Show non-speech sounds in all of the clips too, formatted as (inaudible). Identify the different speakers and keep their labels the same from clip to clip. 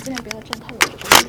Speaker 1: 尽量不要站太多的东西。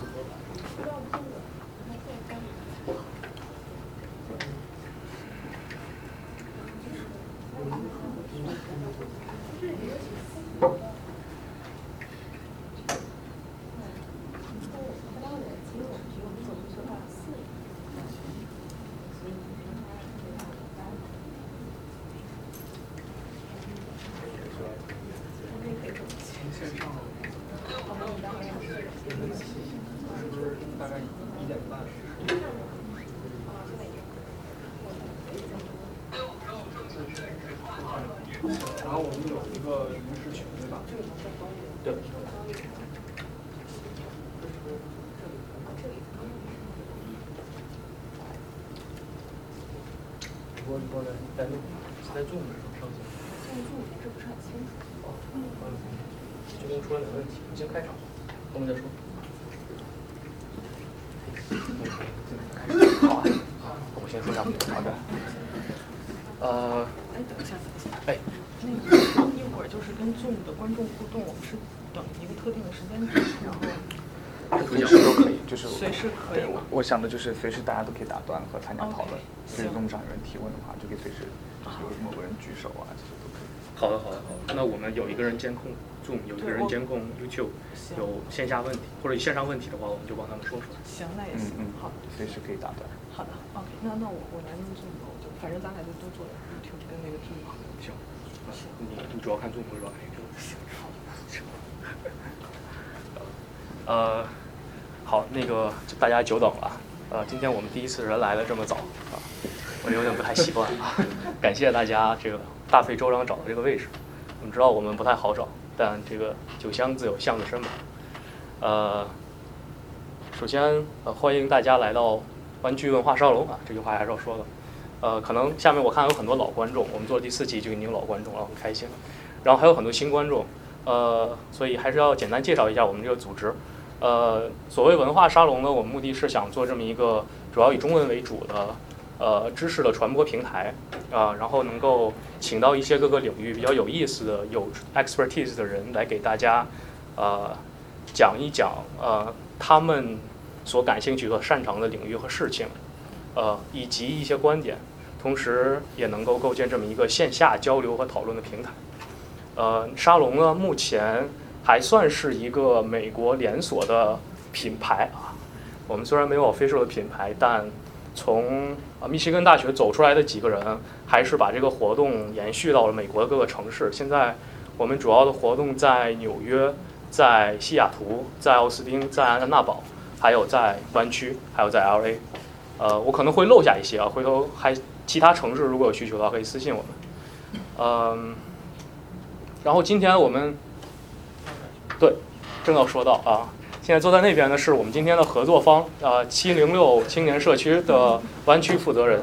Speaker 2: 大概一点半。然后我们有一个临时群，对吧？
Speaker 3: 对。直播直播的在录，是在 Zoom 上上
Speaker 1: 现在录这不是很清楚。
Speaker 3: 哦，嗯，这边出了点问题，你先开场，后面再说。好啊，我先说一下好的。呃，
Speaker 1: 哎，等一下，等一下。
Speaker 3: 哎，
Speaker 1: 那个一会儿就是跟 Zoom 的观众互动，我们是等一个特定的时间点，
Speaker 4: 就是
Speaker 1: 随时可以，
Speaker 4: 我？我想的就是随时大家都可以打断和参加讨论就是
Speaker 1: 行
Speaker 4: 用上有人提问的话，就可以随时有某个人举手啊，这些都可以。
Speaker 3: 好的，好的，好的。那我们有一个人监控 Zoom，有一个人监控 YouTube，有线下问题或者线上问题的话，我们就帮他们说出来。
Speaker 1: 行，那也
Speaker 4: 嗯
Speaker 1: 行。
Speaker 4: 嗯，
Speaker 1: 好，
Speaker 4: 随时可以打断。
Speaker 1: 好的，OK，那那我我来弄 Zoom 吧，我就反正咱俩就都做 YouTube 跟那个 Zoom 好了。
Speaker 3: 行，你你主要看 Zoom 是吧？行，好。(laughs) 呃，好，那个大家久等了。呃，今天我们第一次人来的这么早啊，我有点不太习惯啊。(laughs) 感谢大家这个大费周章找到这个位置。我们知道我们不太好找，但这个酒香自有巷子深嘛。呃，首先呃欢迎大家来到玩具文化沙龙啊，这句话还是要说的。呃，可能下面我看有很多老观众，我们做第四期就已经有老观众了，很开心。然后还有很多新观众，呃，所以还是要简单介绍一下我们这个组织。呃，所谓文化沙龙呢，我们目的是想做这么一个主要以中文为主的呃知识的传播平台啊、然后能够请到一些各个领域比较有意思的、有 expertise 的人来给大家呃讲一讲呃他们所感兴趣和擅长的领域和事情，呃以及一些观点，同时也能够构建这么一个线下交流和讨论的平台。呃，沙龙呢，目前还算是一个美国连锁的品牌啊。我们虽然没有 official 的品牌，但从啊密歇根大学走出来的几个人，还是把这个活动延续到了美国的各个城市。现在我们主要的活动在纽约、在西雅图、在奥斯汀、在安娜堡，还有在湾区，还有在 LA。呃，我可能会漏下一些啊，回头还其他城市如果有需求的话，可以私信我们。嗯，然后今天我们对正要说到啊，现在坐在那边的是我们今天的合作方，呃，七零六青年社区的湾区负责人。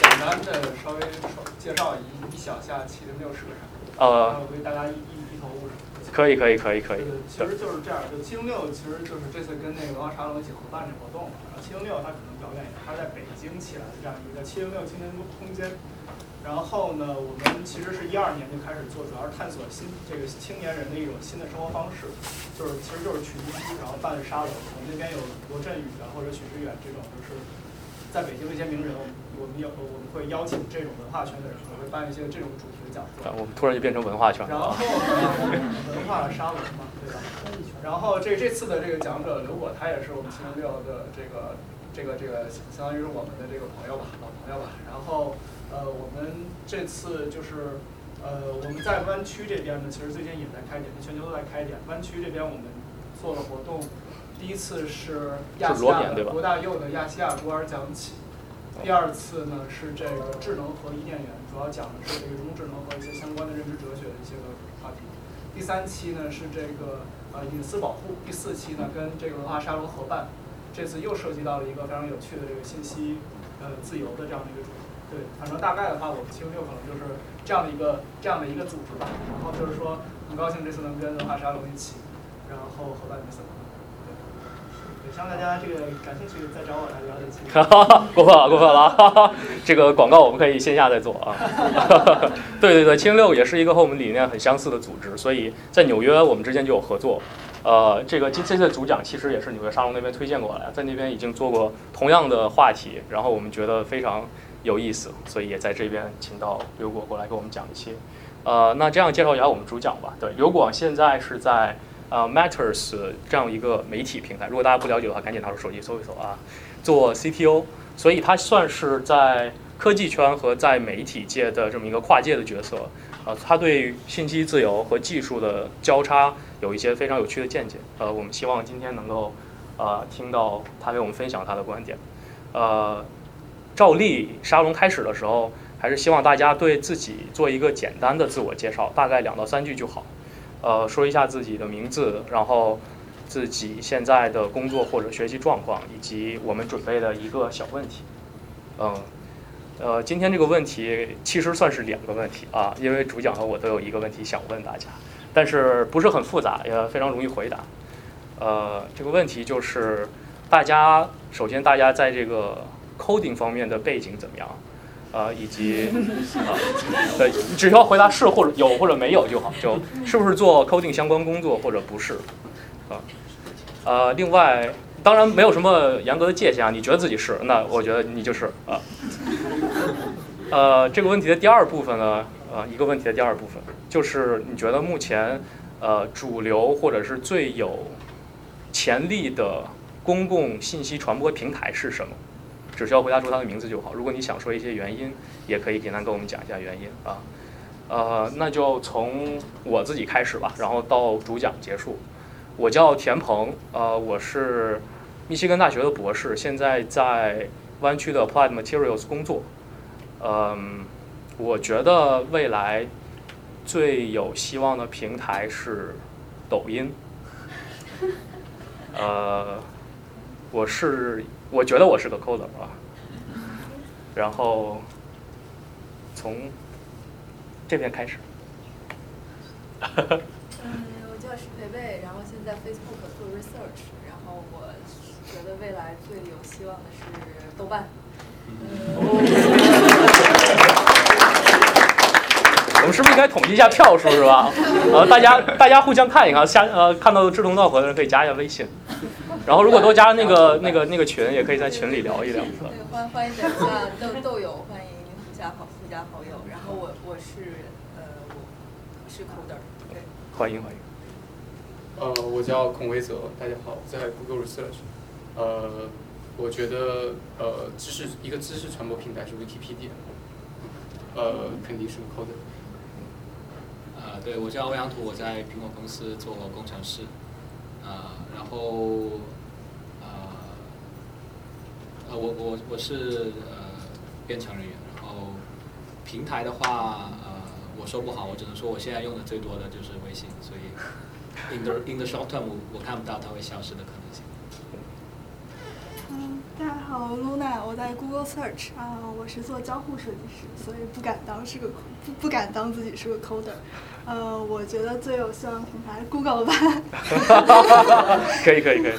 Speaker 2: 简单的稍微介绍一一小下七零六是个啥，
Speaker 3: 呃
Speaker 2: 为大家一一一头雾水。
Speaker 3: 可以，可以，可以，可以。
Speaker 2: 其实就是这样，就七零六其实就是这次跟那个文化沙龙一起合办这活动嘛。然后七零六它可能比较远一点，它在北京起来的这样一个七零六青年空间。然后呢，我们其实是一二年就开始做，主要是探索新这个青年人的一种新的生活方式，就是其实就是群居，然后办沙龙。我们那边有罗振宇啊，或者许知远这种，就是在北京的一些名人，我们我们有我们会邀请这种文化圈的人，我会办一些这种主题的讲座。
Speaker 3: 啊，我们突然就变成文化圈
Speaker 2: 然后。文化沙龙嘛，对吧？然后这这次的这个讲者刘果，他也是我们七零六的这个这个这个相当于是我们的这个朋友吧，老朋友吧。然后呃，我们这次就是呃，我们在湾区这边呢，其实最近也在开点，全球都在开点。湾区这边我们做了活动，第一次是亚细亚的国大佑的亚细亚孤儿讲起，第二次呢是这个智能和伊甸园，主要讲的是这个人工智能和一些相关的认知哲学的一些个话题。第三期呢是这个呃隐私保护，第四期呢跟这个文化沙龙合办，这次又涉及到了一个非常有趣的这个信息呃自由的这样的一个主题。对，反正大概的话，我们七六可能就是这样的一个这样的一个组织吧。然后就是说，很高兴这次能跟文化沙龙一起，然后合办这次活动。对，希望大家这个感兴趣再找我来了解清楚。(laughs)
Speaker 3: 过分了，过分了，(laughs) 这个广告我们可以线下再做啊。对 (laughs) 对对，七零六也是一个和我们理念很相似的组织，所以在纽约我们之间就有合作。呃，这个这次的主讲其实也是纽约沙龙那边推荐过来，在那边已经做过同样的话题，然后我们觉得非常。有意思，所以也在这边请到刘果过来给我们讲一些。呃，那这样介绍一下我们主讲吧。对，刘果现在是在呃 Matters 这样一个媒体平台，如果大家不了解的话，赶紧拿出手机搜一搜啊，做 CTO，所以他算是在科技圈和在媒体界的这么一个跨界的角色。呃，他对信息自由和技术的交叉有一些非常有趣的见解。呃，我们希望今天能够呃听到他给我们分享他的观点。呃。照例沙龙开始的时候，还是希望大家对自己做一个简单的自我介绍，大概两到三句就好。呃，说一下自己的名字，然后自己现在的工作或者学习状况，以及我们准备的一个小问题。嗯，呃，今天这个问题其实算是两个问题啊，因为主讲和我都有一个问题想问大家，但是不是很复杂，也非常容易回答。呃，这个问题就是大家首先大家在这个。Coding 方面的背景怎么样？呃，以及啊，(laughs) 对，只需要回答是或者有或者没有就好，(laughs) 就是不是做 coding 相关工作或者不是，啊，呃，另外，当然没有什么严格的界限啊，你觉得自己是，那我觉得你就是啊。呃，这个问题的第二部分呢，呃，一个问题的第二部分就是你觉得目前呃主流或者是最有潜力的公共信息传播平台是什么？只需要回答出他的名字就好。如果你想说一些原因，也可以简单跟我们讲一下原因啊。呃，那就从我自己开始吧，然后到主讲结束。我叫田鹏，呃，我是密歇根大学的博士，现在在湾区的 Applied Materials 工作。嗯，我觉得未来最有希望的平台是抖音。呃，我是。我觉得我是个 coder 啊，然后从这边开始。
Speaker 5: 嗯，我叫石培培，然后现在 Facebook 做 research，然后我觉得未来最有希望的是豆瓣。
Speaker 3: 我们是不是应该统计一下票数是吧？呃，大家大家互相看一看，下呃看到志同道合的人可以加一下微信。然后如果多加那个那个那个群，也可以在群里聊一聊。
Speaker 5: 对，欢欢迎加豆豆友，欢迎加好附加好友。然后我我是呃我是 coder，对。
Speaker 3: 欢迎欢迎。
Speaker 6: 呃，我叫孔维泽，大家好，在 Google Research。呃，我觉得呃知识一个知识传播平台是 Wikipedia，呃肯定是 coder。
Speaker 7: 啊，对，我叫欧阳图，我在苹果公司做工程师。啊，然后，啊，呃，我我我是呃编程人员，然后平台的话，呃，我说不好，我只能说我现在用的最多的就是微信，所以 in the (laughs) in the short term 我我看不到它会消失的可能性。
Speaker 8: 嗯，大家好，Luna，我在 Google Search 啊，我是做交互设计师，所以不敢当是个不不敢当自己是个 coder。呃，我觉得最有希望平台 Google 吧。
Speaker 3: 可以可以可以。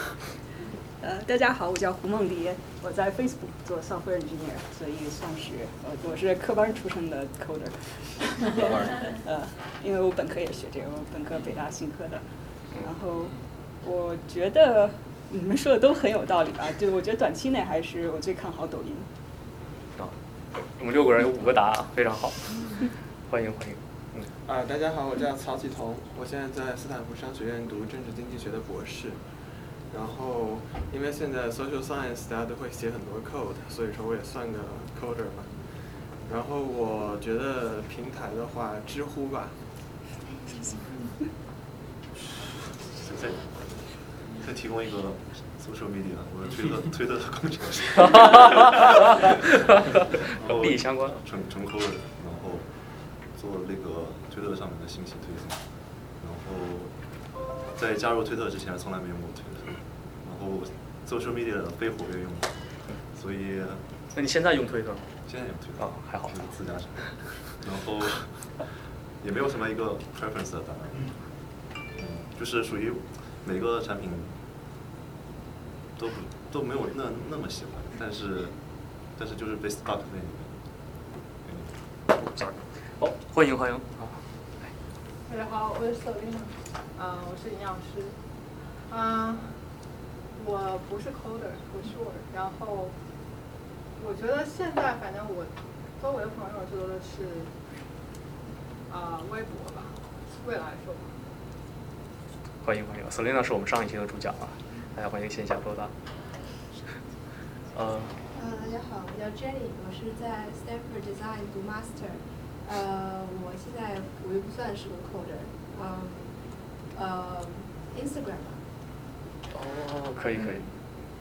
Speaker 9: 呃，大家好，我叫胡梦蝶，我在 Facebook 做 software engineer，所以算是呃我是科班出身的 coder。(laughs) 科班。呃，因为我本科也学这个，我本科北大新科的。然后我觉得你们说的都很有道理吧？就我觉得短期内还是我最看好抖音。
Speaker 3: 啊，我们六个人有五个答案，非常好，(laughs) 欢迎欢迎。
Speaker 10: 啊，大家好，我叫曹启彤，我现在在斯坦福商学院读政治经济学的博士。然后，因为现在 social science 大家都会写很多 code，所以说我也算个 coder 吧。然后我觉得平台的话，知乎吧。
Speaker 11: 再再提供一个 social media，我是推特 (laughs) 推特的工程师，
Speaker 3: 和 B 相关，
Speaker 11: 纯纯 coder，然后做那个推特上面的信息推送，然后在加入推特之前从来没用过推特，然后 social media 的非活跃用户，所以
Speaker 3: 那你现在用推特吗？
Speaker 11: 现在用推特
Speaker 3: 啊，还好，
Speaker 11: 自家产，然后 (laughs) 也没有什么一个 preference 的答案，嗯，就是属于每个产品都不都没有那那么喜欢，但是但是就是被 stuck 那里面。
Speaker 3: sorry，好，欢迎欢迎啊！
Speaker 12: 大家好，我是 Selina，啊、我是营养师，啊、我不是 coder，我是我，然后我觉得现在反正我周围的朋友做的是啊、微博吧，未来说吧。
Speaker 3: 欢迎欢迎，Selina 是我们上一期的主讲啊，大家欢迎线下多大。呃，
Speaker 9: 呃，大家好，我叫 Jenny，我是在 Stanford Design 读 Master。呃，我现在我又不算是个 coder，嗯，呃，Instagram 吧。
Speaker 3: 哦，可以可以，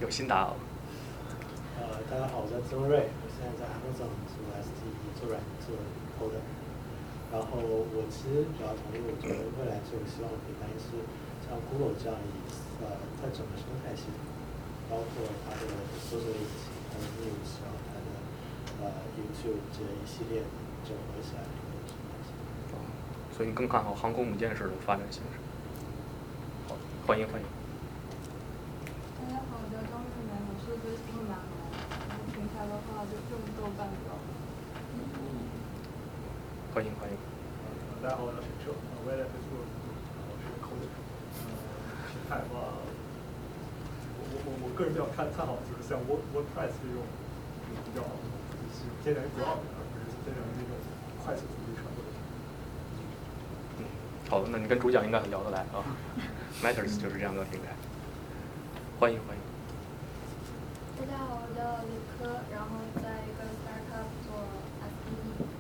Speaker 3: 有新答案了。
Speaker 13: 呃，大家好，我叫曾瑞，我现在在 Amazon 做 STE 做软做 coder。然后我其实比较同意，我觉得未来最有希望的平台是像 Google 这样以呃它整个生态系统，包括它的搜索引擎、它的 News，然后它的呃 YouTube 这一系列整合起来的系统。
Speaker 3: 所以你更看好航空母舰式的发展形式。好，欢迎欢迎。
Speaker 14: 大家好，我叫张玉梅，我是 Facebook 男孩。然后平台的话就用豆瓣比较多。
Speaker 3: 欢迎欢迎。
Speaker 2: 大家好，我叫陈彻，我也在 Facebook，我是 coder。呃，平台的话，我我我我个人比较看看好就是像 Word WordPress 这种比较就是偏向于 blog，而不是偏向于那种快速数据传播的。
Speaker 3: 嗯，好的，那你跟主讲应该很聊得来啊。(laughs) Matters 就是这样的平台。欢迎欢迎。
Speaker 14: 大家好，我叫李科，然后在一个 startup 做 SE。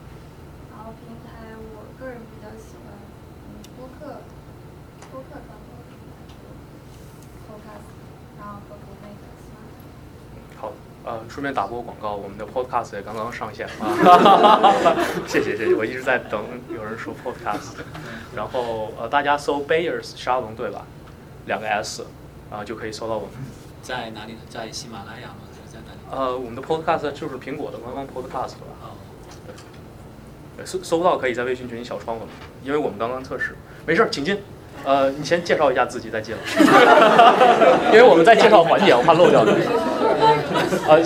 Speaker 14: 然后平台我个人比较喜欢嗯播客，播客传播平台，Podcast，然后和国内的 Smart。
Speaker 3: 好，呃，顺便打波广告，我们的 Podcast 也刚刚上线啊。(laughs) (laughs) 谢谢谢谢，我一直在等有人说 Podcast。然后呃，大家搜 Bayers 沙龙对吧？两个 S，然后就可以搜到我们。
Speaker 7: 在哪里呢？在喜马拉雅吗？还是在哪里？
Speaker 3: 呃，我们的 Podcast 就是苹果的官方 Podcast 吧。
Speaker 7: 哦。
Speaker 3: 对。对，搜搜不到可以在微信群小窗户，因为我们刚刚测试。没事儿，请进。呃，你先介绍一下自己再进来。(laughs) 因为我们在介绍环节，我怕漏掉的。(laughs) 呃，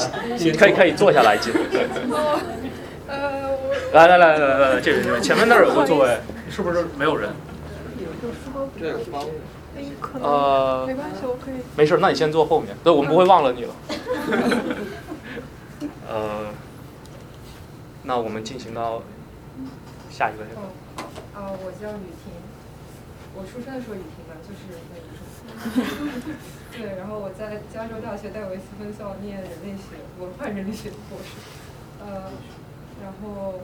Speaker 3: 可以可以坐下来进。(laughs)
Speaker 12: 呃，
Speaker 3: 来来来来来来，这边这边，前面那儿有个座位，是不是没有人？
Speaker 10: 这有包。
Speaker 14: 可
Speaker 3: 呃，
Speaker 14: 没关系，我可以。
Speaker 3: 没事，那你先坐后面，对，我们不会忘了你了。呃，那我们进行到下一个。
Speaker 15: 啊，我叫雨婷，我出生的时候雨婷嘛，就是那种。(laughs) 对，然后我在加州大学戴维斯分校念人类学，文化人类学博士。呃，然后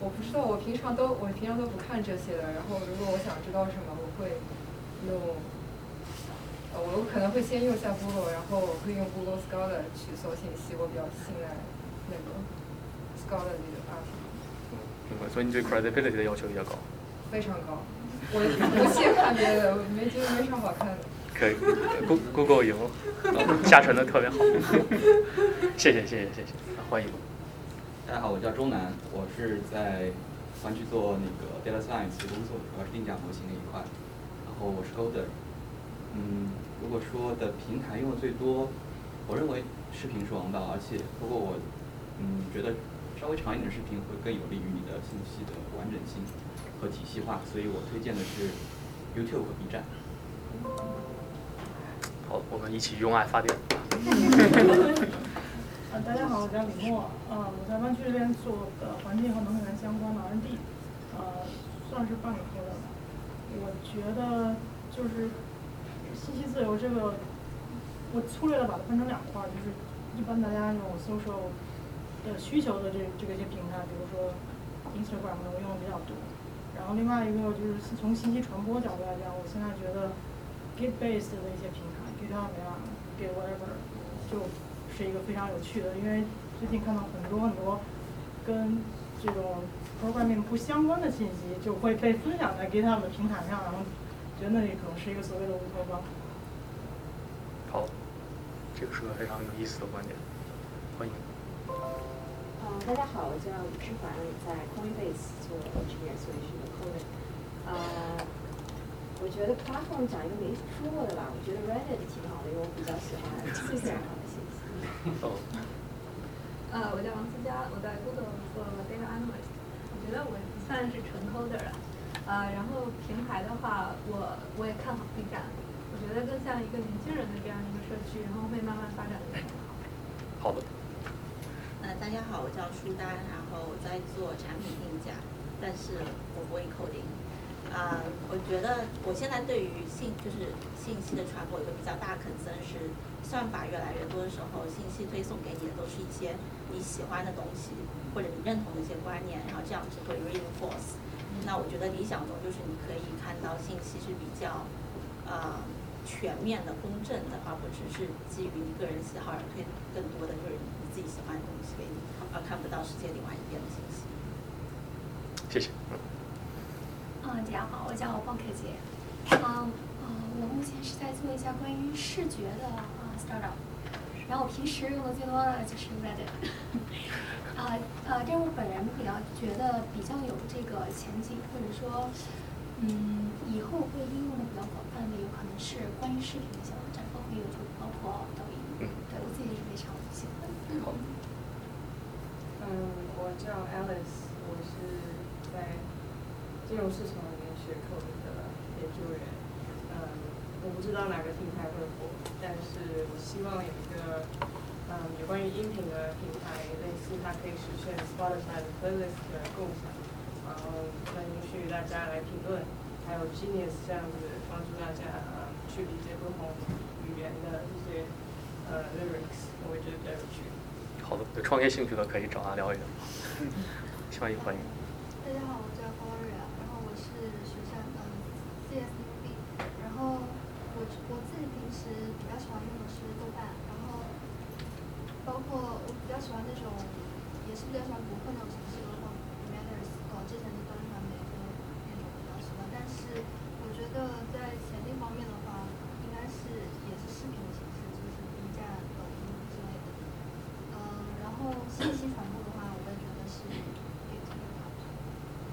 Speaker 15: 我不知道，我平常都我平常都不看这些的。然后如果我想知道什么，我会用，呃，我可能会先用一下 Google，然后我会用 Google Scholar 去搜信息，我比较信赖那个 Scholarly 的 article。
Speaker 3: 明白，所以你对 credibility 的要求比较高。
Speaker 15: 非常高，我不屑看别的，没觉得没啥好看的。
Speaker 3: 可以，Go Google 赢了，下沉的特别好，(laughs) 谢谢谢谢谢谢，欢迎。
Speaker 16: 大家好，我叫周南，我是在环区做那个 data science 工作，主要是定价模型那一块，然后我是 coder。嗯，如果说的平台用的最多，我认为视频是王道，而且不过我嗯觉得稍微长一点的视频会更有利于你的信息的完整性和体系化，所以我推荐的是 YouTube 和 B 站。
Speaker 3: 好，我们一起用爱发电。
Speaker 17: 啊，(laughs) 大家好，我叫李默，呃，我在湾区这边做的环境和能源相关的 R&D，呃，算是半个科的吧。我觉得就是信息自由这个，我粗略的把它分成两块儿，就是一般大家用 social 的需求的这这个一些平台，比如说 Instagram 我用的比较多。然后另外一个就是从信息传播角度来讲，我现在觉得 Git based 的一些平台，GitHub 呀，Git whatever，就是一个非常有趣的，因为最近看到很多很多跟这种 programming 不相关的信息就会被分享在 GitHub 的平台上，然后觉得那里可能是一个所谓的乌托邦。
Speaker 3: 好，这个是个非常有意思的观点，欢迎。
Speaker 9: 呃，大家好，我叫吴志凡，在 Coinbase 做 engineer，所以是个 coder。呃，我觉得 platform 讲一个没说过的吧，我觉得 Reddit 挺好的，因为我比较喜欢自然化的信息。
Speaker 18: 呃，我叫王思佳，我在 Google 做 data analyst。我觉得我算是纯 coder 了。呃，然后平台的话，我我也看好 B 站。我觉得更像一个年轻人的这样一个社区，然后会慢慢发展的很
Speaker 3: 好。好的。
Speaker 19: 呃，大家好，我叫舒丹，然后我在做产品定价，但是我不会 coding。啊，我觉得我现在对于信就是信息的传播有个比较大的 concern 是，算法越来越多的时候，信息推送给你的都是一些你喜欢的东西或者你认同的一些观念，然后这样子会 reinforce。那我觉得理想中就是你可以看到信息是比较，呃。全面的、公正的，而不只是基于你个人喜好而推更多的就是你自己喜欢的东西给你，而看不到世界另外一边的信息。
Speaker 3: 谢谢。
Speaker 14: 啊，大家好，我叫鲍可杰。啊啊，我目前是在做一下关于视觉的啊 startup，然后我平时用的最多的就是 Reddit。(laughs) 啊啊，但是我本人比较觉得比较有这个前景，或者说。嗯，以后会应用的比较广泛的，有可能是关于视频的一些网站，包括 YouTube，包括抖音。嗯。对我自己是非常喜欢的。
Speaker 20: 嗯，我叫 Alice，我是在金融市场里面学 code 的研究员。嗯，我不知道哪个平台会火，但是我希望有一个嗯有关于音频的平台，类似它可以实现 Spotify 的 playlist 的共享。然后能允许大家来评论，还有 Genius 这样子帮助大家嗯去理解不同语言的一些呃 lyrics，我觉得比较有趣。
Speaker 3: 好的，有创业兴趣的可以找他聊一聊。(laughs) 欢迎欢迎。
Speaker 21: 大家好，我叫高瑞然后我是学校的 CSB，然后我我自己平时比较喜欢用的是豆瓣，然后包括我比较喜欢那种，也是比较喜欢博客那种形式的话里面的人搞。之前的端传媒的那种比较喜欢，但是我觉得在前进方面的话，应该是也是视频的形式，就是 B 站、抖音之类的。嗯，然后信息传播的话，我也觉得是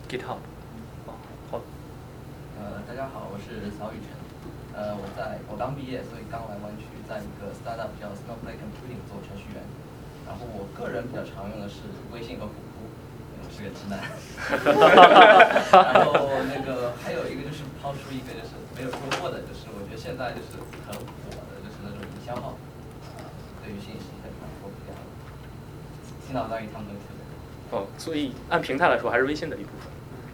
Speaker 3: GitHub。哦，好。
Speaker 16: 呃，大家好，我是曹宇辰。呃，我在我刚毕业，所以刚来湾区，在一个 startup 叫 Snowflake Computing 做程序员。然后我个人比较常用的是微信和谷歌。是个直男，然后那个还有一个就是抛出一个就是没有说过的，就是我觉得现在就是很火的，就是那种营销号，啊，对于信息的传播比较，听到关于他们的特别。
Speaker 3: 哦，所以按平台来说还是微信的一部分，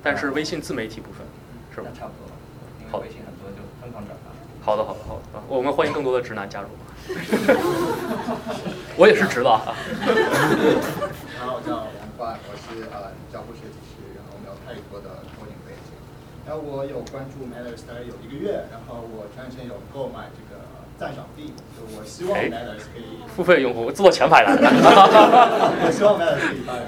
Speaker 3: 但是微信自媒体部分，是吧？
Speaker 16: 那差不多，因为微信很多就疯狂转发。
Speaker 3: 好的，好的，好的，啊，我们欢迎更多的直男加入。(laughs) 我也是直的啊。(laughs)
Speaker 1: 然后叫王冠，我是呃交互设计师，然后没有太多的 coding 背景。然后我有关注 Matters 大概有一个月，然后我前两天有购买这个赞赏币，就我希望 Matters 可以。
Speaker 3: 付费用户坐前排来的。(laughs)
Speaker 1: 我希望 Matters 可以发展。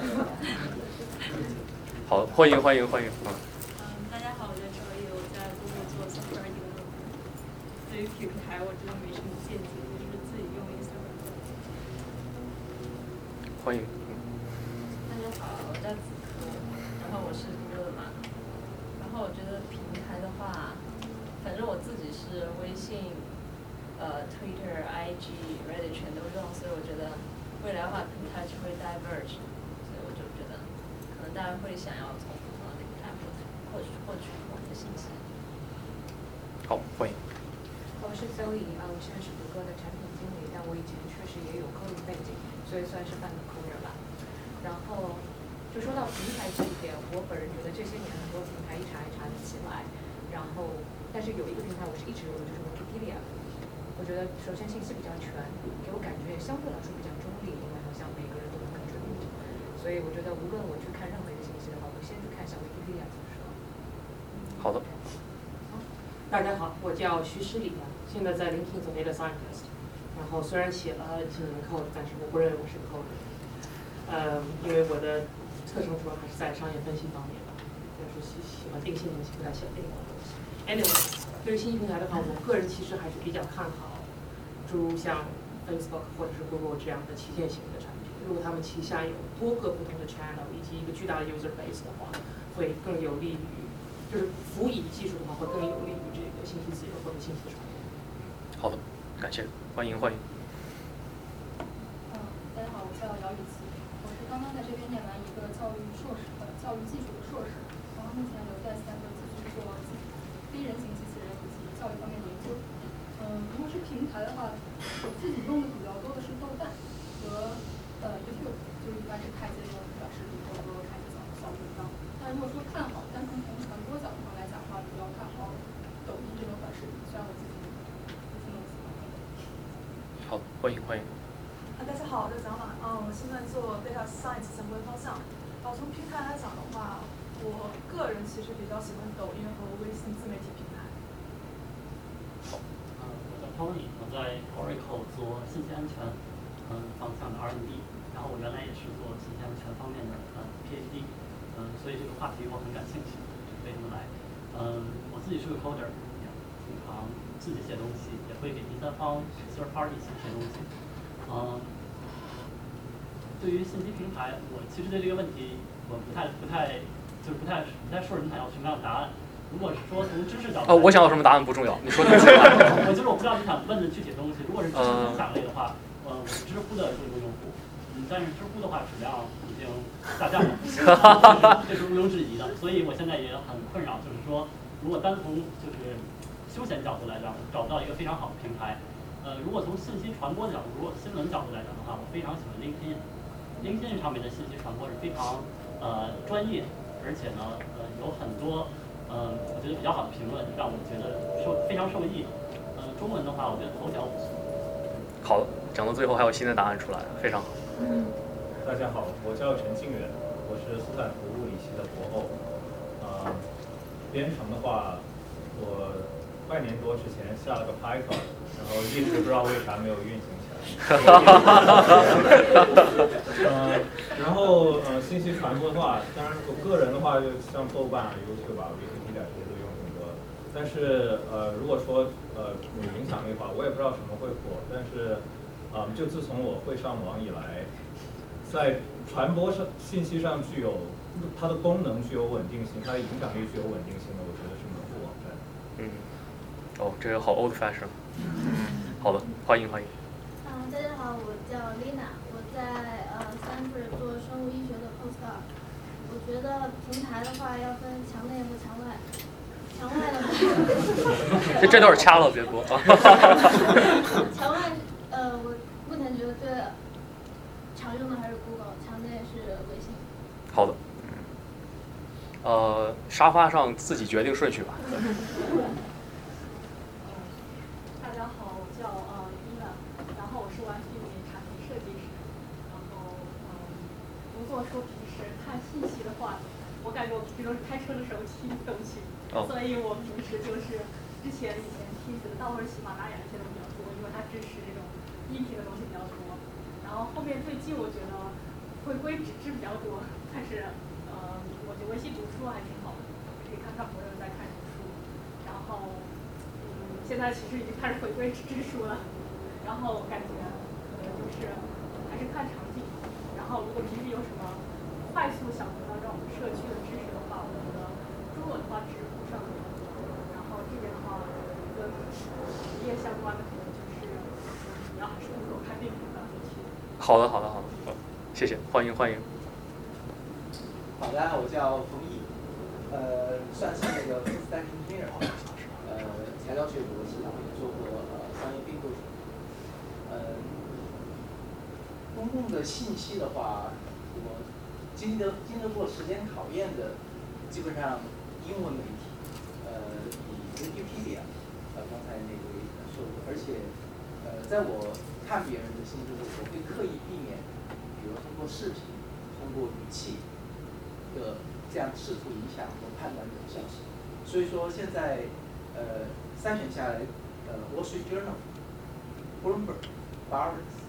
Speaker 3: 好，欢迎欢迎欢迎
Speaker 22: 啊！嗯，大家好，我叫赵毅，我在工作做个。对于平台，我真的没什么见解，就是自己用一下。
Speaker 3: 欢迎。大家好，我叫子科，然后我是乐嘛，然后我觉得平台的话，反正我自己是
Speaker 22: 微信、呃，Twitter、IG、Reddit 全都用，所以我觉得未来的话平台就会 diverge，大家会想要从不同的平台获取获取不同的信息。
Speaker 3: 好，欢迎。
Speaker 5: 我是 Zoe，啊，我现在是谷歌的产品经理，但我以前确实也有 coding 背景，所以算是半个 coder 吧。然后就说到平台这一点，我本人觉得这些年很多平台一茬一茬的起来，然后。但是有一个平台我是一直用的，就是 Wikipedia。我觉得首先信息比较全，给我感觉也相对来说比较中立，因为好像每个人都能感觉。所以我觉得无论我去看任何一个信息的话，我先去看一下 Wikipedia 怎么说。
Speaker 3: 好的。
Speaker 23: 大家好，我叫徐诗礼，现在在 LinkedIn 做 data scientist。然后虽然写了技能 code，但是我不认为我是个 code。呃，因为我的特长主要还是在商业分析方面吧，就是喜喜欢定性东西，不太喜欢定的东西。Anyway，对于信息平台的话，我个人其实还是比较看好，诸如像 Facebook 或者是 Google 这样的旗舰型的产品。如果他们旗下有多个不同的 channel 以及一个巨大的 user base 的话，会更有利于，就是辅以技术的话，会更有利于这个信息自由或者信息传播。
Speaker 3: 好的，感谢，欢迎欢迎。
Speaker 14: 嗯，大家好，我叫姚雨琪，我是刚刚在这边念完一个教育硕士，呃，教育技术的硕士，然后目前留在斯坦福继续做非人形机器人以及教育方面的研究。嗯，如果是平台的话，我自己用的比较多的是豆瓣和呃 YouTube，就是一般是看一些这种短视频或者说看一些小小文章。但如果说看好，单从从传播角度上来讲的话，比较看好抖音这种短视频，虽然我自己不是那么喜欢。
Speaker 3: 好，欢迎欢迎。
Speaker 24: 啊，大家好，我叫蒋满，啊，我现在做 data science 相关方向。啊，从平台来讲的话，我个人其实比较喜欢抖音和微信自媒体平台。
Speaker 25: 嗯，我叫 Tony，我在 Oracle 做信息安全嗯方向的 R&D，然后我原来也是做信息安全方面的呃 PhD，嗯，所以这个话题我很感兴趣，为什么来？嗯，我自己是个 coder，经常自己写东西，也会给第三方 third party 写东西。嗯，对于信息平台，我其实对这个问题我不太不太就是不太不太说人想要什么样的答案。如果是说从知识角度，
Speaker 3: 呃，我想要什么答案不重要，你说 (laughs) 的。
Speaker 25: 我就是我不知道你想问的具体的东西。如果是知识分享类的话，呃，我是知乎的重度用户，嗯，但是知乎的话质量已经下降了，(laughs) 这是毋庸置疑的。所以我现在也很困扰，就是说，如果单从就是休闲角度来讲，找不到一个非常好的平台。呃，如果从信息传播角度，如果新闻角度来讲的话，我非常喜欢 LinkedIn。LinkedIn 上面的信息传播是非常呃专业，而且呢，呃，有很多、呃，我觉得比较好的评论，让我觉得受非常受益。呃，中文的话，我觉得头条不错。
Speaker 3: 好，讲到最后还有新的答案出来，非常好。
Speaker 26: 大家好，我叫陈静远，我是斯坦福物理系的博后。呃，编程的话，我半年多之前下了个 Python，然后一直不知道为啥没有运行起来。(laughs) 呃，然后呃，信息传播的话，当然我个人的话，就像豆瓣啊、YouTube 啊、Wikipedia 这些都用很多。但是呃，如果说呃有影响力的话，我也不知道什么会火。但是啊、呃，就自从我会上网以来，在传播上信息上具有它的功能具有稳定性，它的影响力具有稳定性的，我觉得是门户网站。
Speaker 3: 嗯，哦，这个好 old fashion。好的，欢迎欢迎。
Speaker 14: 嗯，大家好，我叫 Lina，我在呃 Stanford 做生物医学的 postdoc。我觉得平台的话要分墙内和墙外。墙外的话，(laughs)
Speaker 3: 这这段掐了，别播。(laughs)
Speaker 14: 墙外，呃，我目前觉得最常用的还是 Google，墙内是微信。
Speaker 3: 好的。呃，沙发上自己决定顺序吧。(laughs)
Speaker 14: 大家好，我叫呃伊娜，然后我是玩具里产品设计师。然后嗯，如果说平时看信息的话，我感觉我平时都是开车的时候听东西，
Speaker 3: 哦、
Speaker 14: 所以我平时就是之前以前听得到或者喜马拉雅这些东西比较多，因为它支持这种音频的东西比较多。然后后面最近我觉得回归纸质比较多，但是呃，我觉得微信读书还挺好的，可以看看朋友在看什么书。然后嗯，现在其实已经开始回归纸质书了。然后我感觉可能就是还是看场景。然后如果平时有什么快速想得到这种社区的知识的话，我觉得中文的话知乎上面，然后这边的话跟职业相关的可能就是你要还是能够看电影的去。
Speaker 3: 好的，好的，好的，谢谢，欢迎欢迎。
Speaker 27: 好的，我叫冯毅，呃，算是那个 full stack engineer，呃，材料学博士，然后也做过呃商业并购学。呃，公共的信息的话，我经得经得过时间考验的，基本上英文媒体，呃，以 Wikipedia，呃，刚才那位说过，而且呃，在我看别人的信息的时，我会刻意避免，比如通过视频。通过语气的这样试图影响和判断这种消息。所以说现在呃筛选下来，呃《Wall Street Journal》、Bloomberg、Barron's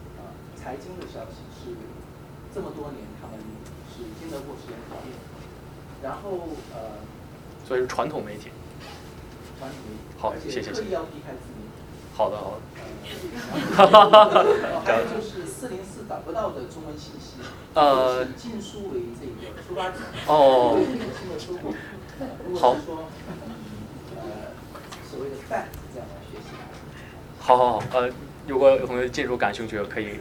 Speaker 27: 财经的消息是这么多年他们是经得过时间考验，然后呃。
Speaker 3: 所以是传统媒体。
Speaker 27: 传统媒体。
Speaker 3: 好，谢谢。
Speaker 27: 刻意要避开自媒体。
Speaker 3: 好的，好的。(laughs)
Speaker 27: 还有就是四零四找不到的中文信息，
Speaker 3: 呃，
Speaker 27: 以禁书为这个出发点。
Speaker 3: 哦。好。
Speaker 27: 说，呃，所谓的 fact 这样来学习。
Speaker 3: 好好好，呃，如果有同学进入感兴趣，可以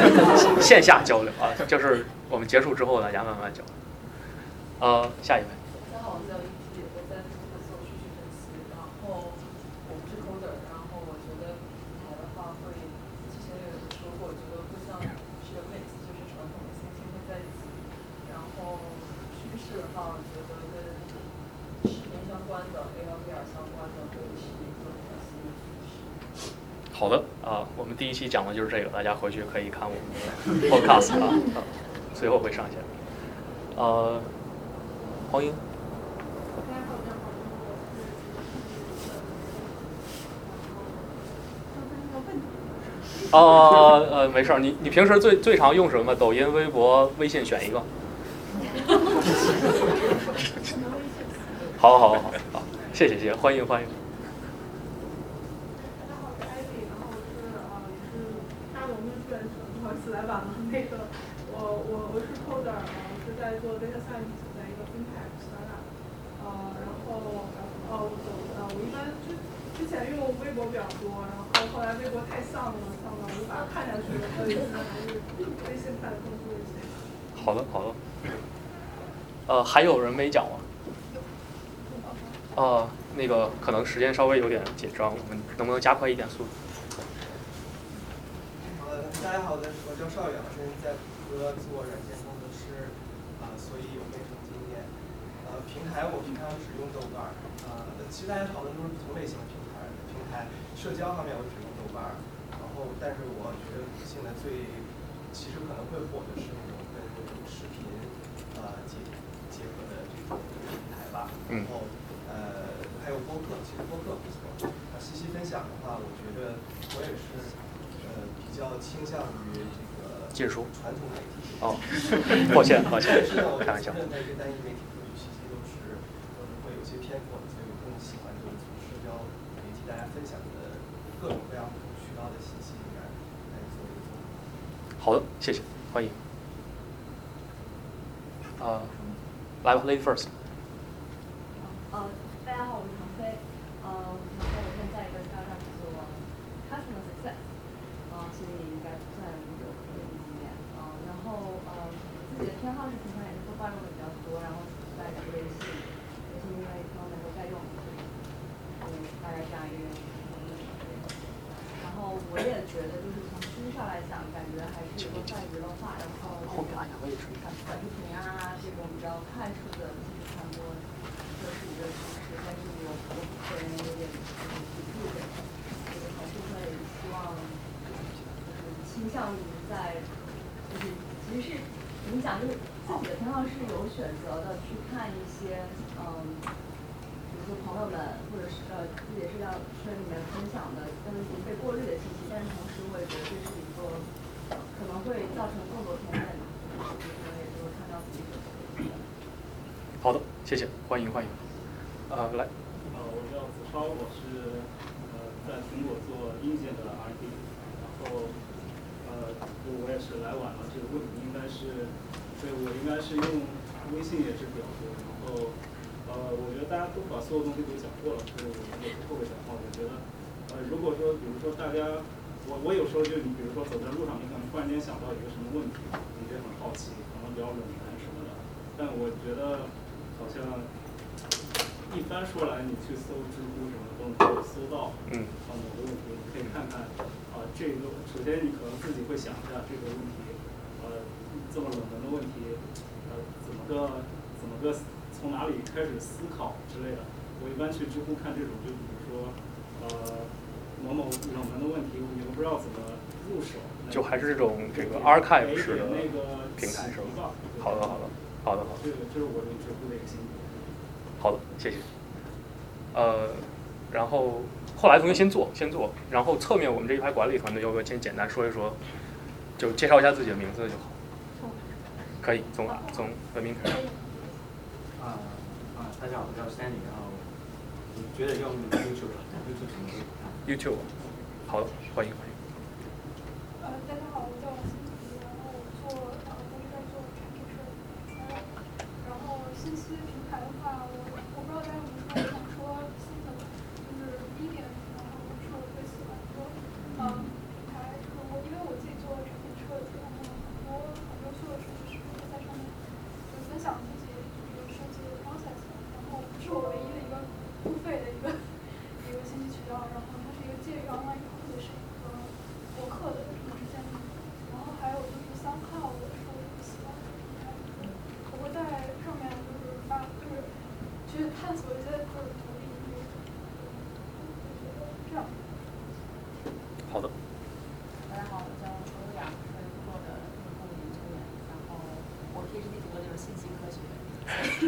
Speaker 3: (laughs) 线下交流啊，就是我们结束之后大家慢慢交流。呃，下一位。
Speaker 28: 好，的
Speaker 3: 第一期讲的就是这个，大家回去可以看我们的 podcast 啊，啊，随后会上线。呃。欢迎。(laughs) 哦呃，没事儿，你你平时最最常用什么？抖音、微博、微信，选一个。(laughs) 好好好好，谢谢谢谢，欢迎欢迎。
Speaker 24: 大家好，我是艾比，然后我是呃也是大龙的志愿者，不好意思来晚了。那个我我我是 coder，我是在做 data science。哦，我懂呃，我一般之之前用微博比较多，然后后来微博太丧了，丧了无法看下去了，所以现在还是微信看的更多一些。
Speaker 3: 好的，好的。呃，还有人没讲吗？呃，那个可能时间稍微有点紧张，我们能不能加快一点速度？
Speaker 1: 我叫邵阳，现在在谷歌做软件工程师，啊，所以有编程经验。呃，平台我平常只用豆瓣儿。呃其实大家讨论都是不同类型的平台，平台社交方面我只用豆瓣儿，然后但是我觉得现在最其实可能会火的是那种跟视频呃结结合的这种平台吧，然后呃还有播客，其实播客不错。啊，信息分享的话，我觉得我也是呃比较倾向于这个
Speaker 3: 禁书
Speaker 1: 传统媒体。
Speaker 3: 哦，抱歉抱歉，(laughs) 开玩笑。好的，谢谢，欢迎。啊，来吧，Lady First。
Speaker 29: 呃，大家好，我是唐飞。呃，然后我现在在一个 startup 做 customer success，啊，所以应该不算有特别的经验。啊，然后呃，自己的偏好是平常也是做惯用的比较多，然后在微信，微信因为平常能够在用，所以大概这样一个原因。然后我也觉得就是从趋势上来讲，感觉还是一个泛娱乐化，然后这个短视频啊这种比较快速的信息传播，这是一个趋势。但是我我个人有点抵触这个，这个还是会希望就是倾向于在就是其实是怎么讲，就是自己的偏好是有选择的去看一些嗯。就朋友们，或者是呃自己社交圈里面分享的，但是已经被过滤的信息，但是同时我也觉得这是一个可能会造成更多偏见的，就是也就是看到自己的。
Speaker 3: 好的，谢谢，欢迎欢迎。呃，来。
Speaker 2: 呃，我叫子超，我是呃在苹果做硬件的 R&D，然后呃我也是来晚了，这个问题应该是，对我应该是用微信也是比较多，然后。呃，我觉得大家都把所有东西都讲过了，所以我也不后悔讲话。我觉得，呃，如果说，比如说大家，我我有时候就你比如说走在路上，你可能突然间想到一个什么问题，你就很好奇，可能比较冷门什么的。但我觉得好像一般说来，你去搜知乎什么都能够搜到啊某个问题，你可以看看啊这个。首先你可能自己会想一下这个问题，呃，这么冷门的问题，呃，怎么个怎么个。从哪里开始思考之类的？我一般去知乎看这种，就比如说，呃，某某冷门的问题，你们不知道怎么入手。
Speaker 3: 就还是这种这个 archive 式的
Speaker 2: 那个
Speaker 3: 平台是吧？好的，好的，好的，好的。
Speaker 2: 这个这是我对知乎的一个心得。
Speaker 3: 好的，谢谢。呃，然后后来同学先做，先做，然后侧面我们这一排管理团队要不要先简单说一说，就介绍一下自己的名字就好。可以，从从文明开始。
Speaker 1: 啊啊，大家好，我叫 Stanley，然后你觉得用 YouTube 吧，YouTube 怎么
Speaker 3: ？YouTube，好的，欢迎欢迎。
Speaker 30: 呃，大家好，我叫王欣怡，然后我做呃，我是在做产品设计。然后信息平台的话，我我不知道大家有没有想说新的，就是 Medium，然后是我最喜欢的呃平台。就是我因为我自己做产品设计，然后很多很优秀的设计师都在上面就分享自己就是设计的 process，然后是我唯一的一个付费的一个一个信息渠道，然后它是一个介于 online publishing 和博客的这么之间的。然后还有就是三号，我是我喜欢的平台，我会在上面就是发，就是去探索一些就是独立音乐。这样。
Speaker 3: 好的。
Speaker 31: 大家好，我叫周优雅，是做的用户研究员。然后我 PhD 读的就是信息科学，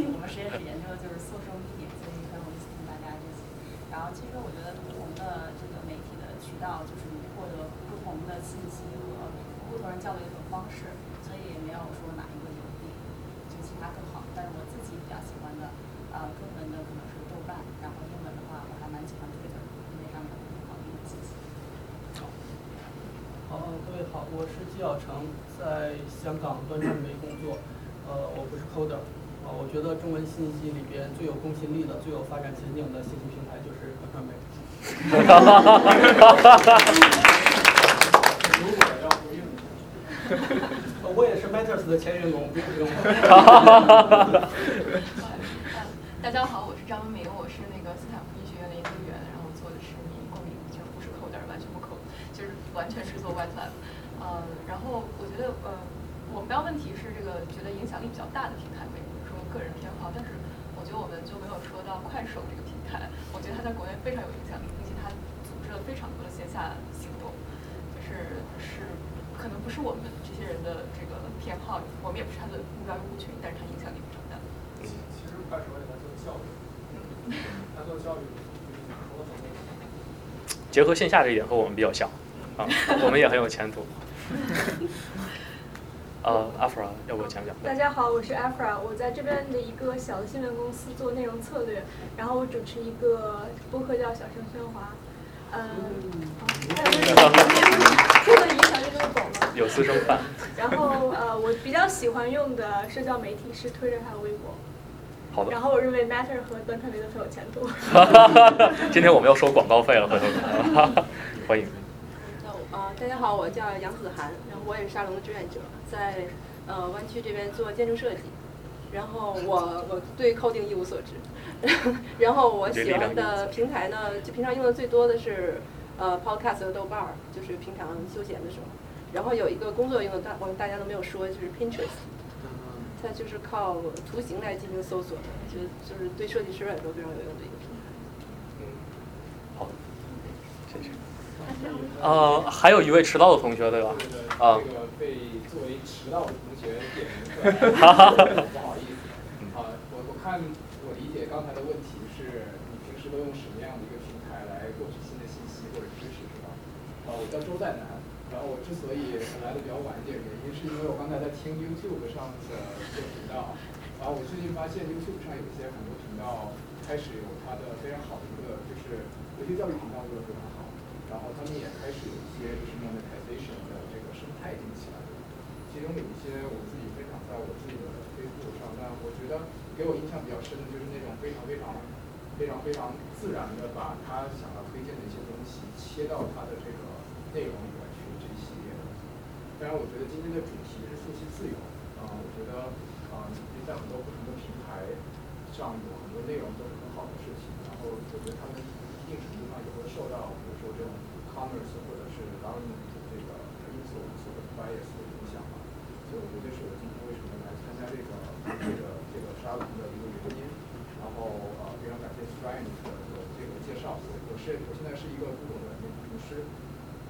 Speaker 31: 我们实验室研究的就是 social media，所以很有意思听大家这些。然后其实我觉得不同的这个媒体的渠道，就是你获得不同的信息和不同人交流的一种方式，所以也没有说哪一个有比就其他更好。但是我自己比较喜欢的，呃，中文的可能是豆瓣，然后英文的话我还蛮喜欢 Twitter，因为上面有很多好用的信息。
Speaker 32: 好，各位好，我是季小成，在香港端传媒工作。呃，我不是 coder，啊，我觉得中文信息里边最有公信力的、最有发展前景的信息平台就是端传媒。
Speaker 2: 如果要回应一下，
Speaker 32: 我也是 Matters 的前员工，不用。(laughs)
Speaker 33: 大家好，我是张文明，我是那个斯坦福医学院的研究员，然后做的是民营公民，就不是 coder，完全不 code，就是完全是做 web lab。呃，然后我觉得呃，我们标问题是这个觉得影响力比较大的平台，个人偏好，但是我觉得我们就没有说到快手这个平台，我觉得它在国内非常有影响力，并且它组织了非常多的线下行动，就是是可能不是我们这些人的这个偏好，我们也不是它的目标用户群，但是它影响力非常大。
Speaker 2: 其实快手也在做教育，它做教育，
Speaker 3: 结合线下这一点和我们比较像，啊，我们也很有前途。(laughs) 呃，，Afra，，要不我讲讲？
Speaker 8: 大家好，我是 Afra，我在这边的一个小的新闻公司做内容策略，然后我主持一个播客叫《小声喧哗》，嗯，这个影响力这么广吗？
Speaker 3: 有私生饭。(laughs)
Speaker 8: 然后呃，我比较喜欢用的社交媒体是推特还有微博。
Speaker 3: 好的。
Speaker 8: 然后我认为 Matter 和端传媒都很有前途。(laughs)
Speaker 3: 今天我们要收广告费了，回头 (laughs) 欢迎。
Speaker 9: 呃，大家好，我叫杨子涵，然后我也是沙龙的志愿者，在呃湾区这边做建筑设计。然后我我对 coding 一无所知，(laughs) 然后我喜欢的平台呢，就平常用的最多的是呃 podcast 和豆瓣儿，就是平常休闲的时候。然后有一个工作用的，大我们大家都没有说，就是 Pinterest，它就是靠图形来进行搜索的，就就是对设计师来说非常有用的一个平台。
Speaker 3: 嗯好，谢谢。呃，还有一位迟到的同学，对吧？啊。
Speaker 34: 这个被作为迟到的同学点名出来，不好意思。啊，(laughs) 我我看我理解刚才的问题是你平时都用什么样的一个平台来获取新的信息或者知识，是吧？啊，我叫周在南，然后我之所以来的比较晚一点，原因是因为我刚才在听 YouTube 上的一个频道，然后我最近发现 YouTube 上有一些很多频道开始有它的非常好的一个，就是有些教育频道做的非常好。然后他们也开始有一些就是 monetization 的这个生态已经起来了，其中有一些我自己分享在我自己的 Facebook 上，但我觉得给我印象比较深的就是那种非常非常非常非常自然的把他想要推荐的一些东西切到他的这个内容里面去这一系列的。当然，我觉得今天的主题是信息自由，啊、我觉得啊、因为在很多不同的平台上有很多内容都是很好的事情，然后我觉得他们一定程度上也会受到。或者是 government 这个因素所的 bias 的影响吧，所以我觉得这是我今天为什么来参加这个这个这个沙龙的一个原因。然后呃，非常感谢 Strand 的这个介绍。我我是我现在是一个不懂的工程师，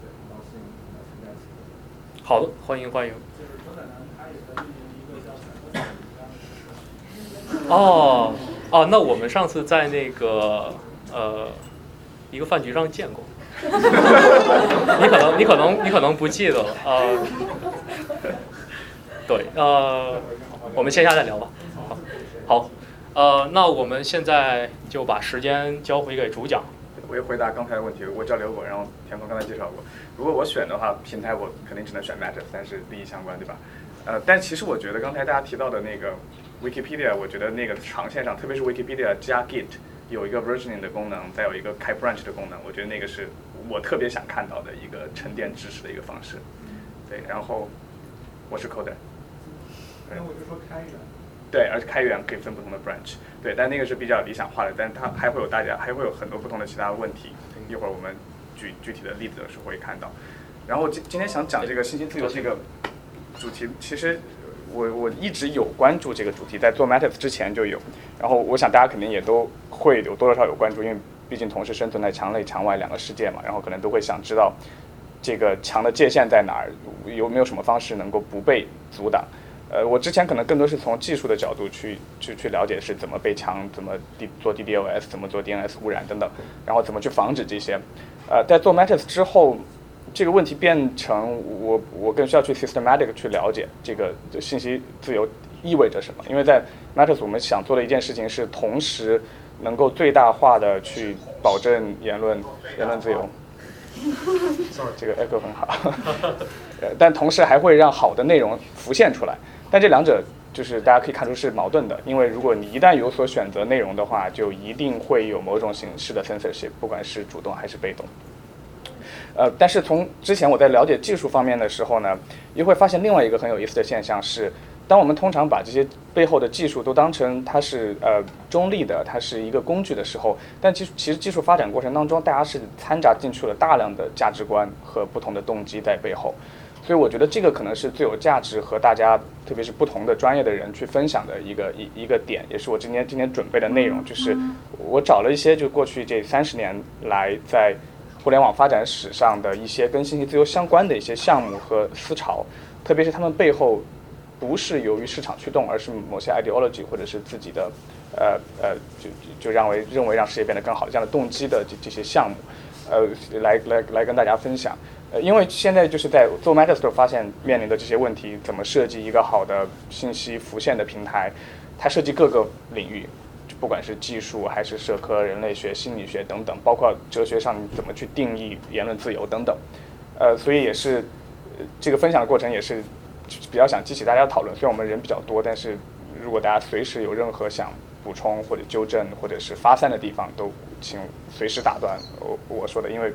Speaker 34: 对，很高兴来参加。
Speaker 3: 好的，欢迎欢迎。
Speaker 35: 就是周奶奶她也在运营一个叫彩虹一样的
Speaker 3: 哦哦，那我们上次在那个呃一个饭局上见过。(laughs) 你可能你可能你可能不记得了呃，(laughs) 对呃，我们线下再聊吧。好，好，呃，那我们现在就把时间交回给主讲。
Speaker 4: 我也回答刚才的问题，我叫刘果，然后田总刚才介绍过，如果我选的话，平台我肯定只能选 Matter，但是利益相关，对吧？呃，但其实我觉得刚才大家提到的那个 Wikipedia，我觉得那个长线上，特别是 Wikipedia 加 Git 有一个 versioning 的功能，再有一个开 branch 的功能，我觉得那个是我特别想看到的一个沉淀知识的一个方式。对，然后我是 coder。
Speaker 35: 那我就说开源。
Speaker 4: 对，而且开源可以分不同的 branch。对，但那个是比较理想化的，但它还会有大家还会有很多不同的其他问题。一会儿我们举具体的例子的时候会看到。然后今今天想讲这个信息自由这个主题，其实我我一直有关注这个主题，在做 Matas 之前就有。然后我想大家肯定也都会有多多少少有关注，因为毕竟同时生存在墙内墙外两个世界嘛，然后可能都会想知道这个墙的界限在哪儿，有没有什么方式能够不被阻挡。呃，我之前可能更多是从技术的角度去去去了解是怎么被墙，怎么 D 做 DDoS，怎么做 DNS 污染等等，然后怎么去防止这些。呃，在做 Matas 之后，这个问题变成我我更需要去 systematic 去了解这个信息自由意味着什么。因为在 Matters 我们想做的一件事情是同时能够最大化的去保证言论言论自由。这个 echo 很好。呃，(laughs) 但同时还会让好的内容浮现出来。但这两者就是大家可以看出是矛盾的，因为如果你一旦有所选择内容的话，就一定会有某种形式的 censorship，不管是主动还是被动。呃，但是从之前我在了解技术方面的时候呢，又会发现另外一个很有意思的现象是，当我们通常把这些背后的技术都当成它是呃中立的，它是一个工具的时候，但其实其实技术发展过程当中，大家是掺杂进去了大量的价值观和不同的动机在背后。所以我觉得这个可能是最有价值和大家，特别是不同的专业的人去分享的一个一一个点，也是我今天今天准备的内容。就是我找了一些就过去这三十年来在互联网发展史上的一些跟信息自由相关的一些项目和思潮，特别是他们背后不是由于市场驱动，而是某些 ideology 或者是自己的呃呃就就认为认为让世界变得更好这样的动机的这这些项目，呃来来来跟大家分享。呃，因为现在就是在做 Matter 的时候发现面临的这些问题，怎么设计一个好的信息浮现的平台？它涉及各个领域，不管是技术还是社科、人类学、心理学等等，包括哲学上怎么去定义言论自由等等。呃，所以也是这个分享的过程也是比较想激起大家讨论。虽然我们人比较多，但是如果大家随时有任何想补充或者纠正或者是发散的地方，都请随时打断我我说的，因为。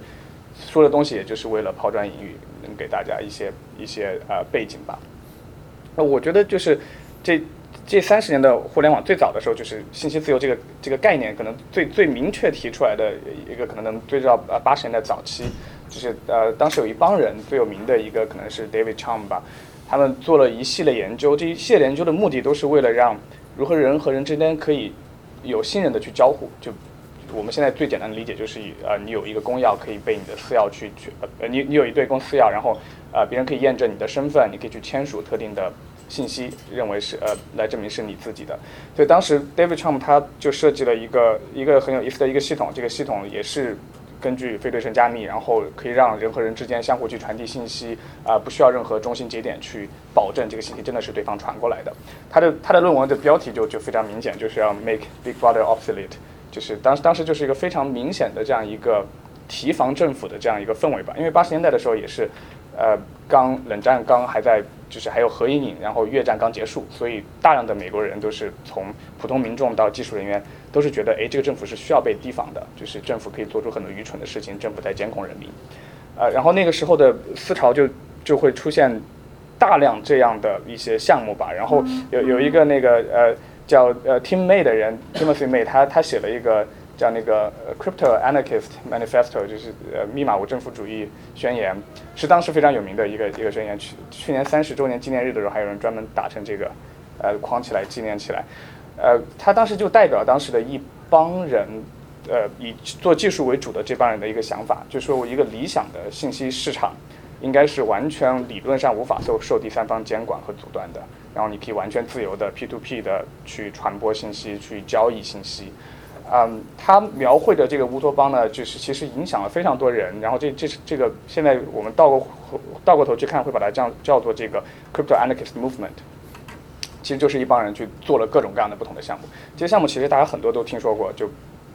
Speaker 4: 说的东西也就是为了抛砖引玉，能给大家一些一些呃背景吧。那我觉得就是这这三十年的互联网最早的时候，就是信息自由这个这个概念，可能最最明确提出来的一个，可能能追到呃八十年代早期，就是呃当时有一帮人最有名的一个可能是 David Chaum 吧，他们做了一系列研究，这一系列研究的目的都是为了让如何人和人之间可以有信任的去交互，就。我们现在最简单的理解就是以，呃，你有一个公钥可以被你的私钥去去，呃，你你有一对公私钥，然后，呃，别人可以验证你的身份，你可以去签署特定的信息，认为是呃来证明是你自己的。所以当时 David Trump 他就设计了一个一个很有意思的一个系统，这个系统也是根据非对称加密，然后可以让人和人之间相互去传递信息，啊，不需要任何中心节点去保证这个信息真的是对方传过来的。他的他的论文的标题就就非常明显，就是要 make Big Brother obsolete。就是当时当时就是一个非常明显的这样一个提防政府的这样一个氛围吧，因为八十年代的时候也是，呃，刚冷战刚还在，就是还有核阴影，然后越战刚结束，所以大量的美国人都是从普通民众到技术人员都是觉得，哎，这个政府是需要被提防的，就是政府可以做出很多愚蠢的事情，政府在监控人民，呃，然后那个时候的思潮就就会出现大量这样的一些项目吧，然后有有一个那个呃。叫呃 Tim May 的人，Timothy May，他他写了一个叫那个 Crypto Anarchist Manifesto，就是呃密码无政府主义宣言，是当时非常有名的一个一个宣言。去去年三十周年纪念日的时候，还有人专门打成这个呃框起来纪念起来。呃，他当时就代表当时的一帮人，呃以做技术为主的这帮人的一个想法，就说我一个理想的信息市场，应该是完全理论上无法受受第三方监管和阻断的，然后你可以完全自由的 P to P 的去传播信息、去交易信息。嗯，他描绘的这个乌托邦呢，就是其实影响了非常多人。然后这这这个现在我们倒过倒过头去看，会把它叫叫做这个 crypto anarchist movement。其实就是一帮人去做了各种各样的不同的项目。这些项目其实大家很多都听说过，就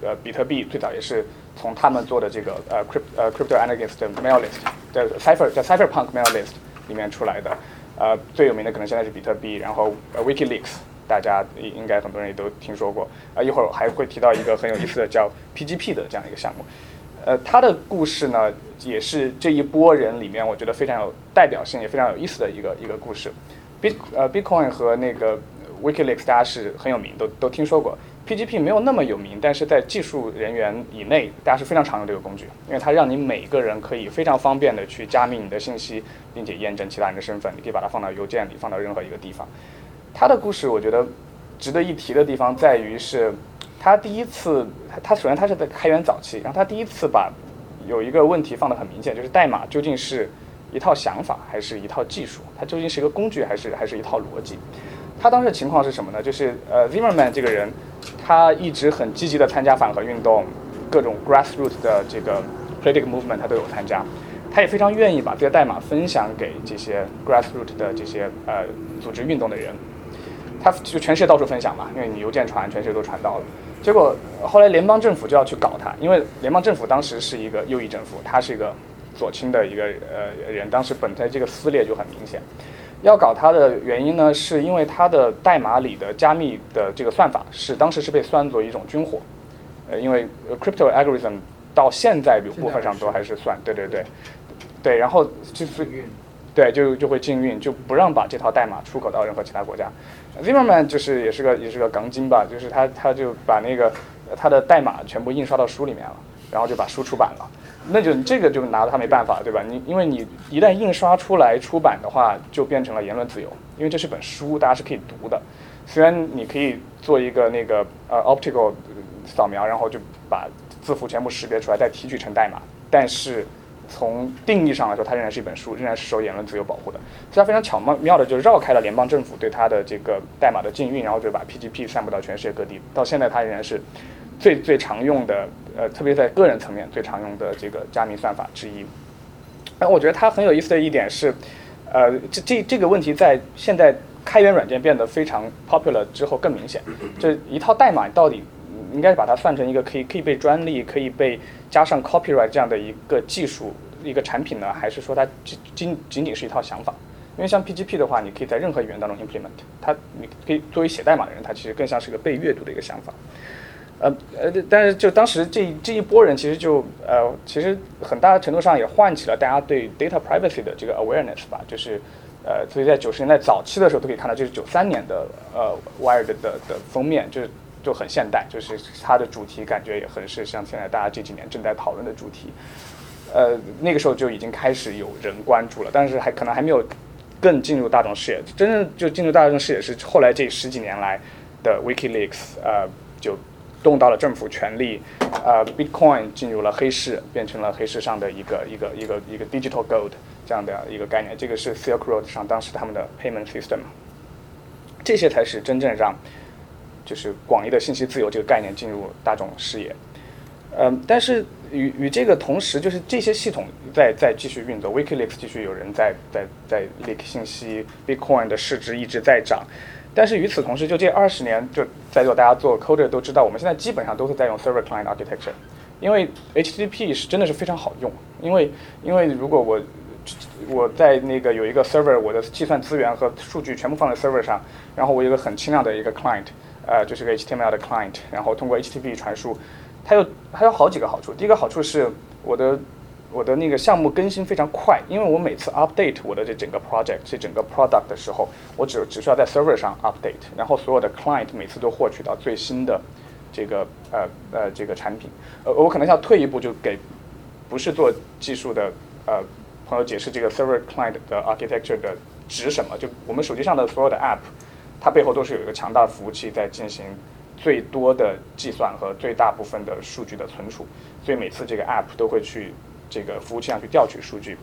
Speaker 4: 呃比特币最早也是从他们做的这个呃 crypt 呃 crypto anarchist mail list 的 cipher 叫 cypherpunk mail list 里面出来的。呃，最有名的可能现在是比特币，然后呃 WikiLeaks。大家应该很多人也都听说过啊，一会儿还会提到一个很有意思的叫 PGP 的这样一个项目，呃，它的故事呢也是这一波人里面我觉得非常有代表性也非常有意思的一个一个故事。Bit 呃 Bitcoin 和那个 WikiLeaks 大家是很有名，都都听说过。PGP 没有那么有名，但是在技术人员以内，大家是非常常用这个工具，因为它让你每个人可以非常方便的去加密你的信息，并且验证其他人的身份，你可以把它放到邮件里，放到任何一个地方。他的故事，我觉得值得一提的地方在于是，他第一次，他首先他是在开源早期，然后他第一次把有一个问题放得很明显，就是代码究竟是一套想法还是一套技术，它究竟是一个工具还是还是一套逻辑？他当时情况是什么呢？就是呃，Zimmerman 这个人，他一直很积极的参加反核运动，各种 grassroots 的这个 political movement 他都有参加，他也非常愿意把这些代码分享给这些 grassroots 的这些呃组织运动的人。他就全世界到处分享嘛，因为你邮件传，全世界都传到了。结果后来联邦政府就要去搞他，因为联邦政府当时是一个右翼政府，他是一个左倾的一个呃人，当时本来这个撕裂就很明显。要搞他的原因呢，是因为他的代码里的加密的这个算法是当时是被算作一种军火，呃，因为 crypto algorithm 到现在有部分上都还是算，对对对，对，然后就是。对，就就会禁运，就不让把这套代码出口到任何其他国家。Zimmerman 就是也是个也是个钢筋吧，就是他他就把那个他的代码全部印刷到书里面了，然后就把书出版了。那就这个就拿他没办法，对吧？你因为你一旦印刷出来出版的话，就变成了言论自由，因为这是本书，大家是可以读的。虽然你可以做一个那个呃 optical 扫描，然后就把字符全部识别出来，再提取成代码，但是。从定义上来说，它仍然是一本书，仍然是受言论自由保护的。所以它非常巧妙妙的就绕开了联邦政府对它的这个代码的禁运，然后就把 PGP 散布到全世界各地。到现在，它仍然是最最常用的，呃，特别在个人层面最常用的这个加密算法之一。那我觉得它很有意思的一点是，呃，这这这个问题在现在开源软件变得非常 popular 之后更明显。这一套代码到底应该把它算成一个可以可以被专利可以被加上 copyright 这样的一个技术一个产品呢，还是说它仅仅仅仅是一套想法？因为像 PGP 的话，你可以在任何语言当中 implement 它，你可以作为写代码的人，它其实更像是一个被阅读的一个想法。呃呃，但是就当时这这一波人，其实就呃，其实很大程度上也唤起了大家对 data privacy 的这个 awareness 吧，就是呃，所以在九十年代早期的时候，都可以看到，就是九三年的呃 Wired 的的封面，就是。就很现代，就是它的主题感觉也很是像现在大家这几年正在讨论的主题。呃，那个时候就已经开始有人关注了，但是还可能还没有更进入大众视野。真正就进入大众视野是后来这十几年来的 WikiLeaks，呃，就动到了政府权力，呃，Bitcoin 进入了黑市，变成了黑市上的一个一个一个一个 digital gold 这样的一个概念。这个是 Silk Road 上当时他们的 payment system，这些才是真正让。就是广义的信息自由这个概念进入大众视野，嗯，但是与与这个同时，就是这些系统在在继续运作，WikiLeaks 继续有人在在在 leak 信息，Bitcoin 的市值一直在涨，但是与此同时，就这二十年，就在座大家做 coder 都知道，我们现在基本上都是在用 server client architecture，因为 HTTP 是真的是非常好用，因为因为如果我我在那个有一个 server，我的计算资源和数据全部放在 server 上，然后我有个很轻量的一个 client。呃，就是个 HTML 的 client，然后通过 HTTP 传输，它有它有好几个好处。第一个好处是我的我的那个项目更新非常快，因为我每次 update 我的这整个 project 这整个 product 的时候，我只只需要在 server 上 update，然后所有的 client 每次都获取到最新的这个呃呃这个产品。呃，我可能要退一步，就给不是做技术的呃朋友解释这个 server client 的 architecture 的指什么。就我们手机上的所有的 app。它背后都是有一个强大的服务器在进行最多的计算和最大部分的数据的存储，所以每次这个 app 都会去这个服务器上去调取数据。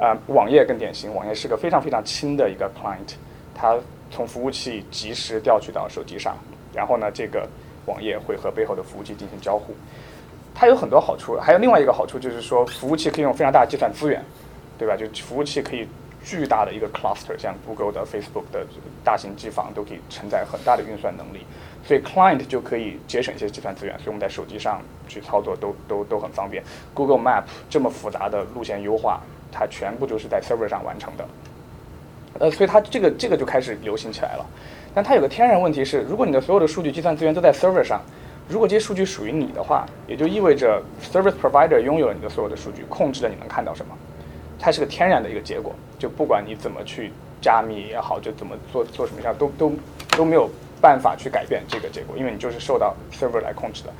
Speaker 4: 啊，网页更典型，网页是个非常非常轻的一个 client，它从服务器及时调取到手机上，然后呢，这个网页会和背后的服务器进行交互。它有很多好处，还有另外一个好处就是说，服务器可以用非常大的计算资源，对吧？就服务器可以巨大的一个 cluster，像 Google 的、Facebook 的大型机房都可以承载很大的运算能力，所以 client 就可以节省一些计算资源，所以我们在手机上去操作都都都很方便。Google Map 这么复杂的路线优化。它全部就是在 server 上完成的，呃，所以它这个这个就开始流行起来了。但它有个天然问题是，如果你的所有的数据计算资源都在 server 上，如果这些数据属于你的话，也就意味着 service provider 拥有了你的所有的数据，控制了你能看到什么。它是个天然的一个结果，就不管你怎么去加密也好，就怎么做做什么样，都都都没有办法去改变这个结果，因为你就是受到 server 来控制的。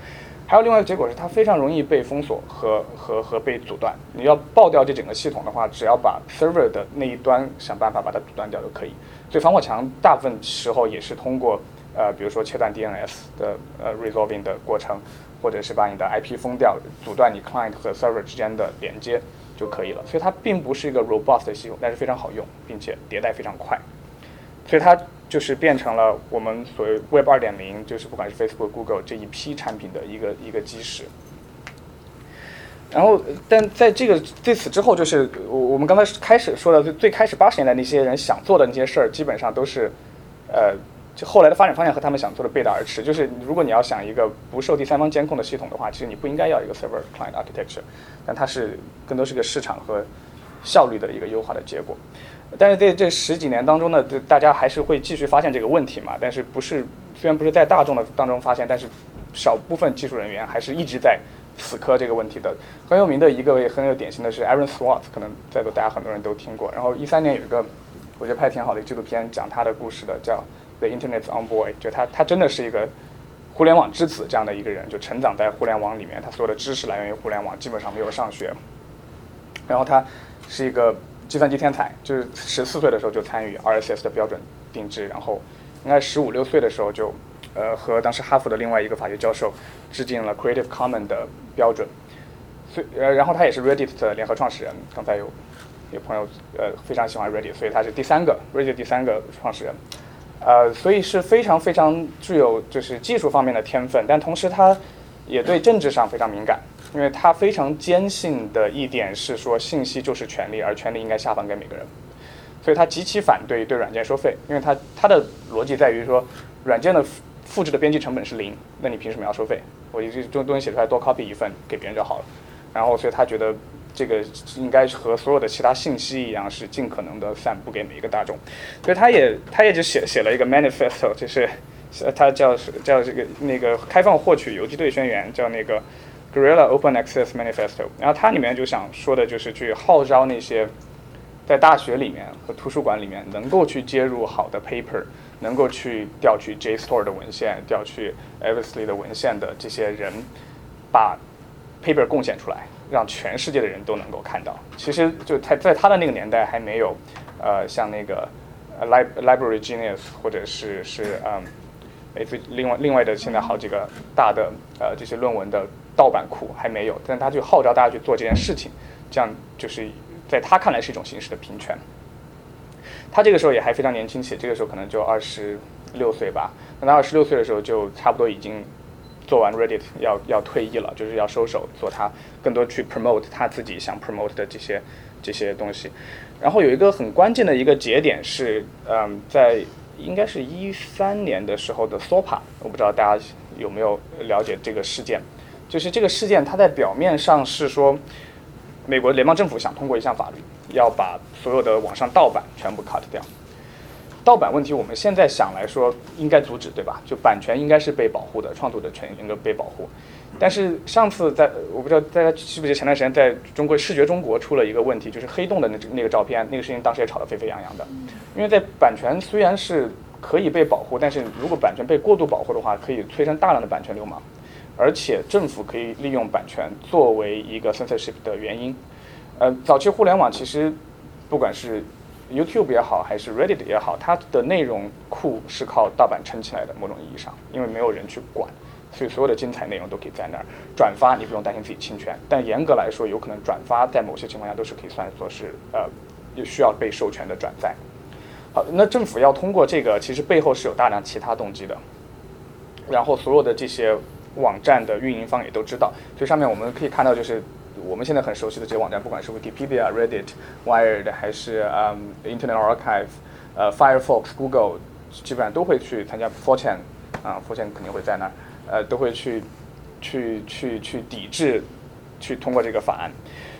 Speaker 4: 还有另外一个结果是，它非常容易被封锁和和和被阻断。你要爆掉这整个系统的话，只要把 server 的那一端想办法把它阻断掉就可以。所以防火墙大部分时候也是通过呃，比如说切断 DNS 的呃 resolving 的过程，或者是把你的 IP 封掉，阻断你 client 和 server 之间的连接就可以了。所以它并不是一个 robust 的系统，但是非常好用，并且迭代非常快。所以它。就是变成了我们所谓 Web 二点零，就是不管是 Facebook、Google 这一批产品的一个一个基石。然后，但在这个在此之后，就是我我们刚才开始说的最最开始八十年代那些人想做的那些事儿，基本上都是，呃，就后来的发展方向和他们想做的背道而驰。就是如果你要想一个不受第三方监控的系统的话，其实你不应该要一个 Server Client Architecture，但它是更多是个市场和效率的一个优化的结果。但是在这十几年当中呢，大家还是会继续发现这个问题嘛。但是不是虽然不是在大众的当中发现，但是少部分技术人员还是一直在死磕这个问题的。很有名的一个也很有典型的是 Aaron Swartz，可能在座大家很多人都听过。然后一三年有一个我觉得拍挺好的纪录片，讲他的故事的，叫 The Internet's On Boy，就他他真的是一个互联网之子这样的一个人，就成长在互联网里面，他所有的知识来源于互联网，基本上没有上学。然后他是一个。计算机天才，就是十四岁的时候就参与 RSS 的标准定制，然后应该十五六岁的时候就，呃，和当时哈佛的另外一个法学教授制定了 Creative c o m m o n 的标准，所以呃，然后他也是 Reddit 的联合创始人。刚才有有朋友呃非常喜欢 Reddit，所以他是第三个 Reddit 第三个创始人，呃，所以是非常非常具有就是技术方面的天分，但同时他也对政治上非常敏感。因为他非常坚信的一点是说，信息就是权利，而权利应该下放给每个人，所以他极其反对对软件收费，因为他他的逻辑在于说，软件的复制的编辑成本是零，那你凭什么要收费？我这这东西写出来多 copy 一份给别人就好了，然后所以他觉得这个应该和所有的其他信息一样，是尽可能的散布给每一个大众，所以他也他也就写写了一个 manifesto，就是他叫叫这个那个开放获取游击队宣言，叫那个。Gorilla Open Access Manifesto，然后它里面就想说的就是去号召那些在大学里面和图书馆里面能够去接入好的 paper，能够去调取 JSTOR 的文献、调取 Eversley 的文献的这些人，把 paper 贡献出来，让全世界的人都能够看到。其实就他在他的那个年代还没有，呃，像那个 Library Genius 或者是是嗯，类似另外另外的现在好几个大的呃这些论文的。盗版库还没有，但他就号召大家去做这件事情，这样就是在他看来是一种形式的平权。他这个时候也还非常年轻，且这个时候可能就二十六岁吧。那他二十六岁的时候就差不多已经做完 Reddit，要要退役了，就是要收手，做他更多去 promote 他自己想 promote 的这些这些东西。然后有一个很关键的一个节点是，嗯，在应该是一三年的时候的 SOPA，我不知道大家有没有了解这个事件。就是这个事件，它在表面上是说，美国联邦政府想通过一项法律，要把所有的网上盗版全部 cut 掉。盗版问题，我们现在想来说，应该阻止，对吧？就版权应该是被保护的，创作者权应该被保护。但是上次在，我不知道大家记不记得前段时间在中国视觉中国出了一个问题，就是黑洞的那那个照片，那个事情当时也吵得沸沸扬扬的。因为在版权虽然是可以被保护，但是如果版权被过度保护的话，可以催生大量的版权流氓。而且政府可以利用版权作为一个 censorship 的原因。呃，早期互联网其实不管是 YouTube 也好，还是 Reddit 也好，它的内容库是靠盗版撑起来的。某种意义上，因为没有人去管所以所有的精彩内容都可以在那儿。转发你不用担心自己侵权，但严格来说，有可能转发在某些情况下都是可以算作是呃需要被授权的转载。好，那政府要通过这个，其实背后是有大量其他动机的。然后所有的这些网站的运营方也都知道，所以上面我们可以看到，就是我们现在很熟悉的这些网站，不管是 Wikipedia、Reddit、Wired 还是嗯 Internet Archive、呃 Firefox、Google，基本上都会去参加 4chan，啊 4chan 肯定会在那儿，呃都会去去去去抵制，去通过这个法案。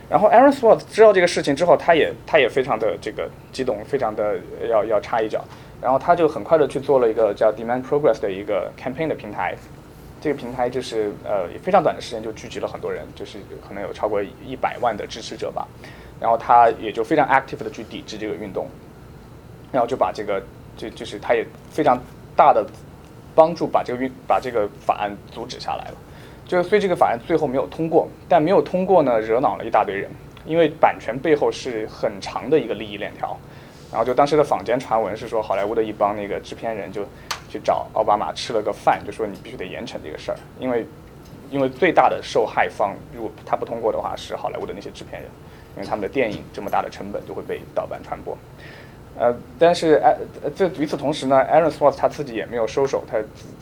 Speaker 4: 然后 Aaron Swartz 知道这个事情之后，他也他也非常的这个激动，非常的要要插一脚。然后他就很快的去做了一个叫 Demand Progress 的一个 campaign 的平台。这个平台就是呃非常短的时间就聚集了很多人，就是可能有超过一百万的支持者吧。然后他也就非常 active 的去抵制这个运动，然后就把这个就就是他也非常大的帮助把这个运把这个法案阻止下来了。就所以这个法案最后没有通过，但没有通过呢，惹恼了一大堆人，因为版权背后是很长的一个利益链条。然后就当时的坊间传闻是说，好莱坞的一帮那个制片人就去找奥巴马吃了个饭，就说你必须得严惩这个事儿，因为因为最大的受害方如果他不通过的话是好莱坞的那些制片人，因为他们的电影这么大的成本就会被盗版传播。呃，但是哎，这与此同时呢，Aaron Swartz 他自己也没有收手，他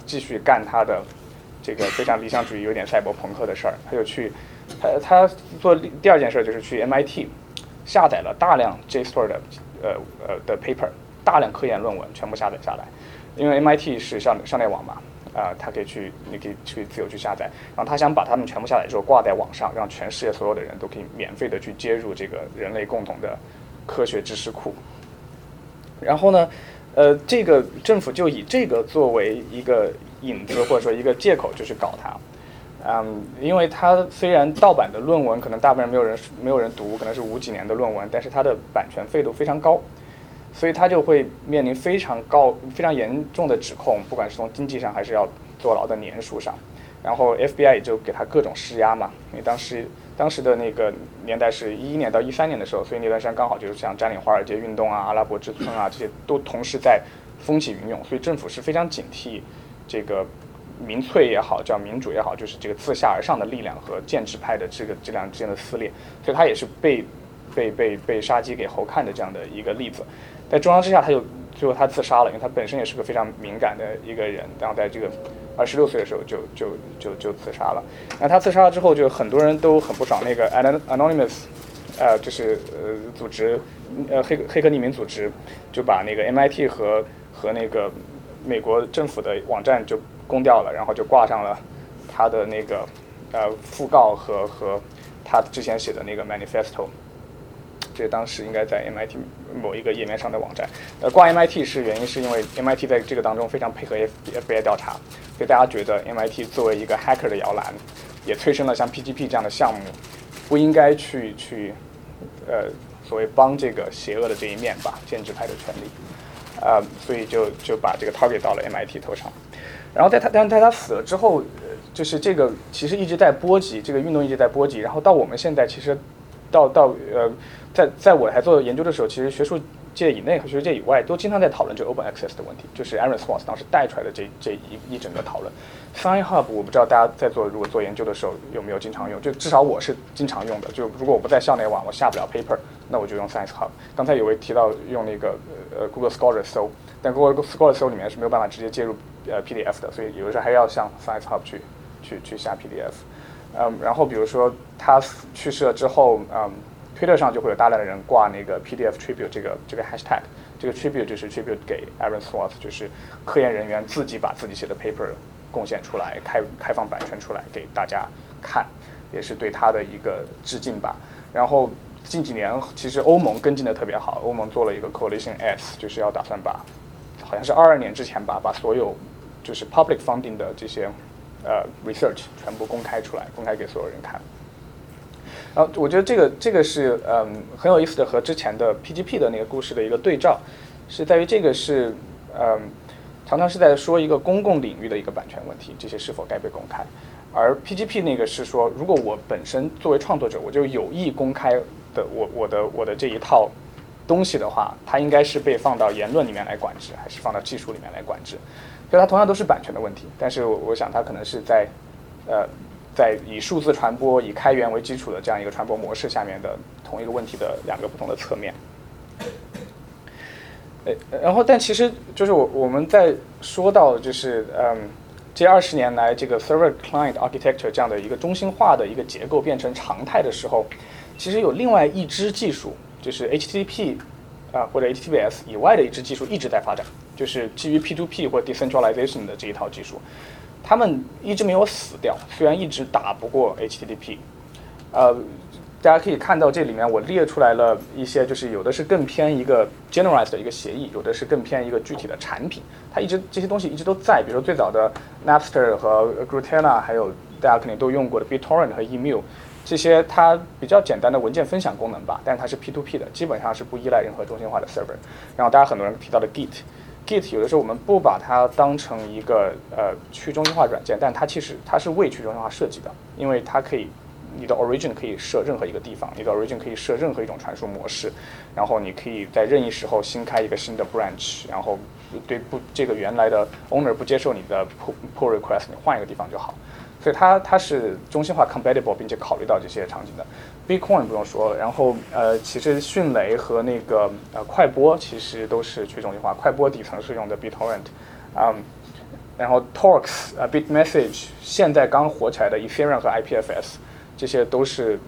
Speaker 4: 继续干他的。这个非常理想主义、有点赛博朋克的事儿，他就去，他他做第二件事就是去 MIT，下载了大量 JSTOR 的呃呃的 paper，大量科研论文全部下载下来，因为 MIT 是校校内网嘛，啊，它可以去，你可以去自由去下载，然后他想把他们全部下载之后挂在网上，让全世界所有的人都可以免费的去接入这个人类共同的科学知识库，然后呢，呃，这个政府就以这个作为一个。引子或者说一个借口就去搞它，嗯，因为它虽然盗版的论文可能大部分人没有人没有人读，可能是五几年的论文，但是它的版权费都非常高，所以他就会面临非常高、非常严重的指控，不管是从经济上还是要坐牢的年数上。然后 FBI 也就给他各种施压嘛，因为当时当时的那个年代是一一年到一三年的时候，所以那段时间刚好就是像占领华尔街运动啊、阿拉伯之春啊这些都同时在风起云涌，所以政府是非常警惕。这个民粹也好，叫民主也好，就是这个自下而上的力量和建制派的这个这两之间的撕裂，所以他也是被被被被杀鸡给猴看的这样的一个例子。在中央之下，他就最后他自杀了，因为他本身也是个非常敏感的一个人，然后在这个二十六岁的时候就就就就自杀了。那他自杀了之后，就很多人都很不爽。那个 Anonymous，呃，就是呃组织，呃黑黑客匿名组织，就把那个 MIT 和和那个。美国政府的网站就攻掉了，然后就挂上了他的那个呃讣告和和他之前写的那个 manifesto，这当时应该在 MIT 某一个页面上的网站。呃，挂 MIT 是原因是因为 MIT 在这个当中非常配合 FBI 调查，所以大家觉得 MIT 作为一个 hacker 的摇篮，也催生了像 PGP 这样的项目，不应该去去呃所谓帮这个邪恶的这一面吧，建制派的权利。呃，所以就就把这个 target 到了 MIT 头上，然后在他，但在他死了之后，就是这个其实一直在波及，这个运动一直在波及，然后到我们现在其实，到到呃，在在我还做研究的时候，其实学术界以内和学术界以外都经常在讨论这个 open access 的问题，就是 Aaron Swartz 当时带出来的这这一一整个讨论。Science Hub 我不知道大家在做如果做研究的时候有没有经常用，就至少我是经常用的。就如果我不在校内网，我下不了 paper，那我就用 Science Hub。刚才有位提到用那个呃 Google Scholar 搜，但 Google Scholar 搜里面是没有办法直接接入呃 PDF 的，所以有的时候还要向 Science Hub 去去去下 PDF。嗯，然后比如说他去世了之后，嗯，Twitter 上就会有大量的人挂那个 PDF tribute 这个这个 hashtag，这个 tribute 就是 tribute 给 Aaron Swartz，就是科研人员自己把自己写的 paper。贡献出来，开开放版权出来给大家看，也是对他的一个致敬吧。然后近几年，其实欧盟跟进的特别好，欧盟做了一个 Coalition S，就是要打算把，好像是二二年之前吧，把所有就是 public funding 的这些呃 research 全部公开出来，公开给所有人看。然后我觉得这个这个是嗯很有意思的，和之前的 PGP 的那个故事的一个对照，是在于这个是嗯。常常是在说一个公共领域的一个版权问题，这些是否该被公开？而 PGP 那个是说，如果我本身作为创作者，我就有意公开的，我我的我的这一套东西的话，它应该是被放到言论里面来管制，还是放到技术里面来管制？就它同样都是版权的问题，但是我我想它可能是在，呃，在以数字传播、以开源为基础的这样一个传播模式下面的同一个问题的两个不同的侧面。呃，然后但其实就是我我们在说到就是嗯，这二十年来这个 server client architecture 这样的一个中心化的一个结构变成常态的时候，其实有另外一支技术，就是 HTTP 啊或者 HTTPS 以外的一支技术一直在发展，就是基于 P2P 或 decentralization 的这一套技术，他们一直没有死掉，虽然一直打不过 HTTP，呃。大家可以看到，这里面我列出来了一些，就是有的是更偏一个 generalized 的一个协议，有的是更偏一个具体的产品。它一直这些东西一直都在，比如说最早的 Napster 和 Grutella，还有大家肯定都用过的 BitTorrent 和 Emu，这些它比较简单的文件分享功能吧，但是它是 P2P 的，基本上是不依赖任何中心化的 server。然后大家很多人提到的 Git 有的时候我们不把它当成一个呃去中心化软件，但它其实它是为去中心化设计的，因为它可以。你的 origin 可以设任何一个地方，你的 origin 可以设任何一种传输模式，然后你可以在任意时候新开一个新的 branch，然后对不这个原来的 owner 不接受你的 pull pull request，你换一个地方就好。所以它它是中心化 compatible，并且考虑到这些场景的。Bitcoin 不用说了，然后呃，其实迅雷和那个呃快播其实都是去中心化，快播底层是用的 BitTorrent，嗯，然后 Torx 呃 BitMessage 现在刚火起来的 Ethereum 和 IPFS。这些都是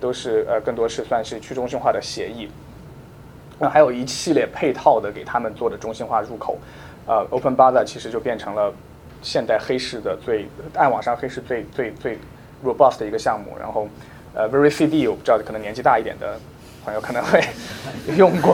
Speaker 4: 都是呃，更多是算是去中心化的协议。那还有一系列配套的给他们做的中心化入口，呃，Open Baza 其实就变成了现代黑市的最暗网上黑市最最最 robust 的一个项目。然后，呃，VeryCD 我不知道可能年纪大一点的朋友可能会 (laughs) 用过，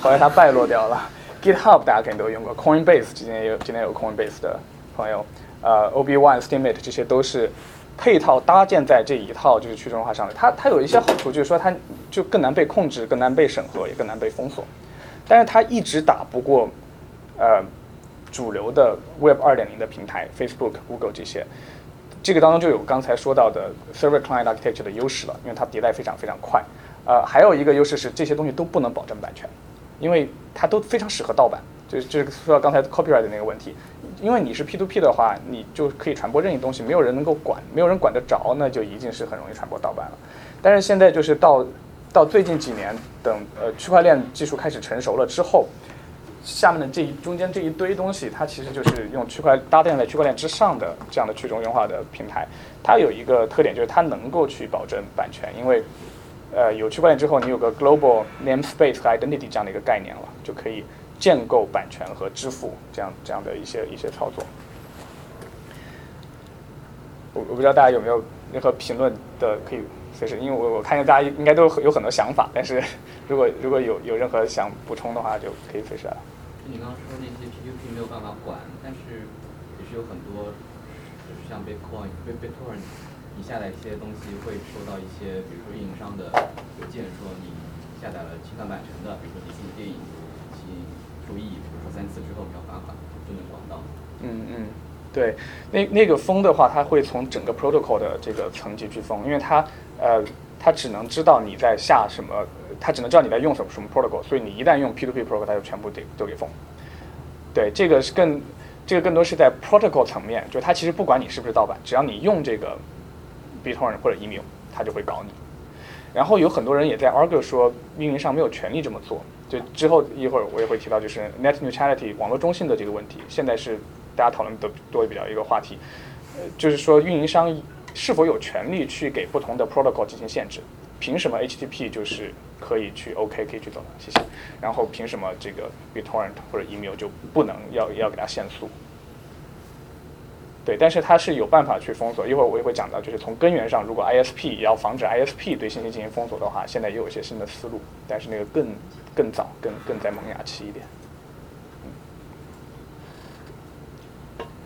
Speaker 4: 后来它败落掉了。GitHub 大家肯定都用过，Coinbase 今天也有今天有 Coinbase 的朋友，呃，OB One、Steemit 这些都是。配套搭建在这一套就是去中心化上的，它它有一些好处，就是说它就更难被控制、更难被审核、也更难被封锁。但是它一直打不过呃主流的 Web 二点零的平台，Facebook、Google 这些。这个当中就有刚才说到的 Server Client Architecture 的优势了，因为它迭代非常非常快。呃，还有一个优势是这些东西都不能保证版权，因为它都非常适合盗版。就就是说到刚才 copyright 的那个问题，因为你是 P2P 的话，你就可以传播任意东西，没有人能够管，没有人管得着，那就一定是很容易传播盗版了。但是现在就是到到最近几年，等呃区块链技术开始成熟了之后，下面的这一中间这一堆东西，它其实就是用区块搭建在区块链之上的这样的去中心化的平台，它有一个特点就是它能够去保证版权，因为呃有区块链之后，你有个 global namespace 和 identity 这样的一个概念了，就可以。建构版权和支付这样这样的一些一些操作，我我不知道大家有没有任何评论的可以随时，因为我我看见大家应该都有很多想法，但是如果如果有有任何想补充的话，就可以随时来。
Speaker 36: 你刚刚说那些 P2P 没有办法管，但是也是有很多，就是像 Bitcoin、Bitcoin，你下载一些东西会收到一些，比如说运营商的邮件，说你下载了侵犯版权的，比如说迪士尼电影。请注意，比如说三次之后要罚款，就能管到。
Speaker 4: 嗯嗯，对，那那个封的话，它会从整个 protocol 的这个层级去封，因为它呃，它只能知道你在下什么，它只能知道你在用什么什么 protocol，所以你一旦用 P2P protocol，它就全部得都给封。对，这个是更这个更多是在 protocol 层面，就它其实不管你是不是盗版，只要你用这个 BitTorrent 或者 Email，它就会搞你。然后有很多人也在 argue 说，运营商没有权利这么做。就之后一会儿我也会提到，就是 net neutrality 网络中性的这个问题，现在是大家讨论的多比较一个话题。呃，就是说运营商是否有权利去给不同的 protocol 进行限制？凭什么 HTTP 就是可以去 OK 可以去走的？谢谢。然后凭什么这个 BitTorrent 或者 Email 就不能要要给它限速？对，但是它是有办法去封锁。一会儿我也会讲到，就是从根源上，如果 ISP 要防止 ISP 对信息进行封锁的话，现在也有一些新的思路，但是那个更更早、更更在萌芽期一点。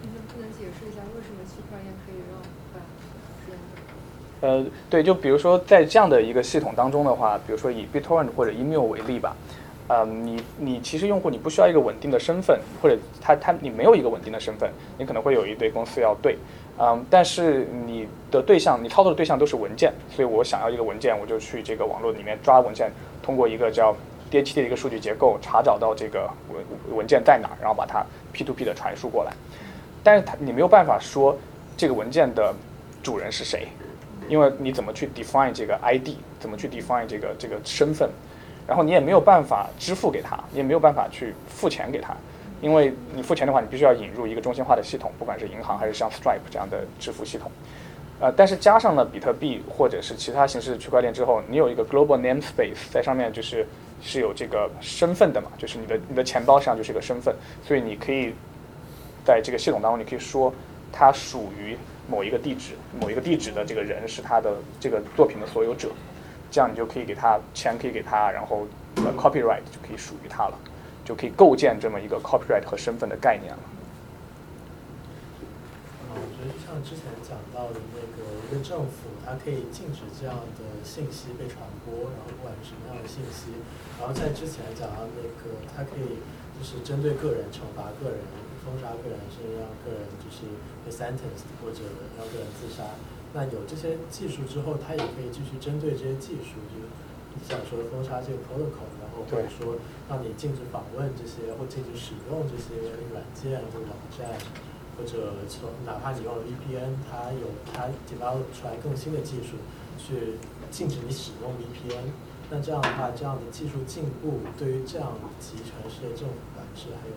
Speaker 14: 你能不能解释一下为什么区块链可以让
Speaker 4: 呃，对，就比如说在这样的一个系统当中的话，比如说以 BitTorrent 或者 Email 为例吧。呃，你你其实用户你不需要一个稳定的身份，或者他他你没有一个稳定的身份，你可能会有一堆公司要对，嗯，但是你的对象，你操作的对象都是文件，所以我想要一个文件，我就去这个网络里面抓文件，通过一个叫 DHT 的一个数据结构，查找到这个文文件在哪，然后把它 P to P 的传输过来。但是它你没有办法说这个文件的主人是谁，因为你怎么去 define 这个 ID，怎么去 define 这个这个身份，然后你也没有办法支付给他，你也没有办法去付钱给他，因为你付钱的话，你必须要引入一个中心化的系统，不管是银行还是像 Stripe 这样的支付系统。呃，但是加上了比特币或者是其他形式区块链之后，你有一个 global namespace 在上面，就是是有这个身份的嘛，就是你的你的钱包实际上就是一个身份，所以你可以在这个系统当中，你可以说它属于某一个地址，某一个地址的这个人是他的这个作品的所有者，这样你就可以给他钱，可以给他，然后呃 copyright 就可以属于他了，就可以构建这么一个 copyright 和身份的概念了。
Speaker 13: 啊，我觉得像之前讲到的那个一个政府，它可以禁止这样的信息被传播，然后不管是什么样的信息，然后在之前讲到那个，它可以就是针对个人惩罚个人，封杀个人，甚至让个人就是被 sentenced 或者让个人自杀。那有这些技术之后，它也可以继续针对这些技术，就你想说封杀这个 protocol，然后或者说让你禁止访问这些，或禁止使用这些软件或者网站。或者从哪怕你用了 VPN，它有它 develop 出来更新的技术，去禁止你使用 VPN。那这样的话，这样的技术进步对于这样集权式的政府管制还有？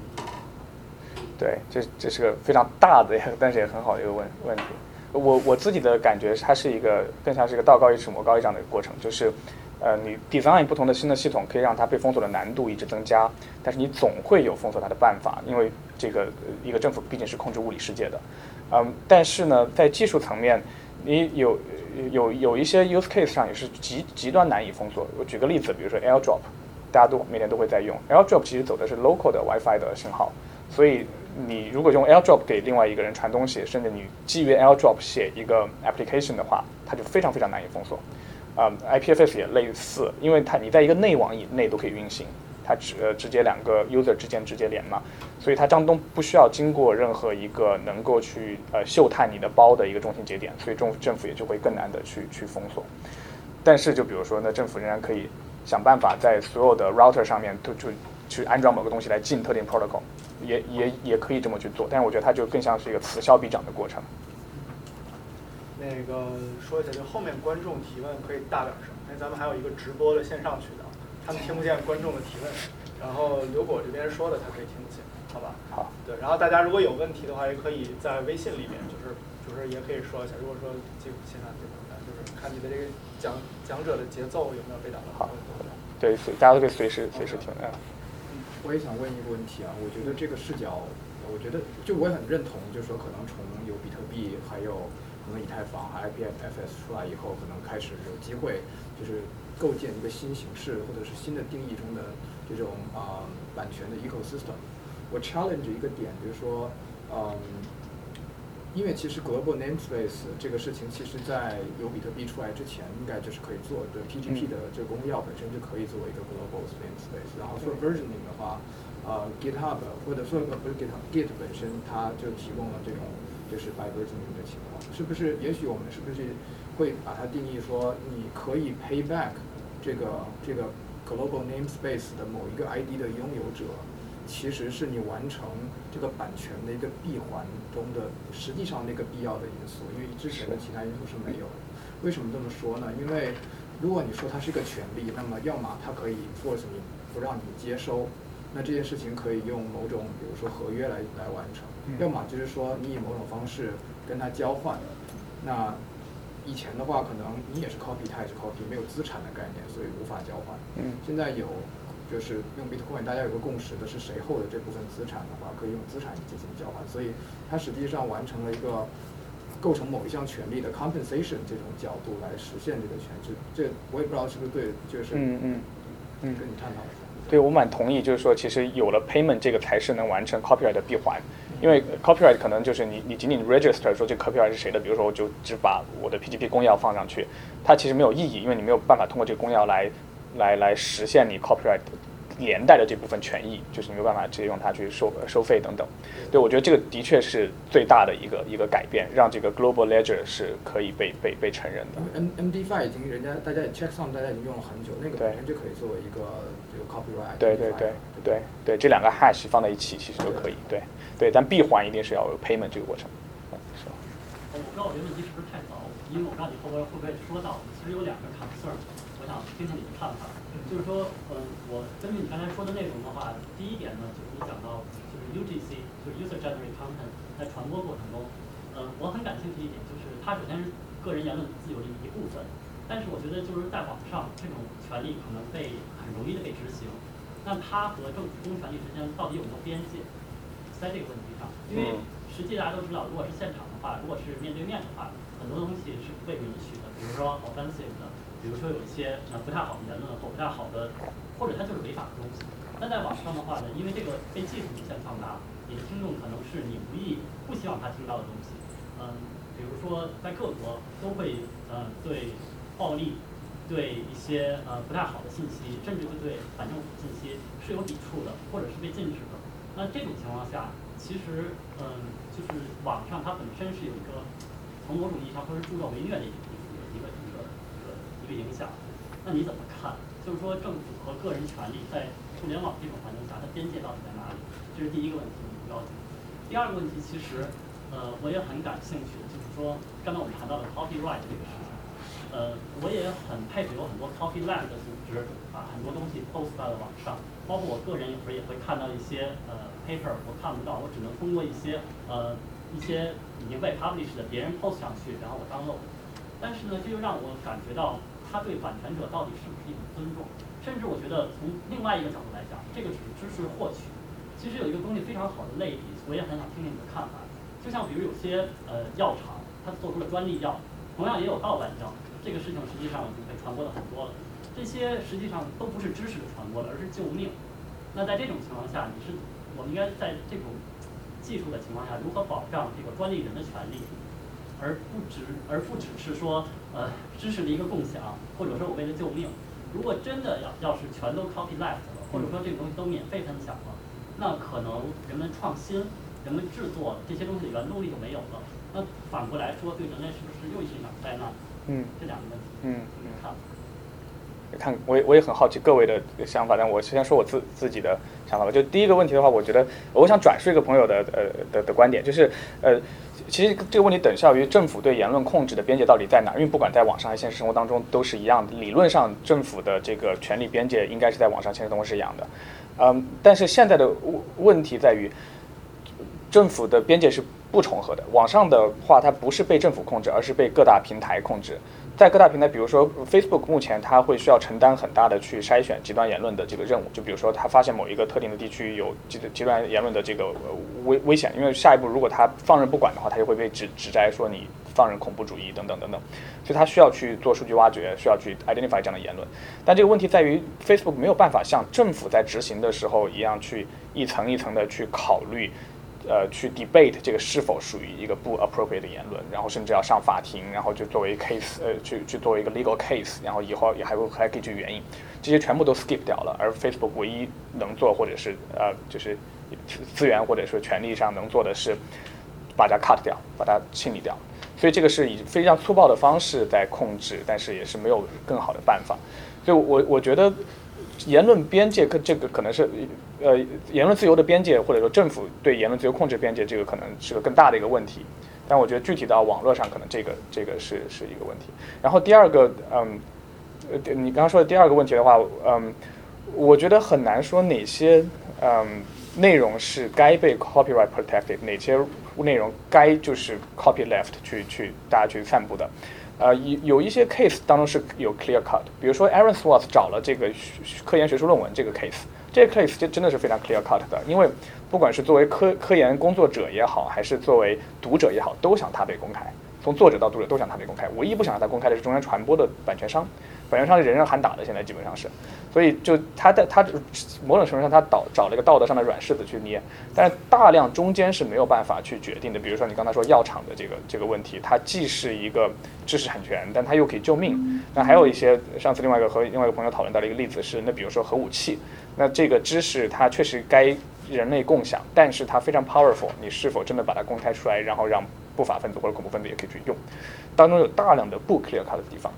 Speaker 4: 对，这这是个非常大的，(laughs) 但是也很好的一个问问题。我我自己的感觉，它是一个更像是一个道高一尺，魔高一丈的一个过程，就是。呃，你 design 不同的新的系统，可以让它被封锁的难度一直增加，但是你总会有封锁它的办法，因为这个一个政府毕竟是控制物理世界的，嗯，但是呢，在技术层面，你有有有一些 use case 上也是极极端难以封锁。我举个例子，比如说 AirDrop，大家都每天都会在用 AirDrop，其实走的是 local 的 WiFi 的信号，所以你如果用 AirDrop 给另外一个人传东西，甚至你基于 AirDrop 写一个 application 的话，它就非常非常难以封锁。啊，IPFS 也类似，因为它你在一个内网以内都可以运行，它直呃直接两个 user 之间直接连嘛，所以它张东不需要经过任何一个能够去呃嗅探你的包的一个中心节点，所以政政府也就会更难的去去封锁。但是就比如说，那政府仍然可以想办法在所有的 router 上面都就去安装某个东西来进特定 protocol，也也也可以这么去做，但是我觉得它就更像是一个此消彼长的过程。
Speaker 2: 那个说一下，就后面观众提问可以大点声，因为咱们还有一个直播的线上渠道，他们听不见观众的提问，然后刘果这边说的他可以听得见，好吧？
Speaker 4: 好。
Speaker 2: 对，然后大家如果有问题的话，也可以在微信里面，就是就是也可以说一下。如果说这个现在这个就是看你的这个讲讲者的节奏有没有被打断。
Speaker 4: 好。对，大家都可以随时随时听。嗯。
Speaker 34: 我也想问一个问题啊，我觉得这个视角，我觉得就我也很认同，就是说可能从有比特币还有。可能以太坊和 IPFS 出来以后，可能开始有机会，就是构建一个新形式或者是新的定义中的这种啊版权的 ecosystem。我 challenge 一个点就是说，嗯，因为其实 global namespace 这个事情，其实在有比特币出来之前，应该就是可以做的。PGP 的这个公钥本身就可以作为一个 global namespace。然后做 versioning 的话，呃，GitHub 或者说呃不是 GitHub，Git 本身它就提供了这种。就是 by versioning 的情况，是不是？也许我们是不是会把它定义说，你可以 pay back 这个这个 global namespace 的某一个 ID 的拥有者，其实是你完成这个版权的一个闭环中的实际上那个必要的因素，因为之前的其他因素是没有的。为什么这么说呢？因为如果你说它是一个权利，那么要么它可以 force 你不让你接收，那这件事情可以用某种比如说合约来来完成。要么就是说你以某种方式跟它交换，那以前的话可能你也是 copy，它也是 copy，没有资产的概念，所以无法交换。现在有，就是用 Bitcoin，大家有个共识的是谁 hold 这部分资产的话，可以用资产进行交换，所以它实际上完成了一个构成某一项权利的 compensation 这种角度来实现这个权制。这我也不知道是不是对，就是
Speaker 4: 嗯嗯嗯，
Speaker 2: 跟你探讨一下。
Speaker 4: 对我蛮同意，就是说其实有了 payment 这个才是能完成 copyright 的闭环。因为 copyright 可能就是你你仅仅 register 说这 copyright 是谁的，比如说我就只把我的 PGP 公钥放上去，它其实没有意义，因为你没有办法通过这个公钥来来来实现你 copyright 连带的这部分权益，就是你没有办法直接用它去收收费等等。对我觉得这个的确是最大的一个一个改变，让这个 global ledger 是可以被被被承认的。
Speaker 34: M M D Five 已经人家大家也 checksum 大家已经用了很久，那个本身就可以作为一个这个 copyright。
Speaker 4: 对对对对对，这两个 hash 放在一起其实都可以。对对，但闭环一定是要有 payment 这个过程。是吧？
Speaker 25: 我不知道我这个问题是不是太早，因为我不知道你后边会不会说到。其实有两个 concern，我想听听你的看法。就是说，嗯，我根据你刚才说的内容的话，第一点呢，就是你讲到就是 UGC，就是 user generated content，在传播过程中，嗯，我很感兴趣一点，就是它首先是个人言论自由的一部分，但是我觉得就是在网上这种权利可能被很容易的被执行，那它和政府公权力之间到底有没有边界？在这个问题上，因为实际大家都知道，如果是现场的话，如果是面对面的话，很多东西是不被允许的，比如说 offensive 的。比如说有一些呃不太好的言论或不太好的，或者它就是违法的东西。那在网上的话呢，因为这个被技术无限放大，你的听众可能是你无意不希望他听到的东西。嗯，比如说在各国都会呃对暴力、对一些呃不太好的信息，甚至是对反政府信息是有抵触的，或者是被禁止的。那这种情况下，其实嗯就是网上它本身是有一个从某种意义上说是助纣为虐的一个。一个影响，那你怎么看？就是说，政府和个人权利在互联网这种环境下，它边界到底在哪里？这是第一个问题，你了解。第二个问题，其实，呃，我也很感兴趣，就是说，刚才我们谈到的 copyright 这个事情，呃，我也很佩服有很多 copyright 的组织，把很多东西 post 在了网上，包括我个人有时候也会看到一些呃 paper，我看不到，我只能通过一些呃一些已经被 published 的别人 post 上去，然后我 download。但是呢，这就让我感觉到。他对版权者到底是不是一种尊重？甚至我觉得从另外一个角度来讲，这个只是知识获取。其实有一个东西非常好的类比，我也很想听听你的看法。就像比如有些呃药厂，它做出了专利药，同样也有盗版药，这个事情实际上已经被传播的很多了。这些实际上都不是知识的传播了，而是救命。那在这种情况下，你是我们应该在这种技术的情况下，如何保障这个专利人的权利？而不只而不只是说，呃，知识的一个共享，或者说我为了救命。如果真的要要是全都 copyleft 了，或者说这个东西都免费分享了，那可能人们创新、人们制作这些东西的原动力就没有了。那反过来说，对人类是不是又是一场灾难？
Speaker 4: 嗯，
Speaker 25: 这两个问题，
Speaker 4: 嗯，
Speaker 25: 你看。
Speaker 4: 看，我也我也很好奇各位的想法，但我先说我自自己的想法吧。就第一个问题的话，我觉得我想转述一个朋友的呃的的观点，就是呃，其实这个问题等效于政府对言论控制的边界到底在哪？因为不管在网上还是现实生活当中都是一样的，理论上政府的这个权利边界应该是在网上现实生活是一样的，嗯，但是现在的问问题在于，政府的边界是不重合的。网上的话，它不是被政府控制，而是被各大平台控制。在各大平台，比如说 Facebook，目前它会需要承担很大的去筛选极端言论的这个任务。就比如说，它发现某一个特定的地区有极极端言论的这个危危险，因为下一步如果它放任不管的话，它就会被指指摘说你放任恐怖主义等等等等。所以它需要去做数据挖掘，需要去 identify 这样的言论。但这个问题在于，Facebook 没有办法像政府在执行的时候一样去一层一层的去考虑。呃，去 debate 这个是否属于一个不 appropriate 的言论，然后甚至要上法庭，然后就作为 case，呃，去去作为一个 legal case，然后以后也还会还可以去援引，这些全部都 skip 掉了。而 Facebook 唯一能做或者是呃，就是资源或者说权利上能做的是把它 cut 掉，把它清理掉。所以这个是以非常粗暴的方式在控制，但是也是没有更好的办法。所以我我觉得。言论边界，可这个可能是，呃，言论自由的边界，或者说政府对言论自由控制边界，这个可能是个更大的一个问题。但我觉得具体到网络上，可能这个这个是是一个问题。然后第二个，嗯，呃，你刚刚说的第二个问题的话，嗯，我觉得很难说哪些嗯内容是该被 copyright protected，哪些内容该就是 copy left 去去大家去散布的。呃，有有一些 case 当中是有 clear cut，比如说 Aaron Swartz 找了这个科研学术论文这个 case，这个 case 就真的是非常 clear cut 的，因为不管是作为科科研工作者也好，还是作为读者也好，都想它被公开，从作者到读者都想它被公开，唯一不想让它公开的是中央传播的版权商，版权商是人人喊打的，现在基本上是，所以就他的他某种程度上他找找了一个道德上的软柿子去捏，但是大量中间是没有办法去决定的。比如说你刚才说药厂的这个这个问题，它既是一个知识产权，但它又可以救命。那还有一些上次另外一个和另外一个朋友讨论到的一个例子是，那比如说核武器，那这个知识它确实该人类共享，但是它非常 powerful，你是否真的把它公开出来，然后让不法分子或者恐怖分子也可以去用，当中有大量的不 clear cut 的地方。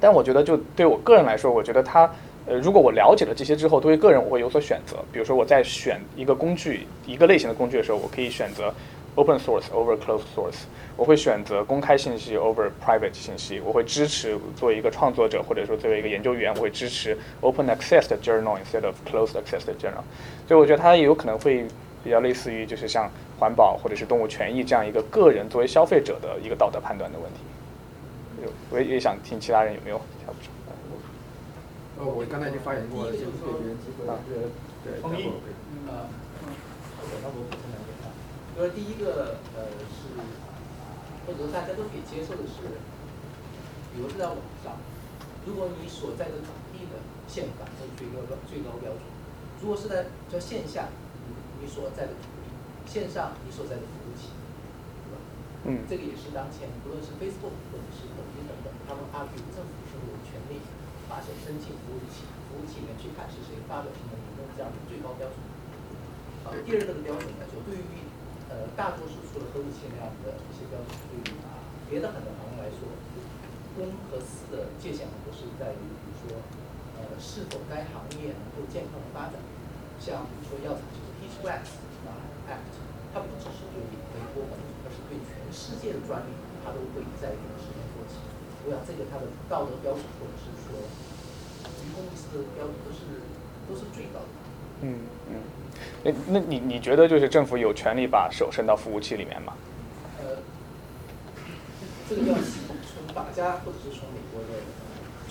Speaker 4: 但我觉得，就对我个人来说，我觉得它，呃，如果我了解了这些之后，对于个人我会有所选择。比如说，我在选一个工具、一个类型的工具的时候，我可以选择 open source over closed source，我会选择公开信息 over private 信息，我会支持作为一个创作者或者说作为一个研究员，我会支持 open access 的 journal instead of closed access 的 journal。所以我觉得它有可能会比较类似于就是像环保或者是动物权益这样一个个人作为消费者的一个道德判断的问题。我也想听其他人有没有想补充。
Speaker 34: 呃，我刚才已经发言过了，先给别人机会。对，
Speaker 27: 同意。呃，那我补充两点。就是第一个，呃，是或者说大家都可以接受的是，比如是在网上，如果你所在的土地的宪法是最高最高标准，如果是在叫线下，你所在的土地，线上你所在的服务器，对吧？
Speaker 4: 嗯。
Speaker 27: 这个也是当前不论是 Facebook 或者是，他们阿举政府是有权利把手伸进服务器，服务器里面去看是谁发表什么言论这样的最高标准。好，第二个的标准呢，就对于呃大多数除了核武器那样的一些标准，对于啊别的很多行业来说，公和私的界限呢都是在于，比如说呃是否该行业能够健康的发展，像比如说药厂就是 Peach Wax 啊 Act，它不只是对美国本土，而是对全世界的专利，它都会在一定的时间做起。我想这个它的道德标准或者是说于公司的标准都是都是最高的。
Speaker 4: 嗯嗯，那那你你觉得就是政府有权利把手伸到服务器里面吗？
Speaker 27: 呃，这个要从法家或者是从美国的，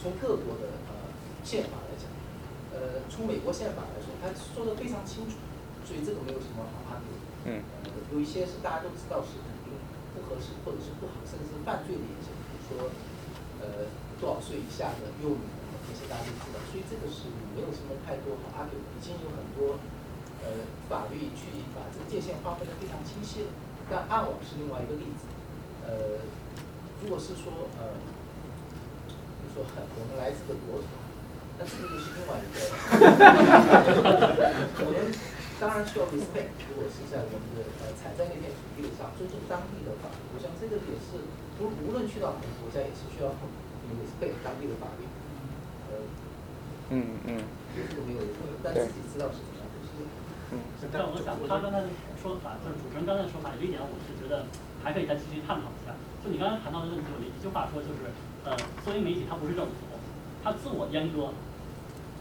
Speaker 27: 从各国的呃宪法来讲，呃，从美国宪法来说，他说的非常清楚，所以这个没有什么好 argument 的。
Speaker 4: 嗯。
Speaker 27: 呃，有一些是大家都知道是肯定不合适或者是不好，甚至是犯罪的一些，比如说呃多少岁以下的幼女这些大家都知道，所以这个是没有什么太多好 argue，已经有很多呃法律去把这个界限划分的非常清晰了。但暗网是另外一个例子，呃，如果是说呃，说我们来自的国土，那这个就是另外一个，我们当然需要 respect，如果是在我们的呃踩在那片土地上尊重当地的法律，我想这个也是无无论去到哪个国家也是需要 respect 当地的法律，呃，
Speaker 4: 嗯嗯。
Speaker 27: 这个没有，但自己知道是怎么样的。
Speaker 4: 嗯。
Speaker 25: 但我想他刚才说法，就是主持人刚才的说法有一点，我是觉得还可以再继续探讨一下。就你刚才谈到的问题，有一句话说，就是呃，作为媒体，它不是政府，它自我阉割，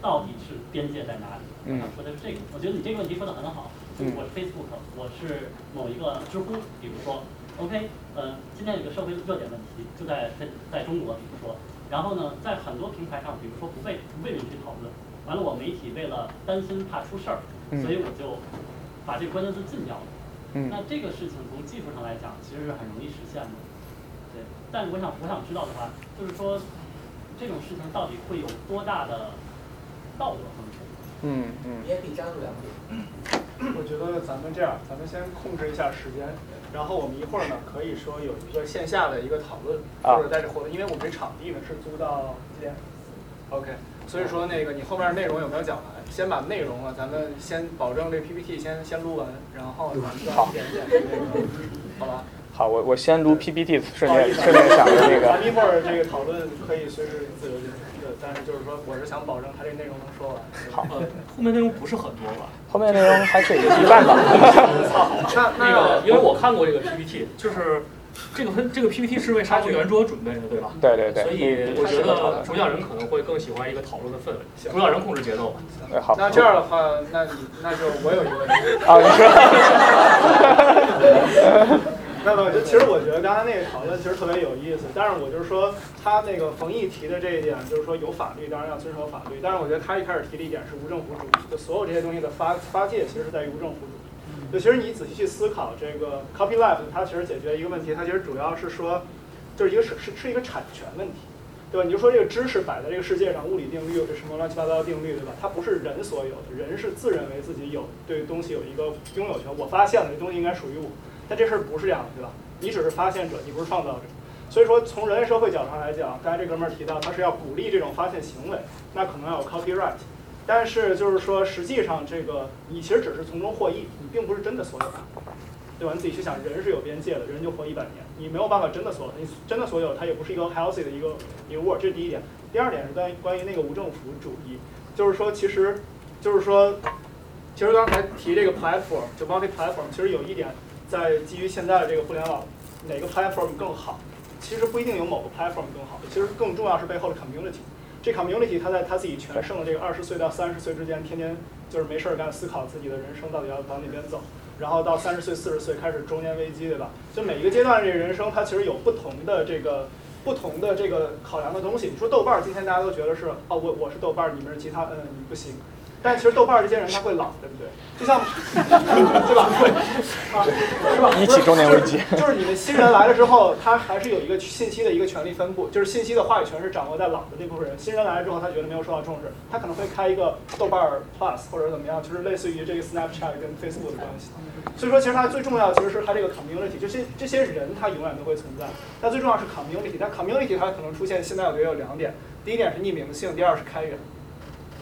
Speaker 25: 到底是边界在哪里？我想说的是这个。我觉得你这个问题说的很好。就是我是 Facebook，我是某一个知乎，比如说，OK，呃，今天有个社会热点问题，就在在在中国，比如说，然后呢，在很多平台上，比如说不被不被允许讨论，完了我媒体为了担心怕出事儿，所以我就把这个关键字禁掉了。
Speaker 4: 嗯。
Speaker 25: 那这个事情从技术上来讲，其实是很容易实现的。对。但我想我想知道的话，就是说，这种事情到底会有多大的道德风险？
Speaker 4: 嗯嗯。
Speaker 27: 你也可以加入两点。
Speaker 2: 我觉得咱们这样，咱们先控制一下时间，然后我们一会儿呢可以说有一个线下的一个讨论，或者在这活动，因为我们这场地呢是租到几点？OK，所以说那个你后面内容有没有讲完？先把内容啊，咱们先保证这 PPT 先先录完，然后咱们再一点点那个，好吧？
Speaker 4: 好，我我先录 PPT，顺便顺便想着那个。
Speaker 2: 咱们一会儿这个讨论可以随时自由进行，对，但是就是说我是想保证他这内容能说完。
Speaker 4: 好，
Speaker 25: 后面内容不是很多吧？
Speaker 4: 后面内容还可以一半吧。(laughs)
Speaker 25: 那个，因为我看过这个 PPT，就是这个分这个 PPT 是为沙漠圆桌准备的，对吧？
Speaker 4: 对对对。
Speaker 25: 所以我觉得主讲人可能会更喜欢一个讨论的氛围，主讲人控制节奏吧。
Speaker 4: 哎，好。
Speaker 2: 那这样的话，那你那就我有一个问题。
Speaker 4: 啊，你说。(laughs)
Speaker 2: 没有没有，就其实我觉得刚才那个讨论其实特别有意思，但是我就是说他那个冯毅提的这一点，就是说有法律当然要遵守法律，但是我觉得他一开始提的一点是无政府主义，就所有这些东西的发发界其实是在于无政府主义。就其实你仔细去思考这个 copyleft，它其实解决一个问题，它其实主要是说，就是一个是是是一个产权问题，对吧？你就说这个知识摆在这个世界上，物理定律这什么乱七八糟的定律，对吧？它不是人所有的，人是自认为自己有对东西有一个拥有权。我发现了这东西应该属于我，但这事儿不是这样的，对吧？你只是发现者，你不是创造者。所以说，从人类社会角度上来讲，刚才这哥们儿提到，他是要鼓励这种发现行为，那可能要有 copyright。但是就是说，实际上这个你其实只是从中获益，你并不是真的所有，对吧？你自己去想，人是有边界的，人就活一百年，你没有办法真的所有，你真的所有，它也不是一个 healthy 的一个一个 word，这是第一点。第二点是关于关于那个无政府主义，就是说，其实就是说，其实刚才提这个 platform，就 multi platform，其实有一点在基于现在的这个互联网，哪个 platform 更好？其实不一定有某个 platform 更好，其实更重要是背后的 community。这 community 他在他自己全盛的这个二十岁到三十岁之间，天天就是没事儿干，思考自己的人生到底要往哪边走。然后到三十岁、四十岁开始中年危机，对吧？就每一个阶段这个人生，它其实有不同的这个不同的这个考量的东西。你说豆瓣儿，今天大家都觉得是哦，我我是豆瓣儿，你们是其他，嗯，你不行。但其实豆瓣儿这些人他会老，对不对？就像，对吧？会啊，是吧？
Speaker 4: 一起中年危机。
Speaker 2: 就是你们新人来了之后，他还是有一个信息的一个权利分布，就是信息的话语权是掌握在老的那部分人。新人来了之后，他觉得没有受到重视，他可能会开一个豆瓣儿 Plus 或者怎么样，就是类似于这个 Snapchat 跟 Facebook 的关系。所以说，其实它最重要其实是它这个 community，这些这些人他永远都会存在。但最重要是 community，但 community 它可能出现现在我觉得有两点，第一点是匿名性，第二是开源。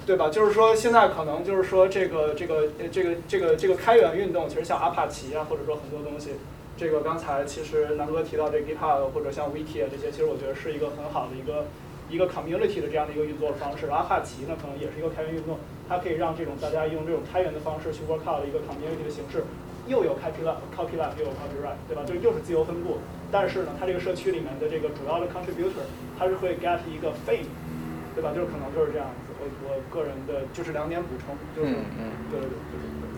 Speaker 2: 对吧？就是说，现在可能就是说，这个这个这个这个这个开源运动，其实像阿帕奇啊，或者说很多东西，这个刚才其实南哥提到这 GitHub 或者像 Wiki 啊这些，其实我觉得是一个很好的一个一个 community 的这样的一个运作方式。阿帕奇呢，可能也是一个开源运动，它可以让这种大家用这种开源的方式去 work out 一个 community 的形式，又有 copyright copyright 又有 copyright，对吧？就又是自由分布，但是呢，它这个社区里面的这个主要的 contributor，它是会 get 一个 fame，对吧？就是可能就是这样。我个人的就是两点补充，就是嗯嗯，对对对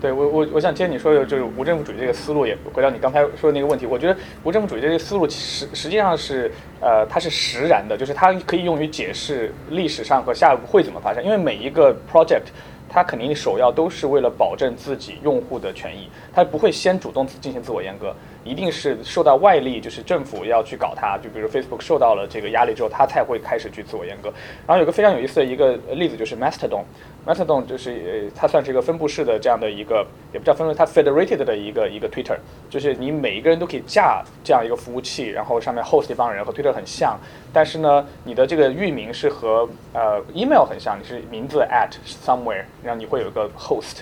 Speaker 2: 对
Speaker 4: 对我我我想接你说的就是无政府主义这个思路，也回到你刚才说的那个问题。我觉得无政府主义这个思路实实际上是呃它是实然的，就是它可以用于解释历史上和下一步会怎么发生，因为每一个 project。它肯定首要都是为了保证自己用户的权益，它不会先主动进行自我阉割，一定是受到外力，就是政府要去搞它，就比如 Facebook 受到了这个压力之后，它才会开始去自我阉割。然后有个非常有意思的一个例子就是 Mastodon，Mastodon 就是呃它算是一个分布式的这样的一个，也不叫分布，它 federated 的一个一个 Twitter，就是你每一个人都可以架这样一个服务器，然后上面 host 一帮人和 Twitter 很像，但是呢，你的这个域名是和呃 email 很像，你是名字 at somewhere。然后你会有一个 host，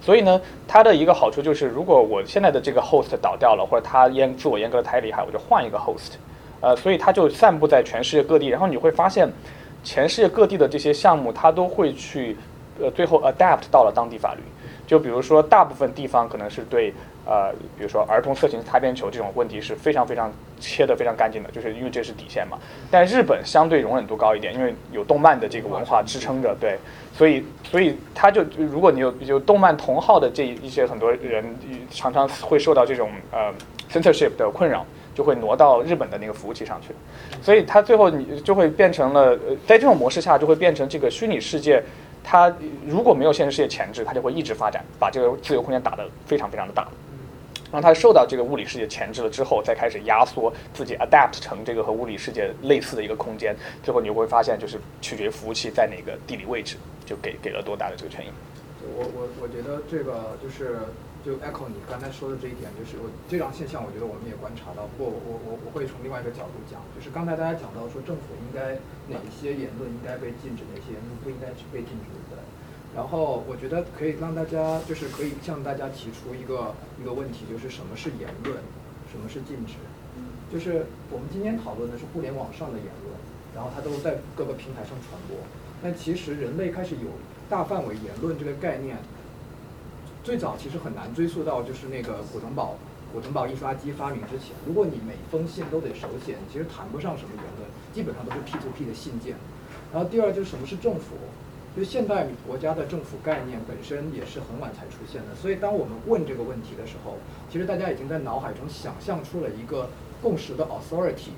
Speaker 4: 所以呢，它的一个好处就是，如果我现在的这个 host 倒掉了，或者它阉自我阉割的太厉害，我就换一个 host，呃，所以它就散布在全世界各地。然后你会发现，全世界各地的这些项目，它都会去，呃，最后 adapt 到了当地法律。就比如说，大部分地方可能是对。呃，比如说儿童色情擦边球这种问题是非常非常切的非常干净的，就是因为这是底线嘛。但日本相对容忍度高一点，因为有动漫的这个文化支撑着，对，所以所以他就如果你有有动漫同号的这一些很多人常常会受到这种呃 censorship 的困扰，就会挪到日本的那个服务器上去。所以它最后你就会变成了呃，在这种模式下就会变成这个虚拟世界，它如果没有现实世界前置，它就会一直发展，把这个自由空间打得非常非常的大。让它受到这个物理世界钳制了之后，再开始压缩自己，adapt 成这个和物理世界类似的一个空间，最后你会发现，就是取决于服务器在哪个地理位置，就给给了多大的这个权益。
Speaker 34: 我我我觉得这个就是就 echo 你刚才说的这一点，就是我这张现象，我觉得我们也观察到。不过我我我会从另外一个角度讲，就是刚才大家讲到说政府应该哪些言论应该被禁止，哪些言论不应该去被禁止的。然后我觉得可以让大家，就是可以向大家提出一个一个问题，就是什么是言论，什么是禁止？就是我们今天讨论的是互联网上的言论，然后它都在各个平台上传播。但其实人类开始有大范围言论这个概念，最早其实很难追溯到就是那个古腾堡古腾堡印刷机发明之前。如果你每封信都得手写，其实谈不上什么言论，基本上都是 P to P 的信件。然后第二就是什么是政府？就现代国家的政府概念本身也是很晚才出现的，所以当我们问这个问题的时候，其实大家已经在脑海中想象出了一个共识的 authority，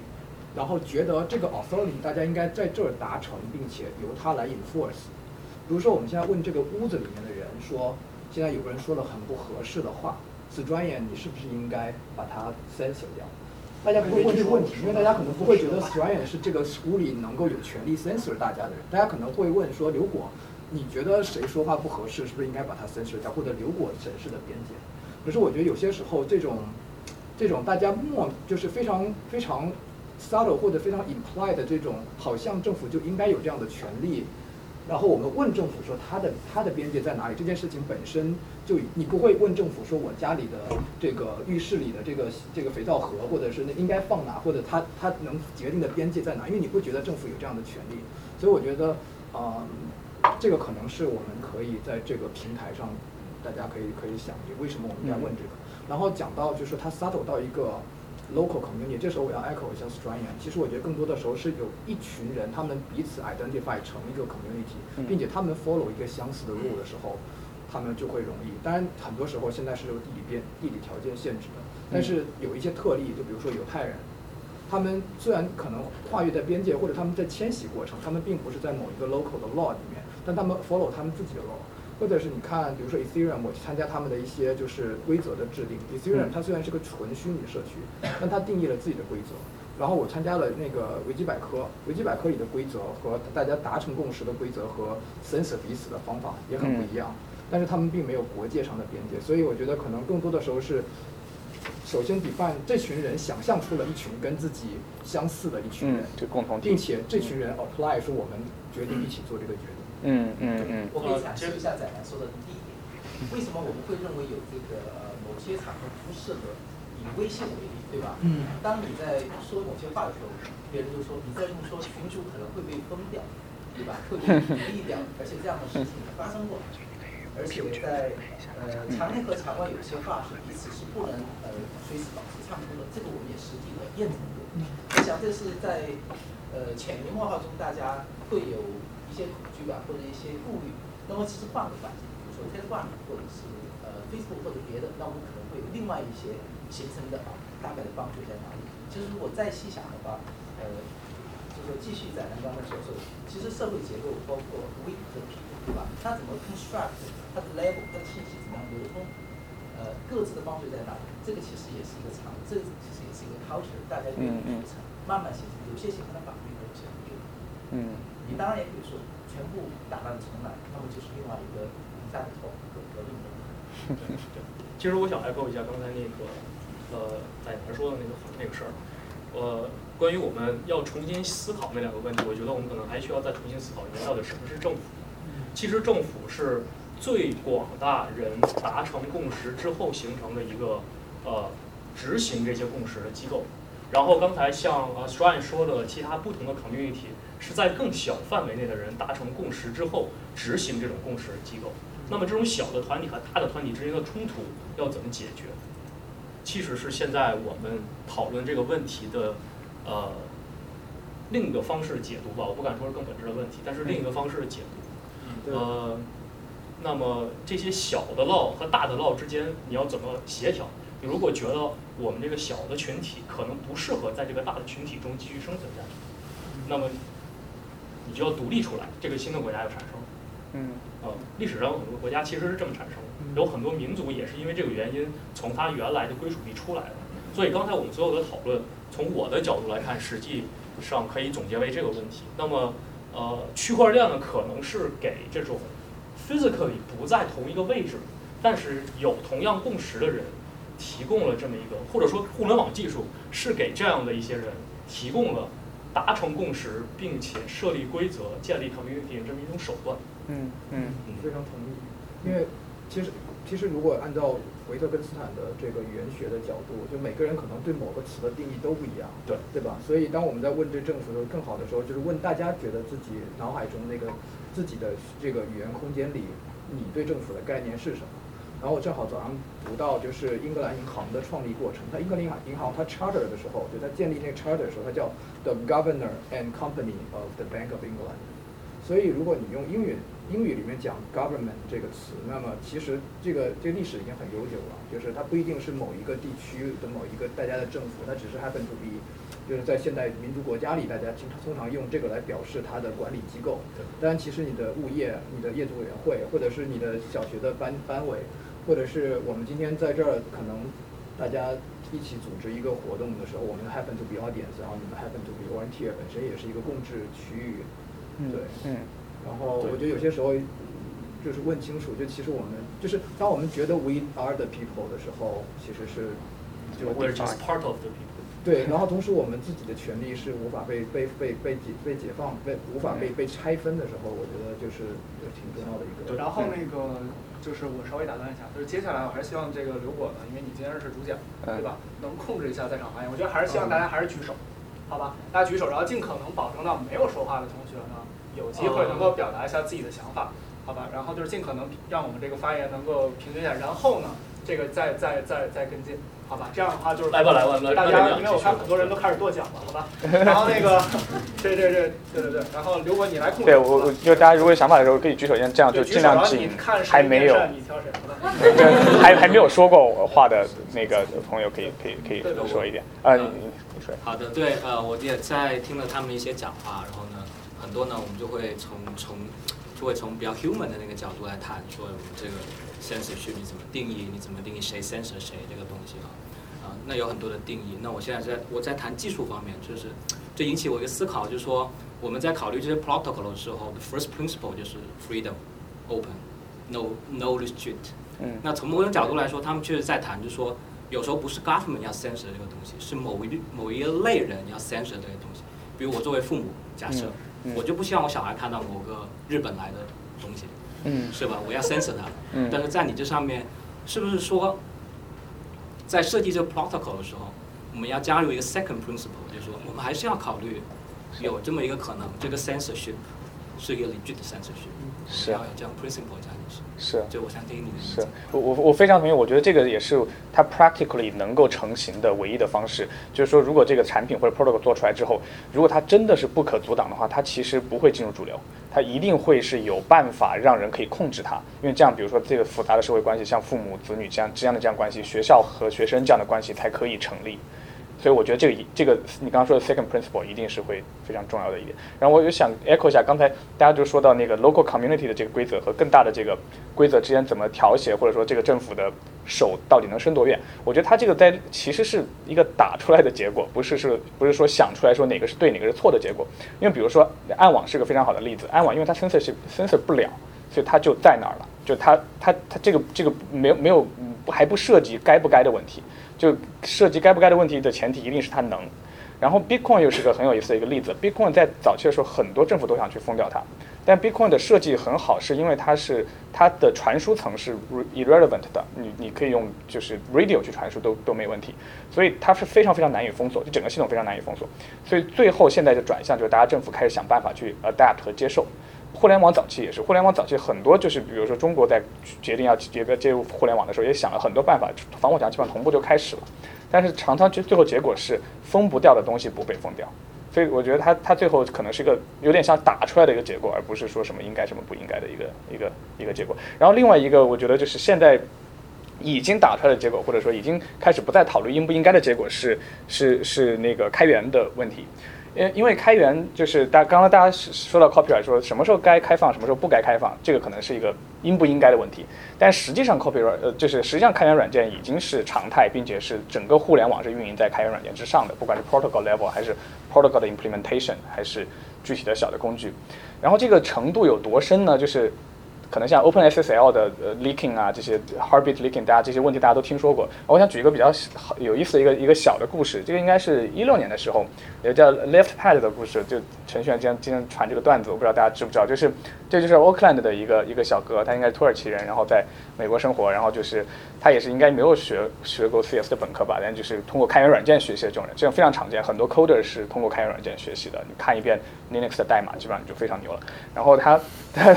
Speaker 34: 然后觉得这个 authority 大家应该在这儿达成，并且由它来 enforce。比如说我们现在问这个屋子里面的人说，现在有个人说了很不合适的话，此专业你是不是应该把它 censor 掉？大家不会问这个问题，因为大家可能不会觉得 Strian 是这个屋里能够有权利 censor 大家的人，大家可能会问说刘果，你觉得谁说话不合适，是不是应该把他 censor 掉，或者刘果审视的边界？可是我觉得有些时候这种这种大家默就是非常非常 subtle 或者非常 implied 的这种，好像政府就应该有这样的权利。然后我们问政府说他的他的边界在哪里？这件事情本身就你不会问政府说我家里的这个浴室里的这个这个肥皂盒，或者是那应该放哪，或者它它能决定的边界在哪？因为你不觉得政府有这样的权利。所以我觉得，呃，这个可能是我们可以在这个平台上，大家可以可以想，为什么我们在问这个？然后讲到就是它 settle 到一个。local community，这时候我要 echo 一下 Strian。其实我觉得更多的时候是有一群人，他们彼此 identify 成一个 community，并且他们 follow 一个相似的 rule 的时候，他们就会容易。当然，很多时候现在是有地理边地理条件限制的，但是有一些特例，就比如说犹太人，他们虽然可能跨越在边界，或者他们在迁徙过程，他们并不是在某一个 local 的 law 里面，但他们 follow 他们自己的 law。或者是你看，比如说 Ethereum，我去参加他们的一些就是规则的制定。Ethereum 它虽然是个纯虚拟社区，但它定义了自己的规则。然后我参加了那个维基百科，维基百科里的规则和大家达成共识的规则和 censor 彼此的方法也很不一样。但是他们并没有国界上的边界，所以我觉得可能更多的时候是，首先 define 这群人想象出了一群跟自己相似的一群人，并且这群人 apply 说我们决定一起做这个决定。
Speaker 3: 嗯嗯嗯。
Speaker 27: 我可以阐释一下仔南说的第一点，为什么我们会认为有这个呃某些场合不适合？以微信为例，对吧？嗯。当你在说某些话的时候，别人就说你在这么说，群主可能会被封掉，对吧？会被屏蔽掉，而且这样的事情发生过。而且在呃场内和场外有些话是彼此是不能呃随时保持畅通的，这个我们也实际的验证过。我想这是在呃潜移默化中大家会有。一些恐惧吧或者一些顾虑，那么其实换个环境，比如说 Telegram 或者是呃 Facebook 或者别的，那我们可能会有另外一些形成的啊，大概的帮助在哪里？其实如果再细想的话，呃，就是说继续在咱刚才所说的，其实社会结构包括 weak 和 peak，对吧？它怎么 construct，它的 level，它的信息怎么样流通？呃，各自的方式在哪？这个其实也是一个长，这个其实也是一个 culture，大家愿意去成，慢慢形成，有些形成了法律，有些没有。嗯。你当然也可以说全部打乱重来，那么就是另外一个战斗和革命的。
Speaker 3: 其实我想 echo 一下刚才那个呃奶奶说的那个那个事儿，呃，关于我们要重新思考那两个问题，我觉得我们可能还需要再重新思考一下，到底什么是政府？其实政府是最广大人达成共识之后形成的一个呃执行这些共识的机构。然后刚才像呃 s t r n 说的，其他不同的 community。是在更小范围内的人达成共识之后执行这种共识的机构。那么这种小的团体和大的团体之间的冲突要怎么解决？其实是现在我们讨论这个问题的呃另一个方式解读吧。我不敢说是更本质的问题，但是另一个方式的解读。呃，那么这些小的 law 和大的 law 之间你要怎么协调？你如果觉得我们这个小的群体可能不适合在这个大的群体中继续生存下去，那么。你就要独立出来，这个新的国家要产生。嗯，呃，历史上有很多国家其实是这么产生的，有很多民族也是因为这个原因从它原来的归属地出来的。所以刚才我们所有的讨论，从我的角度来看，实际上可以总结为这个问题。那么，呃，区块链呢，可能是给这种 physically 不在同一个位置，但是有同样共识的人提供了这么一个，或者说互联网技术是给这样的一些人提供了。达成共识，并且设立规则、建立 community 这么一种手段。
Speaker 34: 嗯嗯，非常同意。因为其实其实如果按照维特根斯坦的这个语言学的角度，就每个人可能对某个词的定义都不一样，
Speaker 3: 对
Speaker 34: 对吧？所以当我们在问这政府的时候，更好的时候就是问大家觉得自己脑海中那个自己的这个语言空间里，你对政府的概念是什么？然后我正好早上读到，就是英格兰银行的创立过程。它英格兰银行银行它 charter 的时候，就它建立那个 charter 的时候，它叫 the governor and company of the Bank of England。所以如果你用英语英语里面讲 government 这个词，那么其实这个这个历史已经很悠久了。就是它不一定是某一个地区的某一个大家的政府，它只是 happen to be，就是在现代民族国家里，大家经常通常用这个来表示它的管理机构。当然，其实你的物业、你的业主委员会，或者是你的小学的班班委。或者是我们今天在这儿，可能大家一起组织一个活动的时候，我们 happen to be audience，然后你们 happen to be volunteer，本身也是一个共治区域，对，
Speaker 4: 嗯，
Speaker 34: 然后我觉得有些时候就是问清楚，就其实我们就是当我们觉得 we are the people 的时候，其实是就
Speaker 3: We're just part of the people。
Speaker 34: 对，然后同时我们自己的权利是无法被 (laughs) 被被被解被解放被无法被被拆分的时候，我觉得就是挺重要的一个。
Speaker 2: 然后那个就是我稍微打断一下，就是接下来我还是希望这个刘果呢，因为你今天是主讲，对吧？能控制一下在场发言。我觉得还是希望大家还是举手，好吧？大家举手，然后尽可能保证到没有说话的同学呢，有机会能够表达一下自己的想法，好吧？然后就是尽可能让我们这个发言能够平均一下，然后呢，这个再再再再跟进。好吧，这样的话就是
Speaker 3: 来吧来吧来
Speaker 2: 大家，因为我看很多人都开始跺脚了，好吧。(laughs) 然后那个，对对对，对对对，然后刘博你来控制。
Speaker 4: 对我我就大家如果有想法的时候可以举手，先这样就尽量紧。还没有。对，还 (laughs) 还没有说过话的那个朋友可以可以可以多说一点。啊，你你说。
Speaker 7: 好的，对，呃，我也在听了他们一些讲话，然后呢，很多呢，我们就会从从就会从比较 human 的那个角度来谈，说我们这个 censorship 你怎么定义，你怎么定义谁 censor 谁这个东西啊。啊那有很多的定义。那我现在在我在谈技术方面，就是这引起我一个思考，就是说我们在考虑这些 protocol 的时候，the first principle 就是 freedom, open, no no restrict。
Speaker 4: 嗯。
Speaker 7: 那从某种角度来说，他们确实在谈，就是说有时候不是 government 要 censor 这个东西，是某一某一类人要 censor 这个东西。比如我作为父母，假设我就不希望我小孩看到某个日本来的东西，
Speaker 4: 嗯，
Speaker 7: 是吧？我要 censor 他。
Speaker 4: 嗯。
Speaker 7: 但是在你这上面，是不是说？在设计这个 protocol 的时候，我们要加入一个 second principle，就是说我们还是要考虑有这么一个可能，这个 censorship 是一个 legit censorship，
Speaker 4: 是
Speaker 7: 要有这样 principle 加。
Speaker 4: 是，
Speaker 7: 就我想听你的。
Speaker 4: 是我我我非常同意，我觉得这个也是它 practically 能够成型的唯一的方式。就是说，如果这个产品或者 product 做出来之后，如果它真的是不可阻挡的话，它其实不会进入主流，它一定会是有办法让人可以控制它。因为这样，比如说这个复杂的社会关系，像父母子女这样这样的这样关系，学校和学生这样的关系才可以成立。所以我觉得这个一这个你刚刚说的 second principle 一定是会非常重要的一点。然后我就想 echo 一下刚才大家就说到那个 local community 的这个规则和更大的这个规则之间怎么调协，或者说这个政府的手到底能伸多远？我觉得它这个在其实是一个打出来的结果，不是是不是说想出来说哪个是对哪个是错的结果。因为比如说暗网是个非常好的例子，暗网因为它 censor 是 censor 不了，所以它就在那儿了，就它它它这个这个没有没有还不涉及该不该的问题。就涉及该不该的问题的前提一定是它能，然后 Bitcoin 又是个很有意思的一个例子。Bitcoin 在早期的时候，很多政府都想去封掉它，但 Bitcoin 的设计很好，是因为它是它的传输层是 irrelevant 的，你你可以用就是 radio 去传输都都没问题，所以它是非常非常难以封锁，就整个系统非常难以封锁。所以最后现在的转向就是大家政府开始想办法去 adapt 和接受。互联网早期也是，互联网早期很多就是，比如说中国在决定要接接入互联网的时候，也想了很多办法，防火墙基本上同步就开始了。但是常常就最后结果是封不掉的东西不被封掉，所以我觉得它它最后可能是一个有点像打出来的一个结果，而不是说什么应该什么不应该的一个一个一个结果。然后另外一个我觉得就是现在已经打出来的结果，或者说已经开始不再讨论应不应该的结果是是是那个开源的问题。因因为开源就是大刚刚大家说到 copyright，说什么时候该开放，什么时候不该开放，这个可能是一个应不应该的问题。但实际上 copyright 呃，就是实际上开源软件已经是常态，并且是整个互联网是运营在开源软件之上的，不管是 protocol level 还是 protocol 的 implementation，还是具体的小的工具。然后这个程度有多深呢？就是可能像 OpenSSL 的呃 leaking 啊，这些 Heartbeat leaking，大家这些问题大家都听说过。我想举一个比较有意思的一个一个小的故事，这个应该是一六年的时候，也叫 LeftPad 的故事，就程序员今天今天传这个段子，我不知道大家知不知道，就是这就是 Oakland 的一个一个小哥，他应该是土耳其人，然后在美国生活，然后就是他也是应该没有学学过 CS 的本科吧，但就是通过开源软件学习的这种人，这种非常常见，很多 coder 是通过开源软件学习的。你看一遍 Linux 的代码，基本上就非常牛了。然后他他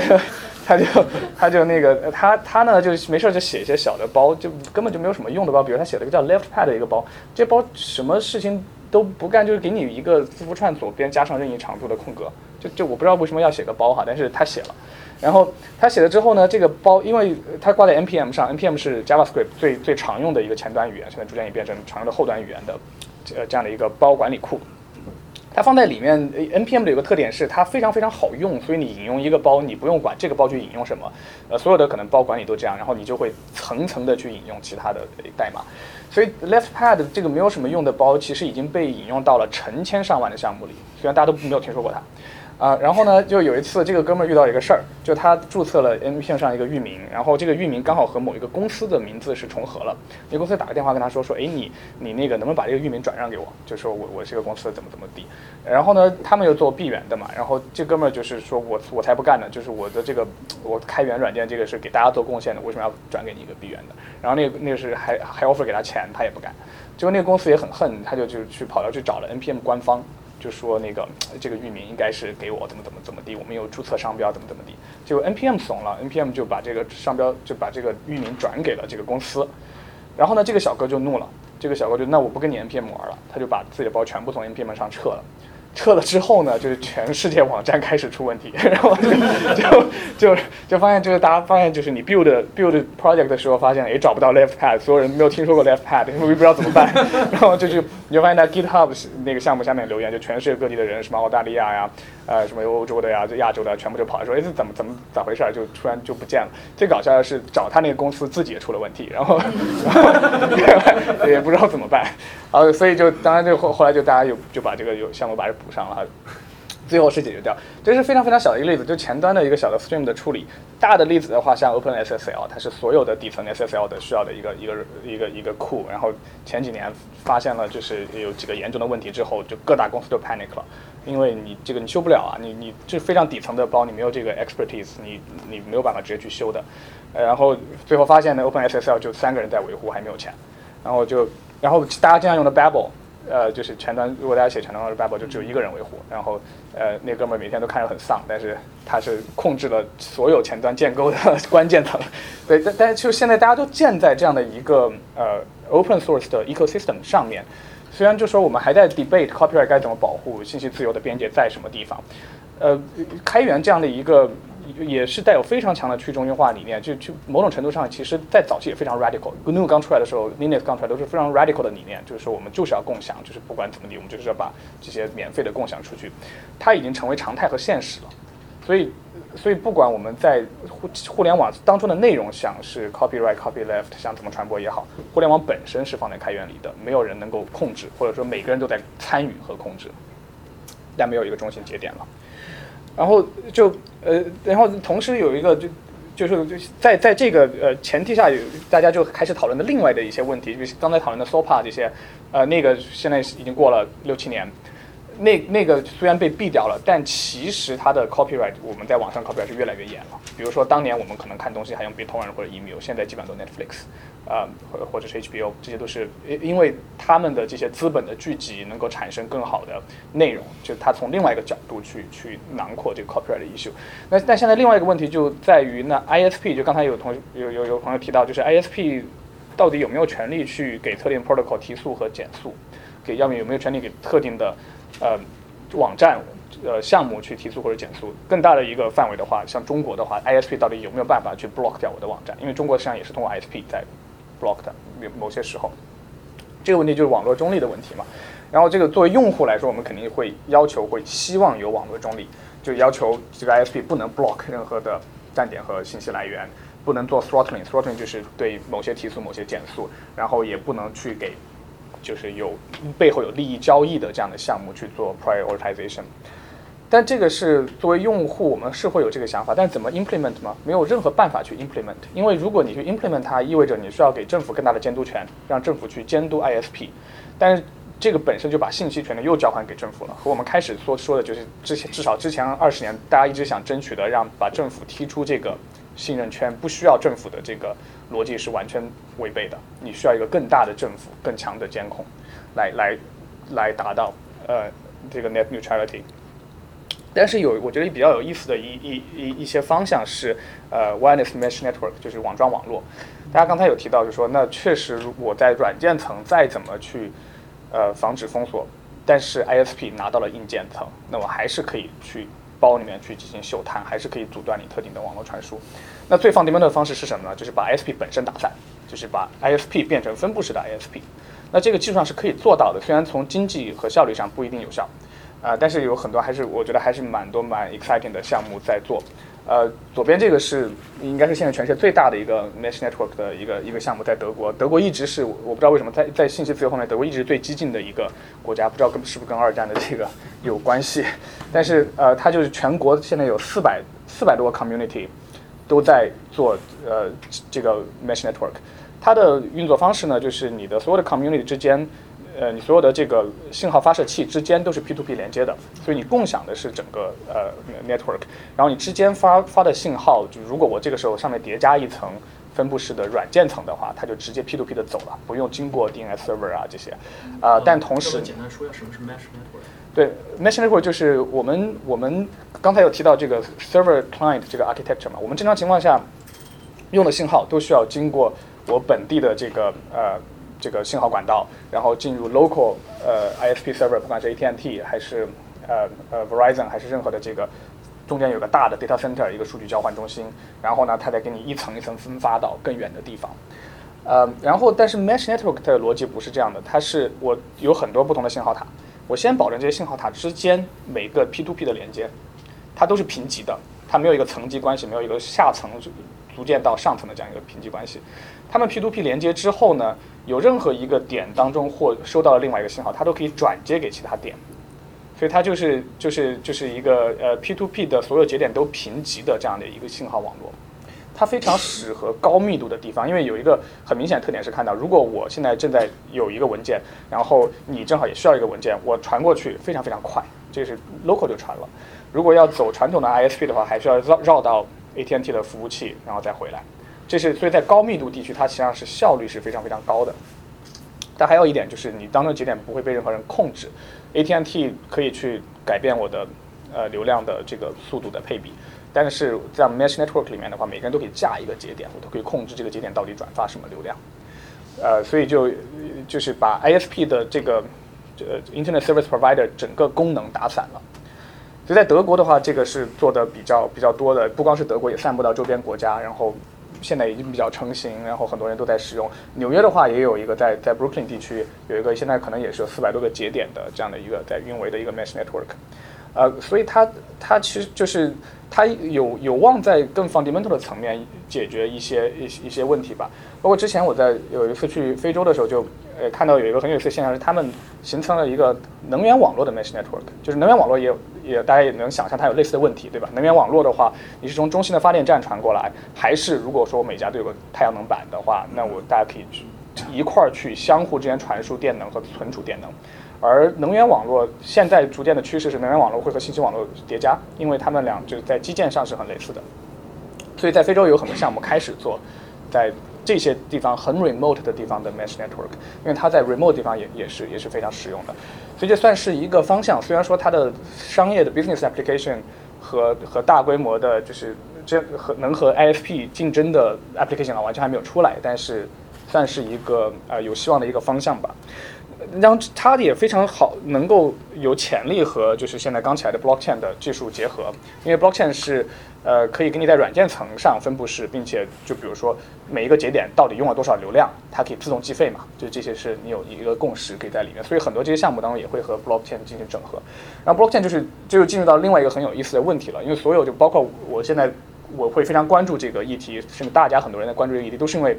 Speaker 4: 他就 (laughs) 他就那个他他呢就没事就写一些小的包，就根本就没有什么用的包，比如他写了一个叫 LeftPad 的一个包，这包什么事情都不干，就是给你一个字符串左边加上任意长度的空格，就就我不知道为什么要写个包哈，但是他写了。然后他写了之后呢，这个包因为它挂在 npm 上，npm 是 JavaScript 最最常用的一个前端语言，现在逐渐也变成常用的后端语言的，呃这样的一个包管理库。它放在里面，npm 的有个特点是它非常非常好用，所以你引用一个包，你不用管这个包去引用什么，呃，所有的可能包管理都这样，然后你就会层层的去引用其他的代码。所以 LeftPad 这个没有什么用的包，其实已经被引用到了成千上万的项目里，虽然大家都没有听说过它。啊，然后呢，就有一次这个哥们儿遇到一个事儿，就他注册了 npm 上一个域名，然后这个域名刚好和某一个公司的名字是重合了，那公司打个电话跟他说说，哎，你你那个能不能把这个域名转让给我？就说我我这个公司怎么怎么地。然后呢，他们又做闭源的嘛，然后这哥们儿就是说我我才不干呢，就是我的这个我开源软件这个是给大家做贡献的，为什么要转给你一个闭源的？然后那个那个是还还 offer 给他钱，他也不干。结果那个公司也很恨，他就就去跑到去找了 npm 官方。就说那个这个域名应该是给我怎么怎么怎么地，我们有注册商标怎么怎么地，结果 npm 怂了，npm 就把这个商标就把这个域名转给了这个公司，然后呢，这个小哥就怒了，这个小哥就那我不跟你 npm 玩了，他就把自己的包全部从 npm 上撤了。撤了之后呢，就是全世界网站开始出问题，(laughs) 然后就就就就发现就是大家发现就是你 build build project 的时候发现也找不到 left pad，所有人没有听说过 left pad，因为不知道怎么办，(laughs) 然后就是你就发现在 GitHub 那个项目下面留言，就全世界各地的人，什么澳大利亚呀，呃什么欧洲的呀，亚洲的全部就跑来说，哎这怎么怎么咋回事儿，就突然就不见了。最搞笑的是找他那个公司自己也出了问题，然后 (laughs) 也不知道怎么办，然后所以就当然就后后来就大家就就把这个有项目把它补上了。最后是解决掉，这是非常非常小的一个例子，就前端的一个小的 stream 的处理。大的例子的话，像 OpenSSL，它是所有的底层 SSL 的需要的一个一个一个一个库。然后前几年发现了就是有几个严重的问题之后，就各大公司都 panic 了，因为你这个你修不了啊，你你这非常底层的包，你没有这个 expertise，你你没有办法直接去修的。然后最后发现呢，OpenSSL 就三个人在维护，还没有钱。然后就然后大家经常用的 Babel。呃，就是前端，如果大家写前端的 Babel，就只有一个人维护，然后，呃，那哥们儿每天都看着很丧，但是他是控制了所有前端建构的 (laughs) 关键层，对，但但是就现在大家都建在这样的一个呃 open source 的 ecosystem 上面，虽然就说我们还在 debate copyright 该怎么保护信息自由的边界在什么地方，呃，开源这样的一个。也是带有非常强的去中心化理念，就就某种程度上，其实，在早期也非常 radical。GNU 刚出来的时候，Linux 刚出来都是非常 radical 的理念，就是说我们就是要共享，就是不管怎么地，我们就是要把这些免费的共享出去。它已经成为常态和现实了。所以，所以不管我们在互互联网当中的内容，想是 copyright、copyleft，想怎么传播也好，互联网本身是放在开源里的，没有人能够控制，或者说每个人都在参与和控制，但没有一个中心节点了。然后就呃，然后同时有一个就就是在在这个呃前提下，有大家就开始讨论的另外的一些问题，就是刚才讨论的 SOPA 这些，呃，那个现在已经过了六七年。那那个虽然被毙掉了，但其实它的 copyright 我们在网上 copyright 是越来越严了。比如说当年我们可能看东西还用 BitTorrent 或者 Emu，现在基本上都 Netflix，啊，或或者是 HBO，这些都是因因为他们的这些资本的聚集能够产生更好的内容，就它从另外一个角度去去囊括这个 copyright 的 issue。那但现在另外一个问题就在于，那 ISP 就刚才有同有有有朋友提到，就是 ISP 到底有没有权利去给特定 protocol 提速和减速？给要么有没有权利给特定的？呃，网站呃项目去提速或者减速，更大的一个范围的话，像中国的话，ISP 到底有没有办法去 block 掉我的网站？因为中国实际上也是通过 ISP 在 block 的，某某些时候，这个问题就是网络中立的问题嘛。然后这个作为用户来说，我们肯定会要求，会希望有网络中立，就要求这个 ISP 不能 block 任何的站点和信息来源，不能做 throttling，throttling 就是对某些提速、某些减速，然后也不能去给。就是有背后有利益交易的这样的项目去做 prioritization，但这个是作为用户，我们是会有这个想法，但怎么 implement 吗？没有任何办法去 implement，因为如果你去 implement 它，意味着你需要给政府更大的监督权，让政府去监督 ISP，但是这个本身就把信息权呢又交还给政府了，和我们开始说说的就是之前至少之前二十年大家一直想争取的，让把政府踢出这个信任圈，不需要政府的这个。逻辑是完全违背的，你需要一个更大的政府、更强的监控，来来来达到呃这个 net neutrality。但是有我觉得比较有意思的一一一一些方向是呃 wireless mesh network，就是网状网络。大家刚才有提到，就说那确实我在软件层再怎么去呃防止封锁，但是 ISP 拿到了硬件层，那我还是可以去包里面去进行嗅探，还是可以阻断你特定的网络传输。那最放低门的方式是什么呢？就是把 ISP 本身打散，就是把 ISP 变成分布式的 ISP。那这个技术上是可以做到的，虽然从经济和效率上不一定有效，啊，但是有很多还是我觉得还是蛮多蛮 exciting 的项目在做。呃，左边这个是应该是现在全世界最大的一个 mesh network 的一个一个项目，在德国。德国一直是我不知道为什么在在信息自由方面，德国一直最激进的一个国家，不知道跟是不是跟二战的这个有关系。但是呃，它就是全国现在有四百四百多个 community 都在做呃这个 mesh network。它的运作方式呢，就是你的所有的 community 之间。呃，你所有的这个信号发射器之间都是 P2P 连接的，所以你共享的是整个呃 network，然后你之间发发的信号，就如果我这个时候上面叠加一层分布式的软件层的话，它就直接 P2P 的走了，不用经过 DNS server 啊这些，啊，但同时
Speaker 3: 简单说一下什么是 mesh network？
Speaker 4: 对，mesh network 就是我们我们刚才有提到这个 server client 这个 architecture 嘛，我们正常情况下用的信号都需要经过我本地的这个呃。这个信号管道，然后进入 local 呃 ISP server，不管是 AT&T 还是呃呃 Verizon 还是任何的这个，中间有个大的 data center 一个数据交换中心，然后呢，它再给你一层一层分发到更远的地方，呃，然后但是 mesh network 它的逻辑不是这样的，它是我有很多不同的信号塔，我先保证这些信号塔之间每个 P2P 的连接，它都是平级的，它没有一个层级关系，没有一个下层逐渐到上层的这样一个平级关系，它们 P2P 连接之后呢？有任何一个点当中或收到了另外一个信号，它都可以转接给其他点，所以它就是就是就是一个呃 P2P 的所有节点都平级的这样的一个信号网络，它非常适合高密度的地方，因为有一个很明显的特点是看到，如果我现在正在有一个文件，然后你正好也需要一个文件，我传过去非常非常快，这是 local 就传了。如果要走传统的 ISP 的话，还需要绕绕到 AT&T 的服务器，然后再回来。这是所以在高密度地区，它实际上是效率是非常非常高的。但还有一点就是，你当中节点不会被任何人控制，AT&T 可以去改变我的呃流量的这个速度的配比。但是在 Mesh Network 里面的话，每个人都可以架一个节点，我都可以控制这个节点到底转发什么流量。呃，所以就就是把 ISP 的这个呃 Internet Service Provider 整个功能打散了。所以在德国的话，这个是做的比较比较多的，不光是德国，也散布到周边国家，然后。现在已经比较成型，然后很多人都在使用。纽约的话，也有一个在在 Brooklyn 地区有一个，现在可能也是有四百多个节点的这样的一个在运维的一个 Mesh Network。呃，所以它它其实就是它有有望在更 fundamental 的层面解决一些一一些问题吧。包括之前我在有一次去非洲的时候，就呃看到有一个很有趣的现象是，他们形成了一个能源网络的 Mesh Network，就是能源网络也也大家也能想象它有类似的问题，对吧？能源网络的话，你是从中心的发电站传过来，还是如果说每家都有个太阳能板的话，那我大家可以去一块儿去相互之间传输电能和存储电能。而能源网络现在逐渐的趋势是，能源网络会和信息网络叠加，因为它们俩就是在基建上是很类似的。所以在非洲有很多项目开始做，在这些地方很 remote 的地方的 mesh network，因为它在 remote 地方也也是也是非常实用的。所以这算是一个方向。虽然说它的商业的 business application 和和大规模的，就是这和能和 ISP 竞争的 application 啊，完全还没有出来，但是算是一个呃有希望的一个方向吧。让它也非常好，能够有潜力和就是现在刚起来的 blockchain 的技术结合，因为 blockchain 是呃可以给你在软件层上分布式，并且就比如说每一个节点到底用了多少流量，它可以自动计费嘛，就这些是你有一个共识可以在里面，所以很多这些项目当中也会和 blockchain 进行整合。然后 blockchain 就是就进入到另外一个很有意思的问题了，因为所有就包括我现在我会非常关注这个议题，甚至大家很多人在关注这个议题，都是因为。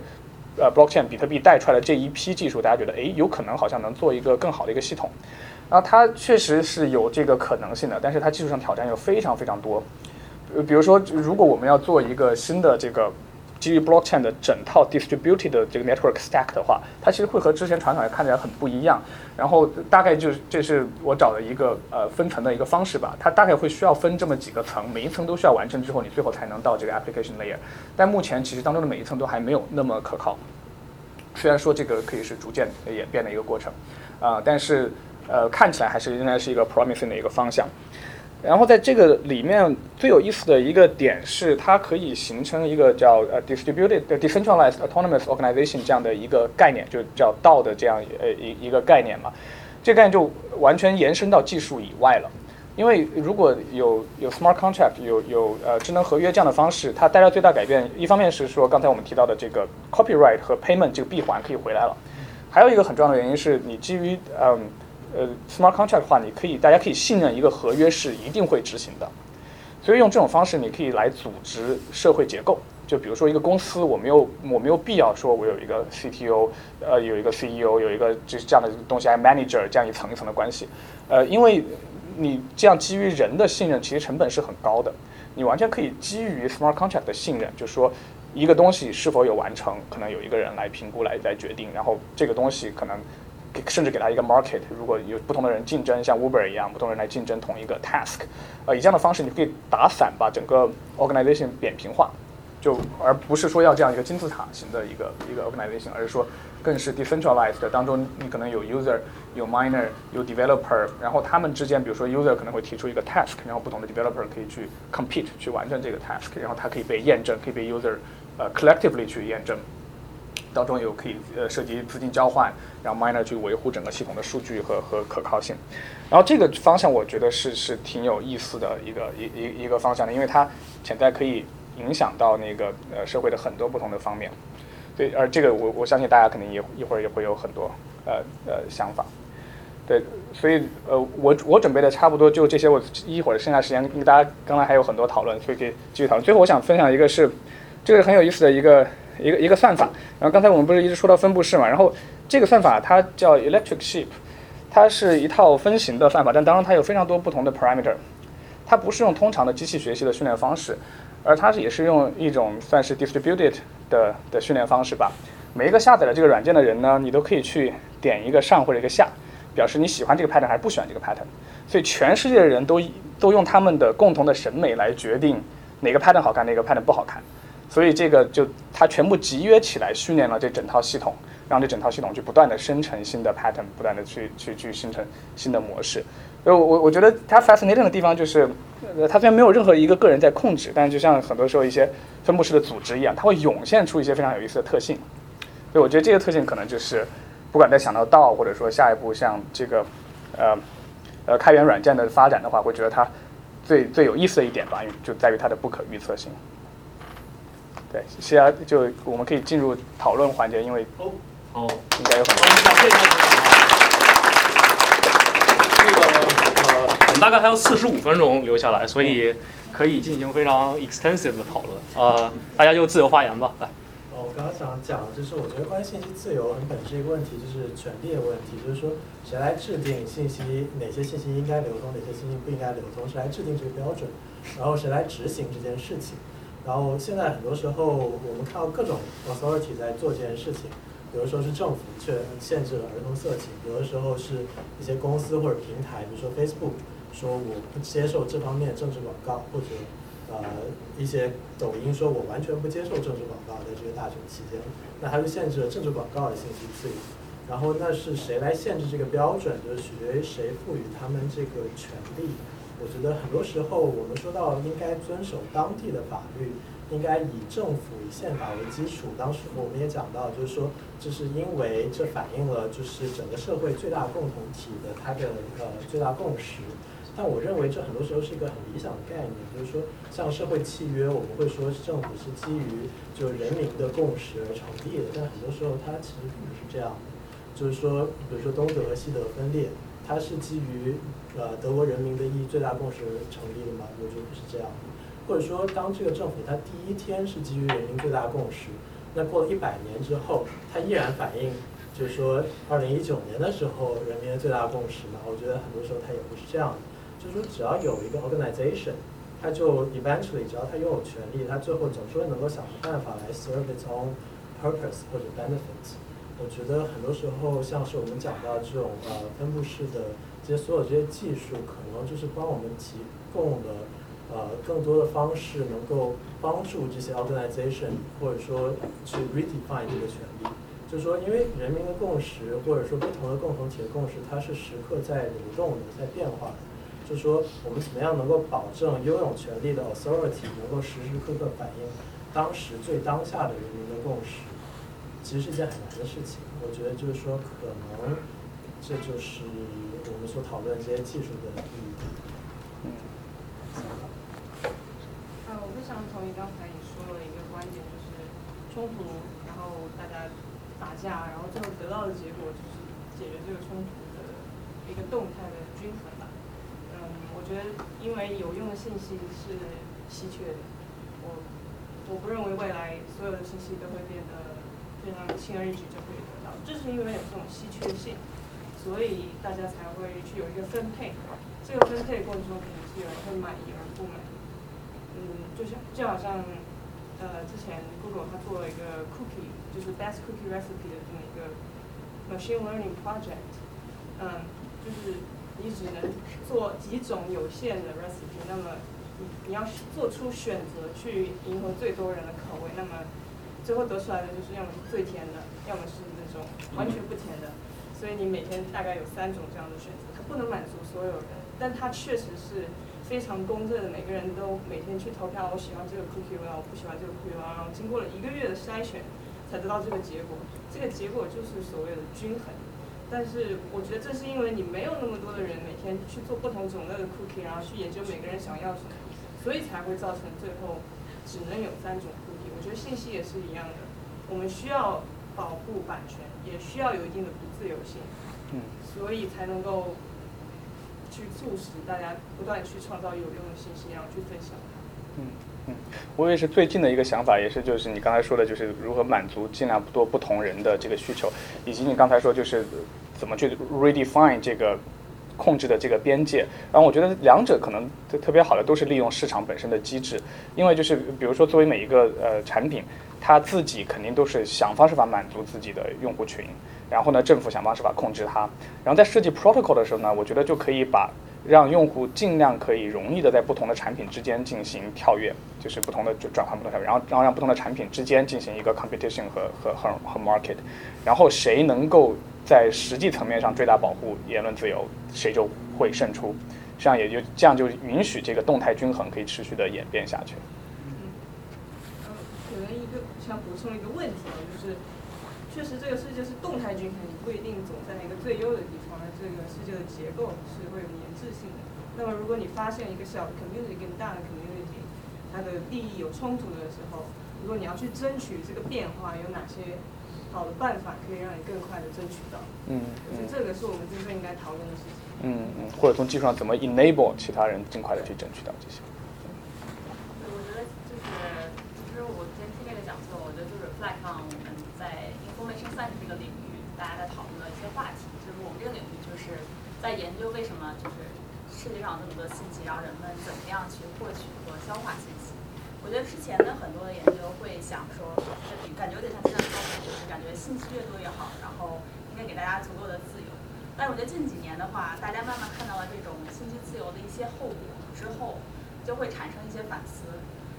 Speaker 4: 呃，blockchain 比特币带出来的这一批技术，大家觉得，哎，有可能好像能做一个更好的一个系统，然后它确实是有这个可能性的，但是它技术上挑战又非常非常多。呃，比如说，如果我们要做一个新的这个。基于 blockchain 的整套 distributed 的这个 network stack 的话，它其实会和之前传统看起来很不一样。然后大概就是这是我找的一个呃分层的一个方式吧。它大概会需要分这么几个层，每一层都需要完成之后，你最后才能到这个 application layer。但目前其实当中的每一层都还没有那么可靠。虽然说这个可以是逐渐演变的一个过程，啊，但是呃看起来还是仍然是一个 promising 的一个方向。然后在这个里面最有意思的一个点是，它可以形成一个叫呃 distributed decentralized autonomous organization 这样的一个概念，就叫道的这样呃一一个概念嘛。这个概念就完全延伸到技术以外了。因为如果有有 smart contract 有有呃智能合约这样的方式，它带来最大改变，一方面是说刚才我们提到的这个 copyright 和 payment 这个闭环可以回来了。还有一个很重要的原因是你基于嗯。呃，smart contract 的话，你可以大家可以信任一个合约是一定会执行的，所以用这种方式你可以来组织社会结构。就比如说一个公司，我没有我没有必要说我有一个 CTO，呃，有一个 CEO，有一个就是这样的东西，还 manager 这样一层一层的关系，呃，因为你这样基于人的信任，其实成本是很高的。你完全可以基于 smart contract 的信任，就说一个东西是否有完成，可能有一个人来评估来来决定，然后这个东西可能甚至给他一个 market，如果有不同的人竞争，像 Uber 一样，不同人来竞争同一个 task，呃，以这样的方式你可以打散把整个 organization 扁平化。就而不是说要这样一个金字塔型的一个一个 organization，而是说更是 decentralized 当中，你可能有 user，有 miner，有 developer，然后他们之间，比如说 user 可能会提出一个 task，然后不同的 developer 可以去 compete 去完成这个 task，然后它可以被验证，可以被 user 呃 collectively 去验证，当中有可以呃涉及资金交换，然后 miner 去维护整个系统的数据和和可靠性，然后这个方向我觉得是是挺有意思的一个一一一个方向的，因为它潜在可以。影响到那个呃社会的很多不同的方面，对，而这个我我相信大家肯定也一会儿也会有很多呃呃想法，对，所以呃我我准备的差不多就这些，我一会儿剩下时间跟大家刚才还有很多讨论，所以可以继续讨论。最后我想分享一个是，这个很有意思的一个一个一个算法。然后刚才我们不是一直说到分布式嘛，然后这个算法它叫 Electric Sheep，它是一套分型的算法，但当然它有非常多不同的 parameter，它不是用通常的机器学习的训练方式。而它是也是用一种算是 distributed 的的训练方式吧。每一个下载了这个软件的人呢，你都可以去点一个上或者一个下，表示你喜欢这个 pattern 还是不喜欢这个 pattern。所以全世界的人都都用他们的共同的审美来决定哪个 pattern 好看，哪个 pattern 不好看。所以这个就它全部集约起来训练了这整套系统，让这整套系统去不断的生成新的 pattern，不断的去去去生成新的模式。所以我我觉得它 fascinating 的地方就是。呃，它虽然没有任何一个个人在控制，但是就像很多时候一些分布式的组织一样，它会涌现出一些非常有意思的特性。所以我觉得这些特性可能就是，不管在想到道，或者说下一步像这个，呃，呃，开源软件的发展的话，会觉得它最最有意思的一点吧，就在于它的不可预测性。对，现在就我们可以进入讨论环节，因为
Speaker 3: 哦，哦，
Speaker 4: 应该有很多。
Speaker 3: 呃，我们大概还有四十五分钟留下来，所以可以进行非常 extensive 的讨论。呃，大家就自由发言吧，来。
Speaker 13: 哦，我刚刚想讲的，就是我觉得关于信息自由很本质一个问题，就是权利的问题，就是说谁来制定信息，哪些信息应该流通，哪些信息不应该流通，谁来制定这个标准，然后谁来执行这件事情。然后现在很多时候我们看到各种 authority 在做这件事情。有的时候是政府却限制了儿童色情，有的时候是一些公司或者平台，比如说 Facebook，说我不接受这方面政治广告，或者呃一些抖音说我完全不接受政治广告，在这个大选期间，那它就限制了政治广告的信息自由。然后那是谁来限制这个标准？就是取决于谁赋予他们这个权利。我觉得很多时候我们说到应该遵守当地的法律。应该以政府以宪法为基础。当时我们也讲到，就是说，这是因为这反映了就是整个社会最大共同体的它的呃最大共识。但我认为这很多时候是一个很理想的概念，就是说，像社会契约，我们会说政府是基于就人民的共识而成立的，但很多时候它其实并不是这样。就是说，比如说东德和西德分裂，它是基于呃德国人民的意义最大共识成立的吗？我觉得不是这样。或者说，当这个政府它第一天是基于人民最大共识，那过了一百年之后，它依然反映，就是说，二零一九年的时候人民的最大共识嘛？我觉得很多时候它也不是这样的。就是说，只要有一个 organization，它就 eventually，只要它拥有权利，它最后总是会能够想出办法来 serve its own purpose 或者 benefits。我觉得很多时候，像是我们讲到这种呃分布式的这些所有这些技术，可能就是帮我们提供的。呃，更多的方式能够帮助这些 organization，或者说去 redefine 这个权利，就是说，因为人民的共识，或者说不同的共同体的共识，它是时刻在流动的，在变化的。就是说，我们怎么样能够保证拥有权利的 authority 能够时时刻刻反映当时最当下的人民的共识，其实是一件很难的事情。我觉得就是说，可能这就是们所讨论这些技术的意义。
Speaker 37: 非常同意刚才你说的一个观点，就是冲突，然后大家打架，然后最后得到的结果就是解决这个冲突的
Speaker 20: 一个动态的均衡吧。嗯，我觉得因为有用的信息是稀缺的，我我不认为未来所有的信息都会变得非常轻而易举就可以得到，正是因为有这种稀缺性，所以大家才会去有一个分配。这个分配过程中可能是有人会满意，有人不满。嗯，就像就好像，呃，之前 Google 它做了一个 cookie，就是 best cookie recipe 的这么一个 machine learning project。嗯，就是你只能做几种有限的 recipe，那么你你要做出选择去迎合最多人的口味，那么最后得出来的就是要么是最甜的，要么是那种完全不甜的。所以你每天大概有三种这样的选择，它不能满足所有人。但它确实是非常公正的，每个人都每天去投票，我喜欢这个 cookie，我不喜欢这个 cookie，然后经过了一个月的筛选，才得到这个结果。这个结果就是所谓的均衡。但是我觉得这是因为你没有那么多的人每天去做不同种类的 cookie，然后去研究每个人想要什么，所以才会造成最后只能有三种 cookie。我觉得信息也是一样的，我们需要保护版权，也需要有一定的自由性，
Speaker 4: 嗯，
Speaker 20: 所以才能够。去促使大家不断去创造有用的信息，然后去分享它。嗯
Speaker 4: 嗯，我也是最近的一个想法，也是就是你刚才说的，就是如何满足尽量多不同人的这个需求，以及你刚才说就是怎么去 redefine 这个控制的这个边界。然后我觉得两者可能特别好的都是利用市场本身的机制，因为就是比如说作为每一个呃产品，它自己肯定都是想方设法满足自己的用户群。然后呢，政府想方设法控制它。然后在设计 protocol 的时候呢，我觉得就可以把让用户尽量可以容易的在不同的产品之间进行跳跃，就是不同的转换不同跳跃，然后然后让不同的产品之间进行一个 competition 和和和和 market。然后谁能够在实际层面上最大保护言论自由，谁就会胜出。这样也就这样就允许这个动态均衡可以持续的演变下去。
Speaker 20: 嗯，可能一个想补充一个问题啊，就是。确实，这个世界是动态均衡，你不一定总在一个最优的地方。而这个世界的结构是会有粘滞性的。那么，如果你发现一个小的 community 跟大的 community 它的利益有冲突的时候，如果你要去争取这个变化，有哪些好的办法可以让你更快的争取到？嗯嗯。这个是我们真正应该讨论的事情。
Speaker 4: 嗯嗯，或者从技术上怎么 enable 其他人尽快的去争取到这些
Speaker 31: 对我觉得就是其实我们今天听这个讲座我觉得就是赖上我们。在研究为什么就是世界上有那么多信息，然后人们怎么样去获取和消化信息？我觉得之前的很多的研究会想说，感觉有点像现在的说法，就是感觉信息越多越好，然后应该给大家足够的自由。但是我觉得近几年的话，大家慢慢看到了这种信息自由的一些后果之后，就会产生一些反思。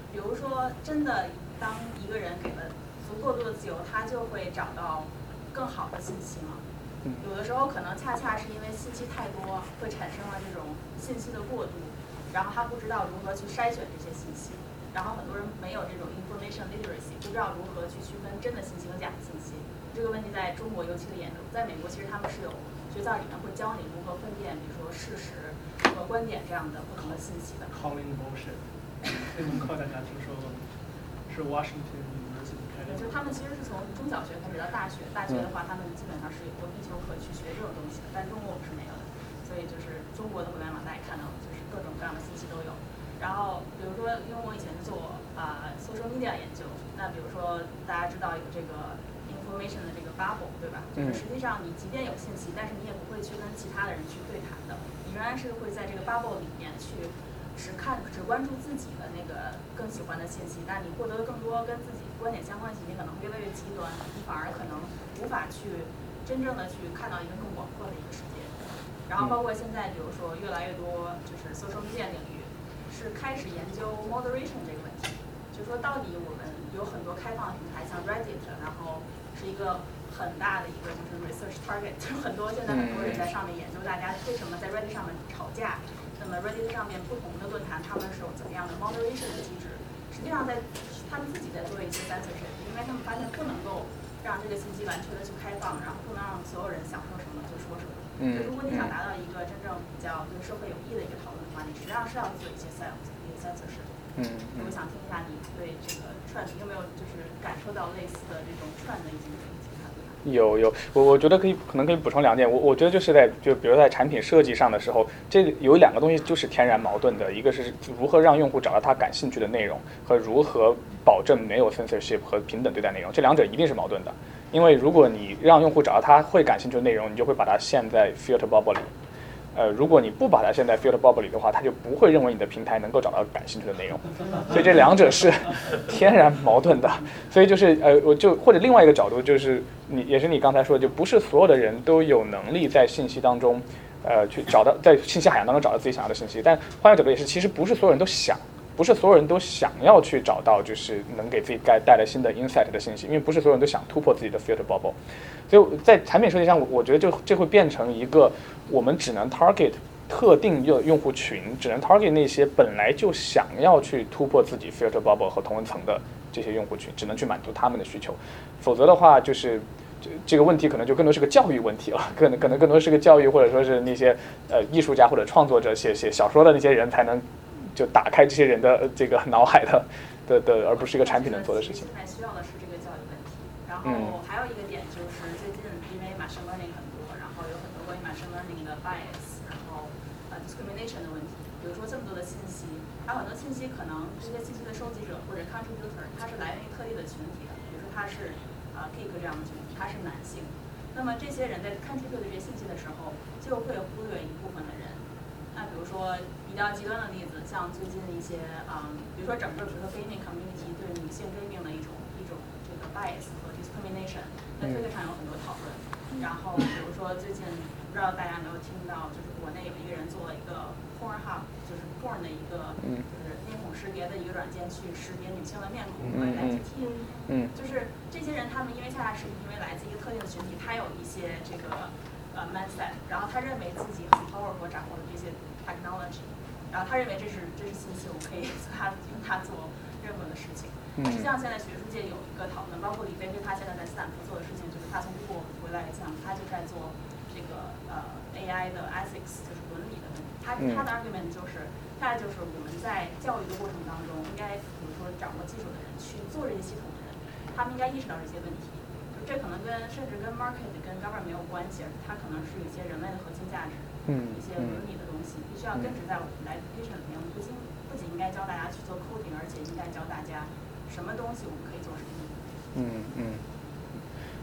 Speaker 31: 比如说，真的当一个人给了足够多的自由，他就会找到更好的信息吗？有的时候可能恰恰是因为信息太多，会产生了这种信息的过度，然后他不知道如何去筛选这些信息，然后很多人没有这种 information literacy，不知道如何去区分真的信息和假的信息。这个问题在中国尤其的严重，在美国其实他们是有学校里面会教你如何分辨，比如说事实和观点这样的不同的信息的。
Speaker 2: Calling bullshit，(laughs) 这门课大家听说过吗？是 Washington music。
Speaker 31: 就他们其实是从中小学开始到大学，大学的话他们基本上是有个必修课去学这种东西的，但中国我们是没有的，所以就是中国的互联网大家看到就是各种各样的信息都有。然后比如说，因为我以前做啊 social media 研究，那比如说大家知道有这个 information 的这个 bubble，对吧？就是实际上你即便有信息，但是你也不会去跟其他的人去对谈的，你仍然是会在这个 bubble 里面去。只看只关注自己的那个更喜欢的信息，那你获得的更多跟自己观点相关的信息，可能会越来越极端，你反而可能无法去真正的去看到一个更广阔的一个世界。然后包括现在，比如说越来越多就是 social media 领域是开始研究 moderation 这个问题，就是说到底我们有很多开放的平台，像 Reddit，然后是一个很大的一个就是 research target，就是很多现在很多人在上面研究大家为什么在 Reddit 上面吵架。那么 Reddit 上面不同的论坛，他们是有怎么样的 moderation 的机制？实际上，在他们自己在做一些 censorship，因为他们发现不能够让这个信息完全的去开放，然后不能让所有人想说什么就说什么。嗯。就如果你想达到一个真正比较对社会有益的一个讨论的话，你实际上是要做一些 censorship。嗯。我想听一下你对这个串，你有没有就是感受到类似的这种串的一些其他对吧？
Speaker 4: 有有，我我觉得可以，可能可以补充两点。我我觉得就是在就比如在产品设计上的时候，这有两个东西就是天然矛盾的，一个是如何让用户找到他感兴趣的内容，和如何保证没有 censorship 和平等对待内容，这两者一定是矛盾的。因为如果你让用户找到他会感兴趣的内容，你就会把它陷在 filter bubble 里。呃，如果你不把它现在 filter bubble 里的话，它就不会认为你的平台能够找到感兴趣的内容，(laughs) 所以这两者是天然矛盾的。所以就是呃，我就或者另外一个角度就是你也是你刚才说的，就不是所有的人都有能力在信息当中，呃，去找到在信息海洋当中找到自己想要的信息。但换个角度也是，其实不是所有人都想，不是所有人都想要去找到就是能给自己带带来新的 insight 的信息，因为不是所有人都想突破自己的 filter bubble。所以在产品设计上，我觉得就这会变成一个。我们只能 target 特定用用户群，只能 target 那些本来就想要去突破自己 filter bubble 和同温层的这些用户群，只能去满足他们的需求。否则的话，就是这这个问题可能就更多是个教育问题了，(laughs) 可能可能更多是个教育，或者说是那些呃艺术家或者创作者写写小说的那些人才能就打开这些人的这个脑海的的的，而不是一个产品能做的事情。
Speaker 31: 还需要的是这个教育问题。然后还有一个点就是最近因为多，然后有 learning 的 bias，然后呃 discrimination 的问题。比如说这么多的信息，还有很多信息可能这些信息的收集者或者 contributor，它是来源于特定的群体的，比如说他是呃 geek 这样的群体，他是男性。那么这些人在 contribute 这些信息的时候，就会忽略一部分的人。那比如说比较极端的例子，像最近一些嗯，比如说整个比如说 gaming community 对女性 gaming 的一种一种这个 bias 和 discrimination，在推特上有很多讨论。然后比如说最近知道大家有没有听到，就是国内有一个人做了一个 Pornhub，就是 porn 的一个就是面孔识别的一个软件，去识别女性的面孔和 identity。
Speaker 4: 嗯。
Speaker 31: 就是这些人，他们因为恰恰是因为来自一个特定的群体，他有一些这个呃 mindset，然后他认为自己很 powerful 掌握了这些 technology，然后他认为这是这是信息，我可以 (laughs) 他用它做任何的事情。实际上现在学术界有一个讨论，包括李飞飞他现在在斯坦福做的事情，就是他从中国回来讲，他就在做 AI 的 ethics，就是伦理的问题。他他的 argument 就是，大概就是我们在教育的过程当中，应该比如说掌握技术的人去做这些系统的人，他们应该意识到这些问题。就这可能跟甚至跟 market 跟 government 没有关系，而它可能是有一些人类的核心价值，一些伦理的东西，必须要根植在我们的 education 里面。我们不仅不仅应该教大家去做 coding，而且应该教大家。什么东西我们可以做什么？
Speaker 4: 嗯嗯，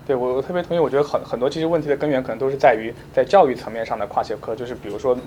Speaker 4: 对我我特别同意，我觉得很很多其实问题的根源可能都是在于在教育层面上的跨学科，就是比如说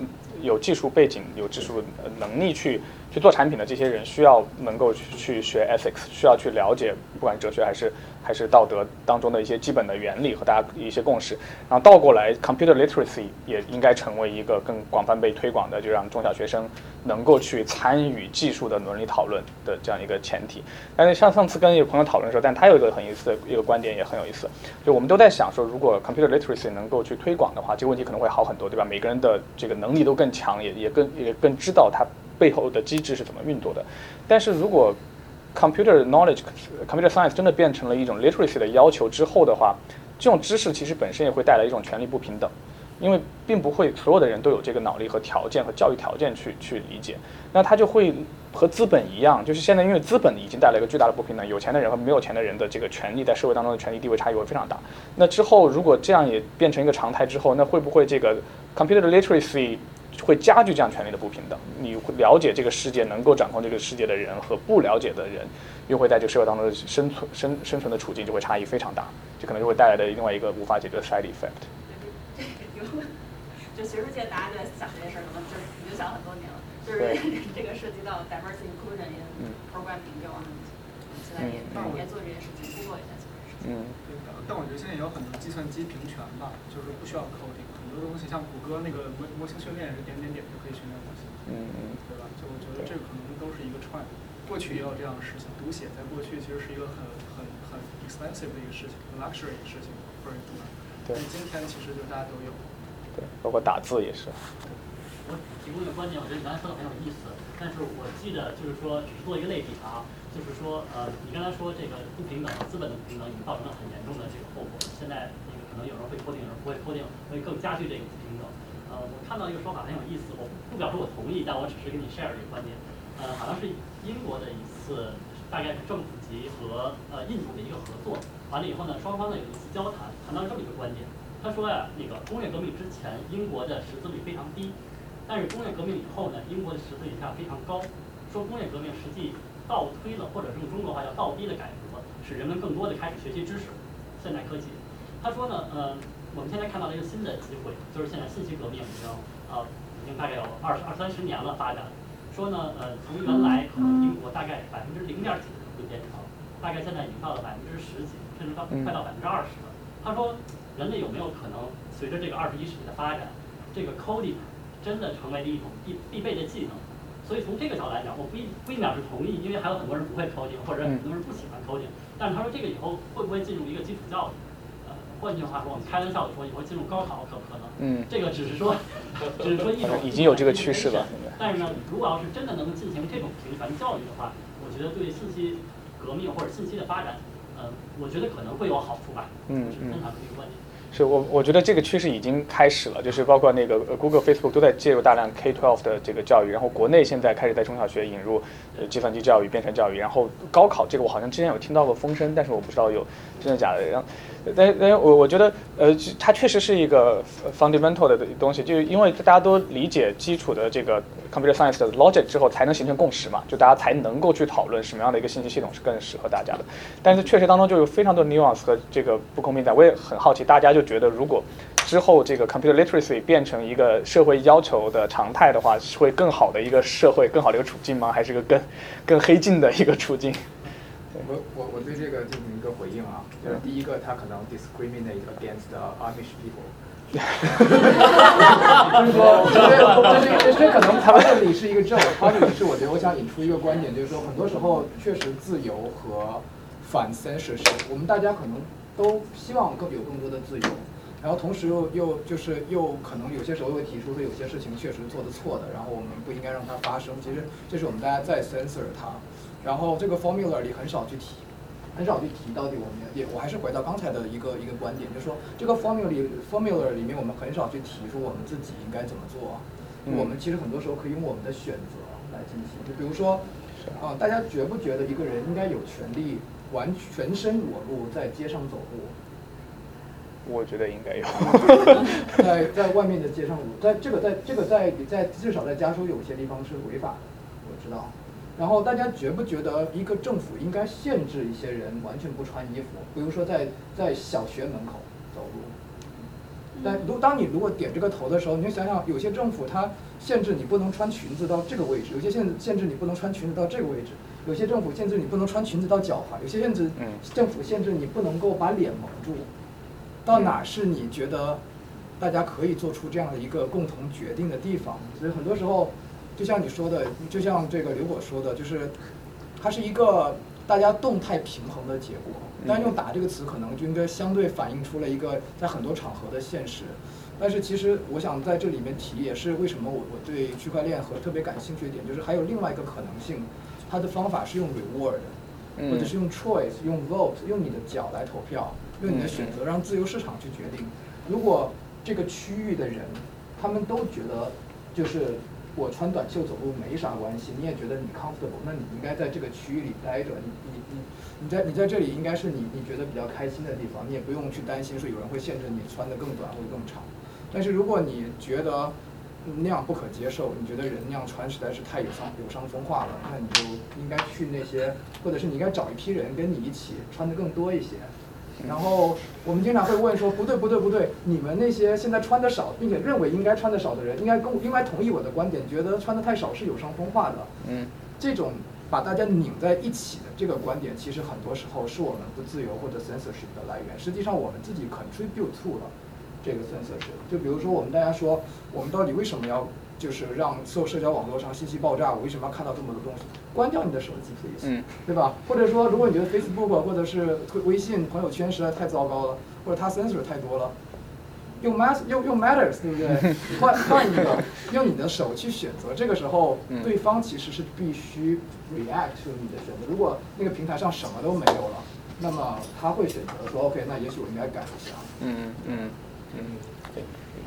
Speaker 4: 有技术背景、有技术能力去去做产品的这些人，需要能够去去学 ethics，需要去了解不管哲学还是。还是道德当中的一些基本的原理和大家一些共识，然后倒过来，computer literacy 也应该成为一个更广泛被推广的，就让中小学生能够去参与技术的伦理讨论的这样一个前提。但是像上次跟一个朋友讨论的时候，但他有一个很有意思的一个观点也很有意思，就我们都在想说，如果 computer literacy 能够去推广的话，这个问题可能会好很多，对吧？每个人的这个能力都更强，也也更也更知道它背后的机制是怎么运作的。但是如果 computer knowledge, computer science 真的变成了一种 literacy 的要求之后的话，这种知识其实本身也会带来一种权利不平等，因为并不会所有的人都有这个脑力和条件和教育条件去去理解，那他就会和资本一样，就是现在因为资本已经带来一个巨大的不平等，有钱的人和没有钱的人的这个权利在社会当中的权利地位差异会非常大。那之后如果这样也变成一个常态之后，那会不会这个 computer literacy 会加剧这样权利的不平等。你了解这个世界，能够掌控这个世界的人和不了解的人，又会在这个社会当中生存生生存的处境就会差异非常大，这可能就会带来的另外一个无法解决的 side effect。
Speaker 31: 就学术界大家就在想这件事儿，可能就是已经想很多年了。就是这个涉及到 diversity inclusion in programming，就我们现在也也做这件事情，工作一下。
Speaker 4: 嗯。
Speaker 2: 但我觉得现在也有很多计算机平权吧，就是不需要 coding。很多东西像谷歌那个模模型训练也是点点点就可以训练模型，
Speaker 4: 嗯嗯，
Speaker 2: 对吧？就我觉得这可能都是一个串。过去也有这样的事情，读写在过去其实是一个很很很 expensive 的一个事情，luxury 的事情，或者什么。
Speaker 4: 对。
Speaker 2: 但今天其实就大家都有。
Speaker 4: 对，包括打字也是。
Speaker 25: 我提供一个观点，我觉得你刚才说的很有意思，但是我记得就是说，只是做一个类比啊，就是说，呃，你刚才说这个不平等，资本的不平等已经造成了很严重的这个后果，现在那个。可能有人会脱定，有人不会脱定，会更加剧这个不平等。呃，我看到一个说法很有意思，我不表示我同意，但我只是跟你 share 这个观点。呃，好像是英国的一次，大概是政府级和呃印度的一个合作，完了以后呢，双方呢有一次交谈，谈到这么一个观点，他说呀，那个工业革命之前，英国的识字率非常低，但是工业革命以后呢，英国的识字率下非常高。说工业革命实际倒推了，或者用中国话叫倒逼的改革，使人们更多的开始学习知识、现代科技。他说呢，呃，我们现在看到了一个新的机会，就是现在信息革命已经呃已经大概有二十二三十年了发展。说呢，呃，从原来可能英国大概百分之零点几的会变成，大概现在已经到了百分之十几，甚至到快到百分之二十了。他说，人类有没有可能随着这个二十一世纪的发展，这个 coding 真的成为了一种必必备的技能？所以从这个角度来讲，我不一不一秒是同意，因为还有很多人不会 coding，或者很多人不喜欢 coding。但是他说这个以后会不会进入一个基础教育？呃，换句话说，我们开玩笑的说，以后进入高考可不可能？
Speaker 3: 嗯，
Speaker 25: 这个只是说，(laughs) 只是说一种 (laughs)
Speaker 3: 已经有这个趋势了。(laughs)
Speaker 25: 但是呢，如果要是真的能进行这种平权教育的话，我觉得对信息革命或者信息的发展，呃，我觉得可能会有好处吧。
Speaker 3: 嗯
Speaker 25: 嗯。分享这个观点。
Speaker 3: 是我我觉得这个趋势已经开始了，就是包括那个 Google、Facebook 都在介入大量 K-12 的这个教育，然后国内现在开始在中小学引入呃计算机教育、编程教育，然后高考这个我好像之前有听到过风声，但是我不知道有真的假的。然后，但但我我觉得呃，它确实是一个 fundamental 的东西，就是因为大家都理解基础的这个 computer science 的 logic 之后，才能形成共识嘛，就大家才能够去讨论什么样的一个信息系统是更适合大家的。但是确实当中就有非常多 nuance 和这个不公平在，我也很好奇，大家就觉得如果之后这个 computer literacy 变成一个社会要求的常态的话，是会更好的一个社会、更好的一个处境吗？还是一个更更黑镜的一个处境？
Speaker 34: 我我我对这个进行一个回应啊，就是第一个，他可能 discriminate against Amish people，就是说，这这这这可能他们这里是一个正，他这里是我觉得我想引出一个观点，就是说，很多时候确实自由和反 censorship，我们大家可能都希望更有更多的自由，然后同时又又就是又可能有些时候会提出说有些事情确实做的错的，然后我们不应该让它发生，其实这是我们大家在 censor 它。然后这个 formula 里很少去提，很少去提到底我们也我还是回到刚才的一个一个观点，就是说这个 formula formula 里面我们很少去提出我们自己应该怎么做，我们其实很多时候可以用我们的选择来进行，就比如说啊，大家觉不觉得一个人应该有权利完全身裸露在街上走路？
Speaker 3: 我觉得应该有，
Speaker 34: 在在外面的街上，在这个在这个在在至少在加州有些地方是违法的，我知道。然后大家觉不觉得一个政府应该限制一些人完全不穿衣服？比如说在在小学门口走路。但如当你如果点这个头的时候，你就想想，有些政府它限制你不能穿裙子到这个位置，有些限限制你不能穿裙子到这个位置，有些政府限制你不能穿裙子到脚踝，有些限制政府限制你不能够把脸蒙住。到哪是你觉得大家可以做出这样的一个共同决定的地方？所以很多时候。就像你说的，就像这个刘果说的，就是它是一个大家动态平衡的结果。但用“打”这个词，可能就应该相对反映出了一个在很多场合的现实。但是其实我想在这里面提，也是为什么我我对区块链和特别感兴趣的点，就是还有另外一个可能性，它的方法是用 reward，或者是用 choice，用 vote，用你的脚来投票，用你的选择让自由市场去决定。如果这个区域的人，他们都觉得就是。我穿短袖走路没啥关系，你也觉得你 comfortable，那你应该在这个区域里待着。你你你你在你在这里应该是你你觉得比较开心的地方，你也不用去担心说有人会限制你穿的更短或者更长。但是如果你觉得那样不可接受，你觉得人那样穿实在是太有伤有伤风化了，那你就应该去那些，或者是你应该找一批人跟你一起穿的更多一些。然后我们经常会问说，不对不对不对，你们那些现在穿的少，并且认为应该穿的少的人，应该跟应该同意我的观点，觉得穿的太少是有伤风化的。
Speaker 3: 嗯，
Speaker 34: 这种把大家拧在一起的这个观点，其实很多时候是我们不自由或者 censorship 的来源。实际上我们自己 contribute to 了这个 censorship。就比如说我们大家说，我们到底为什么要？就是让所有社交网络上信息爆炸，我为什么要看到这么多东西？关掉你的手机，please，对吧？或者说，如果你觉得 Facebook 或者是微信朋友圈实在太糟糕了，或者它 sensor 太多了，用 mass 用用 matters，对不对？(laughs) 换换一个，用你的手去选择。这个时候，对方其实是必须 react to 你的选择。如果那个平台上什么都没有了，那么他会选择说，OK，那也许我应该改一下。
Speaker 3: 嗯嗯。
Speaker 4: 嗯，对。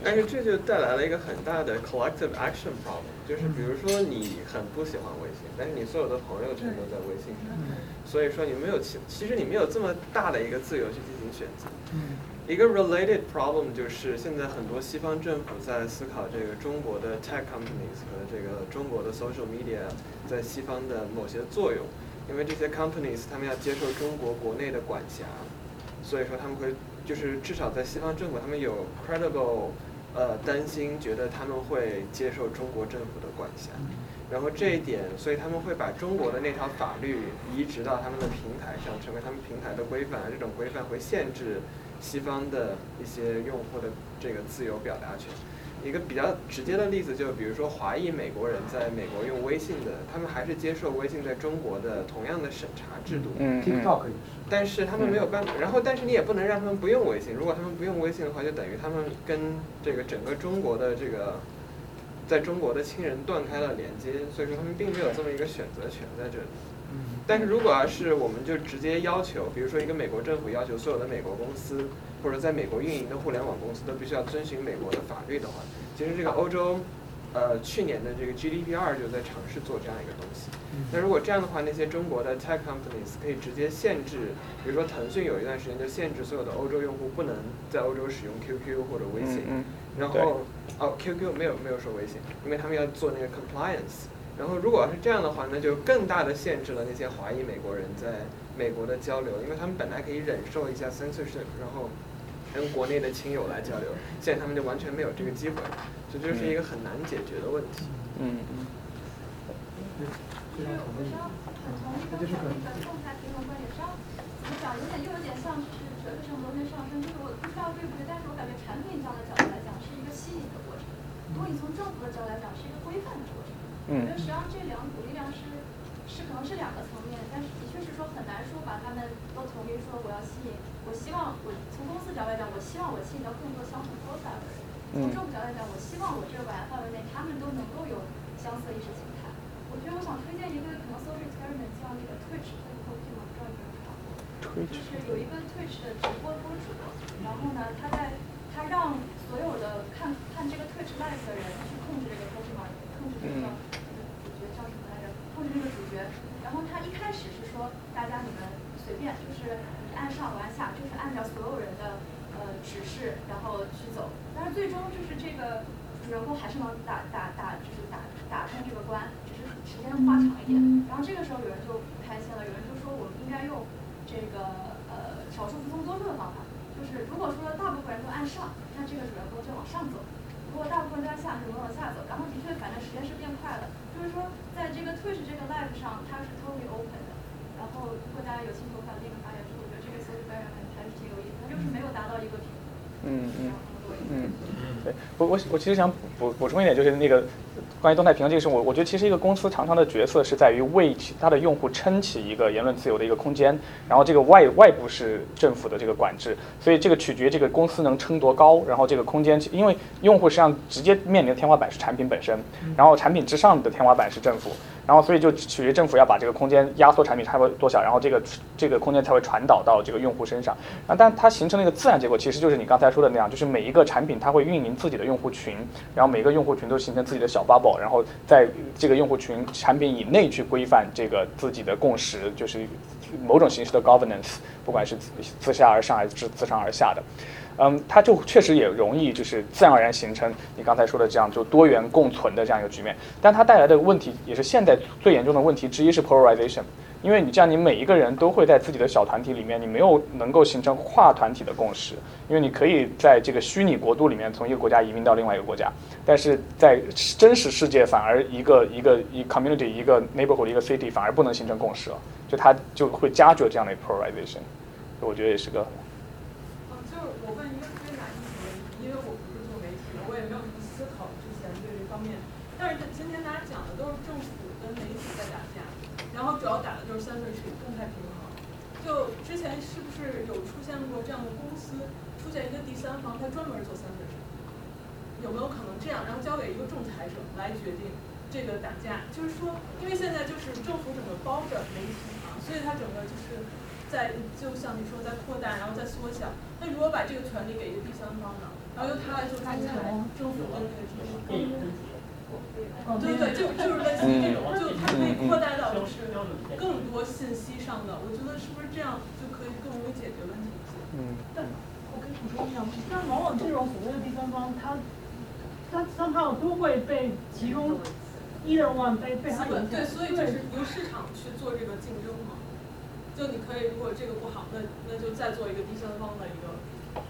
Speaker 10: 但是这就带来了一个很大的 collective action problem，就是比如说你很不喜欢微信，但是你所有的朋友全都在微信上，所以说你没有其其实你没有这么大的一个自由去进行选择。一个 related problem 就是现在很多西方政府在思考这个中国的 tech companies 和这个中国的 social media 在西方的某些作用，因为这些 companies 他们要接受中国国内的管辖，所以说他们会就是至少在西方政府他们有 credible 呃担心，觉得他们会接受中国政府的管辖，然后这一点，所以他们会把中国的那条法律移植到他们的平台上，成为他们平台的规范，这种规范会限制西方的一些用户的这个自由表达权。一个比较直接的例子，就比如说华裔美国人在美国用微信的，他们还是接受微信在中国的同样的审查制度。
Speaker 4: 嗯
Speaker 34: ，TikTok 也是。
Speaker 10: 但是他们没有办法，然后但是你也不能让他们不用微信。如果他们不用微信的话，就等于他们跟这个整个中国的这个，在中国的亲人断开了连接，所以说他们并没有这么一个选择权在这里。但是如果要是我们就直接要求，比如说一个美国政府要求所有的美国公司或者在美国运营的互联网公司都必须要遵循美国的法律的话，其实这个欧洲，呃，去年的这个 GDPR 就在尝试做这样一个东西。那如果这样的话，那些中国的 tech companies 可以直接限制，比如说腾讯有一段时间就限制所有的欧洲用户不能在欧洲使用 QQ 或者微信，然后哦 QQ 没有没有说微信，因为他们要做那个 compliance。然后如果要是这样的话，那就更大的限制了那些华裔美国人在美国的交流，因为他们本来可以忍受一下 censorship，然后跟国内的亲友来交流，现在他们就完全没有这个机会，这就是一个很难解决的问题。
Speaker 4: 嗯嗯。
Speaker 14: 就是我是要很同意刚才那个动态平衡观点上，怎么讲，有点又有点像是哲学上螺旋上升，就是我不知道对不对，但是我感觉产品这样的角度来讲是一个吸引的过程，如果你从政府的角度来讲是一个规范的过程。我觉得实际上这两股力量是是可能是两个层面，但是的确是说很难说把他们都统一说我要吸引，我希望我从公司角度来讲，我希望我吸引到更多相同 profile 的人；从政府角度来讲，我希望我这个管辖范围内他们都能够有相似的意识形态。我觉得我想推荐一个可能 social experiment，叫那个 Twitch，那个 Twitch 嘛，不知道你们有没有看过？就是有一个 Twitch 的直播播主，然后呢，他在他让所有的看看这个 Twitch live 的人去控制这个 Twitch 嘛，控制这个主角叫什么来着？控制这个主角。然后他一开始是说大家你们随便，就是你按上我按下，就是按照所有人的呃指示然后去走。但是最终就是这个主人公还是能打打打，就是打打通这个关，只是时间花长一点。然后这个时候有人就不开心了，有人就说我们应该用这个呃少数服从多数的方法，就是如果说大部分人都按上，那这个主人公就往上走；如果大部分人都按下，就往下走。然后的确，反正时间是变快了。就是说，在这个 Twitch 这个 live 上，它是 totally open 的。然后，如果大家有兴趣，我把那个发下去。我觉得这个 social experiment 还是挺有意思，它就是没有达到一个平衡。
Speaker 4: 嗯嗯嗯，对，我我我其实想补补充一点，就是那个关于动态平衡这个事，我我觉得其实一个公司常常的角色是在于为其他的用户撑起一个言论自由的一个空间，然后这个外外部是政府的这个管制，所以这个取决这个公司能撑多高，然后这个空间，因为用户实际上直接面临的天花板是产品本身，然后产品之上的天花板是政府。然后，所以就取决于政府要把这个空间压缩产品差不多多小，然后这个这个空间才会传导到这个用户身上。啊，但它形成的一个自然结果，其实就是你刚才说的那样，就是每一个产品它会运营自己的用户群，然后每个用户群都形成自己的小 bubble，然后在这个用户群产品以内去规范这个自己的共识，就是某种形式的 governance，不管是自下而上还是自上而下的。嗯，它就确实也容易就是自然而然形成你刚才说的这样就多元共存的这样一个局面，但它带来的问题也是现在最严重的问题之一是 polarization，因为你这样你每一个人都会在自己的小团体里面，你没有能够形成跨团体的共识，因为你可以在这个虚拟国度里面从一个国家移民到另外一个国家，但是在真实世界反而一个一个一 community 一个 neighborhood 一个 city 反而不能形成共识了，就它就会加剧这样的 polarization，我觉得也是个。
Speaker 24: 然后主要打的就是三对水动态平衡。就之前是不是有出现过这样的公司，出现一个第三方，他专门做三对水？有没有可能这样，然后交给一个仲裁者来决定这个打架？就是说，因为现在就是政府整个包着媒体嘛，所以它整个就是在就像你说在扩大，然后在缩小。那如果果把这个权利给一个第三方呢，然后由他来做仲裁，政府跟那个提出。对对，就就是类似这种，就它可以扩大到就是更多信息上的，我觉得是不是这样就可以更容易解决问题一些？
Speaker 17: 嗯。但我可以补充一下，但往往这种所谓的第三方，他他三号都会被集中 either one 被被他影响。
Speaker 24: 对，所以就是由市场去做这个竞争嘛。就你可以，如果这个不好，那那就再做一个第三方的一个。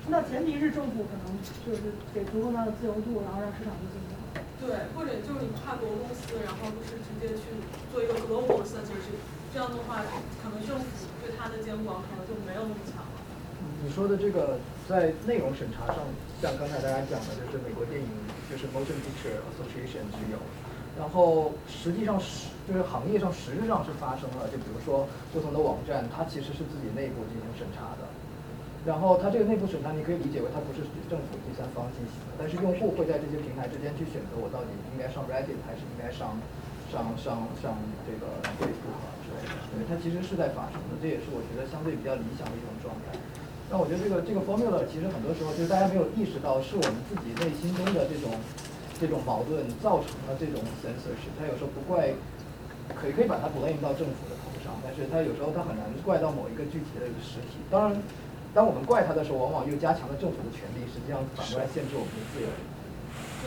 Speaker 17: 那前提是政府可能就是给足够大的自由度，然后让市场去竞争。
Speaker 24: 对，或者就是你跨国公司，然后就是直接去做一个 global censorship，这样的话，可能政府对它的监管可能就没有那么强了。
Speaker 34: 你说的这个在内容审查上，像刚才大家讲的，就是美国电影就是 Motion Picture Association 是有，然后实际上是就是行业上实质上是发生了，就比如说不同的网站，它其实是自己内部进行审查的。然后它这个内部审查，你可以理解为它不是政府第三方进行的，但是用户会在这些平台之间去选择，我到底应该上 Reddit 还是应该上上上上这个 Facebook 之类的。对，它其实是在发生的，这也是我觉得相对比较理想的一种状态。那我觉得这个这个 formula 其实很多时候就是大家没有意识到，是我们自己内心中的这种这种矛盾造成了这种 censorship。它有时候不怪，可以可以把它 blame 到政府的头上，但是它有时候它很难怪到某一个具体的实体。当然。当我们怪他的时候，往往又加强了政府的权利，实际上反过来限制我们的自由。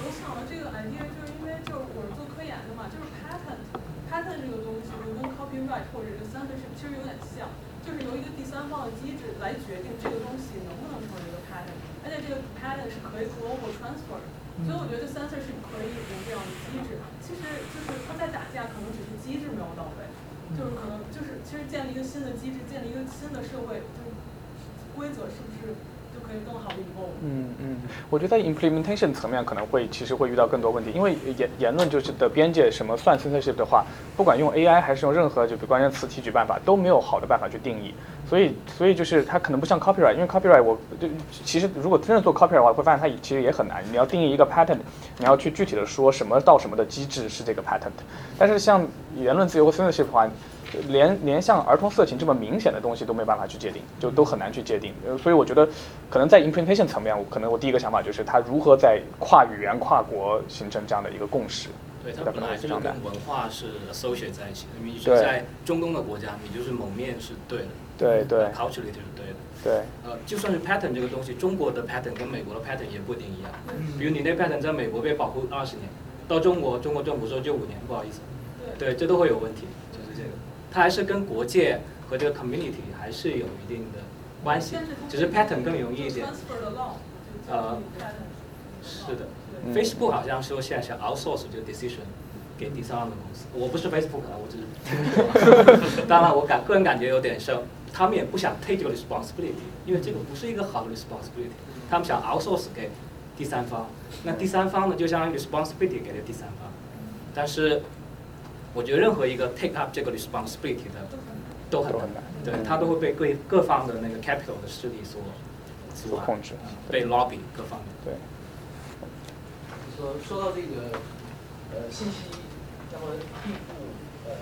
Speaker 24: 我想了这个 idea 就是因为就是我是做科研的嘛，就是 patent，patent 这个东西就跟 copyright 或者是 censorship 其实有点像，就是由一个第三方的机制来决定这个东西能不能成为一个 patent，而且这个 patent 是可以 global transfer 的，所以我觉得 censorship 可以有这样的机制。其实就是他在打架，可能只是机制没有到位，就是可能就是其实建立一个新的机制，建立一个新的社会就。规则是不是就可以更好的以后？嗯
Speaker 4: 嗯，我觉得在 implementation 层面可能会其实会遇到更多问题，因为言言论就是的边界什么算 censorship 的话，不管用 AI 还是用任何就比关键词提取办法，都没有好的办法去定义。所以所以就是它可能不像 copyright，因为 copyright 我就其实如果真的做 copyright 的话，会发现它其实也很难。你要定义一个 patent，你要去具体的说什么到什么的机制是这个 patent。但是像言论自由和 censorship 的话。连连像儿童色情这么明显的东西都没办法去界定，就都很难去界定。所以我觉得，可能在 implementation 层面，我可能我第一个想法就是它如何在跨语言、跨国形成这样的一个共识。
Speaker 7: 对，它本来就跟文化是 associate 在一起的。你是在中东的国家，你就是蒙面是对的。
Speaker 4: 对对。
Speaker 7: culturally 是对的。
Speaker 4: 对。
Speaker 7: 呃，就算是 pattern 这个东西，中国的 pattern 跟美国的 pattern 也不一定一样。比如你那 pattern 在美国被保护二十年，到中国，中国政府说就五年，不好意思。对。对，这都会有问题。它还是跟国界和这个 community 还是有一定的关系，只是 pattern 更容易一点。呃，是的，Facebook 好像说现在想 outsource 这个 decision 给第三方的公司。我不是 Facebook 啊，我只是听说。当然，我感个人感觉有点像，他们也不想 take 这个 responsibility，因为这个不是一个好的 responsibility。他们想 outsource 给第三方，那第三方呢就相当于 responsibility 给了第三方，但是。我觉得任何一个 take up 这个 responsibility 的都很难，对，它都会被各各方的那个 capital 的势力所
Speaker 4: 所控制，
Speaker 7: 被 lobby 各方面。
Speaker 4: 对。
Speaker 27: 说说到这个呃信息，那么并不呃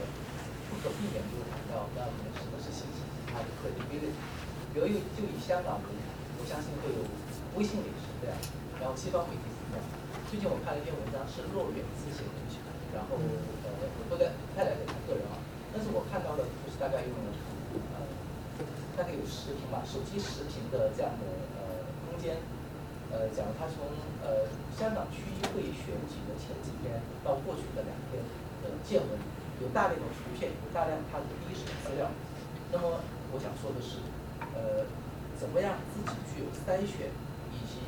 Speaker 27: 不可避免就会谈到那我们什么是信息它的 credibility。比如就以香港为例，我相信会有微信也是这样，然后西方媒体是这样。最近我看了一篇文章，是骆远之写的，然后。不太太了解他个人啊，但是我看到的就是大概用呃，大概有视频吧，手机视频的这样的呃空间，呃，讲他从呃香港区议会选举的前几天到过去的两天的见闻，有大量的图片，有大量他的第一手资料。那么我想说的是，呃，怎么样自己具有筛选，以及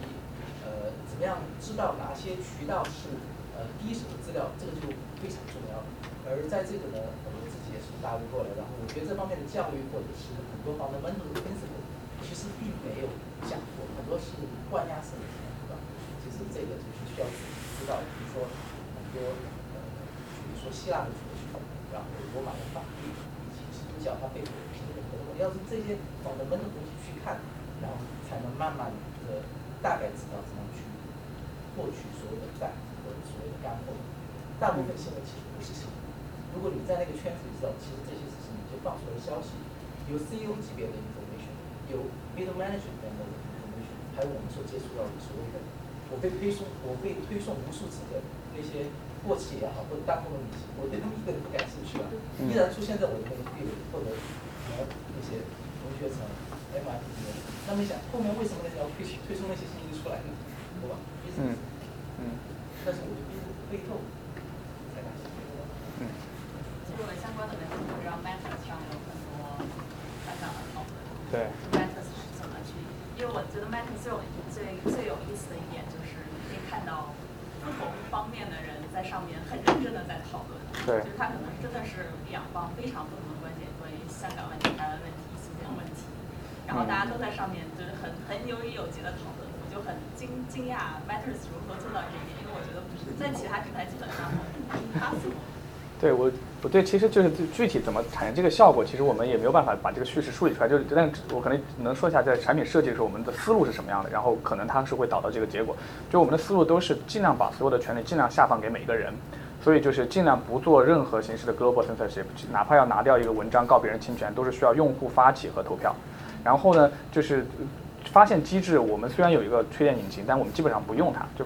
Speaker 27: 呃怎么样知道哪些渠道是呃第一手的资料，这个就非常重要。而在这个呢，我们自己也是大陆过来，然后我觉得这方面的教育或者是很多方的 mental principle，其实并没有讲过，很多是灌压式的，对吧？其实这个就是需要自己知道，比如说很多呃，比如说希腊的哲学，然后罗马的法律，以及基督教它背后的平等等等，要是这些方的温度东西去看，然后才能慢慢的大概知道怎么去获取所有的蛋或者所谓的干货。大部分新闻其实不是新闻。如果你在那个圈子里知道，其实这些事情你就放出了消息，有 CEO 级别的 information，有 middle management 的 information，还有我们所接触到的所谓的，我被推送我被推送无数次的那些过气也好或者弹幕的明星，我对他们一个都不感兴趣啊，依然出现在我的那个 feed 或者什么？那些同学层 M I T 里面。那么想后面为什么？人家要推推送那些信息出来呢？对吧？
Speaker 4: 嗯嗯。
Speaker 27: 但是我就逼着背透才感兴趣。
Speaker 4: 嗯。
Speaker 31: 其实我相关的问题，我知道 Meta 上有很多香港的讨论。
Speaker 4: 对。
Speaker 31: Meta 是怎么去？因为我觉得 Meta 最有最最有意思的一点就是，你可以看到不同方面的人在上面很认真的在讨论。
Speaker 4: 对。
Speaker 31: 就是他可能真的是两方非常不同的观点，关于香港问题、台湾问题、新疆问题，然后大家都在上面就是很很有理有节的讨论，我就很惊惊讶 Matters 如何做到这一点，因为我觉得不是在其他平台基本上 impossible。
Speaker 4: 对我，我对，其实就是具体怎么产生这个效果，其实我们也没有办法把这个叙事梳理出来。就是，但我可能能说一下，在产品设计的时候，我们的思路是什么样的，然后可能它是会导到这个结果。就我们的思路都是尽量把所有的权利尽量下放给每个人，所以就是尽量不做任何形式的 global censorship，哪怕要拿掉一个文章告别人侵权，都是需要用户发起和投票。然后呢，就是。发现机制，我们虽然有一个推荐引擎，但我们基本上不用它，就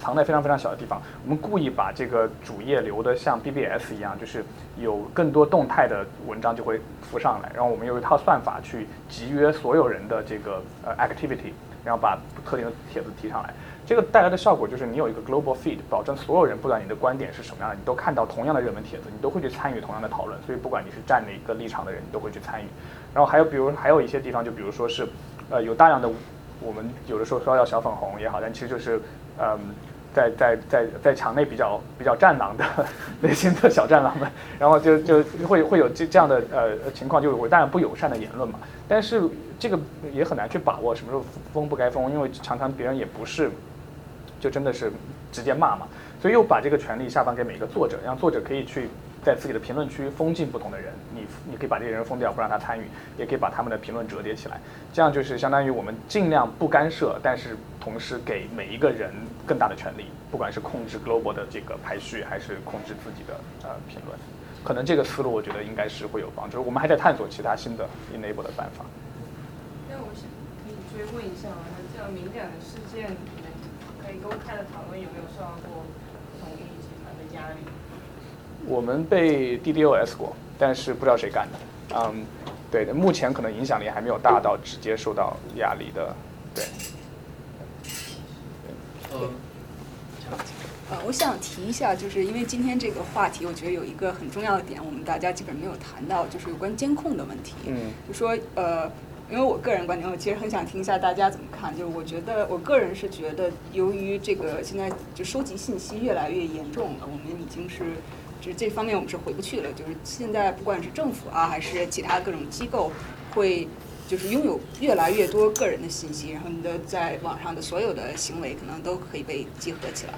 Speaker 4: 藏在非常非常小的地方。我们故意把这个主页留的像 BBS 一样，就是有更多动态的文章就会浮上来。然后我们有一套算法去集约所有人的这个呃 activity，然后把特定的帖子提上来。这个带来的效果就是你有一个 global feed，保证所有人不管你的观点是什么样的，你都看到同样的热门帖子，你都会去参与同样的讨论。所以不管你是站哪个立场的人，你都会去参与。然后还有比如还有一些地方，就比如说是。呃，有大量的，我们有的时候说要小粉红也好，但其实就是，嗯，在在在在墙内比较比较战狼的内心的小战狼们，然后就就会会有这这样的呃情况，就是我当然不友善的言论嘛，但是这个也很难去把握什么时候封不该封，因为常常别人也不是，就真的是直接骂嘛，所以又把这个权利下放给每个作者，让作者可以去。在自己的评论区封禁不同的人，你你可以把这些人封掉，不让他参与，也可以把他们的评论折叠起来，这样就是相当于我们尽量不干涉，但是同时给每一个人更大的权利，不管是控制 global 的这个排序，还是控制自己的呃评论，可能这个思路我觉得应该是会有帮助。我们还在探索其他新的 enable 的办法。
Speaker 20: 那我想可以追问一下吗？这样敏感的事件，可以公开的讨论有没有受到过不同利益集团的压力？
Speaker 4: 我们被 DDoS 过，但是不知道谁干的。嗯，对的，目前可能影响力还没有大到直接受到压力的。对。
Speaker 9: 呃，呃，我想提一下，就是因为今天这个话题，我觉得有一个很重要的点，我们大家基本没有谈到，就是有关监控的问题。
Speaker 4: 嗯。
Speaker 9: 就说呃，因为我个人观点，我其实很想听一下大家怎么看。就是我觉得，我个人是觉得，由于这个现在就收集信息越来越严重了，我们已经是。就是这方面我们是回不去了。就是现在不管是政府啊，还是其他各种机构，会就是拥有越来越多个人的信息，然后你的在网上的所有的行为可能都可以被集合起来。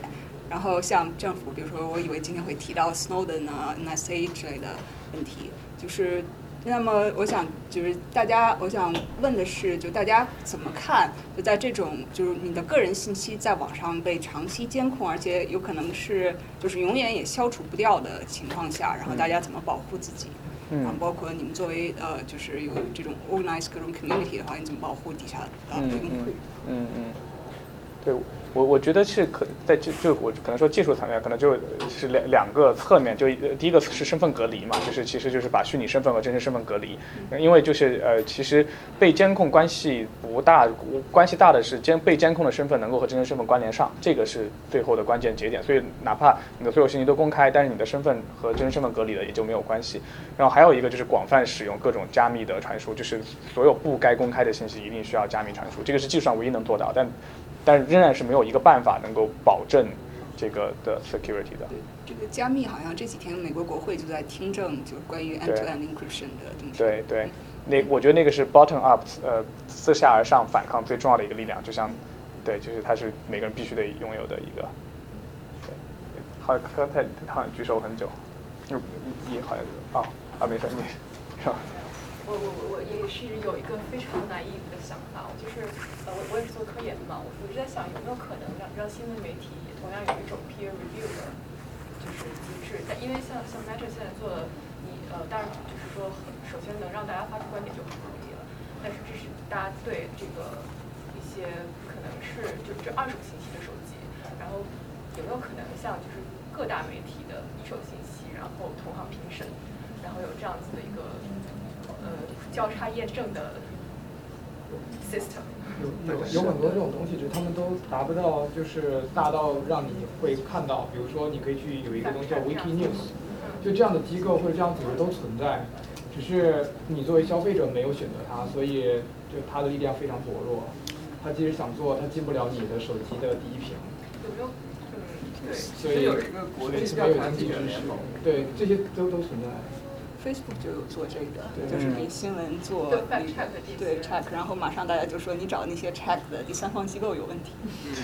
Speaker 9: 然后像政府，比如说我以为今天会提到 Snowden 啊、NSA 之类的问题，就是。那么我想就是大家，我想问的是，就大家怎么看？就在这种就是你的个人信息在网上被长期监控，而且有可能是就是永远也消除不掉的情况下，然后大家怎么保护自己？
Speaker 4: 嗯。
Speaker 9: 包括你们作为呃，就是有这种 organized 各种 community 的话，你怎么保护底下呃用户？
Speaker 4: 嗯嗯。对。我我觉得是可在就就我可能说技术层面可能就是两两个侧面，就第一个是身份隔离嘛，就是其实就是把虚拟身份和真实身份隔离，因为就是呃其实被监控关系不大，关系大的是监被监控的身份能够和真实身份关联上，这个是最后的关键节点。所以哪怕你的所有信息都公开，但是你的身份和真实身份隔离了也就没有关系。然后还有一个就是广泛使用各种加密的传输，就是所有不该公开的信息一定需要加密传输，这个是技术上唯一能做到，但。但仍然是没有一个办法能够保证这个的 security 的。
Speaker 9: 对，这个加密好像这几天美国国会就在听证，就是关于 end-to-end encryption 的东西。
Speaker 4: 对对，那我觉得那个是 bottom up，呃，自下而上反抗最重要的一个力量，就像，对，就是它是每个人必须得拥有的一个。对，好，刚才他好像举手很久，你你好像啊啊没事你，是吧？
Speaker 33: 我我我也是有一个非常难以的想法，就是呃我我也是做科研的嘛，我我就在想有没有可能让让新闻媒体也同样有一种 peer review 的，就是机制。但因为像像 Matter 现在做的，你呃当然就是说，首先能让大家发出观点就很容易了，但是这是大家对这个一些可能是就这二手信息的手机，然后有没有可能像就是各大媒体的一手信息，然后同行评审，然后有这样子的一个呃交叉验证的 system？
Speaker 34: 有有有很多这种东西，就是他们都达不到，就是大到让你会看到。比如说，你可以去有一个东西叫 Wiki News，就这样的机构或者这样组织都存在，只是你作为消费者没有选择它，所以就它的力量非常薄弱。它即使想做，它进不了你的手机的第一屏。
Speaker 33: 有没有？嗯，对，
Speaker 34: 所以
Speaker 38: 有一个国内
Speaker 34: 没有经济支持，对这些都都存在。
Speaker 9: Facebook 就有做这个，就是给新闻做
Speaker 33: 对
Speaker 9: 那个对 check，然后马上大家就说你找那些 check 的第三方机构有问题。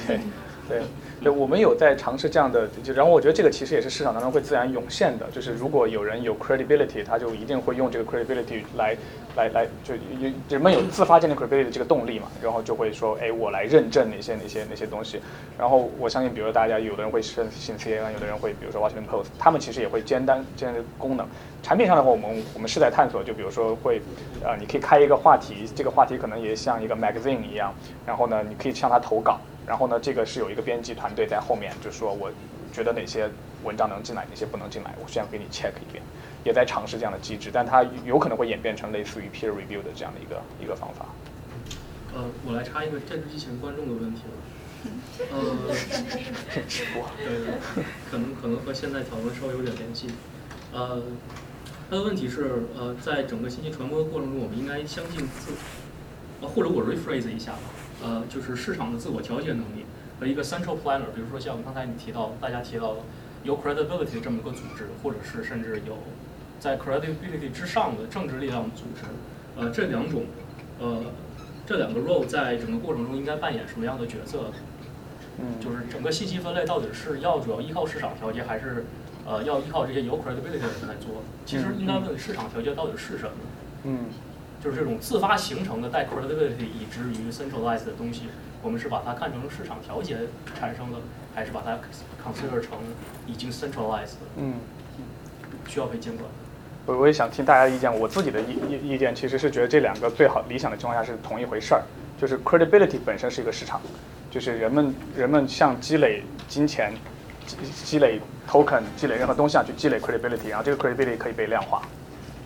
Speaker 4: 对，对，对，我们有在尝试这样的，就然后我觉得这个其实也是市场当中会自然涌现的，就是如果有人有 credibility，他就一定会用这个 credibility 来来来，就有人们有自发建立 credibility 这个动力嘛，然后就会说，哎，我来认证哪些哪些哪些东西，然后我相信，比如说大家有的人会信信 cn 有的人会比如说 Washington Post，他们其实也会兼担兼这个功能。产品上的话，我们我们是在探索，就比如说会，呃，你可以开一个话题，这个话题可能也像一个 magazine 一样，然后呢，你可以向他投稿，然后呢，这个是有一个编辑团队在后面，就说我觉得哪些文章能进来，哪些不能进来，我先给你 check 一遍，也在尝试这样的机制，但它有可能会演变成类似于 peer review 的这样的一个一个方法。
Speaker 3: 呃，我来插一个电视机前观众的问题了。呃，
Speaker 4: 直播，
Speaker 3: 对，可能可能和现在讨论稍微有点联系。呃，他的问题是，呃，在整个信息传播的过程中，我们应该相信自，呃，或者我 rephrase 一下吧，呃，就是市场的自我调节能力和一个 central planner，比如说像刚才你提到，大家提到有 credibility 这么一个组织，或者是甚至有在 credibility 之上的政治力量组织，呃，这两种，呃，这两个 role 在整个过程中应该扮演什么样的角色？
Speaker 4: 嗯，
Speaker 3: 就是整个信息分类到底是要主要依靠市场调节，还是呃要依靠这些有 credibility 的人来做？其实应该问市场调节到底是什么？
Speaker 4: 嗯，
Speaker 3: 就是这种自发形成的带 credibility 以至于 centralized 的东西，我们是把它看成市场调节产生的，还是把它 consider 成已经 centralized 的？
Speaker 4: 嗯，
Speaker 3: 需要被监管。
Speaker 4: 我我也想听大家的意见，我自己的意意意见其实是觉得这两个最好理想的情况下是同一回事儿，就是 credibility 本身是一个市场，就是人们人们像积累金钱、积积累 token、积累任何东西啊去积累 credibility，然后这个 credibility 可以被量化。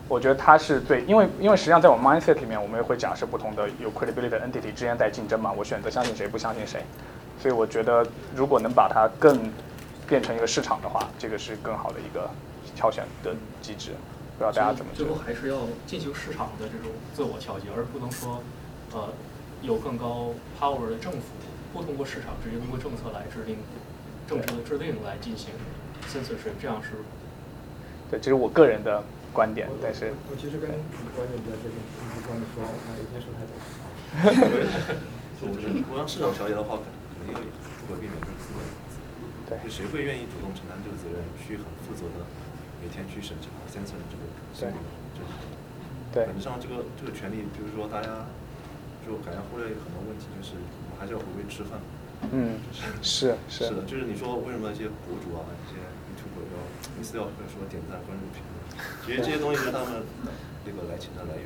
Speaker 4: 我觉得它是对，因为因为实际上在我们 mindset 里面，我们也会假设不同的有 credibility 的 entity 之间在竞争嘛，我选择相信谁不相信谁，所以我觉得如果能把它更变成一个市场的话，这个是更好的一个挑选的机制。不知道大家怎么
Speaker 3: 最后？还是要进行市场的这种自我调节，而不能说，呃，有更高 power 的政府不通过市场，直接通过政策来制定政策的制定来进行 censorship，这样是
Speaker 4: 对，这是我个人的观点，但是
Speaker 34: 我其实跟你观点比较接近，你不光说，那有些说太多。(laughs)
Speaker 11: 我觉得如果让市场调节的话，肯肯定不可避免就是资本。
Speaker 4: 对，
Speaker 11: 就谁会愿意主动承担这个责任，去很负责的每天去审查 censor 这个事情？这
Speaker 4: 对
Speaker 11: 本质上这个这个权利，就是说大家就感觉忽略一个很多问题，就是我们还是要回归吃饭。
Speaker 4: 嗯，是是
Speaker 11: 是的，就是你说为什么一些博主啊，一些 YouTube 要每次要说点赞、关注、评论，(laughs) 其实这些东西是他们那个来钱的来源。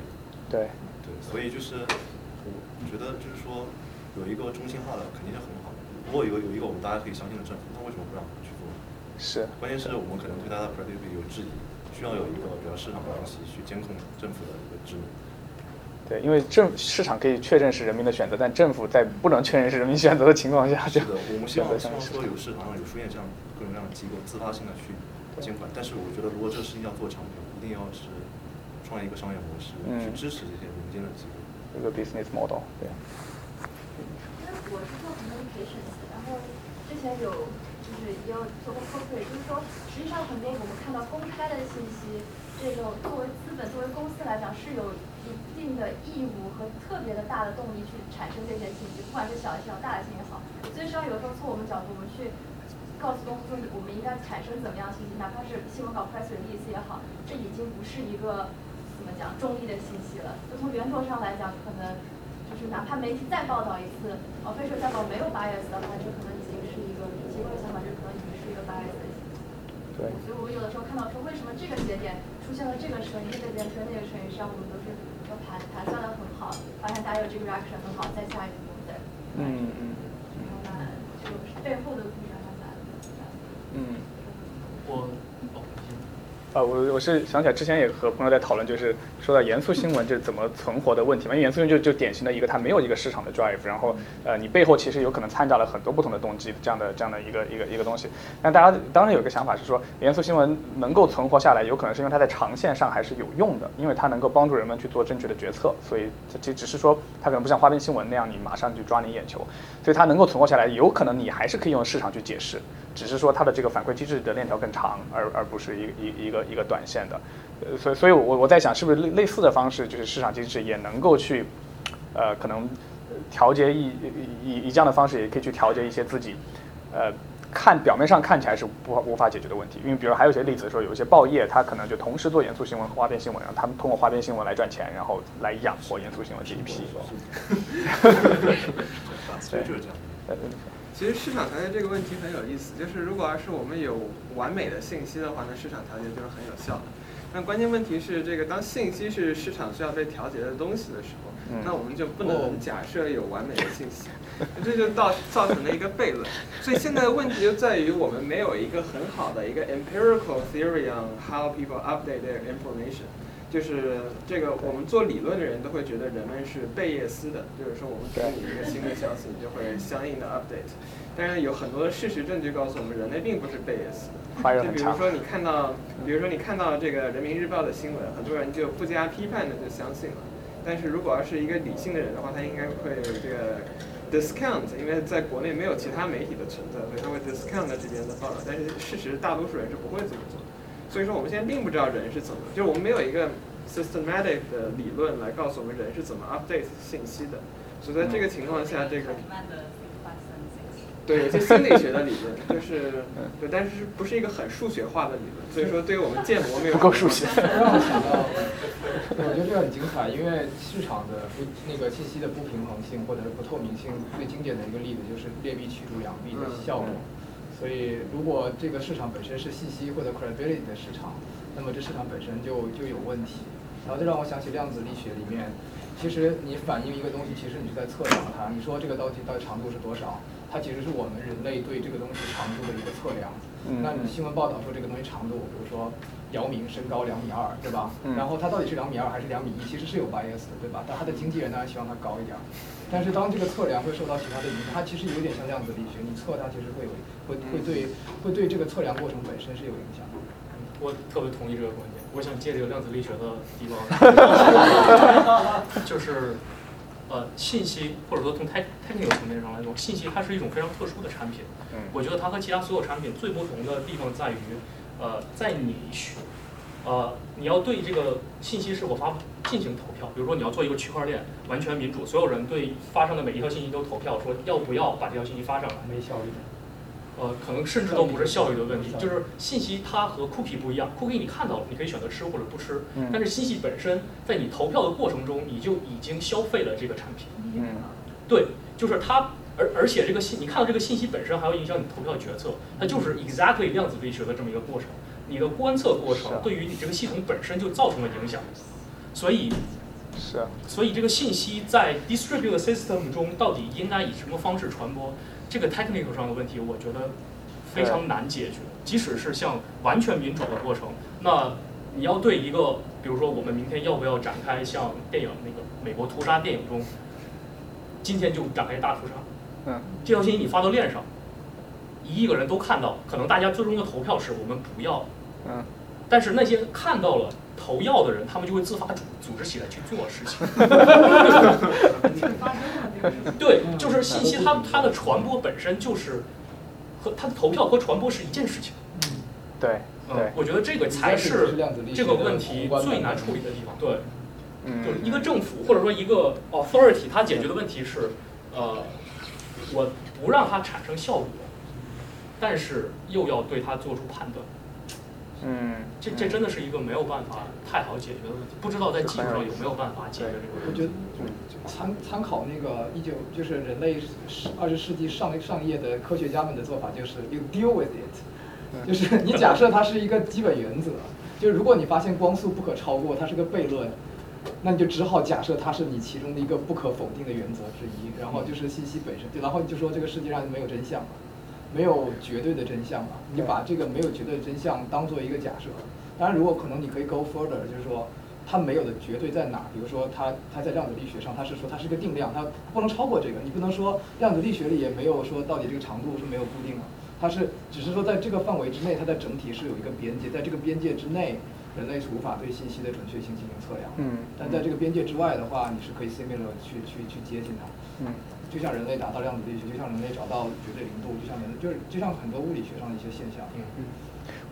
Speaker 4: 对
Speaker 11: 对，所以就是我觉得就是说有一个中心化的肯定是很好的，如果有有一个我们大家可以相信的政府，那为什么不让我们去做？
Speaker 4: 是。
Speaker 11: 关键是我们可能对它的 credibility 有质疑，需要有一个比较市场的东西去监控政府的一个职能。
Speaker 4: 对，因为政市场可以确认是人民的选择，但政府在不能确认是人民选择的情况下，就是
Speaker 11: 的，我们希
Speaker 4: 选
Speaker 11: 望希望。说有市场上有出现这样各种各样的机构自发性的去监管，但是我觉得如果这个事情要做长久，一定要是创业一个商业模式，
Speaker 4: 嗯
Speaker 11: 去支持这些民间的机构。
Speaker 4: 一个 business model，对。
Speaker 14: 因为我是做 communications，然后之前有就是也有做过 corporate，就是说实际上很多我们看到公开的信息，这种作为资本作为公司来讲是有一定的义务和特别的大的动力去产生这些信息，不管是小的也好，大的信息也好，所以实际上有时候从我们角度，我们去告诉公司我们应该产生怎么样信息，哪怕是新闻稿 press release 也好，这已经不是一个怎么讲中立的信息了。就从源头上来讲，可能就是哪怕媒体再报道一次，哦，非说再报没有 bias 的话，这可能已经是一个机构的想法，这可能已经是一个 bias 的信息。
Speaker 4: 对
Speaker 14: 所以我们有的时候看到说，为什么这个节点出现了这个声音，这个节点出现那个声音，实际上我们都是要盘盘算的很好，发现大家有这个 reaction 很好，再下一步再。
Speaker 4: 嗯嗯。
Speaker 14: 背后的故事还在。
Speaker 4: 嗯，
Speaker 3: 我
Speaker 4: 呃，我我是想起来之前也和朋友在讨论，就是说到严肃新闻这怎么存活的问题嘛。因为严肃新闻就就典型的一个它没有一个市场的 drive，然后呃你背后其实有可能掺杂了很多不同的动机这样的这样的一个一个一个东西。但大家当然有一个想法是说，严肃新闻能够存活下来，有可能是因为它在长线上还是有用的，因为它能够帮助人们去做正确的决策。所以这只是说它可能不像花边新闻那样，你马上就抓你眼球。所以它能够存活下来，有可能你还是可以用市场去解释，只是说它的这个反馈机制的链条更长，而而不是一一一个一个短线的。呃，所以所以我我在想，是不是类类似的方式，就是市场机制也能够去，呃，可能调节一以以这样的方式，也可以去调节一些自己，呃，看表面上看起来是无无法解决的问题。因为比如还有一些例子说，有一些报业，它可能就同时做严肃新闻和花边新闻，然后他们通过花边新闻来赚钱，然后来养活严肃新闻这一批。
Speaker 10: 对，就是这样。其实市场调节这个问题很有意思，就是如果要是我们有完美的信息的话，那市场调节就是很有效的。但关键问题是，这个当信息是市场需要被调节的东西的时候，那我们就不能假设有完美的信息，这就造造成了一个悖论。所以现在的问题就在于我们没有一个很好的一个 empirical theory on how people update their information。就是这个，我们做理论的人都会觉得人们是贝叶斯的，就是说我们给你一个新的消息，你就会相应的 update。但是有很多的事实证据告诉我们，人类并不是贝叶斯的。就比如说你看到，比如说你看到这个人民日报的新闻，很多人就不加批判的就相信了。但是如果要是一个理性的人的话，他应该会这个 discount，因为在国内没有其他媒体的存在，所以他会 discount 这边的报道。但是事实大多数人是不会这么做。所以说我们现在并不知道人是怎么，就是我们没有一个 systematic 的理论来告诉我们人是怎么 update 信息的。所以在这个情况下，这个 (laughs) 对有些心理学的理论，就是对，但是不是一个很数学化的理论。所以说对于我们建模没有
Speaker 4: 不够数学。
Speaker 34: 让我想到，我觉得这个很精彩，因为市场的不那个信息的不平衡性或者是不透明性，最经典的一个例子就是劣币驱逐良币的效果。所以，如果这个市场本身是信息或者 credibility 的市场，那么这市场本身就就有问题。然后这让我想起量子力学里面，其实你反映一个东西，其实你是在测量它。你说这个到底到底长度是多少？它其实是我们人类对这个东西长度的一个测量。那你新闻报道说这个东西长度，比如说姚明身高两米二，对吧？然后他到底是两米二还是两米一？其实是有 bias 的，对吧？但他的经纪人当然希望他高一点。但是当这个测量会受到其他的影响，它其实有点像量子力学，你测它其实会有会会对会对这个测量过程本身是有影响的。
Speaker 3: 我特别同意这个观点，我想借这个量子力学的地方，(laughs) 就是呃信息或者说从 tech technical 层面上来说，信息它是一种非常特殊的产品。我觉得它和其他所有产品最不同的地方在于，呃，在你需呃你要对这个信息是否发布进行投票，比如说你要做一个区块链，完全民主，所有人对发生的每一条信息都投票，说要不要把这条信息发上来。
Speaker 39: 没效率。
Speaker 3: 呃，可能甚至都不是效率的问题，就是信息它和 cookie 不一样，cookie 你看到了，你可以选择吃或者不吃，但是信息本身在你投票的过程中，你就已经消费了这个产品。
Speaker 4: 嗯，
Speaker 3: 对，就是它，而而且这个信，你看到这个信息本身还会影响你投票决策，它就是 exactly 量子力学的这么一个过程。你的观测过程对于你这个系统本身就造成了影响，所以
Speaker 4: 是啊，
Speaker 3: 所以这个信息在 distributed system 中到底应该以什么方式传播？这个 technical 上的问题，我觉得非常难解决。即使是像完全民主的过程，那你要对一个，比如说我们明天要不要展开像电影那个美国屠杀电影中，今天就展开大屠杀，
Speaker 4: 嗯，
Speaker 3: 这条信息你发到链上，一亿个人都看到，可能大家最终的投票是我们不要，
Speaker 4: 嗯，
Speaker 3: 但是那些看到了投药的人，他们就会自发组组织起来去做事情。(laughs) 对，就是信息它它的传播本身就是和它的投票和传播是一件事情。
Speaker 4: 对，对，
Speaker 3: 我觉得这个才是这个问题最难处理的地方。对，
Speaker 4: 嗯，
Speaker 3: 就是一个政府或者说一个 authority，它解决的问题是，呃，我不让它产生效果，但是又要对它做出判断。
Speaker 4: 嗯，
Speaker 3: 这这真的是一个没有办法太好解决的问题，不知道在技术上有没有办法解决这个问题。
Speaker 34: 我觉得参参考那个一九就是人类十二十世纪上上叶的科学家们的做法，就是 you deal with it，就是你假设它是一个基本原则，就是如果你发现光速不可超过，它是个悖论，
Speaker 38: 那你就只好假设它是你其中的一个不可否定的原则之一，然后就是信息本身，然后你就说这个世界上没有真相嘛，没有绝对的真相嘛，你把这个没有绝对的真相当做一个假设。当然，如果可能，你可以 go further，就是说它没有的绝对在哪？比如说它它在量子力学上，它是说它是一个定量，它不能超过这个。你不能说量子力学里也没有说到底这个长度是没有固定的，它是只是说在这个范围之内，它的整体是有一个边界，在这个边界之内。人类是无法对信息的准确性进行测量，
Speaker 4: 嗯，
Speaker 38: 但在这个边界之外的话，你是可以 similar 去去去接近它，
Speaker 4: 嗯，
Speaker 38: 就像人类达到量子力学，就像人类找到绝对零度，就像人就是就像很多物理学上的一些现象，
Speaker 4: 嗯嗯。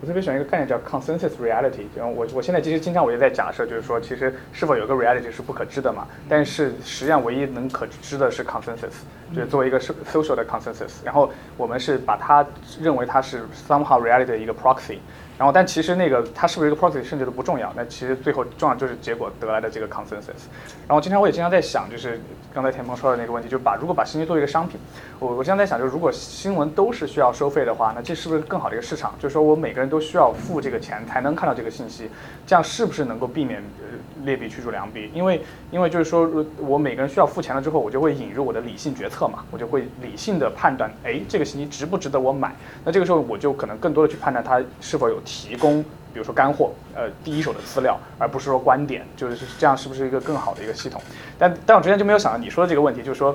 Speaker 4: 我特别喜欢一个概念叫 consensus reality，就我我现在其实经常我也在假设，就是说其实是否有个 reality 是不可知的嘛，但是实际上唯一能可知的是 consensus，就是作为一个 social 的 consensus，然后我们是把它认为它是 somehow reality 的一个 proxy。然后，但其实那个它是不是一个 proxy 甚至都不重要。那其实最后重要就是结果得来的这个 consensus。然后经常我也经常在想，就是刚才田鹏说的那个问题，就是把如果把信息作为一个商品，我我经常在想，就是如果新闻都是需要收费的话，那这是不是更好的一个市场？就是说我每个人都需要付这个钱才能看到这个信息，这样是不是能够避免劣币驱逐良币？因为因为就是说我每个人需要付钱了之后，我就会引入我的理性决策嘛，我就会理性的判断，哎，这个信息值不值得我买？那这个时候我就可能更多的去判断它是否有。提供，比如说干货，呃，第一手的资料，而不是说观点，就是这样，是不是一个更好的一个系统？但但我之前就没有想到你说的这个问题，就是说，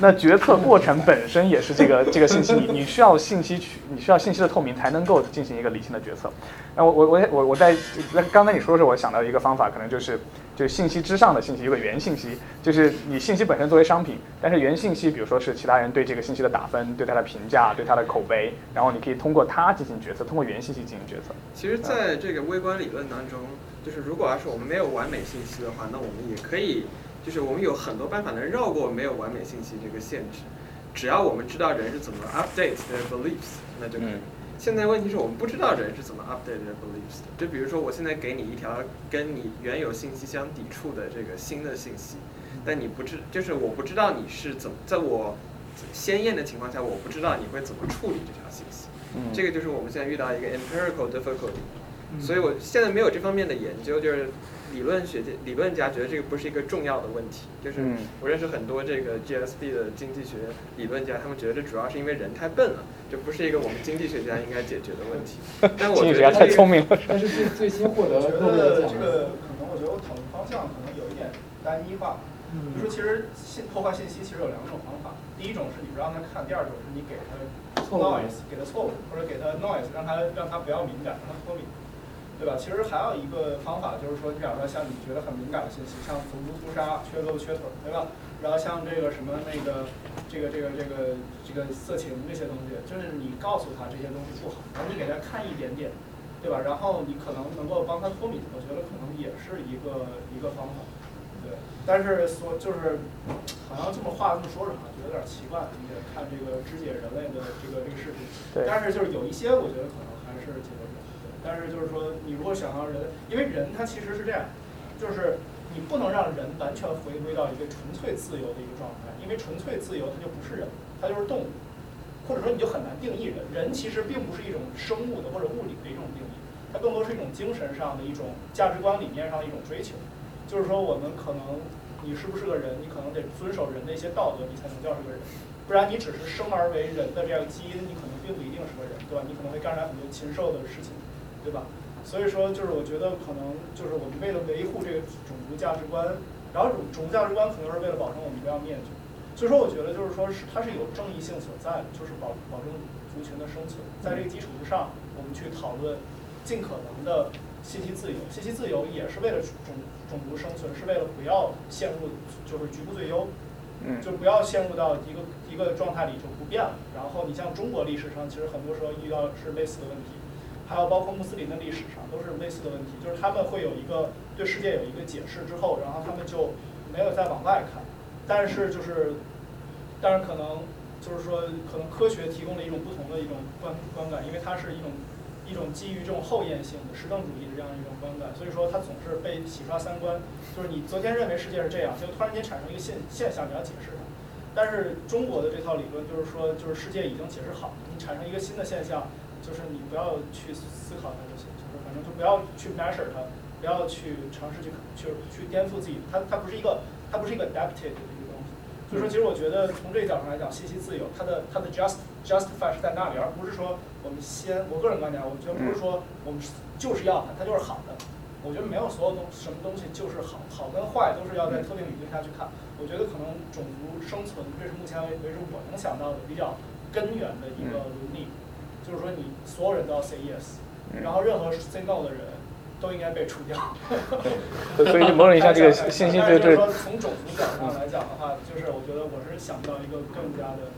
Speaker 4: 那决策过程本身也是这个这个信息，你你需要信息去，你需要信息的透明才能够进行一个理性的决策。那我我我我我在那刚才你说的时候，我想到一个方法，可能就是。就是信息之上的信息，有个原信息，就是你信息本身作为商品，但是原信息，比如说是其他人对这个信息的打分，对它的评价，对它的口碑，然后你可以通过它进行决策，通过原信息进行决策。
Speaker 10: 其实，在这个微观理论当中，就是如果要是我们没有完美信息的话，那我们也可以，就是我们有很多办法能绕过没有完美信息这个限制，只要我们知道人是怎么 update their beliefs，那就可以。现在问题是我们不知道人是怎么 update their beliefs 的。就比如说，我现在给你一条跟你原有信息相抵触的这个新的信息，但你不知，就是我不知道你是怎么，在我鲜艳的情况下，我不知道你会怎么处理这条信息。嗯这个就是我们现在遇到一个 empirical difficulty。所以我现在没有这方面的研究，就是理论学界、理论家觉得这个不是一个重要的问题。就是我认识很多这个 GSB 的经济学理论家，他们觉得这主要是因为人太笨了。这不是一个我们经济学家应该解决的问题。(laughs) 但我觉得
Speaker 4: 太聪明了。
Speaker 38: 但是最最新获得
Speaker 2: 诺贝尔奖这个可能，我觉得我讨论方向可能有一点单一化。就说其实信破坏信息其实有两种方法，第一种是你不让他看，第二种是你给他 noise，给他错误，或者给他 noise，让他让他不要敏感，让他脱敏，对吧？其实还有一个方法就是说，你比方说像你觉得很敏感的信息，像种族屠杀、缺胳膊缺腿，对吧？然后像这个什么那个，这个这个这个这个色情这些东西，就是你告诉他这些东西不好，然后你给他看一点点，对吧？然后你可能能够帮他脱敏，我觉得可能也是一个一个方法，对。但是说就是好像这么话这么说着哈，就有点奇怪。你得看这个肢解人类的这个这个视频，但是就是有一些我觉得可能还是解决不了。但是就是说，你如果想要人，因为人他其实是这样，就是。你不能让人完全回归到一个纯粹自由的一个状态，因为纯粹自由它就不是人，它就是动物，或者说你就很难定义人。人其实并不是一种生物的或者物理的一种定义，它更多是一种精神上的一种价值观理念上的一种追求。就是说，我们可能你是不是个人，你可能得遵守人的一些道德，你才能叫是个人，不然你只是生而为人的这样基因，你可能并不一定是个人，对吧？你可能会干出来很多禽兽的事情，对吧？所以说，就是我觉得可能就是我们为了维护这个种族价值观，然后种种族价值观可能是为了保证我们不要灭绝。所以说，我觉得就是说是它是有正义性所在的，就是保保证族群的生存。在这个基础之上，我们去讨论尽可能的信息自由。信息自由也是为了种种族生存，是为了不要陷入就是局部最优，就不要陷入到一个一个状态里就不变了。然后你像中国历史上，其实很多时候遇到是类似的问题。还有包括穆斯林的历史上都是类似的问题，就是他们会有一个对世界有一个解释之后，然后他们就没有再往外看。但是就是，但是可能就是说，可能科学提供了一种不同的一种观观感，因为它是一种一种基于这种后验性的实证主义的这样一种观感，所以说它总是被洗刷三观。就是你昨天认为世界是这样，就突然间产生一个现现象，你要解释它。但是中国的这套理论就是说，就是世界已经解释好了，你产生一个新的现象。就是你不要去思考它就行，就是反正就不要去 measure 它，不要去尝试去去去颠覆自己，它它不是一个它不是一个 adapted 的一个东西。所以说，其实我觉得从这个角度上来讲，信息自由它的它的 just justify 是在那里，而不是说我们先我个人观点，我觉得不是说我们就是要它，它就是好的。我觉得没有所有东什么东西就是好，好跟坏都是要在特定语境下去看。我觉得可能种族生存，这是目前为止我能想到的比较根源的一个伦理，就是说你所有人都要 say yes，然后任何 say no 的人都应该被除掉。
Speaker 4: 所以某种意义上，这个信息就
Speaker 2: 就是说从种族角度上来讲的话，就是我觉得我是想不到一个更加的。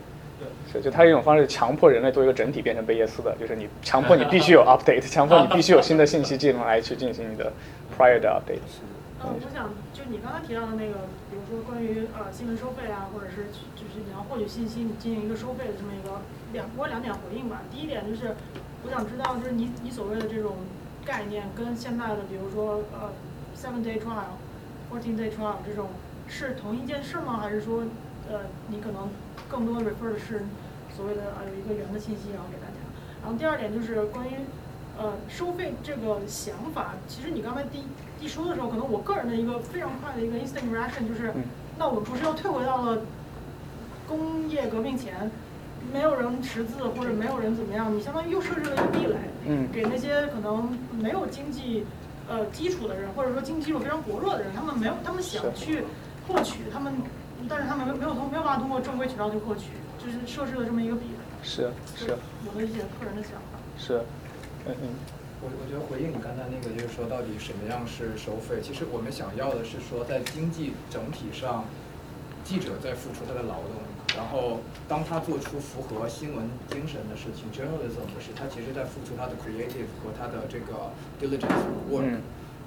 Speaker 4: 是，就它一种方式，强迫人类作为一个整体变成贝叶斯的，就是你强迫你必须有 update，强迫你必须有新的信息进来去进行你的 prior 的 update。(laughs)
Speaker 17: 嗯，我想就你刚刚提到的那个，说关于呃新闻收费啊，或者是就是你要获取信息，你进行一个收费的这么一个两，我两点回应吧。第一点就是我想知道，就是你你所谓的这种概念跟现在的，比如说呃 seven day trial、fourteen day trial 这种是同一件事吗？还是说呃你可能更多 refer 的是所谓的啊有一个原的信息，然后给大家。然后第二点就是关于呃收费这个想法，其实你刚才第一一说的时候，可能我个人的一个非常快的一个 instant reaction 就是，那我们不是又退回到了工业革命前，没有人识字或者没有人怎么样，你相当于又设置了一个壁垒，
Speaker 4: 嗯，
Speaker 17: 给那些可能没有经济呃基础的人，或者说经济基础非常薄弱的人，他们没有，他们想去获取他们，但是他们没有通没有办法通过正规渠道去获取，就是设置了这么一个壁垒。
Speaker 4: 是是。
Speaker 17: 我的一些个人的想法。
Speaker 4: 是，嗯嗯。
Speaker 34: 我我觉得回应你刚才那个，就是说到底什么样是收费？其实我们想要的是说，在经济整体上，记者在付出他的劳动，然后当他做出符合新闻精神的事情 （journalism） 的事，他其实在付出他的 creative 和他的这个 diligence work。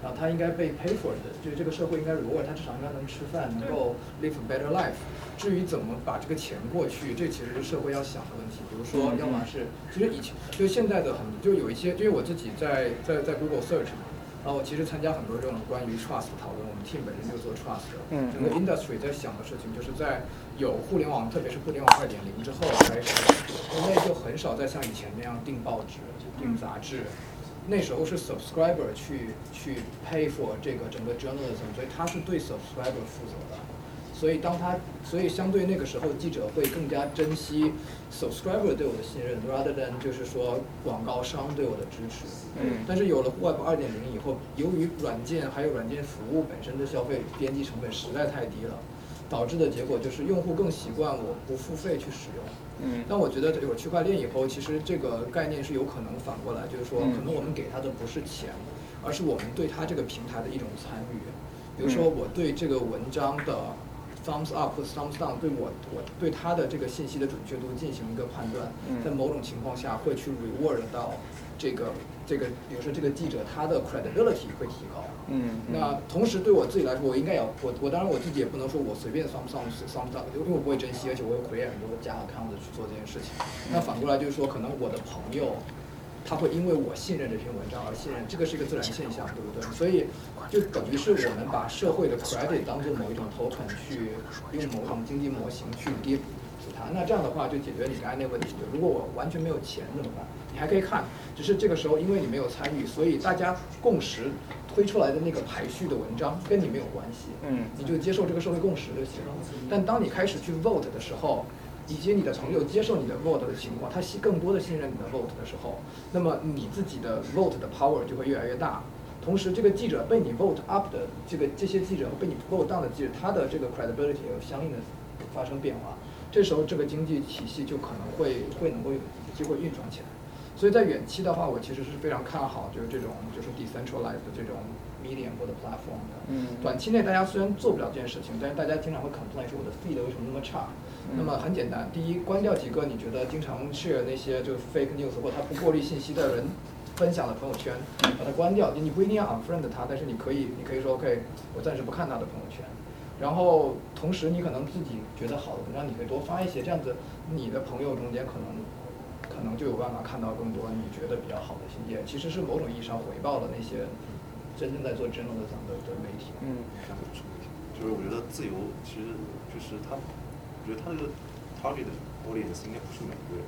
Speaker 34: 然后他应该被 pay for 的，就是这个社会应该 reward 他至少应该能吃饭，能够 live a better life。至于怎么把这个钱过去，这其实是社会要想的问题。比如说，要么是，其实以前就现在的很，就有一些，因为我自己在在在 Google search 嘛，然后我其实参加很多这种关于 trust 讨论，我们 team 本身就做 trust。整个 industry 在想的事情，就是在有互联网，特别是互联网二点零之后开始，人类就很少再像以前那样订报纸、订杂志。那时候是 subscriber 去去 pay for 这个整个 journalism，所以他是对 subscriber 负责的。所以当他，所以相对那个时候记者会更加珍惜 subscriber 对我的信任，rather than 就是说广告商对我的支持。
Speaker 4: 嗯。
Speaker 34: 但是有了 Web 二点零以后，由于软件还有软件服务本身的消费边际成本实在太低了，导致的结果就是用户更习惯我不付费去使用。
Speaker 4: 嗯，
Speaker 34: 但我觉得有了区块链以后，其实这个概念是有可能反过来，就是说，可能我们给他的不是钱，而是我们对他这个平台的一种参与。比如说，我对这个文章的 thumbs up 或 thumbs down，对我我对他的这个信息的准确度进行一个判断，在某种情况下会去 reward 到这个这个，比如说这个记者他的 credibility 会提高。
Speaker 4: 嗯。
Speaker 34: 那同时对我自己来说，我应该也我我当然我自己也不能说我随便 thumbs up thumbs up，因为我不会珍惜，而且我有 create 很多假 account 去做这件事情。那反过来就是说，可能我的朋友。他会因为我信任这篇文章而信任，这个是一个自然现象，对不对？所以就等于是我们把社会的 credit 当做某一种 token 去用某种经济模型去跌死它。那这样的话就解决你刚才那个问题。就如果我完全没有钱怎么办？你还可以看，只是这个时候因为你没有参与，所以大家共识推出来的那个排序的文章跟你没有关系。
Speaker 4: 嗯，
Speaker 34: 你就接受这个社会共识就行了。但当你开始去 vote 的时候，以及你的朋友接受你的 vote 的情况，他信更多的信任你的 vote 的时候，那么你自己的 vote 的 power 就会越来越大。同时，这个记者被你 vote up 的这个这些记者被你 vote down 的记者，他的这个 credibility 有相应的发生变化。这时候，这个经济体系就可能会会能够有机会运转起来。所以在远期的话，我其实是非常看好就是这种就是 decentralized 的这种 medium 或者 platform 的。
Speaker 4: 嗯。
Speaker 34: 短期内大家虽然做不了这件事情，但是大家经常会 complain 说我的 feed 为什么那么差？那么很简单，第一，关掉几个你觉得经常 share 那些就 fake news 或他不过滤信息的人分享的朋友圈，把它关掉。你不一定要 unfriend 他，但是你可以，你可以说 OK，我暂时不看他的朋友圈。然后同时你可能自己觉得好的文章，你可以多发一些，这样子你的朋友中间可能可能就有办法看到更多你觉得比较好的信息，其实是某种意义上回报了那些真正在做 journalism 的的媒体。
Speaker 4: 嗯，
Speaker 11: 就是我觉得自由其实就是它。我觉得他这个 target audience 应该不是每个人。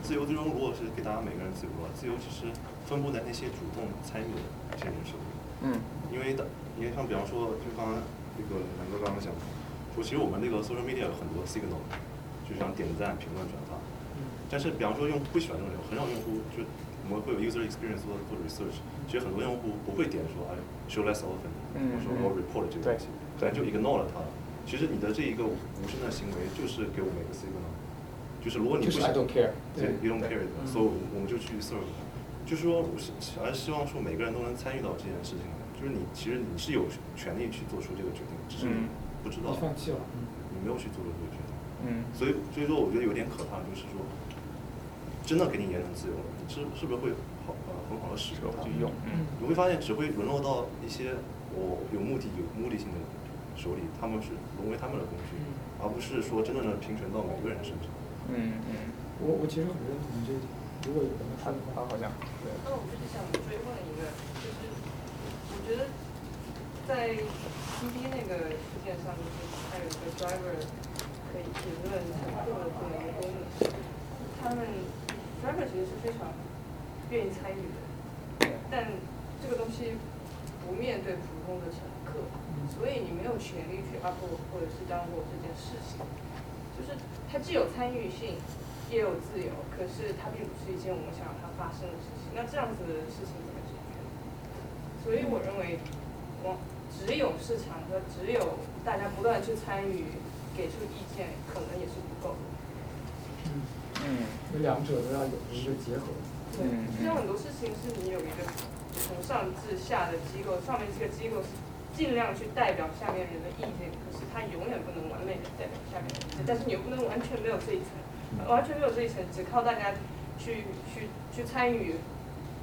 Speaker 11: 自由最终如果是给大家每个人自由的话，自由其实分布在那些主动参与的这些人手里。
Speaker 3: 嗯。
Speaker 11: 因为的，因为像比方说，就刚刚那个南哥刚刚讲，说其实我们那个 social media 有很多 signal，就像点赞、评论、转发。但是比方说用户不喜欢这种，很少用户就我们会有 user experience 做做 research，其实很多用户不会点说哎 show less often，或者说我 report 这个东西，可能就 ignore 了它。其实你的这一个无声的行为就是给我们一个 signal，就是如果你不
Speaker 34: 就是 I don't care
Speaker 11: 对
Speaker 34: 对
Speaker 11: ，you don't care，
Speaker 34: 嗯。
Speaker 11: 所以我们就去 serve。就是说，我是还是希望说每个人都能参与到这件事情的，就是你其实你是有权利去做出这个决定，只是你
Speaker 3: 嗯
Speaker 11: 不知道，
Speaker 34: 你放弃了
Speaker 11: 你没有去做出这个决定。
Speaker 3: 嗯
Speaker 11: 所以所以说，我觉得有点可怕，就是说，真的给你言论自由了，你是是不是会好呃很好的使用它？
Speaker 3: 去用嗯
Speaker 11: 你会发现只会沦落到一些我有目的有目的性的手里，他们是沦为他们的工具，而不是说真正的平权到每个人身上。
Speaker 3: 嗯嗯。
Speaker 34: 我我其实很认同这一点，如果有人看的话，
Speaker 3: 好像
Speaker 34: 对。
Speaker 20: 那我就是想追我觉得在 TV 那个事件上，就是还有一个 driver 可以评论乘客的这么一个功能，他们 driver 其实是非常愿意参与的，但这个东西不面对普通的乘客，所以你没有权利去 up 或者是 down 这件事情，就是它既有参与性。也有自由，可是它并不是一件我们想让它发生的事情。那这样子的事情？所以我认为，我只有市场和只有大家不断去参与，给出意见，可能也是不够的。
Speaker 3: 嗯。
Speaker 34: 这两者都要有一个结合。
Speaker 20: 对，就像很多事情是你有一个从上至下的机构，上面这个机构是尽量去代表下面人的意见，可是它永远不能完美的代表下面人的意见，但是你又不能完全没有这一层。完全没有这一层，只靠大家去去去参与，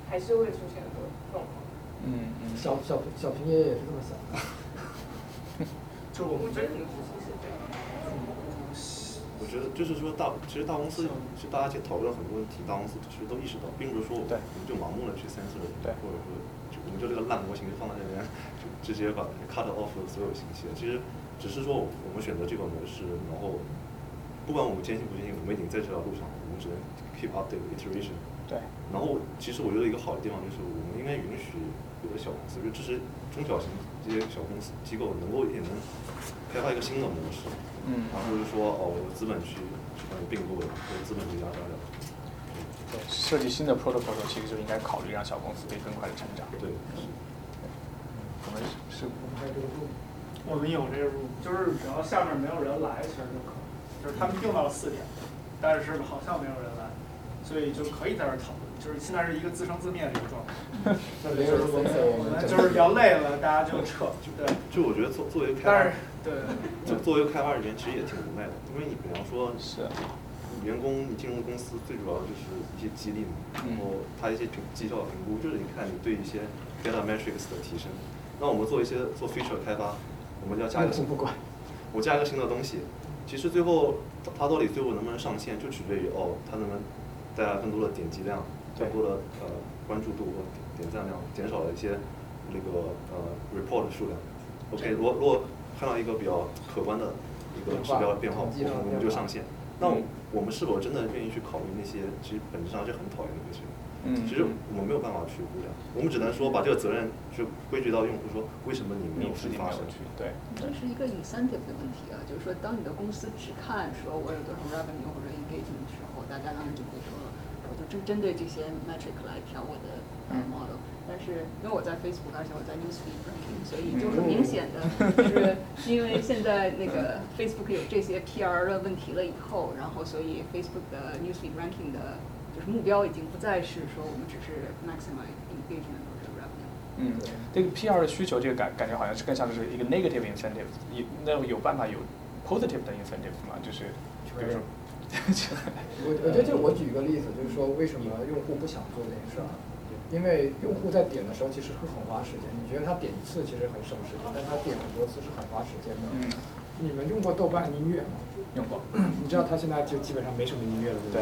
Speaker 20: 还是会出现很多状况。
Speaker 3: 嗯嗯。
Speaker 34: 小小小平爷爷也是这么想的。(laughs)
Speaker 2: 就我们
Speaker 20: 觉得你的。
Speaker 11: 我觉得就是说大，其实大公司其实大家去讨论很多问题，大公司其实都意识到，并不是说我们就盲目的去 censor，或者说就我们就这个烂模型就放在那边，就直接把 cut off 所有信息。其实只是说我们选择这个模式，然后。不管我们坚信不坚信，我们已经在这条路上，我们只能 keep update iteration。
Speaker 3: 对。
Speaker 11: 然后，其实我觉得一个好的地方就是，我们应该允许小公司，就支持中小型这些小公司机构能够也能开发一个新的模式。
Speaker 3: 嗯。
Speaker 11: 而不是说哦，我有资本去去帮你并购的，我有资本去压榨掉。
Speaker 3: 对，设计新的 protocol 时候，其实就应该考虑让小公司可以更快的成长。
Speaker 11: 对。
Speaker 3: 我们是。
Speaker 34: 我们在这个路。
Speaker 2: 我们有这个 room，就是只要下面没有人来，其实就可以。就是他们定到了四点，但是好像没有人来，所以就可以在这儿讨论。就是现在是一个自生自灭的一个状态。(laughs) 就是我们我们就是聊累了，大家就撤。对。
Speaker 11: 就我觉得作作为开
Speaker 2: 发，
Speaker 11: 对，就作为开发人员，其实也挺无奈的，因为你比方说，
Speaker 3: 是，
Speaker 11: 员工你进入公司最主要就是一些激励嘛，然后他一些评绩效评估，就是你看你对一些 data metrics 的提升。那我们做一些做 feature 开发，我们要加一个
Speaker 34: 不管，
Speaker 11: 我加一个新的东西。其实最后，它到底最后能不能上线，就取决于哦，它能不能带来更多的点击量，更多的呃关注度和点赞量，减少了一些那个呃 report 的数量。OK，如果如果看到一个比较可观的一个指标变化，我们我们就上线。那我们是否真的愿意去考虑那些其实本质上是很讨厌的那些？
Speaker 3: 嗯，
Speaker 11: 其实我们没有办法去估量，我们只能说把这个责任就归结到用户，说为什么你没有事情发生？
Speaker 3: 对，
Speaker 9: 这是一个 incentive 的问题啊，就是说，当你的公司只看说我有多少 revenue 或者 engagement 的时候，大家当然就会说，我就针针对这些 metric 来调我的 model。但是因为我在 Facebook，而且我在 Newsfeed ranking，所以就很明显的就是，因为现在那个 Facebook 有这些 PR 的问题了以后，然后所以 Facebook 的 Newsfeed ranking 的。就是目标已经不再是说我们只是 maximize engagement 或者 revenue。
Speaker 3: 嗯，这个 PR 的需求，这个感感觉好像是更像是一个 negative incentive，有那有办法有 positive 的 incentive 吗？就是比如说，
Speaker 34: 我我觉得就我举一个例子，就是说为什么用户不想做这件事儿？因为用户在点的时候其实会很花时间。你觉得他点一次其实很省时间，但他点很多次是很花时间的。
Speaker 3: 嗯。
Speaker 34: 你们用过豆瓣音乐吗？
Speaker 3: 用过。(clears throat)
Speaker 34: 你知道它现在就基本上没什么音乐了，对不
Speaker 3: 对？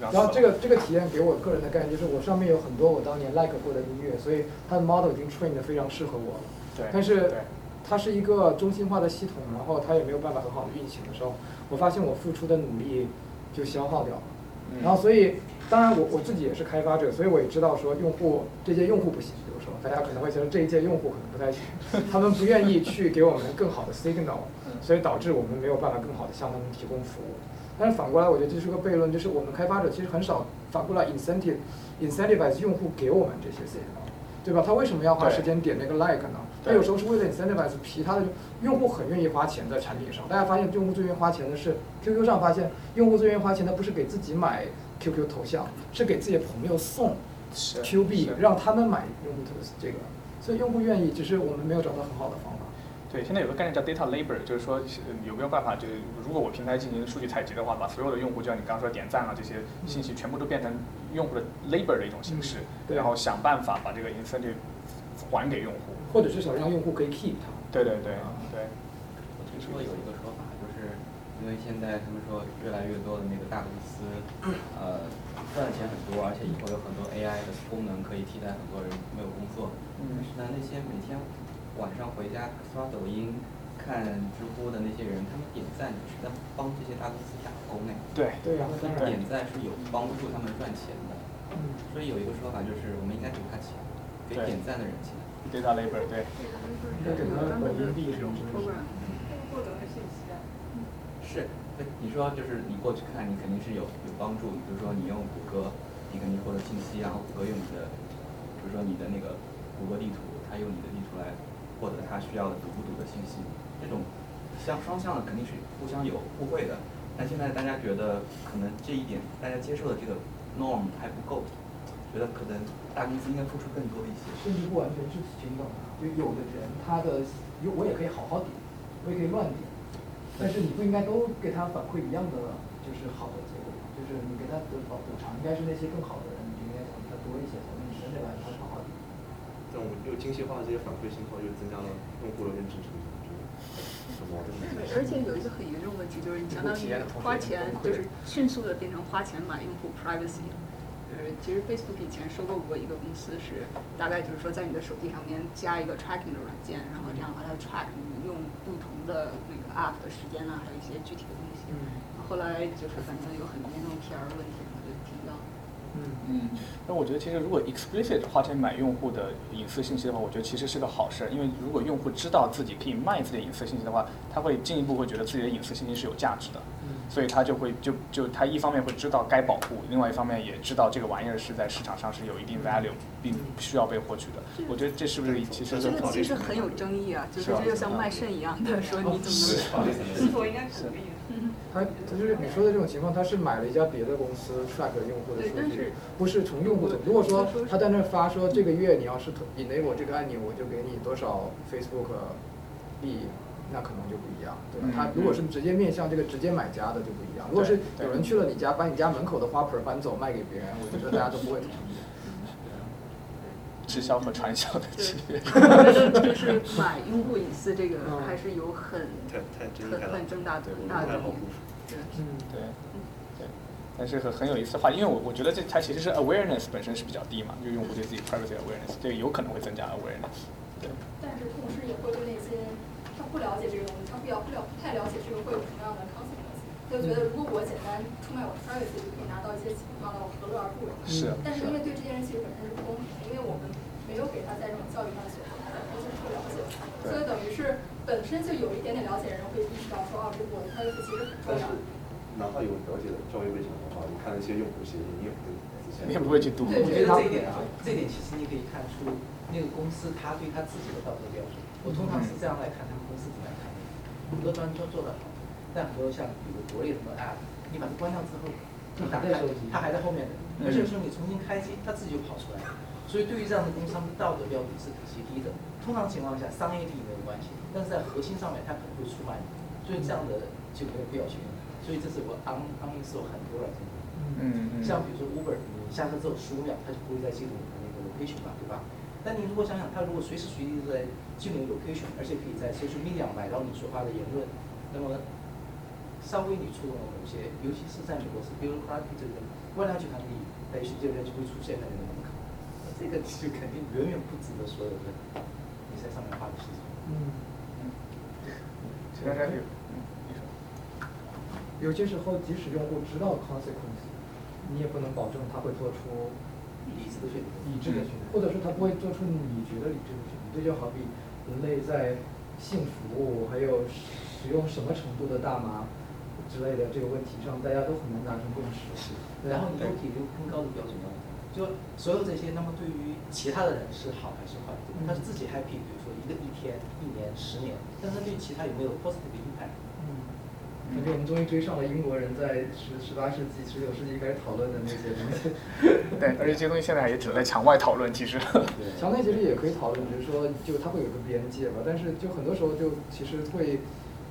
Speaker 34: 然后这个这个体验给我个人的概念就是，我上面有很多我当年 like 过的音乐，所以它的 model 已经 train 的非常适合我了。
Speaker 3: 对。
Speaker 34: 但是它是一个中心化的系统，然后它也没有办法很好的运行的时候，我发现我付出的努力就消耗掉了。然后所以当然我我自己也是开发者，所以我也知道说用户这些用户不行，比如说大家可能会觉得这一届用户可能不太行，他们不愿意去给我们更好的 signal，所以导致我们没有办法更好的向他们提供服务。但是反过来，我觉得这是个悖论，就是我们开发者其实很少反过来 incentive incentivize 用户给我们这些 signal，对吧？他为什么要花时间点那个 like 呢？他有时候是为了 incentivize 其他的用户很愿意花钱在产品上。大家发现用户最愿意花钱的是 QQ 上发现用户最愿意花钱的不是给自己买 QQ 头像，是给自己的朋友送 Q 币，让他们买用户的这个。所以用户愿意，只是我们没有找到很好的方法。
Speaker 4: 对，现在有个概念叫 data labor，就是说有没有办法，就是如果我平台进行数据采集的话，把所有的用户，就像你刚刚说点赞啊这些信息，全部都变成用户的 labor 的一种形式，然后想办法把这个 incentive 还给用户，
Speaker 34: 或者至少让用户可以 keep 它。
Speaker 4: 对对对对。
Speaker 16: 我听说有一个说法，就是因为现在他们说越来越多的那个大公司，(clears throat) 呃，赚的钱很多，而且以后有很多 AI 的功能可以替代很多人没有工作，但是呢，那些每天。晚上回家刷抖音、看知乎的那些人，他们点赞是在帮这些大公司打工哎。
Speaker 4: 对。
Speaker 34: 对呀。
Speaker 16: 点赞是有帮助他们赚钱的。嗯。所以有一个说法就是，我们应该给他钱，给点赞的人钱。
Speaker 4: Data labor，对。
Speaker 34: 应该给他抖音币这种。
Speaker 33: 获得的信息啊。
Speaker 16: 是，你说就是你过去看，你肯定是有有帮助。比如说你用谷歌，你肯定获得信息，然后谷歌用你的，比如说你的那个谷歌地图，它用你的地图来。获得它需要的读不读的信息，这种相双向的肯定是互相有互惠的。但现在大家觉得可能这一点大家接受的这个 norm 还不够，觉得可能大公司应该付出更多一些。
Speaker 34: 甚至不完全是平等的，就有的人他的有我也可以好好点，我也可以乱点，但是你不应该都给他反馈一样的就是好的结果，就是你给他的补偿应该是那些更好的人，你应该给他多一些，从你身边来他好好点。
Speaker 11: 这种又精细化的这些反馈信号，又增加了用户的认知成本，
Speaker 9: 对，而且有一个很严重的问题，就是你相当于花钱，就是迅速的变成花钱买用户 privacy。呃，其实 Facebook 以前收购过一个公司，是大概就是说在你的手机上面加一个 tracking 的软件，然后这样把它 track 你用不同的那个 app 的时间呢，还有一些具体的东西。后来就是反正有很严重 PR 问题。
Speaker 4: 嗯。嗯，那我觉得其实如果 explicit 花钱买用户的隐私信息的话，我觉得其实是个好事，因为如果用户知道自己可以卖自己的隐私信息的话，他会进一步会觉得自己的隐私信息是有价值的，所以他就会就就他一方面会知道该保护，另外一方面也知道这个玩意儿是在市场上是有一定 value，并需要被获取的。我觉得这是不是其实
Speaker 9: 这个其实很有争议啊，就是这就像卖肾一样的，说你怎么能
Speaker 33: 是否应该鼓励？
Speaker 34: 他他就是你说的这种情况，他是买了一家别的公司 track 用户的数据，不是从用户的。如果说他在那发说这个月你要是 enable 这个按钮，我就给你多少 Facebook 币，那可能就不一样，对吧？他如果是直接面向这个直接买家的就不一样。如果是有人去了你家，把你家门口的花盆搬走卖给别人，我觉得大家都不会同意。
Speaker 4: 直销和传销的区别。(laughs)
Speaker 9: 就是买用户隐私这个还是有很很很重大的大的
Speaker 4: 对，嗯对，对，但是很很有意思的话，因为我我觉得这它其实是 awareness 本身是比较低嘛，就用户对自己 privacy awareness，这个有可能会增加 awareness。对。
Speaker 14: 但是同时也会对那些他不了解这个东西，他不了不了太了解这个会有什么样的 consequence，就觉得如果我简单出卖我的 privacy 就可以拿到一些钱，那我何乐而不为？
Speaker 4: 是。
Speaker 14: 但是因为对这些人其实本身是不公平，因为我们。没有给他在这种教育上的选择，不是不了解，所以等于是本身就有一点点了解的人会意识到说，哦，这我的 privacy 其实很重要。
Speaker 11: 哪怕有了解的教育背景的话，你看那些用户协议，你也不会
Speaker 4: 你也不会去读。
Speaker 27: 我觉得这一点啊，这一点其实你可以看出那个公司他对他自己的道德标准。我通常是这样来看他们公司怎么样看的，很多端都做得好，但很多像比如国内什么 app，你把它关掉之后，你打开它还在后面的，而且说你重新开机，它自己就跑出来了。所以对于这样的公司，他们的道德标准是极低的。通常情况下，商业利益没有关系，但是在核心上面，他可能会出卖你。所以这样的就没有必要去用。所以这是我安安利是有很多软件。
Speaker 4: 嗯嗯。
Speaker 27: 像比如说 Uber，你下车之后十五秒，它就不会再记录你的那个 location 了，对吧？但你如果想想，它如果随时随地都在记录 location，而且可以在 social media 买到你说话的言论，那么稍微你触动了某些，尤其是在美国是 Cosby 这个官僚集团利益，在一些这边就会出现在那个。这个就肯定远远不值得所有的你在上面花的时间。嗯嗯。
Speaker 4: 其他有，
Speaker 34: 有些时候，即使用户知道 consequence，你也不能保证他会做出
Speaker 27: 理智的选择
Speaker 34: 理智的选择，或者说他不会做出你觉得理智的选择。这就好比人类在性服务还有使用什么程度的大麻之类的这个问题上，大家都很难达成共识。
Speaker 27: 然后你又提出更高的标准要求，就所有这些，那么对于其他的人是好还是坏？他是自己 happy，比如说一个一天、一年、十年，但是对其他有没有 positive impact？
Speaker 34: 嗯感觉我们终于追上了英国人在十十八世纪、十九世纪开始讨论的那些东西。(laughs)
Speaker 4: 对，而且这些东西现在也只能在墙外讨论，其实。
Speaker 34: 墙内其实也可以讨论，只是说就它会有个边界吧。但是就很多时候就其实会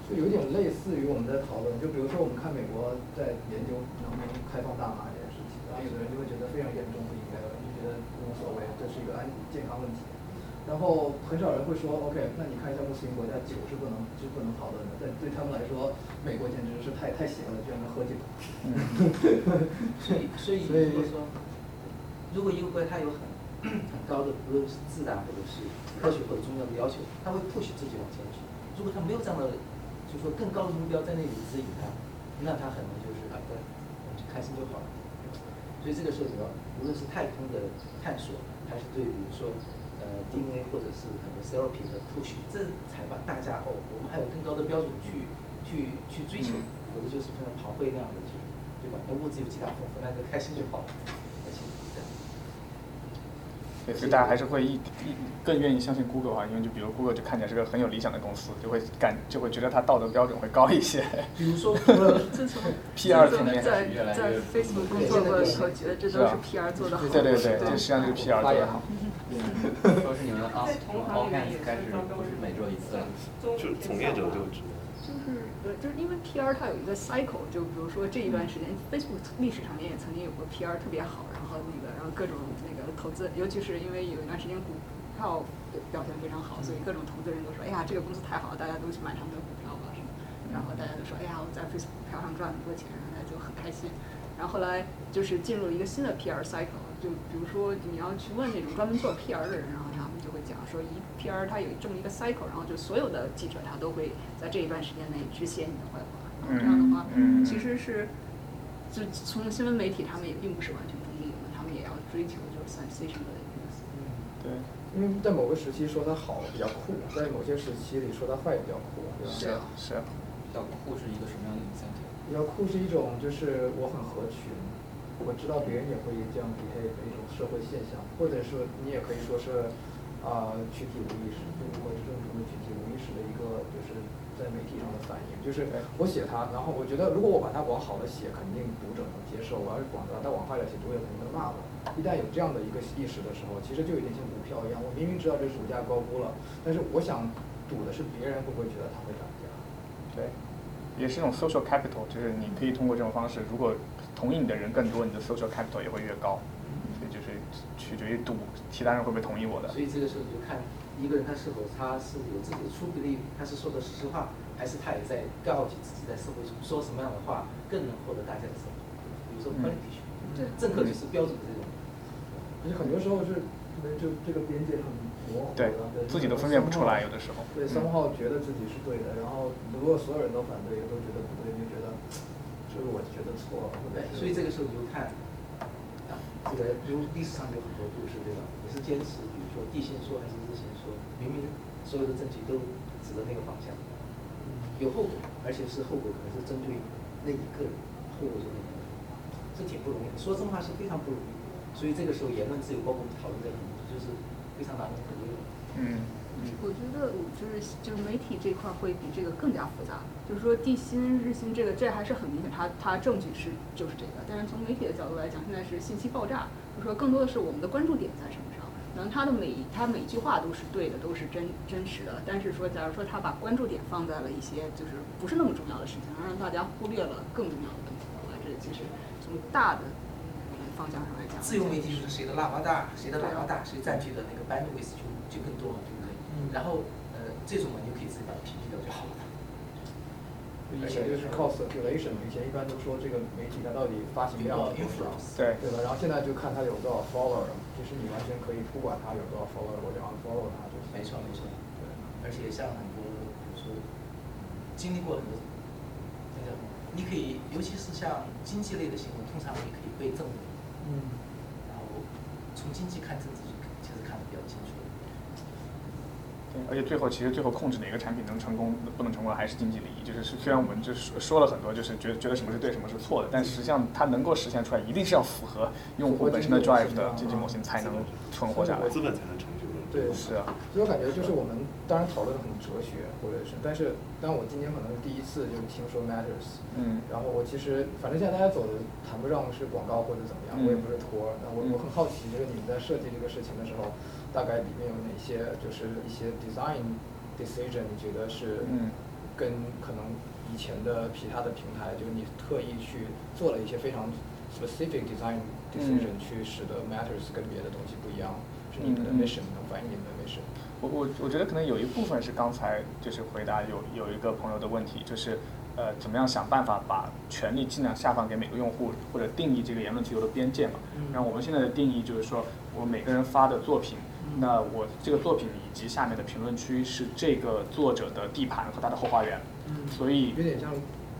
Speaker 34: 就有点类似于我们在讨论，就比如说我们看美国在研究能不能开放大麻这件事情，然后有的人就会觉得非常严重不应该，有人就觉得无所谓，这是一个安健康问题。然后很少人会说，OK，那你看一下穆斯林国家酒是不能是不能讨论的，但对他们来说，美国简直是太太邪恶了，居然能喝酒。(laughs) (laughs)
Speaker 27: 所以所以如果说，如果一个国家它有很很高的，无论是自然或者是科学或者宗教的要求，他会 push 自己往前去。如果他没有这样的，就是说更高的目标在那里指引他，那他可能就是啊，对，就开心就好了。所以这个涉及到无论是太空的探索，还是对于说。呃，DNA 或者是很多 therapy 的 push，这才把大家哦，我们还有更高的标准去去去追求，否则就是像跑会那样的去，对吧？那物质有极大丰富，那就开心就好了。
Speaker 4: 对，所以大家还是会一一更愿意相信 Google 啊，因为就比如 Google 就看起来是个很有理想的公司，就会感就会觉得它道德标准会高一些。
Speaker 27: 比如说，
Speaker 14: 自从
Speaker 4: PR 层面
Speaker 14: 在在 Facebook 工作过以后，觉得这都是 PR 做的好。
Speaker 4: 对对对，这实际上就是 PR 做的好。
Speaker 16: 说是你们 off off hands 开始不是每周一次了，
Speaker 11: 就从业者就知道。
Speaker 9: 就是对，就是因为 PR 它有一个 cycle，就比如说这一段时间，Facebook 历史上面也曾经有过 PR 特别好，然后那个然后各种那个投资，尤其是因为有一段时间股票表现非常好，所以各种投资人都说，哎呀这个公司太好了，大家都去买他们的股票吧什么，然后大家都说，哎呀我在 Facebook 股票上赚很多钱，然后大家就很开心。然后后来就是进入了一个新的 PR cycle，就比如说你要去问那种专门做 PR 的人，然后他们就会讲说，一 PR 它有这么一个 cycle，然后就所有的记者他都会在这一段时间内只写你的坏话，然后这样的话其实是就从新闻媒体他们也并不是完全中立的，他们也要追求就是 sensation 的。
Speaker 4: 对，
Speaker 34: 因为在某个时期说它好比较酷，在某些时期里说它坏比较酷，对吧？
Speaker 4: 是啊，是啊。
Speaker 16: 比较酷是一个什么样的 incentive？
Speaker 34: 比较酷是一种就是我很合群，我知道别人也会这样 behave 的一种社会现象，或者说你也可以说是啊、群体无意识，就是或者正常的群体无意识的一个就是在媒体上的反应，就是我写它，然后我觉得如果我把它往好了写，肯定读者能接受；我要是往把它往坏了写，读者肯定能骂我。一旦有这样的一个意识的时候，其实就有点像股票一样，我明明知道这是股价高估了，但是我想赌的是别人会不会觉得它会涨价。
Speaker 4: 对。也是一种 social capital，就是你可以通过这种方式，如果同意你的人更多，你的 social capital 也会越高。所以就是取决于赌其他人会不会同意我的。
Speaker 27: 所以这个时候就看一个人他是否他是有自己的出 belief，他是说的是实话，还是他也在告诫自己在社会中说什么样的话更能获得大家的认同。比如说 politician，
Speaker 9: 对，
Speaker 27: 政客就是标准的这种。
Speaker 34: 而且很多时候是，就这个边界很模糊
Speaker 4: 对，自己都分辨不出来，有的时候。
Speaker 34: 对，三号觉得自己是对的，然后如果所有人都反对，都觉得不对，就觉得就是我觉得错了。
Speaker 27: 对，所以这个时候你就看，啊，这个比如历史上有很多故事，对吧？你是坚持，比如说地心说还是日心说，明明所有的证据都指着那个方向，有后果，而且是后果可能是针对那一个人，后果就那个人，是挺不容易的。说真话是非常不容易。所以这个时候言论自由，包括我们讨论这个，就是非常难能可贵的。
Speaker 4: 嗯。
Speaker 9: 我觉得就是就是媒体这块会比这个更加复杂。就是说地心日心这个，这还是很明显，它它证据是就是这个。但是从媒体的角度来讲，现在是信息爆炸，就是说更多的是我们的关注点在什么上。可能他的每他每句话都是对的，都是真真实的。但是说，假如说他把关注点放在了一些就是不是那么重要的事情上，让大家忽略了更重要的问题的话，这其实从大的。方向上来讲，
Speaker 27: 自由媒体就是谁的喇叭大，谁的喇叭大，谁占据的那个 bandwidth 就就更多嘛，对不对？然后呃，这种嘛，你就可以自己把它屏蔽掉就好了。
Speaker 34: 以前就是靠 circulation 嘛，以前一般都说这个媒体它到底发行量多少，
Speaker 4: 对
Speaker 34: 对吧？然后现在就看它有多少 follower，其实你完全可以不管它有多少 follower，我就 unfollow 它就行。
Speaker 27: 没错没错，对。而且像很多，比如说经历过很多，你可以，尤其是像经济类的新闻，通常你可以背正文，
Speaker 13: 嗯，
Speaker 27: 然后从经济看政治，其实看得比较清楚。
Speaker 4: 对，而且最后其实最后控制哪个产品能成功不能成功，还是经济利益。就是虽然我们就是说了很多，就是觉得觉得什么是对，什么是错的，但实际上它能够实现出来，一定是要符合用户本身的 drive 的经济模型才能存活下来。
Speaker 11: 资本才能成就。
Speaker 34: 对，
Speaker 4: 是啊。
Speaker 34: 所以我感觉就是我们当然讨论很哲学，或者是，但是但我今天可能是第一次就是听说 matters，
Speaker 4: 嗯，
Speaker 34: 然后我其实反正现在大家走的谈不上是广告或者怎么样，我也不是托，那我我很好奇，就是你们在设计这个事情的时候，大概里面有哪些就是一些 design decision，你觉得是跟可能以前的其他的平台，就是你特意去做了一些非常 specific design decision，去使得 matters 跟别的东西不一样。是你们的 mission 能反映你们的 mission。
Speaker 4: 我我我觉得可能有一部分是刚才就是回答有有一个朋友的问题，就是呃怎么样想办法把权利尽量下放给每个用户，或者定义这个言论自由的边界嘛。然后我们现在的定义就是说，我每个人发的作品，那我这个作品以及下面的评论区是这个作者的地盘和他的后花园。所以
Speaker 34: 有点像。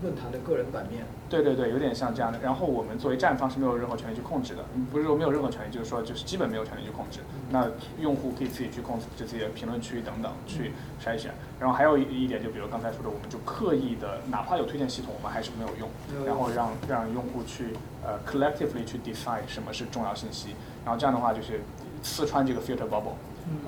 Speaker 34: 论坛的个人版面，
Speaker 4: 对对对，有点像这样的。然后我们作为站方是没有任何权利去控制的，不是说没有任何权利，就是说就是基本没有权利去控制。那用户可以自己去控制自己的评论区等等去筛选。然后还有一一点，就比如刚才说的，我们就刻意的，哪怕有推荐系统，我们还是没有用。然后让让用户去呃 collectively 去 decide 什么是重要信息。然后这样的话就是刺穿这个 filter bubble，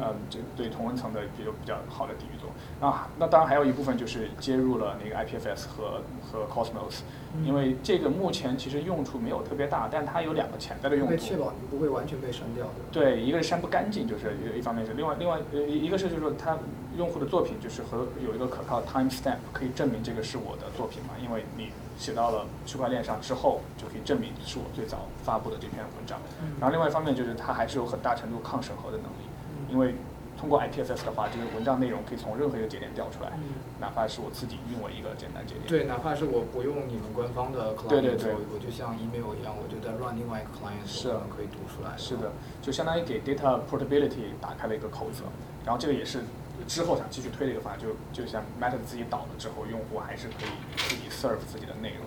Speaker 4: 嗯，这对同温层的比较比较好的抵御作用。那，那当然还有一部分就是接入了那个 IPFS 和和 Cosmos，因为这个目前其实用处没有特别大，但它有两个潜在的用途。
Speaker 34: 确保你不会完全被删掉的。
Speaker 4: 对，一个是删不干净，就是一一方面是，另外另外呃一个是就是说它用户的作品就是和有一个可靠的 timestamp 可以证明这个是我的作品嘛，因为你写到了区块链上之后就可以证明是我最早发布的这篇文章。然后另外一方面就是它还是有很大程度抗审核的能力，因为。通过 IPFS 的话，这个文章内容可以从任何一个节点调出来，哪怕是我自己运维一个简单节点。
Speaker 34: 对，哪怕是我不用你们官方的 client，
Speaker 4: 对对对，
Speaker 34: 我就像 email 一样，我就在 run 另外一个 client，
Speaker 4: 是
Speaker 34: 可以读出来。
Speaker 4: 是的，就相当于给 data portability 打开了一个口子。然后这个也是之后想继续推的一个方案，就就像 Matter 自己倒了之后，用户还是可以自己 serve 自己的内容。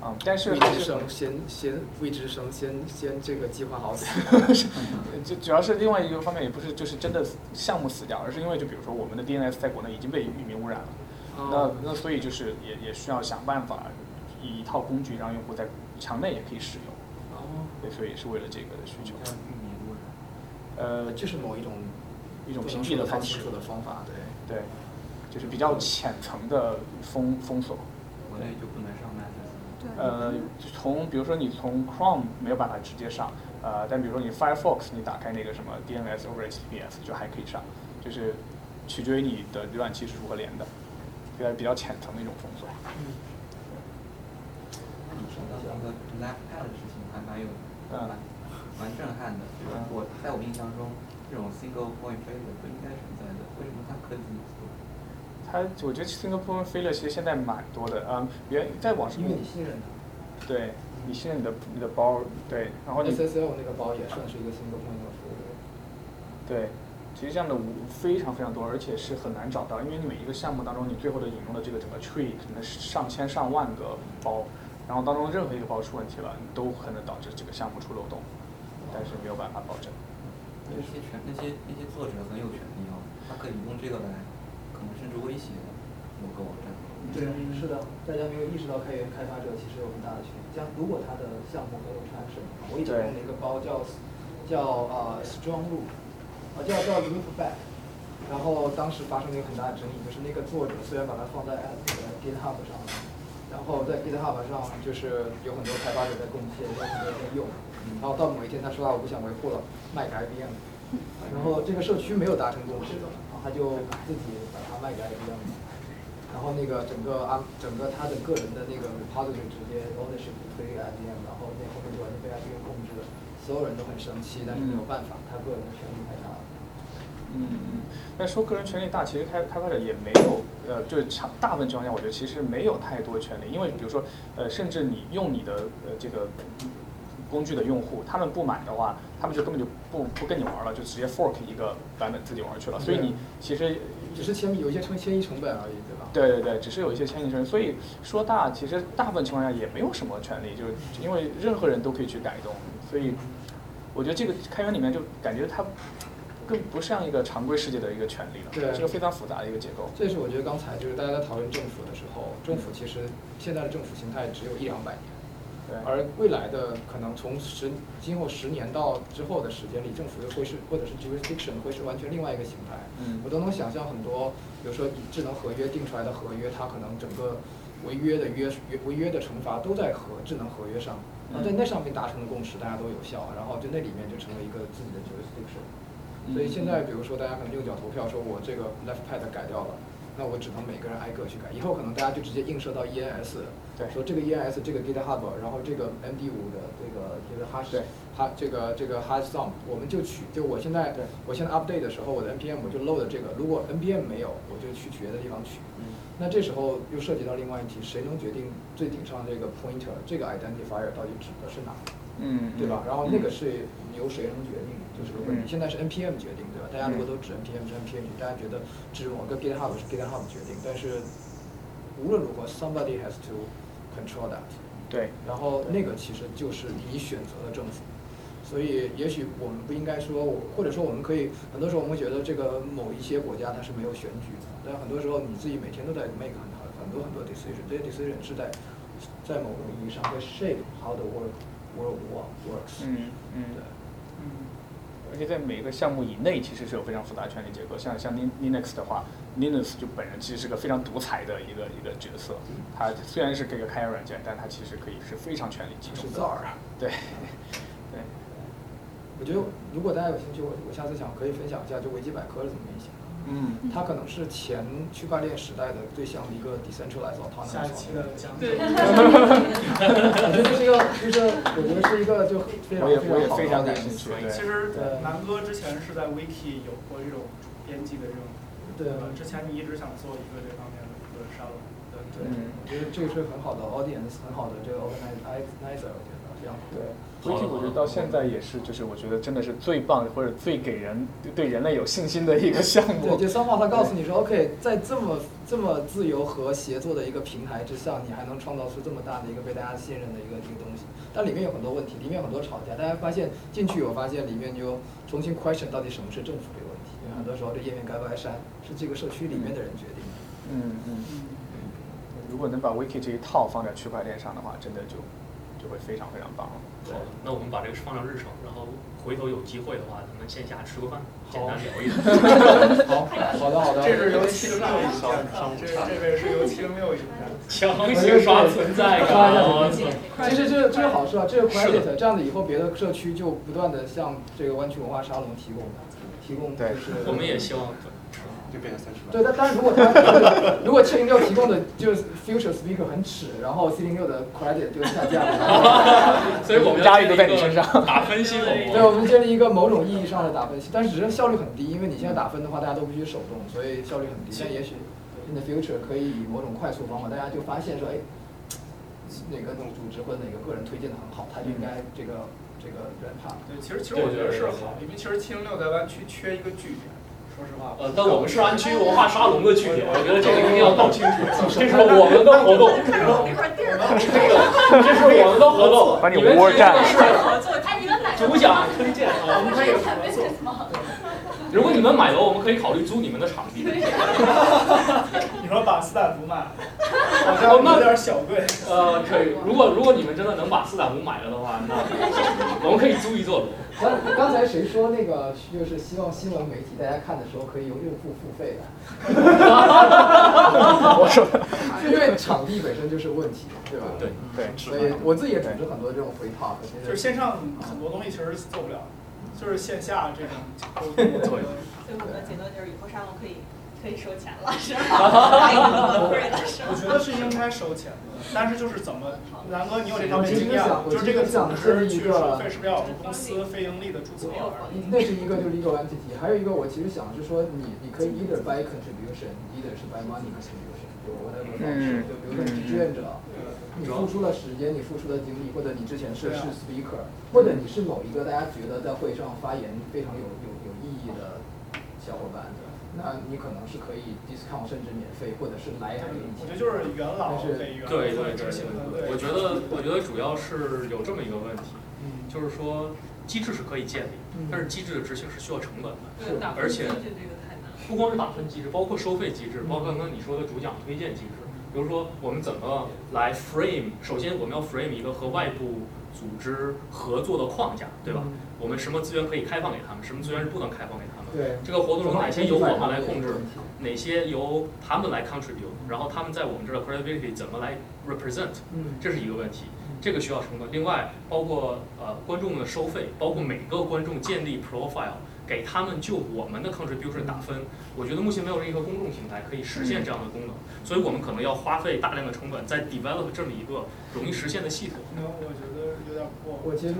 Speaker 4: 嗯，但是
Speaker 34: 未知生先先未知生先先这个计划好点。(laughs)
Speaker 4: 就主要是另外一个方面，也不是就是真的项目死掉，而是因为就比如说我们的 DNS 在国内已经被域名污染了，那那所以就是也也需要想办法以一套工具让用户在墙内也可以使用。
Speaker 34: 哦。
Speaker 4: 对，所以也是为了这个的需求。
Speaker 16: 域名污染。
Speaker 4: 呃，
Speaker 34: 就是某一种
Speaker 4: 一种屏蔽的方式。
Speaker 34: 的方法，对。
Speaker 4: 对，就是比较浅层的封封锁。
Speaker 16: 国内就不能上。
Speaker 4: 呃，从比如说你从 Chrome 没有办法直接上，呃，但比如说你 Firefox 你打开那个什么 DNS over HTTPS 就还可以上，就是取决于你的浏览器是如何连的，比较比较浅层的一种封锁。
Speaker 16: 嗯。你说到那个 LabPad 的事情还蛮有，蛮蛮震撼的。我在我印象中，这种 single point failure 不应该存在的，为什么它可以这么做？
Speaker 4: 它，我觉得 single point failure 其实现在蛮多的，嗯，原在网上。
Speaker 34: 因为你信任它。
Speaker 4: 对，你信任你的你的包，对，然后你。
Speaker 34: SSL 那个包也算是一个 single point failure。
Speaker 4: 对，其实这样的无非常非常多，而且是很难找到，因为你每一个项目当中，你最后的引用的这个整个 tree 可能是上千上万个包，然后当中任何一个包出问题了，你都可能导致这个项目出漏洞，但是没有办法保证。
Speaker 16: 那些权那些那些作者很有权利哦，他可以用这个来。可能甚至威胁某个网站。
Speaker 34: 对，是的，大家没有意识到开源开发者其实有很大的权利。像如果他的项目很有传承，我以前用的一个包叫叫啊 Strong Root，啊叫叫 loopback，然后当时发生了一个很大的争议，就是那个作者虽然把它放在那个 GitHub 上，然后在 GitHub 上就是有很多开发者在贡献，有很多人在用，然后到某一天他说啊我不想维护了，卖给 IBM，然后这个社区没有达成共识。他就自己把它卖给 IBM，然后那个整个啊整个他的个人的那个 repository 直接 ownership 推给 IBM，然后那后面就完全被 IBM 控制了，所有人都很生气，但是没有办法，他个人的权利太大了。
Speaker 4: 嗯嗯，但说个人权利大，其实开开发者也没有，呃，就是长大部分情况下，我觉得其实没有太多权利，因为比如说，呃，甚至你用你的呃这个。工具的用户，他们不买的话，他们就根本就不不跟你玩了，就直接 fork 一个版本自己玩去了。所以你其实
Speaker 34: 只是迁有一些成迁移成本而已，对吧？
Speaker 4: 对对对，只是有一些迁移成本。所以说大，其实大部分情况下也没有什么权利，就是因为任何人都可以去改动。所以我觉得这个开源里面就感觉它更不像一个常规世界的一个权利了，
Speaker 34: 对
Speaker 4: 是个非常复杂的一个结构。
Speaker 34: 这是我觉得刚才就是大家在讨论政府的时候，政府其实现在的政府形态只有一两百年。
Speaker 4: 对
Speaker 34: 而未来的可能从十今后十年到之后的时间里，政府又会是或者是 jurisdiction 会是完全另外一个形态。
Speaker 4: 嗯
Speaker 34: 我都能想象很多，比如说以智能合约定出来的合约，它可能整个违约的约约违约的惩罚都在和智能合约上，然后在那上面达成的共识，大家都有效，然后就那里面就成了一个自己的 jurisdiction。所以现在比如说大家可能用脚投票，说我这个 left pad 改掉了。那我只能每个人挨个去改，以后可能大家就直接映射到 ENS，
Speaker 4: 对
Speaker 34: 说这个 ENS 这个 GitHub，然后这个 MD 五的这个这个 hash，哈这个这个 hash sum，我们就取，就我现在我现在 update 的时候，我的 npm 我就 load 这个，如果 npm 没有，我就去别的地方取。嗯那这时候又涉及到另外一题，谁能决定最顶上这个 pointer 这个 identifier 到底指的是哪？
Speaker 4: 嗯
Speaker 34: 对吧？然后那个是由谁能决定？就是如果
Speaker 4: 嗯
Speaker 34: 你现在是 npm 决定，大家如果都指 npm 是 npm，大家觉得指某个 GitHub 是 GitHub 决定，但是无论如何，somebody has to control that。
Speaker 4: 对。
Speaker 34: 然后那个其实就是你选择的政府。所以，也许我们不应该说，或者说我们可以，很多时候我们会觉得这个某一些国家它是没有选举的，但很多时候你自己每天都在 make 很很多很多 decision，这些 decision 是在在某种意义上会 shape how the world world works。
Speaker 4: 嗯嗯
Speaker 34: 对。
Speaker 4: 而且在每个项目以内，其实是有非常复杂的权力结构。像像 Lin Linux 的话，Linux 就本人其实是个非常独裁的一个一个角色。它虽然是这个开源软件，但它其实可以是非常权力集中的。对，对。
Speaker 34: 我觉得如果大家有兴趣，我我下次想可以分享一下，就维基百科是怎么运行的。
Speaker 4: 嗯。
Speaker 34: 它可能是前区块链时代的最像的一个 decentralized autonomous。
Speaker 2: 下一期的讲
Speaker 34: 对。我觉得这是一个，就是我觉得是一个就非常
Speaker 4: 我也我也
Speaker 34: 好
Speaker 4: 非常
Speaker 34: 的
Speaker 4: 感兴趣。对。
Speaker 2: 其实南哥之前是在 Wiki 有过这种编辑的这种，
Speaker 34: 对？
Speaker 2: 之前你一直想做一个这方面的一个沙龙。对。
Speaker 34: 对，我觉得这个是很好的 audience，很好的这个 organizer，我觉得非常好。
Speaker 4: 对。Wiki 我觉得到现在也是，就是我觉得真的是最棒或者最给人对人类有信心的一个项目。
Speaker 34: 对，就三号他告诉你说，OK，在这么这么自由和协作的一个平台之上，你还能创造出这么大的一个被大家信任的一个一个东西。但里面有很多问题，里面有很多吵架。大家发现进去，我发现里面就重新 question 到底什么是政府这个问题。因为很多时候这页面该不该删，是这个社区里面的人决定的。
Speaker 4: 嗯嗯。如果能把 Wiki 这一套放在区块链上的话，真的就就会非常非常棒。
Speaker 3: 好的，那我们把这个放到日程，然后回头有机会的话，咱们线下吃个饭，简单聊一聊。(laughs)
Speaker 34: 好，好的好的。
Speaker 2: 这是由七零六引荐的，这这位是由七零六引荐。
Speaker 3: 强行刷存在感，(laughs) 我操！
Speaker 34: 其实这这是好事啊，这个 credit，这样子以后别的社区就不断的向这个湾区文化沙龙提供提供就是。
Speaker 3: 我们也希望。
Speaker 11: 就变成三十万。
Speaker 34: 对，但但是如果他 (laughs) 如果七零六提供的就是 future speaker 很耻，然后 C 零六的 credit 就下架了，(laughs)
Speaker 3: 所以我们
Speaker 4: 压力都在你身上。
Speaker 3: 打分系统。
Speaker 34: 对，我们建立一个某种意义上的打分系，但是只是效率很低，因为你现在打分的话，大家都必须手动，所以效率很低。但也许 in the future 可以以某种快速方法，大家就发现说，哎，哪个组织或者哪个个人推荐的很好，他就应该这个这个人帕。
Speaker 2: 对，其实其实我觉得是好，因为其实七零六在湾区缺一个据点。说实话，
Speaker 3: 呃，但我们是安区文化沙龙的据点，我觉得这个一定要搞清楚。这是我们的活动，这个这是我们的活动，
Speaker 4: 把你
Speaker 3: 们
Speaker 4: 窝占。
Speaker 3: 主讲推荐啊，我们可以合作。如果你们买楼，我们可以考虑租你们的场地。(laughs)
Speaker 2: 你说把斯坦福买了，好像有点小贵。
Speaker 3: 呃，可以。如果如果你们真的能把斯坦福买了的话，那 (laughs) 我们可以租一座楼。
Speaker 34: 刚刚才谁说那个就是希望新闻媒体大家看的时候可以由用户付费的？(laughs)
Speaker 4: 我说，
Speaker 34: 因为场地本身就是问题，对吧？
Speaker 3: 对
Speaker 4: 对。
Speaker 34: 所以我自己也组织很多这种回 talk，
Speaker 2: 就是线上很多东西其实是做不了，就是线下这种 (laughs) 沟通。
Speaker 31: 所以我们的结论就是以后沙龙可以。可以收钱了是吧？
Speaker 2: 我觉得是应该收钱的，但是就是怎么，南哥你有这方面经验，就是这
Speaker 34: 个
Speaker 2: 组织去收费是不是要有公司非盈利的注册？
Speaker 34: 那是一个就是 legal entity，还有一个我其实想是说你你可以 either by contribution，either 是 by money contribution，多，我的方式，就比如说你是志愿者，你付出了时间，你付出了精力，或者你之前是是 speaker，或者你是某一个大家觉得在会上发言非常有有有意义的小伙伴，那你可能是可以 discount 甚至免费，或者是来还给你。
Speaker 2: 我觉得就是元老
Speaker 3: 对对对对，我觉得我觉得主要是有这么一个问题，就是说机制是可以建立，但是机制的执行是需要成本的，
Speaker 24: 对打分
Speaker 3: 而且不光是打分机制，包括收费机制，包括刚刚你说的主讲推荐机制，比如说我们怎么来 frame，首先我们要 frame 一个和外部组织合作的框架，对吧？我们什么资源可以开放给他们，什么资源是不能开放给他们？
Speaker 34: 对
Speaker 3: 这个活动中哪些由我们来控制，哪些由他们来 contribute，然后他们在我们这儿的 credibility 怎么来 represent，
Speaker 34: 嗯
Speaker 3: 这是一个问题，这个需要成本。另外，包括呃观众的收费，包括每个观众建立 profile，给他们就我们的 contribution 打分。我觉得目前没有任何公众平台可以实现这样的功能，所以我们可能要花费大量的成本在 develop 这么一个容易实现的系统。
Speaker 2: 那我觉得有点过。
Speaker 34: 我其实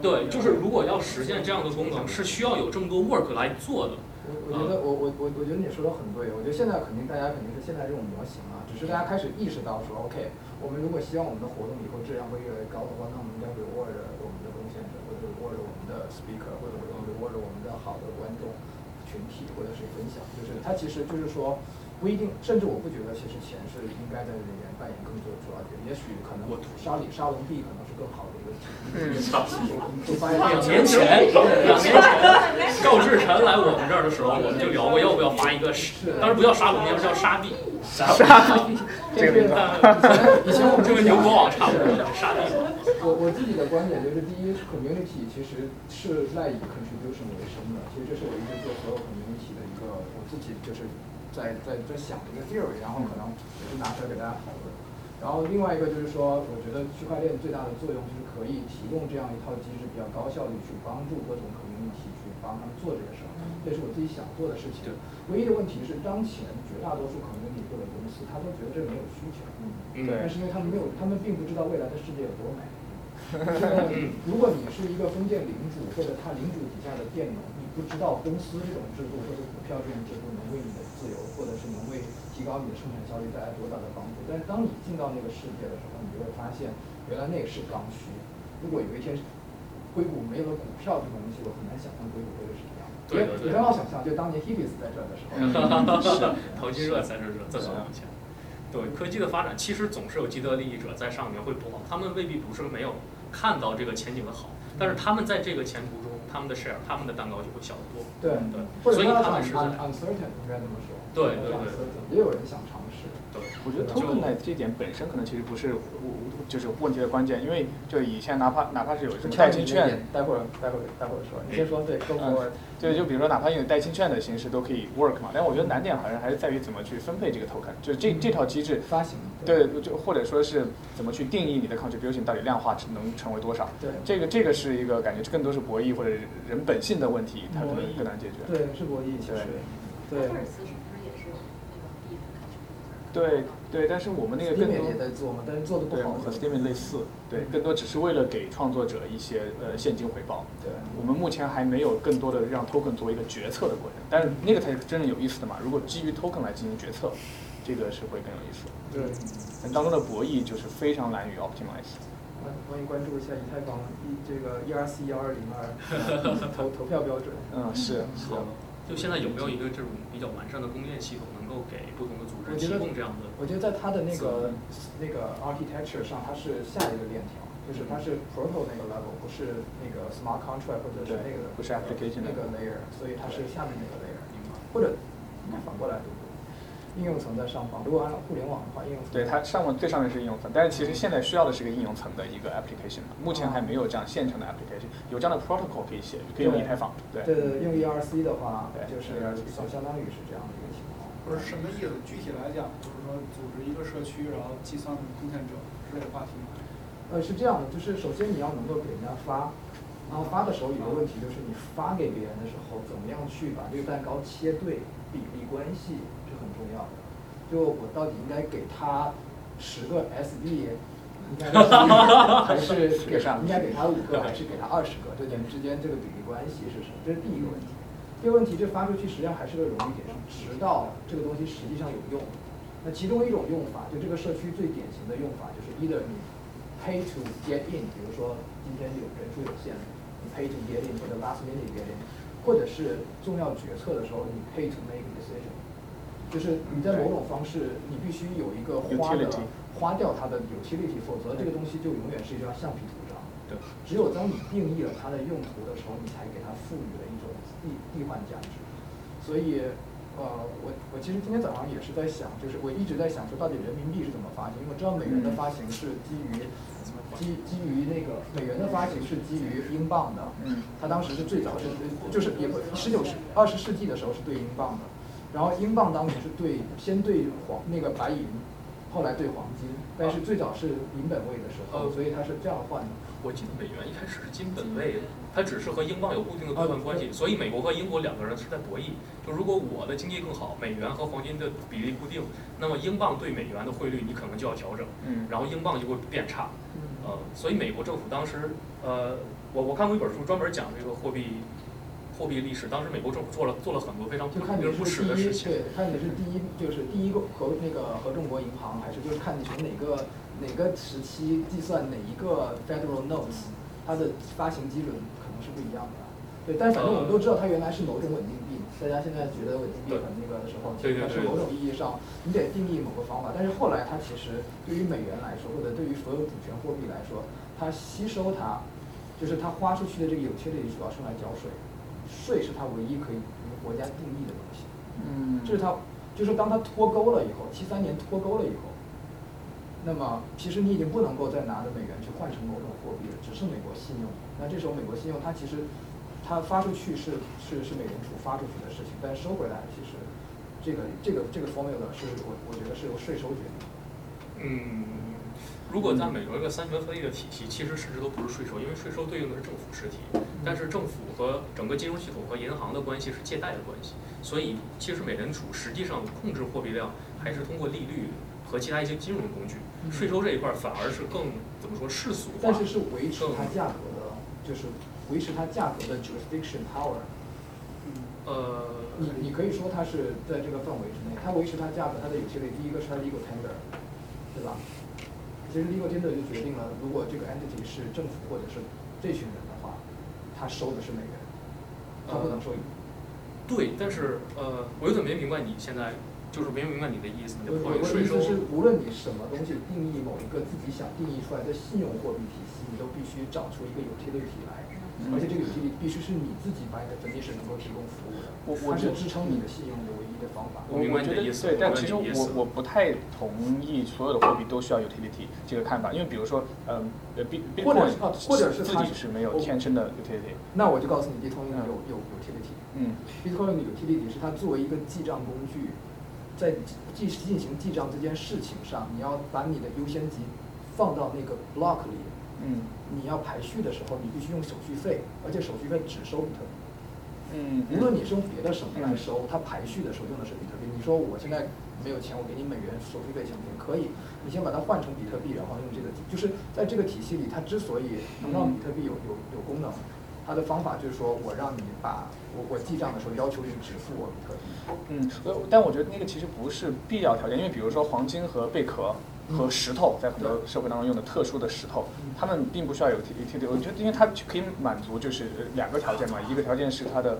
Speaker 3: 对，就是如果要实现这样的功能，是需要有这么多 work 来做的。
Speaker 34: 我我觉得我我我我觉得你说的很对，我觉得现在肯定大家肯定是现在这种模型啊，只是大家开始意识到说，OK，我们如果希望我们的活动以后质量会越来越高的话，那我们应该 reward 我们的贡献者，或者 reward 我们的 speaker，或者 reward 我们的好的观众群体，或者是分享，就是它其实就是说不一定，甚至我不觉得其实钱是应该在这里面扮演更多的主要角色，也许可能沙里沙龙币可能是更好的一个体
Speaker 3: 嗯
Speaker 34: 发现
Speaker 3: 两年前，两年前，赵志晨来我们这儿的时候，我们就聊过要不要发一个，当时不叫沙龙，那时候叫沙币。
Speaker 34: 沙币
Speaker 3: 这个名字，
Speaker 34: 以前我们
Speaker 3: 就跟牛博网差不多，沙币。
Speaker 34: 我我自己的观点就是，第一，community 其实是赖以 contribution 为生的。其实这是我一直做所有 community 的一个我自己就是在在在想的一个 theory，然后可能也是拿出来给大家讨论。然后另外一个就是说，我觉得区块链最大的作用就是可以提供这样一套机制，比较高效率去帮助各种 community 去帮他们做这个事儿。这是我自己想做的事情。唯一的问题是，当前绝大多数 community 或者公司，他都觉得这个没有需求。
Speaker 3: 嗯
Speaker 34: 但是因为他们没有，他们并不知道未来的世界有多美。就是 (laughs) 如果你是一个封建领主或者他领主底下的佃农，你不知道公司这种制度或者股票这种制度能为你的自由，或者是能为提高你的生产效率带来多大的帮助。但是当你进到那个世界的时候，你就会发现，原来那个是刚需。如果有一天硅谷没有了股票这种东西，我很难想象硅谷会是什么样的。
Speaker 3: 对对对
Speaker 34: 也很好想象，就当年 Hibis 在这儿的时候，(laughs)
Speaker 3: 是淘金热在这热，这多以前。对科技的发展，其实总是有既得利益者在上面会不好，他们未必不是没有看到这个前景的好，但是他们在这个前途中，他们的 share，他们的蛋糕就会小得多。
Speaker 34: 对
Speaker 3: 对，所以他们是在
Speaker 34: uncertain 应该怎么说。
Speaker 3: 对对对，
Speaker 34: 也有人想尝试。
Speaker 3: 对，
Speaker 4: 我觉得 tokenize 这点本身可能其实不是就是问题的关键，因为就以前哪怕哪怕是有什么代金券，
Speaker 34: 待会儿待会儿待会儿说，你先说对，go for it。
Speaker 4: 对，就比如说哪怕用代金券的形式都可以 work 嘛，但我觉得难点好像还是在于怎么去分配这个 token，就是这这套机制
Speaker 34: 发行。
Speaker 4: 对，就或者说是怎么去定义你的 contribution 到底量化能成为多少？
Speaker 34: 对，
Speaker 4: 这个这个是一个感觉更多是博弈或者人本性的问题，它可能更难解决。
Speaker 34: 对，是博弈，其实。对。
Speaker 4: 对对对，但是我们那个更多
Speaker 34: 也在做嘛，但是做的不好。
Speaker 4: 和 Steam 类似，对，更多只是为了给创作者一些呃现金回报。
Speaker 34: 对，
Speaker 4: 我们目前还没有更多的让 token 作为一个决策的过程，但是那个才是真正有意思的嘛。如果基于 token 来进行决策，这个是会更有意思。
Speaker 34: 对，
Speaker 4: 但当中的博弈就是非常难于 optimize。
Speaker 34: 欢迎关注一下以太坊一这个 ERC 幺二零二投投票标准。
Speaker 4: 嗯，是是。
Speaker 3: 就现在有没有一个这种比较完善的供电系统，能够给不同的组织提供这样的？
Speaker 34: 我觉得在它的那个那个 architecture 上，它是下一个链条，就是它是 proto 那个 level，不是那个 smart contract 或者是那个
Speaker 4: 不是 application
Speaker 34: 那个 layer，所以它是下面那个 layer，或者应该反过来对不对？应用层在上方，如果按照互联网的话，应用层
Speaker 4: 对它上面最上面是应用层，但是其实现在需要的是个应用层的一个 application 嘛，目前还没有这样现成的 application，有这样的 protocol 可以写，可以用以太坊。
Speaker 34: 对对对，用 ERC 的话，就是相相当于是这样的一个。
Speaker 2: 不是什么意思？具体来讲，就是说组织一个社区，然后计算贡献者之类的话题吗？
Speaker 34: 呃，是这样的，就是首先你要能够给人家发，然后发的时候有个问题就是你发给别人的时候，怎么样去把这个蛋糕切对，比例关系是很重要的。就我到底应该给他十个 SD，应该 (laughs) 还是给应该给他五个，还是给他二十个？这点之间这个比例关系是什么？这是第一个问题。第二个问题，这发出去实际上还是个荣誉点，直到这个东西实际上有用。那其中一种用法，就这个社区最典型的用法，就是 either 你 pay to get in，比如说今天有人数有限，你 pay to get in 或者 last minute get in，或者是重要决策的时候你 pay to make a decision，就是你在某种方式你必须有一个花的花掉它的 utility，否则这个东西就永远是一张橡皮图章。
Speaker 4: 对。
Speaker 34: 只有当你定义了它的用途的时候，你才给它赋予了替替换价值。所以，呃，我我其实今天早上也是在想，就是我一直在想说，到底人民币是怎么发行？因为我知道美元的发行是基于基基于那个美元的发行是基于英镑的，
Speaker 4: 嗯，
Speaker 34: 它当时是最早是就是也不十九世二十世纪的时候是对英镑的，然后英镑当年是对先对黄那个白银，后来对黄金，但是最早是银本位的时候，所以它是这样换的。
Speaker 3: 我记得美元一开始是金本位的，它只是和英镑有固定的兑换关系，所以美国和英国两个人是在博弈。就如果我的经济更好，美元和黄金的比例固定，那么英镑对美元的汇率你可能就要调整，
Speaker 4: 嗯
Speaker 3: 然后英镑就会变差。呃，所以美国政府当时，呃，我我看过一本书专门讲这个货币货币历史，当时美国政府做了做了很多非常不
Speaker 34: 就看你
Speaker 3: 不耻
Speaker 34: 是第一，
Speaker 3: 的事情。
Speaker 34: 对，看你是第一，就是第一个和那个合众国银行，还是就是看你从哪个哪个时期计算哪一个 Federal Notes，它的发行基准可能是不一样的。对，但反正我们都知道它原来是某种稳定币，大家现在觉得稳定币很那个的时候，其实它是某种意义上你得定义某个方法。但是后来它其实对于美元来说，或者对于所有主权货币来说，它吸收它，就是它花出去的这个 utility 主要是用来缴税。税是它唯一可以由国家定义的东西。
Speaker 4: 嗯
Speaker 34: 这是它，就是当它脱钩了以后，七三年脱钩了以后，那么其实你已经不能够再拿着美元去换成某种货币了，只是美国信用。那这时候美国信用它其实它发出去是是是美联储发出去的事情，但是收回来其实这个这个这个 formula 是我我觉得是由税收决定的。
Speaker 3: 嗯，如果在美国这个三权分立的体系，其实甚至都不是税收，因为税收对应的是政府实体，但是政府和整个金融系统和银行的关系是借贷的关系，所以其实美联储实际上控制货币量还是通过利率和其他一些金融工具，税收这一块儿反而是更怎么说世俗化，
Speaker 34: 但是是维持它价格的，就是维持它价格的 jurisdiction power。
Speaker 3: 呃，
Speaker 34: 你你可以说它是在这个范围之内，它维持它价格，它的 utility，第一个是它 legal tender，对吧？其实 legal tender 就决定了，如果这个 entity 是政府或者是这群人的话，他收的是美元，他不能收。
Speaker 3: 对，但是呃，我有点没明白你现在就是没明白你的意思，你的
Speaker 34: 我意思是，无论你什么东西定义某一个自己想定义出来的信用货币体系，你都必须找出一个 utility 来，而且这个 utility 必须是你自己把你的 definition 能够提供服务的，
Speaker 4: 我我
Speaker 34: 它是支撑你的信用的方法。
Speaker 4: 我我觉得对，但其实我我不太同意所有的货币都需要 utility 这个看法，因为比如说，嗯，呃，B
Speaker 34: 或者是啊或者是
Speaker 4: 自
Speaker 34: 它
Speaker 4: 己是没有天生的 utility。
Speaker 34: 那我就告诉你，Bitcoin 有有 utility。
Speaker 4: 嗯
Speaker 34: ，Bitcoin 的 utility 是它作为一个记账工具，在记进行记账这件事情上，你要把你的优先级放到那个 block 里。
Speaker 4: 嗯，
Speaker 34: 你要排序的时候，你必须用手续费，而且手续费只收比特币。
Speaker 4: 嗯，
Speaker 34: 无论你是用别的什么来收，它排序的时候用的是比特币。你说我现在没有钱，我给你美元手续费行不行？可以，你先把它换成比特币，然后用这个，就是在这个体系里，它之所以能让比特币有有有功能，它的方法就是说我让你把我我记账的时候要求你只付我比特币。
Speaker 4: 嗯，呃但我觉得那个其实不是必要条件，因为比如说黄金和贝壳和石头，在很多社会当中用的特殊的石头，它们并不需要有 utility。我觉得，因为它可以满足就是呃两个条件嘛，一个条件是它的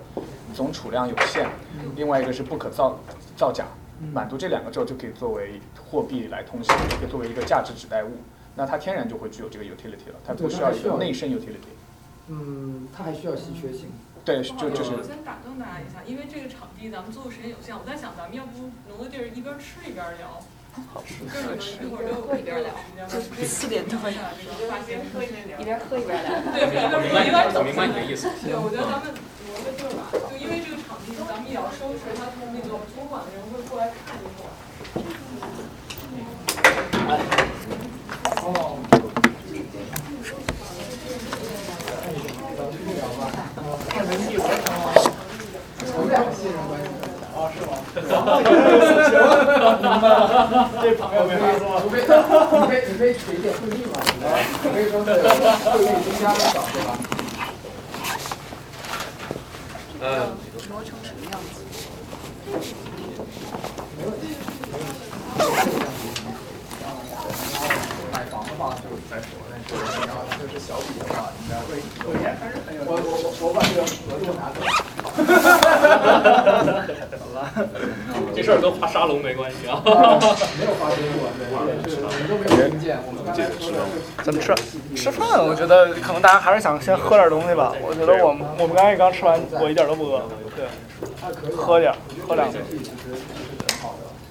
Speaker 4: 总储量有限，另外一个是不可造造假。满足这两个之后，就可以作为货币来通行，也可以作为一个价值指代物。那它天然就会具有这个 utility 了，它不需要一个内生 utility。
Speaker 34: 嗯，它还需要稀缺性。
Speaker 4: 对，就就是
Speaker 24: 我先打断大家一下，因为这个场地咱们做的时间有限，我在想咱们要不挪个地儿，一边吃一边聊。
Speaker 3: 好吃
Speaker 24: 就是你们一会儿就
Speaker 40: 喝一边聊
Speaker 24: 就
Speaker 9: 四点多
Speaker 24: 这个发型喝一边聊，
Speaker 40: 一边喝一边聊
Speaker 24: 对，一边喝一边走。
Speaker 3: 我明白你的意思
Speaker 24: 对，我觉得咱们挪个地儿吧，就因为这个场地咱们也要收拾，他从那个托管的人会过来看一会儿。
Speaker 34: 哦。看人气，我们俩信任关系。哦，是吗？
Speaker 2: 这朋友没法做。
Speaker 34: 除非你可以你可以取一点汇率嘛，可以说是汇率增加多少，对吧？
Speaker 3: 呃，
Speaker 9: 磨成什么样子？
Speaker 34: 没问题，没问题。买房的话就再说，但是你要就是小笔的话，应该会会我我我我把这个合同拿走。
Speaker 3: 好吧，这事儿跟画沙龙没关系啊。
Speaker 34: 没有发生过，对，是我们都没有听见。我们刚才说的是
Speaker 41: 怎么吃？吃饭，我觉得可能大家还是想先喝点东西吧。我觉得我们我们刚才刚吃完，我一点都不饿。对，喝点，喝两杯。(laughs)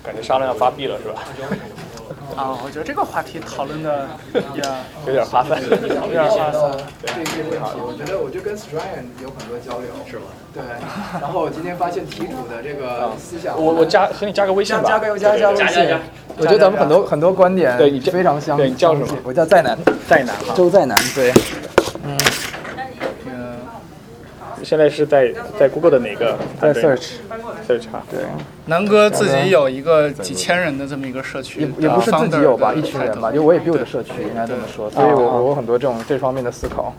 Speaker 3: 感觉沙龙要发币了是吧？
Speaker 41: 啊，我觉得这个话题讨论的也 (laughs)
Speaker 3: 有点发散，(laughs)
Speaker 41: 有点发散。
Speaker 34: 这这问题，我觉得我就跟 Stryan 有很多交流，
Speaker 3: 是吗？
Speaker 34: 对。然后我今天发现题主的这个思想，
Speaker 3: 我我加和你加个微信吧，
Speaker 34: 加个加加微信。我觉得咱们很多很多观点
Speaker 3: 对你
Speaker 34: 非常相。
Speaker 3: 对你叫什么？
Speaker 34: 我叫在南。
Speaker 3: 在南哈。
Speaker 34: 周在南，对。嗯。
Speaker 3: 现在是在在 Google 的哪个？
Speaker 34: 在 Search。
Speaker 3: Search 哈。
Speaker 34: 对。
Speaker 41: 南哥自己有一个几千人的这么一个社区，
Speaker 34: 也也不是自己有吧，一群人吧，就我也 build 社区，应该这么说，所以我我有很多这种这方面的思考。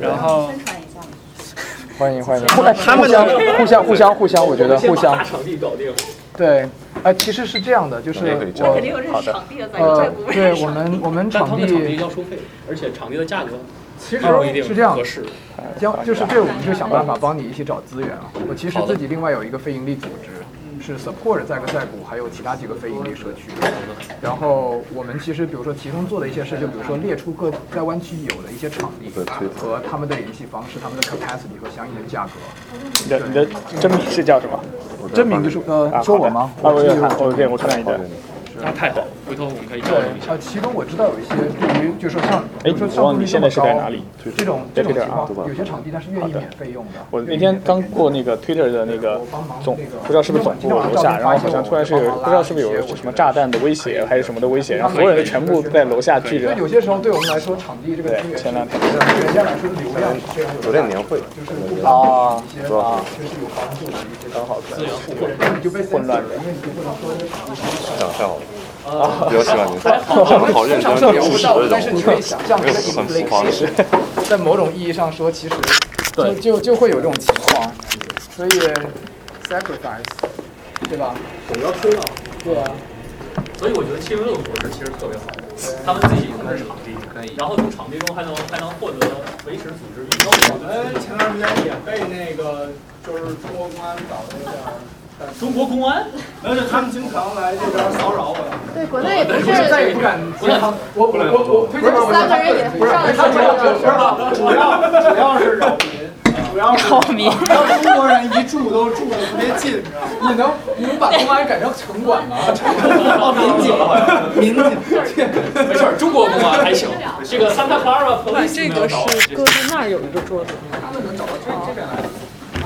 Speaker 41: 然后。
Speaker 34: 欢迎欢迎，(laughs) 互相互相互相互相，我觉得互相。
Speaker 3: 大场地搞定。
Speaker 34: 对，哎，其实是这样的，就是
Speaker 3: 我
Speaker 34: 好的，呃，对我们我们场地
Speaker 3: 要收费，而且场地的价格
Speaker 34: 其实是这样。将就是这，我们就想办法帮你一起找资源啊。我其实自己另外有一个非盈利组织。是 support 在个在股，还有其他几个非盈利社区。然后我们其实比如说其中做的一些事，就比如说列出各在湾区有的一些场地和他们的联系方式、他们的 capacity 和相应的价格。
Speaker 3: 你的你的真名是叫什么？
Speaker 34: 真名就是呃，说我吗？
Speaker 3: 啊，我有看，我对我看一段。那太好了，回头我们可以交流一下。
Speaker 34: 呃，其中我知道有一些对于，就是说像，
Speaker 3: 哎，
Speaker 34: 说
Speaker 3: 我忘你现在是在哪里？
Speaker 34: 这种这种情况，有些场地它是愿意免费用的。
Speaker 3: 我那天刚过那个 Twitter 的那个总，不知道是不是总部楼下，然后好像突然是有，不知道是不是有什么炸弹的威胁还是什么的威胁，然后所有人全部在楼下聚着。
Speaker 34: 有些时候对我们来说，场地这个资源，
Speaker 3: 前两天，
Speaker 34: 对人家来说的流量是非常有。
Speaker 11: 酒店年会。
Speaker 34: 就是啊，是吧？就是有帮助的一些
Speaker 3: 刚好
Speaker 34: 资源互换，
Speaker 3: 混乱的，
Speaker 34: 因为你就不能说这个场地。
Speaker 11: 想太好了。
Speaker 34: 啊，
Speaker 11: 比较喜欢您，(laughs) 好认真，务实的
Speaker 34: 但是你可以想象，这个 inflation，(laughs) 在某种意义上说，其实就就就会有这种情况，所以 sacrifice，对吧？
Speaker 3: 总要吃到。
Speaker 34: 对啊。
Speaker 3: 所以我觉得七十六的模式其实特别好，他们自己控制场地，可以，然后从场地中还能还能获得维持组织运作。
Speaker 2: 我们前段时间也被那个就是中国公安搞的有点。
Speaker 3: 中国公安，
Speaker 2: 而且他们经常来这边骚扰我。
Speaker 14: 对，国内也不是
Speaker 34: 再也不敢接他。我我我我推荐我
Speaker 14: 三个人也不上来。
Speaker 2: 他主要主要主要是扰民，主要是
Speaker 14: 扰民。
Speaker 2: 让中国人一住都住的特别近，你
Speaker 34: 能你能把公安改成城管吗？
Speaker 3: 哦，民警，民警，没事中国公安还行。这个 Santa Clara
Speaker 9: 这个是搁在那儿有一个桌子。
Speaker 34: 他们能找到这这边来。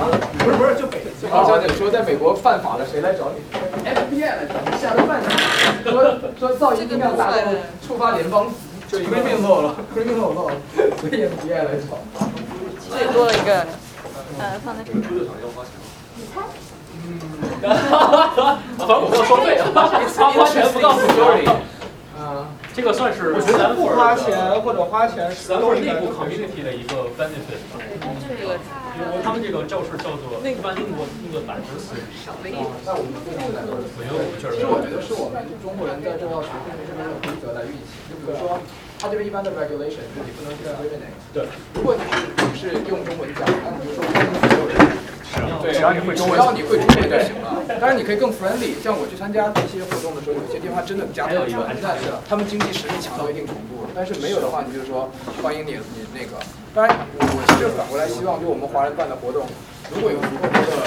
Speaker 34: 啊，不是不是，就北。王小姐说，在美国犯法了，谁来找你？FBI 来找你，吓得半死。说说噪音音量大到触发联邦，就 criminal 了，criminal 了，所以 FBI 来找。
Speaker 9: 最多了一个，
Speaker 14: 呃，放在这里。你猜？
Speaker 3: 嗯。反正我没有收费，花花钱不告诉 Jory。
Speaker 34: 啊。
Speaker 3: 这个算是
Speaker 2: 我觉得不花钱或者花钱，
Speaker 3: 咱们是内部 community 的一个 benefit 吧。
Speaker 14: 这个，
Speaker 3: 他们这个教室叫做一般英国用的板子死。
Speaker 34: 那我们最近在做，
Speaker 3: 我觉得我们确实。
Speaker 34: 其实我觉得是我们中国人在这要学会这边的规则来运行。就比如说，它这边一般的 regulation 是你不能去 discriminate。
Speaker 3: 对。
Speaker 34: 如果你是是用中文讲，那你就说。
Speaker 3: 对，只要你会
Speaker 34: 只要你会中文就行了。当然你可以更 friendly，像我去参加这些活动的时候，有些地方真的加特别文，但是他们经济实力强到一定程度。但是没有的话，你就是说欢迎你你那个。当然，我我其实反过来希望，就我们华人办的活动，如果有足够多的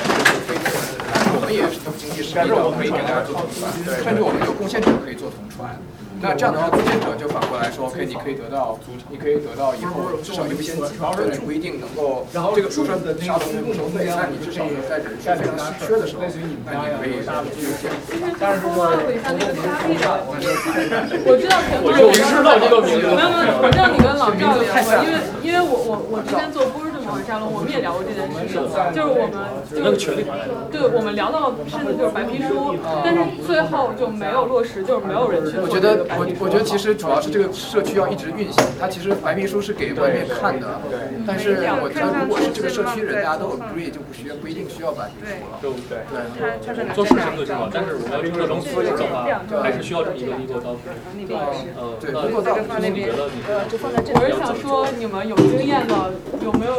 Speaker 34: 非中文的人，我们也是有经济实力的，可以给大家做同传，甚至我们有贡献者可以做同传。那这样的话，贡献者就反过来说，，OK，你可以得到，你可以得到以后至少优先级，这你不一定能够。然后这个比如说沙龙不收费，那你至少在人数非常稀缺的时候，那你可以优先。
Speaker 2: 但是说，
Speaker 24: 我知道田哥，
Speaker 3: 我知道这个名字。
Speaker 24: 没有没有，我知道你跟老赵聊过，因为因为我我我之前做波士顿品网站了，我们也聊过这件事情，就是我们
Speaker 41: 那个权利
Speaker 24: 对，我们聊到甚至就是白皮书，但是最后就没有落实，就是没有人去做
Speaker 34: 我觉得我我觉得其实主要是这个社区要一直运行，它其实白皮书是给外面看的，但是我觉得如果是这个社区人大家都 agree 就不需要不一定需要白皮书了。
Speaker 41: 对对
Speaker 34: 对，
Speaker 3: 做事情最重要，但是我们要做成资质的话，还是需要这么一个 legal document。呃，
Speaker 34: 对
Speaker 3: 那
Speaker 34: ，legal
Speaker 3: 那你觉得你
Speaker 24: 我是想说，你们有经验的，有没有？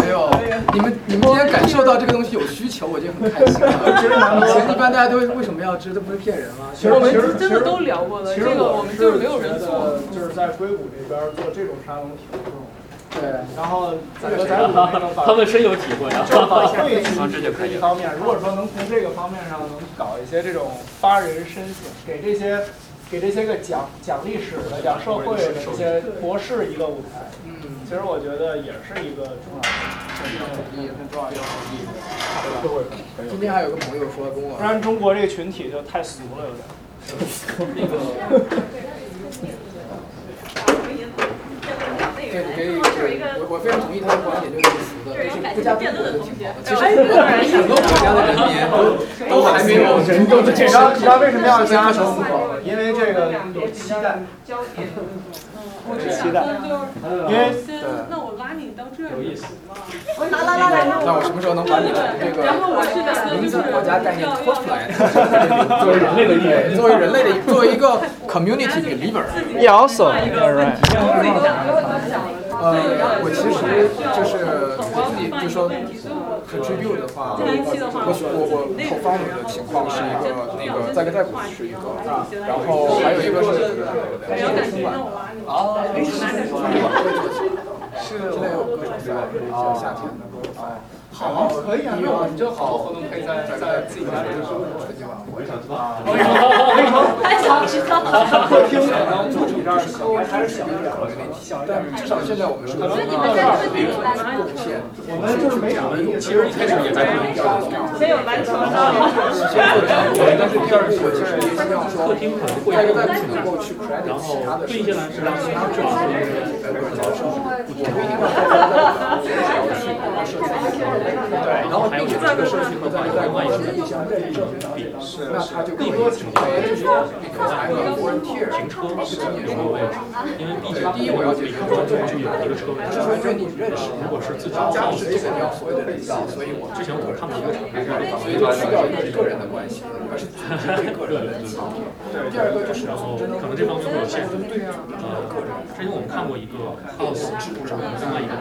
Speaker 34: 没有，你们你们今天感受到这个东西有需求，我就很开心了。以前一般大家都为什么要知？这不是骗人吗？
Speaker 24: 我们真的都聊过了，这个我们就是没有人做。
Speaker 2: 就是在硅谷这边做这种沙龙挺重
Speaker 34: 对，
Speaker 2: 然后在在硅谷那个把
Speaker 3: 他们深有体会啊
Speaker 2: 就把会
Speaker 3: 啊这就可以
Speaker 2: 一方面，如果说能从这个方面上能搞一些这种发人深省，给这些给这些个讲讲历史的、讲社会的这些博士一个舞台，
Speaker 34: 嗯，
Speaker 2: 其实我觉得也是一个重要的、很很重要的一个意义，对吧？
Speaker 34: 今天还有个朋友说跟我，
Speaker 2: 不然中国这个群体就太俗了，有点。(laughs)
Speaker 34: 那个。对，你可以，我我非常同意他的观点，就是俗的，就是不加中国就挺好的。其实很多国家的人民 (laughs) 都都还没有人都
Speaker 2: 你知道你知道为什么要加中国？因为这个有期待。
Speaker 24: 我
Speaker 2: 是期待，因为
Speaker 24: 那我拉你到这儿
Speaker 2: 有意思。
Speaker 24: 我拉拉拉来，
Speaker 34: 那我什么时候能把你从这个
Speaker 24: 然后我是
Speaker 34: 名字国家概念拖出来？(laughs)
Speaker 2: 作为人类的一员，
Speaker 34: 作为人类的，作为一个 community (laughs) believer。
Speaker 2: Yeah, also, yeah, right.
Speaker 34: 呃，我其实就是自己就说 contribute 的话，我我我投放的情况是一个那个在个在股是一个，然后还有一个是春晚啊，是现在有歌手赛，像夏天的歌手赛。
Speaker 2: 好，可以啊，那我们就好多活动可以在在自己家里做春节晚会。
Speaker 34: 为什么？为什么？
Speaker 2: 还想知道？
Speaker 34: 客厅可能主体这儿小，还是小一点的问题，但至少现在我们是有这个贡献。我们就是没什么，其实一开始也在做调研。
Speaker 24: 先有篮球上，
Speaker 34: 先做调研，但是第二步我其实也希望说，在一个在能够去 credit 其他的事情，让其他这些人来做教授。我不一定要对，然后并且这个社区和在在国是互相认证的，那他就可以成为就是 because I'm a volunteer，而不仅仅说我，因为毕竟第一我要解决说这个一个车位，是说对你认识，如果是自己家是这个你要所有的人造，所以我之前我看到一个场面，所以就去掉一个个人的关系，而是组织对个人的操。第二个就是然后
Speaker 3: 可能这方面会有限制，呃，之前我们看过一个 house 制度上的另外一个，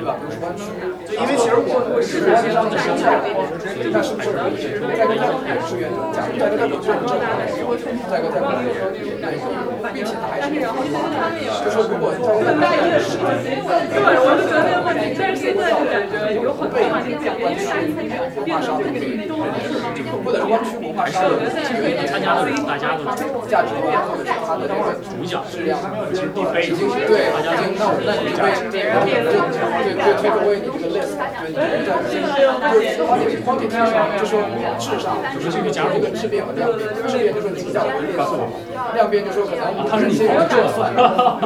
Speaker 34: 对吧？比如说湾区，
Speaker 2: 因为其实我我是实际上的生态，
Speaker 34: 那是不是可以在个在也是原则，假如在个在有认证，在个在国内并且还是就说如果在大一的时候，
Speaker 24: 对，我就觉得这个问题，但是现在就感觉有很多话题讲，因为大一才变变得这个那种
Speaker 34: 或者是湾区文化沙龙，
Speaker 3: 参加的大家的
Speaker 34: 价值观或者是他的这个
Speaker 3: 主讲
Speaker 34: 质量，其实地非已经对，大家那我那你对对对 take away 你这个 list，对，你在就是光点光点上，就说质上，就是这个加入这个质变和量变，质变就是你比较为列数，量变就说可能它是你的这算，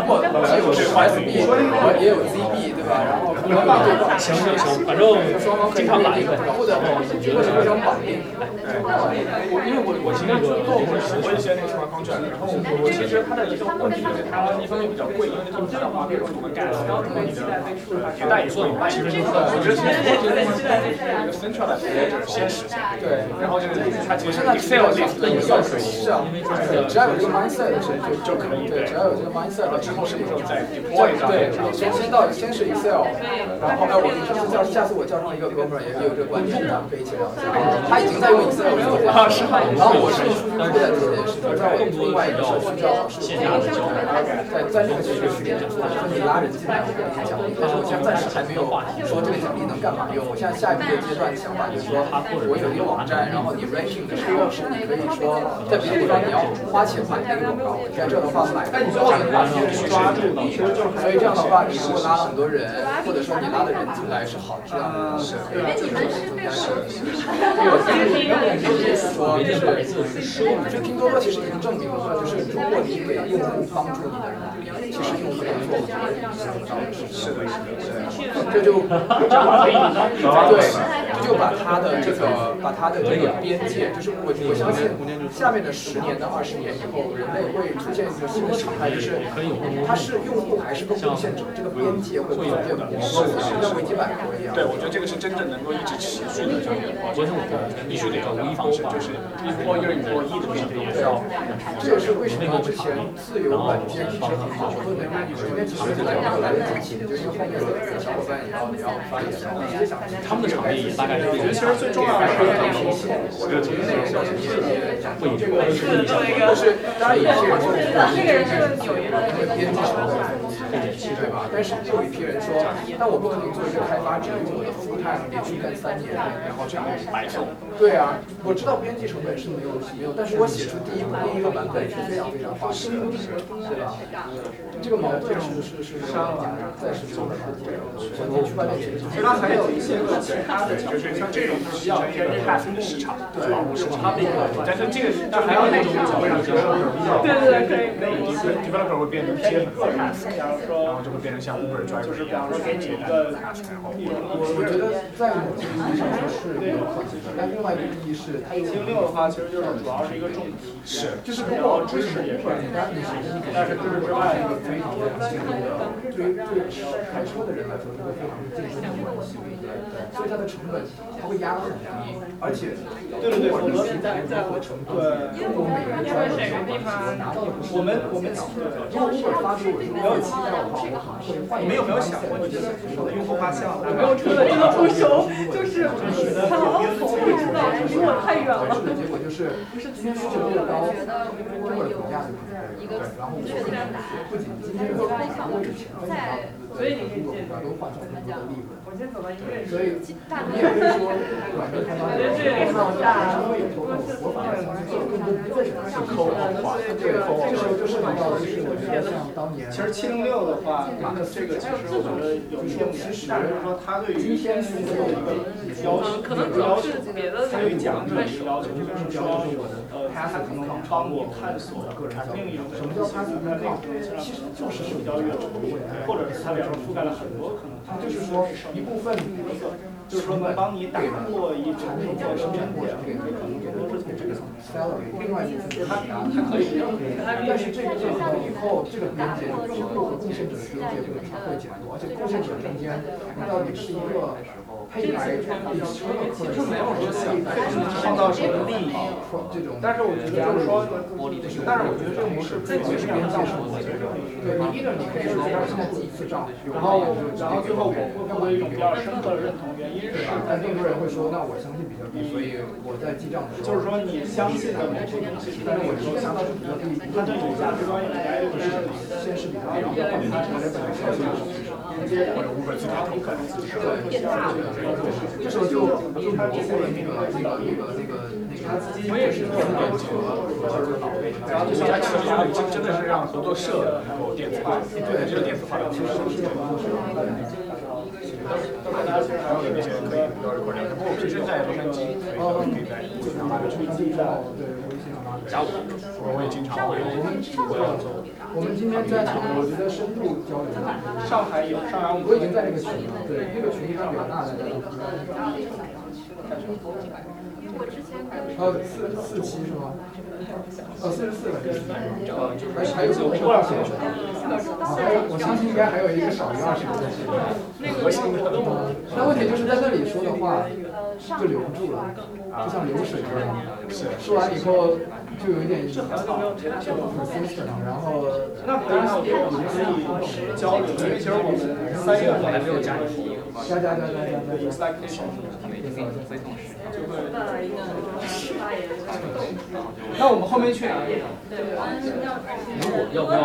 Speaker 34: 或既有 SB，也有 ZB，对吧？然后可能
Speaker 3: 行行行，反正
Speaker 34: 双方可以绑定，或者或者互相绑定。
Speaker 41: 我因为我我是那个做过我一些那个 smart contract，然后我我其实它的一个问题就是它一方面比较贵，因为它自动化那种怎么干，然后你的迭代也做很慢，其实就是我觉得从我觉得一个 central 的先实现，
Speaker 34: 对，
Speaker 41: 然后就是它其实 Excel 里的一个水
Speaker 34: 是啊，对，只要有这个 mindset 的时候就就可以，对，只要有这个 mindset 的之后是有在 deploy 上，对，先先到先是 Excel，然后哎，我这次叫下次我叫上一个哥们儿也也有这个观点，咱们可以一起聊一下，他已经在用 Excel 做这件事，然后我是用数据库在做这件事，在我另外一个社区叫是线下的交流，在在这个社区里面做，就是你拉人进来，我给你奖励，但是我现在暂时还没有说这个奖励能干嘛用，我现在下一个阶段想法就是说，我有一个网站，然后你 ranking 的时候是你可以说在别的地方你要花钱买那个广告，在这的话买的话的话你去抓住你，所以这样的话你如果拉了很多人，或者说你拉的人进来是好质量的，是，对吧？这个是增加收益。因为我听就是说，就是就拼多多其实已经证明了，就是如果你给用户帮助你的人，其实用户的做法想不到的事情。
Speaker 4: 是的，是的，是的。
Speaker 34: 这就对，这就把它的这个把它的这个边界，就是我我相信下面的十年到二十年以后，人类会出现一个新的常态，就是它是用户还是个贡献者，这个边界会逐渐模糊，像维基百科一样。
Speaker 4: 对，我觉得这个是真正能够一直持续的这样一个，我觉得我必须得有无一方式，就是一波又一波一的边界也是要。
Speaker 34: 这也是为什么之前自由软件一直很好说的原因。今天其实没有来得及，就是后面的小伙伴也要也要发言，然后
Speaker 3: 他们的场地大概是。
Speaker 4: 我觉得其实最重要的是要平息，
Speaker 34: 我觉得今天那个小姐姐也讲过这个，就是当然有些人说这个人是有一个编辑成本。对吧？但是又有一批人说，那我不可能做一个开发者，我的 full time 连续干三年，然后这样白送。对啊，我知道编辑成本是没有没有，但是我写出第一第一个版本是非常非常花时的，对吧？这个矛盾是是是上在是中的环境区块链其实
Speaker 4: 其实它还有一些个其他的，就是像这种需要偏 pass 的市场，对吧？市场，但是这个但还有那种角度上就是
Speaker 24: 对对对，可以可以。
Speaker 4: developer 会变得偏。然后就会变成像 Uber Driver
Speaker 2: 就是比方说给你一个，
Speaker 34: 我我觉得在某些意义上说是有可能的，但另外一个意义是，它
Speaker 2: 星六的话其实就是主要是一个重题，
Speaker 4: 是，
Speaker 34: 就是如果
Speaker 2: 支持也是，
Speaker 34: 但是但是就是之外一个非常非常近的，对对开车的人来说是个非常近的关系，对，所以它的成本它会压得很低，而且
Speaker 2: 对对对，
Speaker 34: 我们平台如何成功，中国每个人专业的地方拿到的不是
Speaker 2: 我们我们
Speaker 34: 如果 Uber 发给我说没
Speaker 2: 你们有没有想过，就是我的用户画像，
Speaker 24: 我没有车的真的不熟，就是他老否不知道，离我太远了。
Speaker 34: 结果就是今天需求越高，中国的股价就可能会对，然后我不仅今天的股价我以前分享到的
Speaker 24: 所以你可以
Speaker 34: 股价都换成很多的利润。
Speaker 24: 我先走到
Speaker 34: 所以你也可以说，软件开发者
Speaker 24: 好大，
Speaker 34: 因为有投入，我反而相信更多不是抠化，对，这个时候就涉及到就是我觉得像当年，
Speaker 2: 其实七零六的话，它的这个其实我觉得有一定其实就是说它对于今天用户有一个要求，
Speaker 24: 可能主要是别的
Speaker 2: 它对讲者的一个要求，就是说呃，他可能帮你探索另一种
Speaker 34: 什么叫 passive income？
Speaker 2: 其实就是比较远，或者是它覆盖了很多可能，
Speaker 34: 它就是说一部分。
Speaker 2: 就是说能帮你打破一种这个生产过程，
Speaker 34: 给可能也都是从这个 salary，另外一个就是它它可以，但是这个这个以后这个边界用户和贡献者的边界会它会减弱，而且贡献者中间你到底是一个配来比车的客人，
Speaker 2: 没有说想创造什么利益，
Speaker 34: 这种，
Speaker 2: 但是我觉得就是说，但是我觉得这个模式
Speaker 34: 这个是边界是我觉得，对你一个你可以说它是一次账，
Speaker 2: 然后然后最后我会获得一种比较深刻的认同原因。
Speaker 34: 是吧？但更多人会说，那我相信比特币，所以我在记账的时候，
Speaker 2: 就是说你相信的某些东西，但是我说拿到是比特币，它对你价值观应该就是
Speaker 34: 先是比特币，然后换成它成为本来靠近的
Speaker 4: 或者五本自家投可能自己
Speaker 34: 对，这时候就就模糊了那个那个那个那个那个，
Speaker 4: 我也是没有变革和老辈，然后大家其实已经真的是让合作社能够电子化，对，这个电子化的其实是合作社。大家其实还有那些可以比较一块儿，不过我平时在洛杉矶，可以在加我，我也经常会。
Speaker 34: 我们今天在我觉得深度交流，
Speaker 2: 上海有，上海
Speaker 34: 我已经在那个群了，对，那个群里边表达的。呃，四四期是吗？呃，四十四个，而且还有多少钱？还有，我相信应该还有一个少于二十个的群。
Speaker 2: 核心的。
Speaker 34: 那问题就是在那里说的话就留不住了，就像流水一样。说完以后就有一点就很 consistent，然后
Speaker 2: 那当然我们可以交流，因为其实我们三月份还没有加题，
Speaker 34: 加加加加加加。
Speaker 2: 就会。那我们后面去哪里？
Speaker 3: 如果要不要？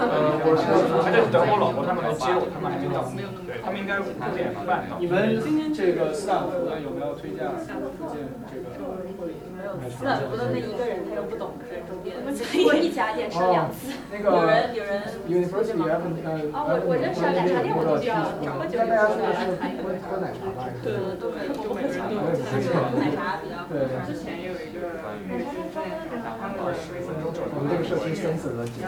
Speaker 4: 呃，我是还在等我老婆他们来接我，他们还没到。对，他们应该五点半到。
Speaker 2: 你们这个斯坦福的有没有推荐附近这个？
Speaker 31: 斯坦福的那一个人他又不懂这周边，我一家店吃两次。
Speaker 34: 那个
Speaker 31: 有人有人。
Speaker 34: University。
Speaker 31: 啊，我我认识奶茶店我都这样，找个酒
Speaker 34: 大家说的是喝奶茶吧？
Speaker 31: 对，都是都会喝奶茶比较。
Speaker 34: 对。
Speaker 31: 之前有一个。
Speaker 34: 我们这个社区生死问题。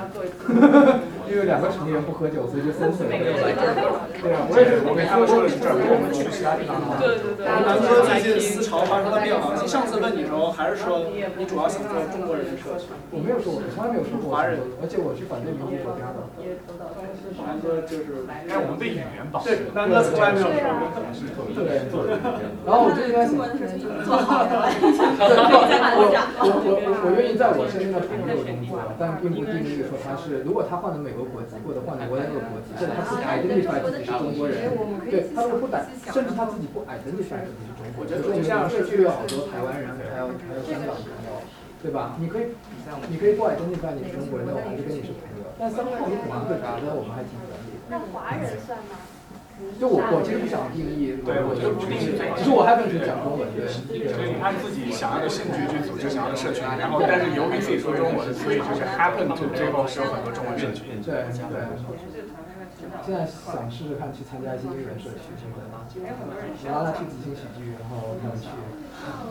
Speaker 34: 因为两个成年人不喝酒，所以就分水。对啊，我
Speaker 2: 也是，我跟他们说的是这儿，我们去其他地方。
Speaker 24: 对对对。
Speaker 2: 南哥最近思潮发生了变化，上次问你的时候还是说你主要想做中国人的社区。
Speaker 34: 我没有说，我从来没有说过
Speaker 2: 华人，
Speaker 34: 而且我是反对民族国家的。
Speaker 2: 南哥就是，
Speaker 4: 但我们的语言保
Speaker 2: 对，南哥从来没有说过可能是
Speaker 34: 对对。然后我就应该想，
Speaker 31: 做好了。
Speaker 34: 我我我我我愿意在我身边的朋友中做，但并不定义说他是，如果他换了美国国籍或者换了我那个国籍，他不 identify 自己是中国人，对，他如果不打，甚至他自己不 identify 自己是中国人，比如说我们社区里有好多台湾人，还有还有香港朋友，对吧？你可以你可以不 identify 你是中国人，但我还是跟你是朋友。但三号你可能会觉得我们还挺合理。
Speaker 20: 那华人算吗？
Speaker 34: 就我我其实不想定义，
Speaker 4: 对，我觉得不定义最好。
Speaker 34: 其实我还更是讲中文，对。
Speaker 4: 所以按自己想要的兴趣去组织想要的社群，然后但是由于自己说中文，所以就是 happen to 最后是有很多中文社群。
Speaker 34: 对对。现在想试试看去参加一些英文社区，真的。我拉他去即兴喜剧，然后他们去。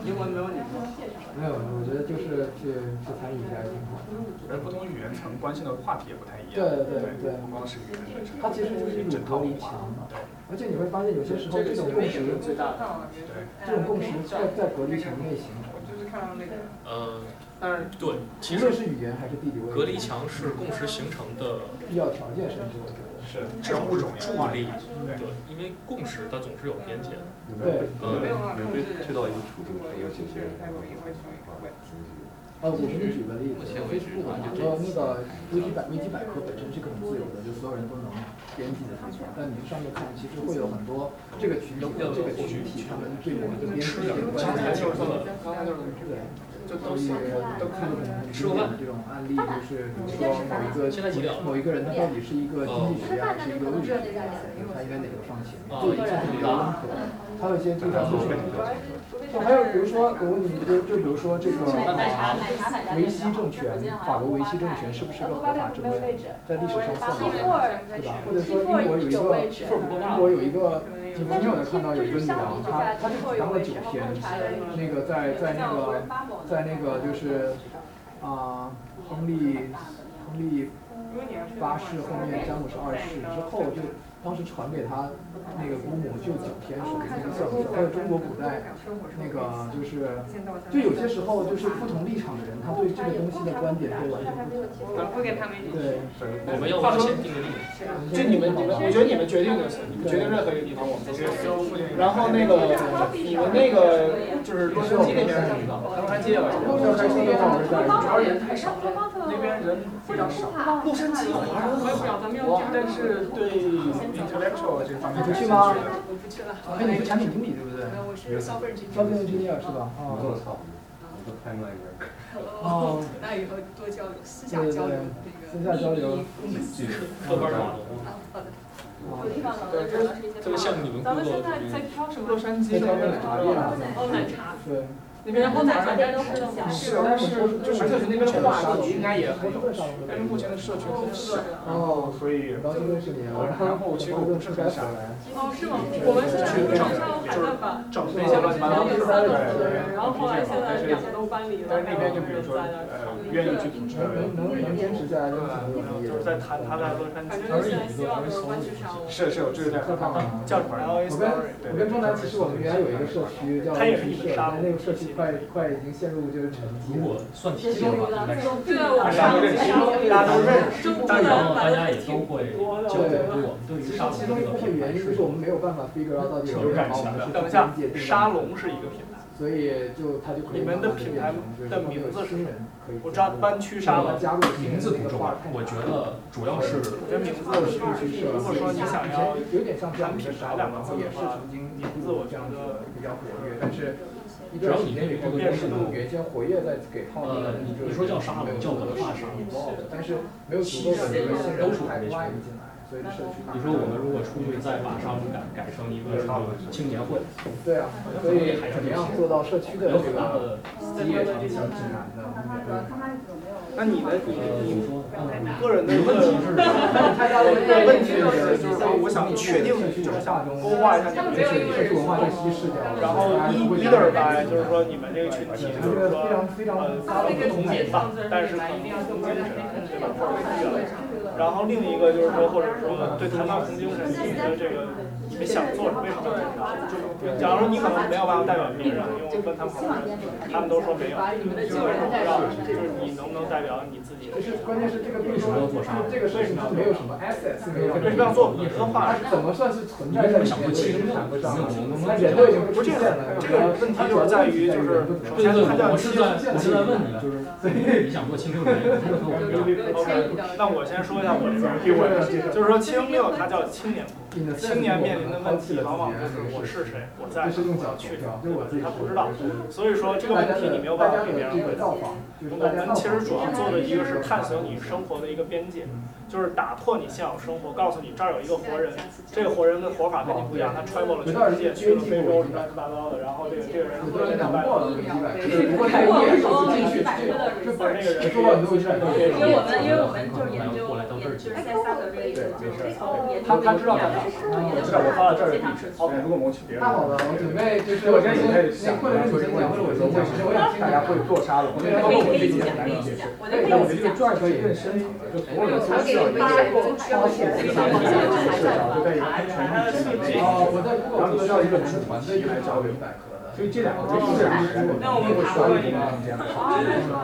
Speaker 2: 英文没有你吗？
Speaker 34: 没有，我觉得就是去去参与一下也挺好。
Speaker 4: 而不同语言层关心的话题也不太一样。
Speaker 34: 对对对。
Speaker 4: 不光是语言本身。
Speaker 34: 它其实就是一种隔离墙。对。而且你会发现有些时候这种共识，
Speaker 2: 最大的。
Speaker 34: 对。这种共识在在隔离墙内形成。
Speaker 24: 就是看到那个。
Speaker 3: 呃。
Speaker 2: 但是
Speaker 3: 对，其
Speaker 34: 实是语言还是地理位置。
Speaker 3: 隔离墙是共识形成的
Speaker 34: 必要条件，甚至我觉得。
Speaker 4: 是，这种物种
Speaker 3: 助力，对，因为共识它总是有边界的。
Speaker 34: 对，
Speaker 11: 呃，有被推到一个处境，有些些人
Speaker 34: 呃，我给你举个例子，非不管就说那个维基百维基百科本身是个很自由的，就所有人都能编辑的地方。但你上面看，其实会有很多这个群体这个群体他们对某一个编辑有关系。对。所以都看过经典的这种案例，就是比如说某一个某一个人他到底是一个经济学家还是一个物理学家，他应该哪个放前面？就这是比较温和。还有一些地方就是，就还有比如说我问你，就就比如说这个维希政权，法国维希政权是不是个合法政权？在历史上算吗？对吧？或者说英国有一个英国有一个。你有没有看到有一个女王，她她就当了九天，那个在在那个在那个就是啊，亨利亨利八世后面詹姆士二世之后就。当时传给他那个姑母就九天守那个孝子，还有中国古代那个就是，就有些时候就是不同立场的人，他对这个东西的观点会完全不同。对，
Speaker 3: 我们要先定个例。
Speaker 2: 就你们你们，我觉得你们决定就行，你们决定任何一个地方，我们都是。然后那个你们那个就是洛杉矶那边是什么？洛杉矶啊，洛杉矶那边主要人太少了，那边人非常少。洛杉矶华人很多，但是对。intellectual 这方面，
Speaker 34: 去吗？
Speaker 20: 我不去了。
Speaker 34: 哎，你是产品经理对不对？
Speaker 20: 我是消费经理。
Speaker 34: 消费经理是吧？哦。
Speaker 20: 哦。那以后多交流，私下交流这个。
Speaker 34: 私下交流。
Speaker 3: 后边
Speaker 20: 啊，好的。有地方
Speaker 3: 对，这个项目你们
Speaker 20: 咱们现在在挑什么？
Speaker 2: 洛杉矶那边
Speaker 34: 奶茶店。
Speaker 20: 哦，奶茶。
Speaker 34: 对。
Speaker 2: 那边
Speaker 20: 的后奶茶店都很小。
Speaker 2: 是，但是就是社区那边的话，应该也很有趣。但是目前的社区很小。
Speaker 34: 哦，
Speaker 2: 所以。
Speaker 34: 然后这个是你。
Speaker 2: 然后其实我不是很想。
Speaker 20: 哦，是吗？我们是上上海办吧，
Speaker 2: 那些乱七八糟
Speaker 20: 的三个人，然后后来现在两个都搬离了。
Speaker 2: 但是那边就比如说，愿意去组织，
Speaker 34: 能能能坚持下来就很不容易。
Speaker 2: 就是在谈他在洛杉矶。
Speaker 20: 反正现在希望能搬去上。
Speaker 2: 是是，我这是在和他们教育团。
Speaker 34: 我跟我跟中南其实我们原来有一个社区叫绿社，但那个社区快快已经。陷入就是沉寂。
Speaker 3: 如果算题的话，应该是。
Speaker 20: 对啊，我们
Speaker 2: 大家都认识，大家都认识，
Speaker 3: 然后大家也都会交流。我们对于沙龙
Speaker 34: 其中一部分原因就是我们没有办法 figure out 到底有
Speaker 2: 感情的。等一下，沙龙是一个品牌。
Speaker 34: 所以就它就可以。
Speaker 2: 你们的品牌的名字是？我知道湾区
Speaker 34: 沙
Speaker 2: 龙。
Speaker 3: 名字不重要，我觉得主要是。
Speaker 2: 我觉得名字是如果说你想要谈品牌两个字的话，名字我觉得
Speaker 34: 比较活跃，但是。只要你那个这个东西原先活跃在给泡的，
Speaker 3: 你说叫沙龙，叫文化沙龙，
Speaker 34: 但是没有足够的这个信任海外进来。
Speaker 3: 你说我们如果出去再把沙龙改改成一个青年会，
Speaker 34: 对啊，所以怎么样做到社区的这个基业长青挺难的。
Speaker 2: 那你的你你你个人的问题是什么？我？问题是就是说，我想确定就是想勾画一下你们这个社区文化的稀释掉。然后一 leader，就是说你们这个群体就是说呃不同年吧，但是可能不同精神对吧？或者不一样。然后另一个就是说，或者说对谈判红精神，你的这个你想做什么，为什么要做？就假如你可能没有办法代表别人，因为我跟他们好多人，他们都说没有，就是为什么不知道？就是你能不能代表你自己？
Speaker 34: 就是关键是这个
Speaker 2: 为什么要做啥？
Speaker 34: 这个事情它没有什么 assets，没有
Speaker 2: 为什么要做你的话？
Speaker 34: 它怎么算是存在在你的其实谈不上？
Speaker 2: 那
Speaker 34: 人都已经不出现了。
Speaker 2: 这个问题就是在于，就是首先它叫
Speaker 3: 我是在我是在问你，就是你想做清六人，和我一样。
Speaker 2: OK，那我先说一下我这边地位，就是说清六它叫青年部，青年面临的问题往往就是我是谁，我在哪，我要去哪，他不知道，所以说这个问题你没有办法给别人回答。我们其实主要做的一个是探索你生活的一个边界，就是打破你现有生活，告诉你这儿有一个活人，这个活人的活法跟你不一样，他 travel 了全世界，去了非洲，乱七八糟的，然后这个这个人会现在卖了，
Speaker 34: 不过太夜，进去
Speaker 2: 这不是这个人，
Speaker 31: 因为我们因为我们就是研究，就是在萨德这个
Speaker 4: 他他知道干嘛，知道我发了这儿的地址。OK，如果我们去别人，
Speaker 34: 太好了，我准备就是
Speaker 4: 我先准备想，
Speaker 34: 或者先讲，或者我先讲，
Speaker 4: 我想大家会做沙龙，因为包括我这几年来理解是，那我觉得这个转可以更深层的，就所有人都需要一个超的一个视角，就在一个安全意识里面，然后需要一个组团的一个交流。所以这两个这这两个书，我们会需要一个这样的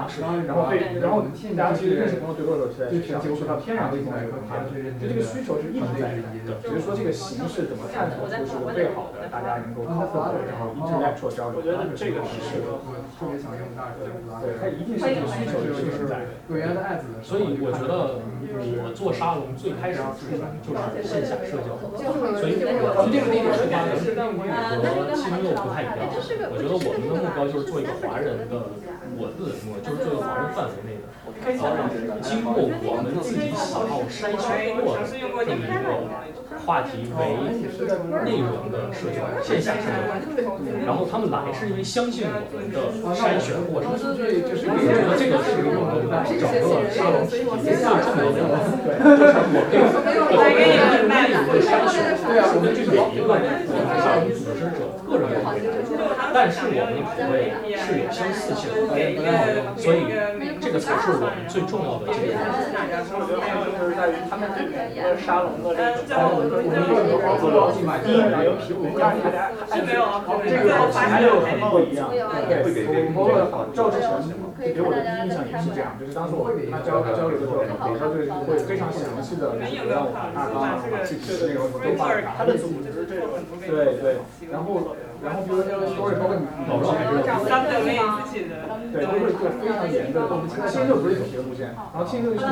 Speaker 4: 是，然后对，然后大家其实认识朋友最多的时候是在就接触到天然的一种有关就这个需求是一直在的，只是说这个形式怎么探索出是个最好的，大家能够 comfort 然后 intellectual 交流，
Speaker 2: 我觉得这个是个
Speaker 34: 特别想用大学，
Speaker 4: 对，它一定是有需求就是存在的。
Speaker 34: 委员的案子，
Speaker 3: 所以我觉得我做沙龙最开始出来就是线下社交，所以从这个地点出发的和七分六不太一样。我觉得我们的目标就是做一个华人的，我自我就是做一个华人范围内的，呃，经过我们自己喜好筛选过的这么一个话题为内容的社交，线下社交，然后他们来是因为相信我们的筛选过程，我觉得这个是我们整个沙龙最重要的一个，就是我可以我可以我可以内容的筛选，我们具体一个沙龙组织者个人的问题。但是我们的口味是有相似性的，所以这个才是我们最重要的这个。
Speaker 2: 我觉得还有就是在于他们这个沙龙的这个，我们做了第一个有皮肤，大家还有这个还有很多一样，
Speaker 4: 对，我们好赵志成给我的第一印象也是这样，就是当时我跟他交交流的时候，比如说就是会非常详细的让我看他刚具体的内容都发给他，
Speaker 2: 他的组织这个，
Speaker 4: 对对，然后。然后比如说 story 包括你老赵还知道，对，都会做非常严的。新六不是走这个路线，然后新六是研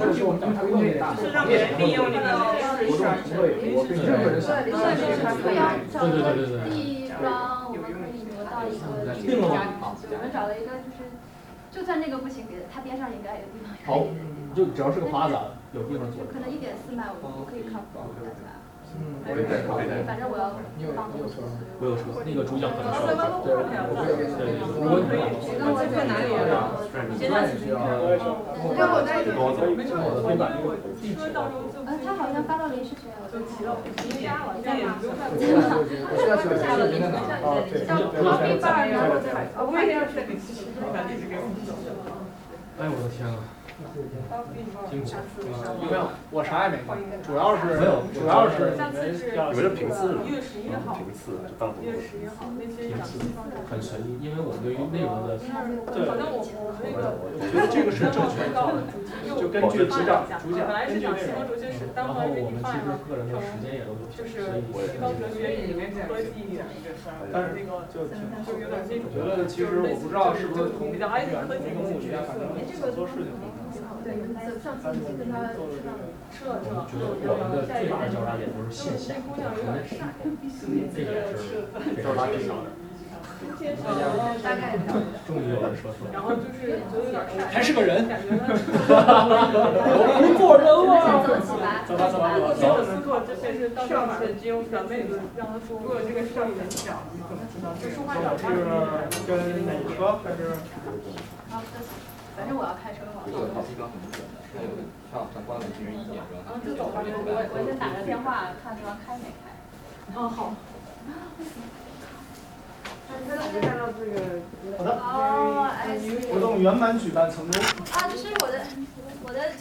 Speaker 4: 究说，因为它跟业内大，业内朋友活动机会也多，对任何人想。
Speaker 14: 对
Speaker 3: 对对对对。
Speaker 14: 地方我们可以得到一个居家，我们找了一个就是，就算那个不行，别的它边上应该有地方。
Speaker 3: 好，就只要是个花子，有地方做。
Speaker 14: 可能一点四迈，我们可以
Speaker 3: 嗯，
Speaker 14: 反正我要放
Speaker 3: 我有车，那个主讲可能需要。
Speaker 4: 对，对，如果你
Speaker 14: 那我在哪里啊？
Speaker 4: 你现在需要。
Speaker 14: 要我在。
Speaker 4: 可以把那个地址。
Speaker 14: 呃，他好像发到临时群了，我急了，我急加了，在吗？
Speaker 34: 我是要去下了，在哪？
Speaker 14: 哦，对。叫 Coffee Bar，然后在。
Speaker 24: 我也要去领取，把地址给我。
Speaker 3: 哎，我的天啊！
Speaker 2: 没有，我啥也没干，主要是没有，主要是你们要
Speaker 11: 你们是评次，
Speaker 24: 一月十一号，
Speaker 11: 评次就当
Speaker 24: 一月十一号，那些
Speaker 3: 评次很随意，因为我们对于内容的，
Speaker 2: 对，
Speaker 24: 好像我我那个，
Speaker 2: 我觉得这个是正确的，就根据主讲主讲，
Speaker 24: 本来是想说主就是当回给你放一个，就是提高哲学里面科技一点的这事儿，但是那个就就有点那种，
Speaker 2: 觉得其实我不知道是不是同
Speaker 24: 比较爱科技
Speaker 2: 那个目的，反正做事情。
Speaker 14: 对，上星期跟他吃了吃了吃了，
Speaker 3: 我们的最大的交叉点都是线下，我们这点是交叉点上的。终于有人说出来。
Speaker 24: 然后就是觉得有点
Speaker 3: 还是个人。
Speaker 24: 工
Speaker 3: 作人物。
Speaker 24: 走吧走吧走吧。怎么做？这才是到上去只有小妹子让他说，如果这个事儿很小，你怎么知道？这说话小
Speaker 2: 是跟哪个还是？
Speaker 14: 反正我要开车了。
Speaker 16: 这个考提纲很准的，还有上上关了，其实一点钟。
Speaker 14: 嗯，就走吧，我我先打个电话，看那边开没开。
Speaker 24: 哦，好。(laughs)
Speaker 2: 好的。活动圆满举办成功。
Speaker 14: 啊，这是我的我的。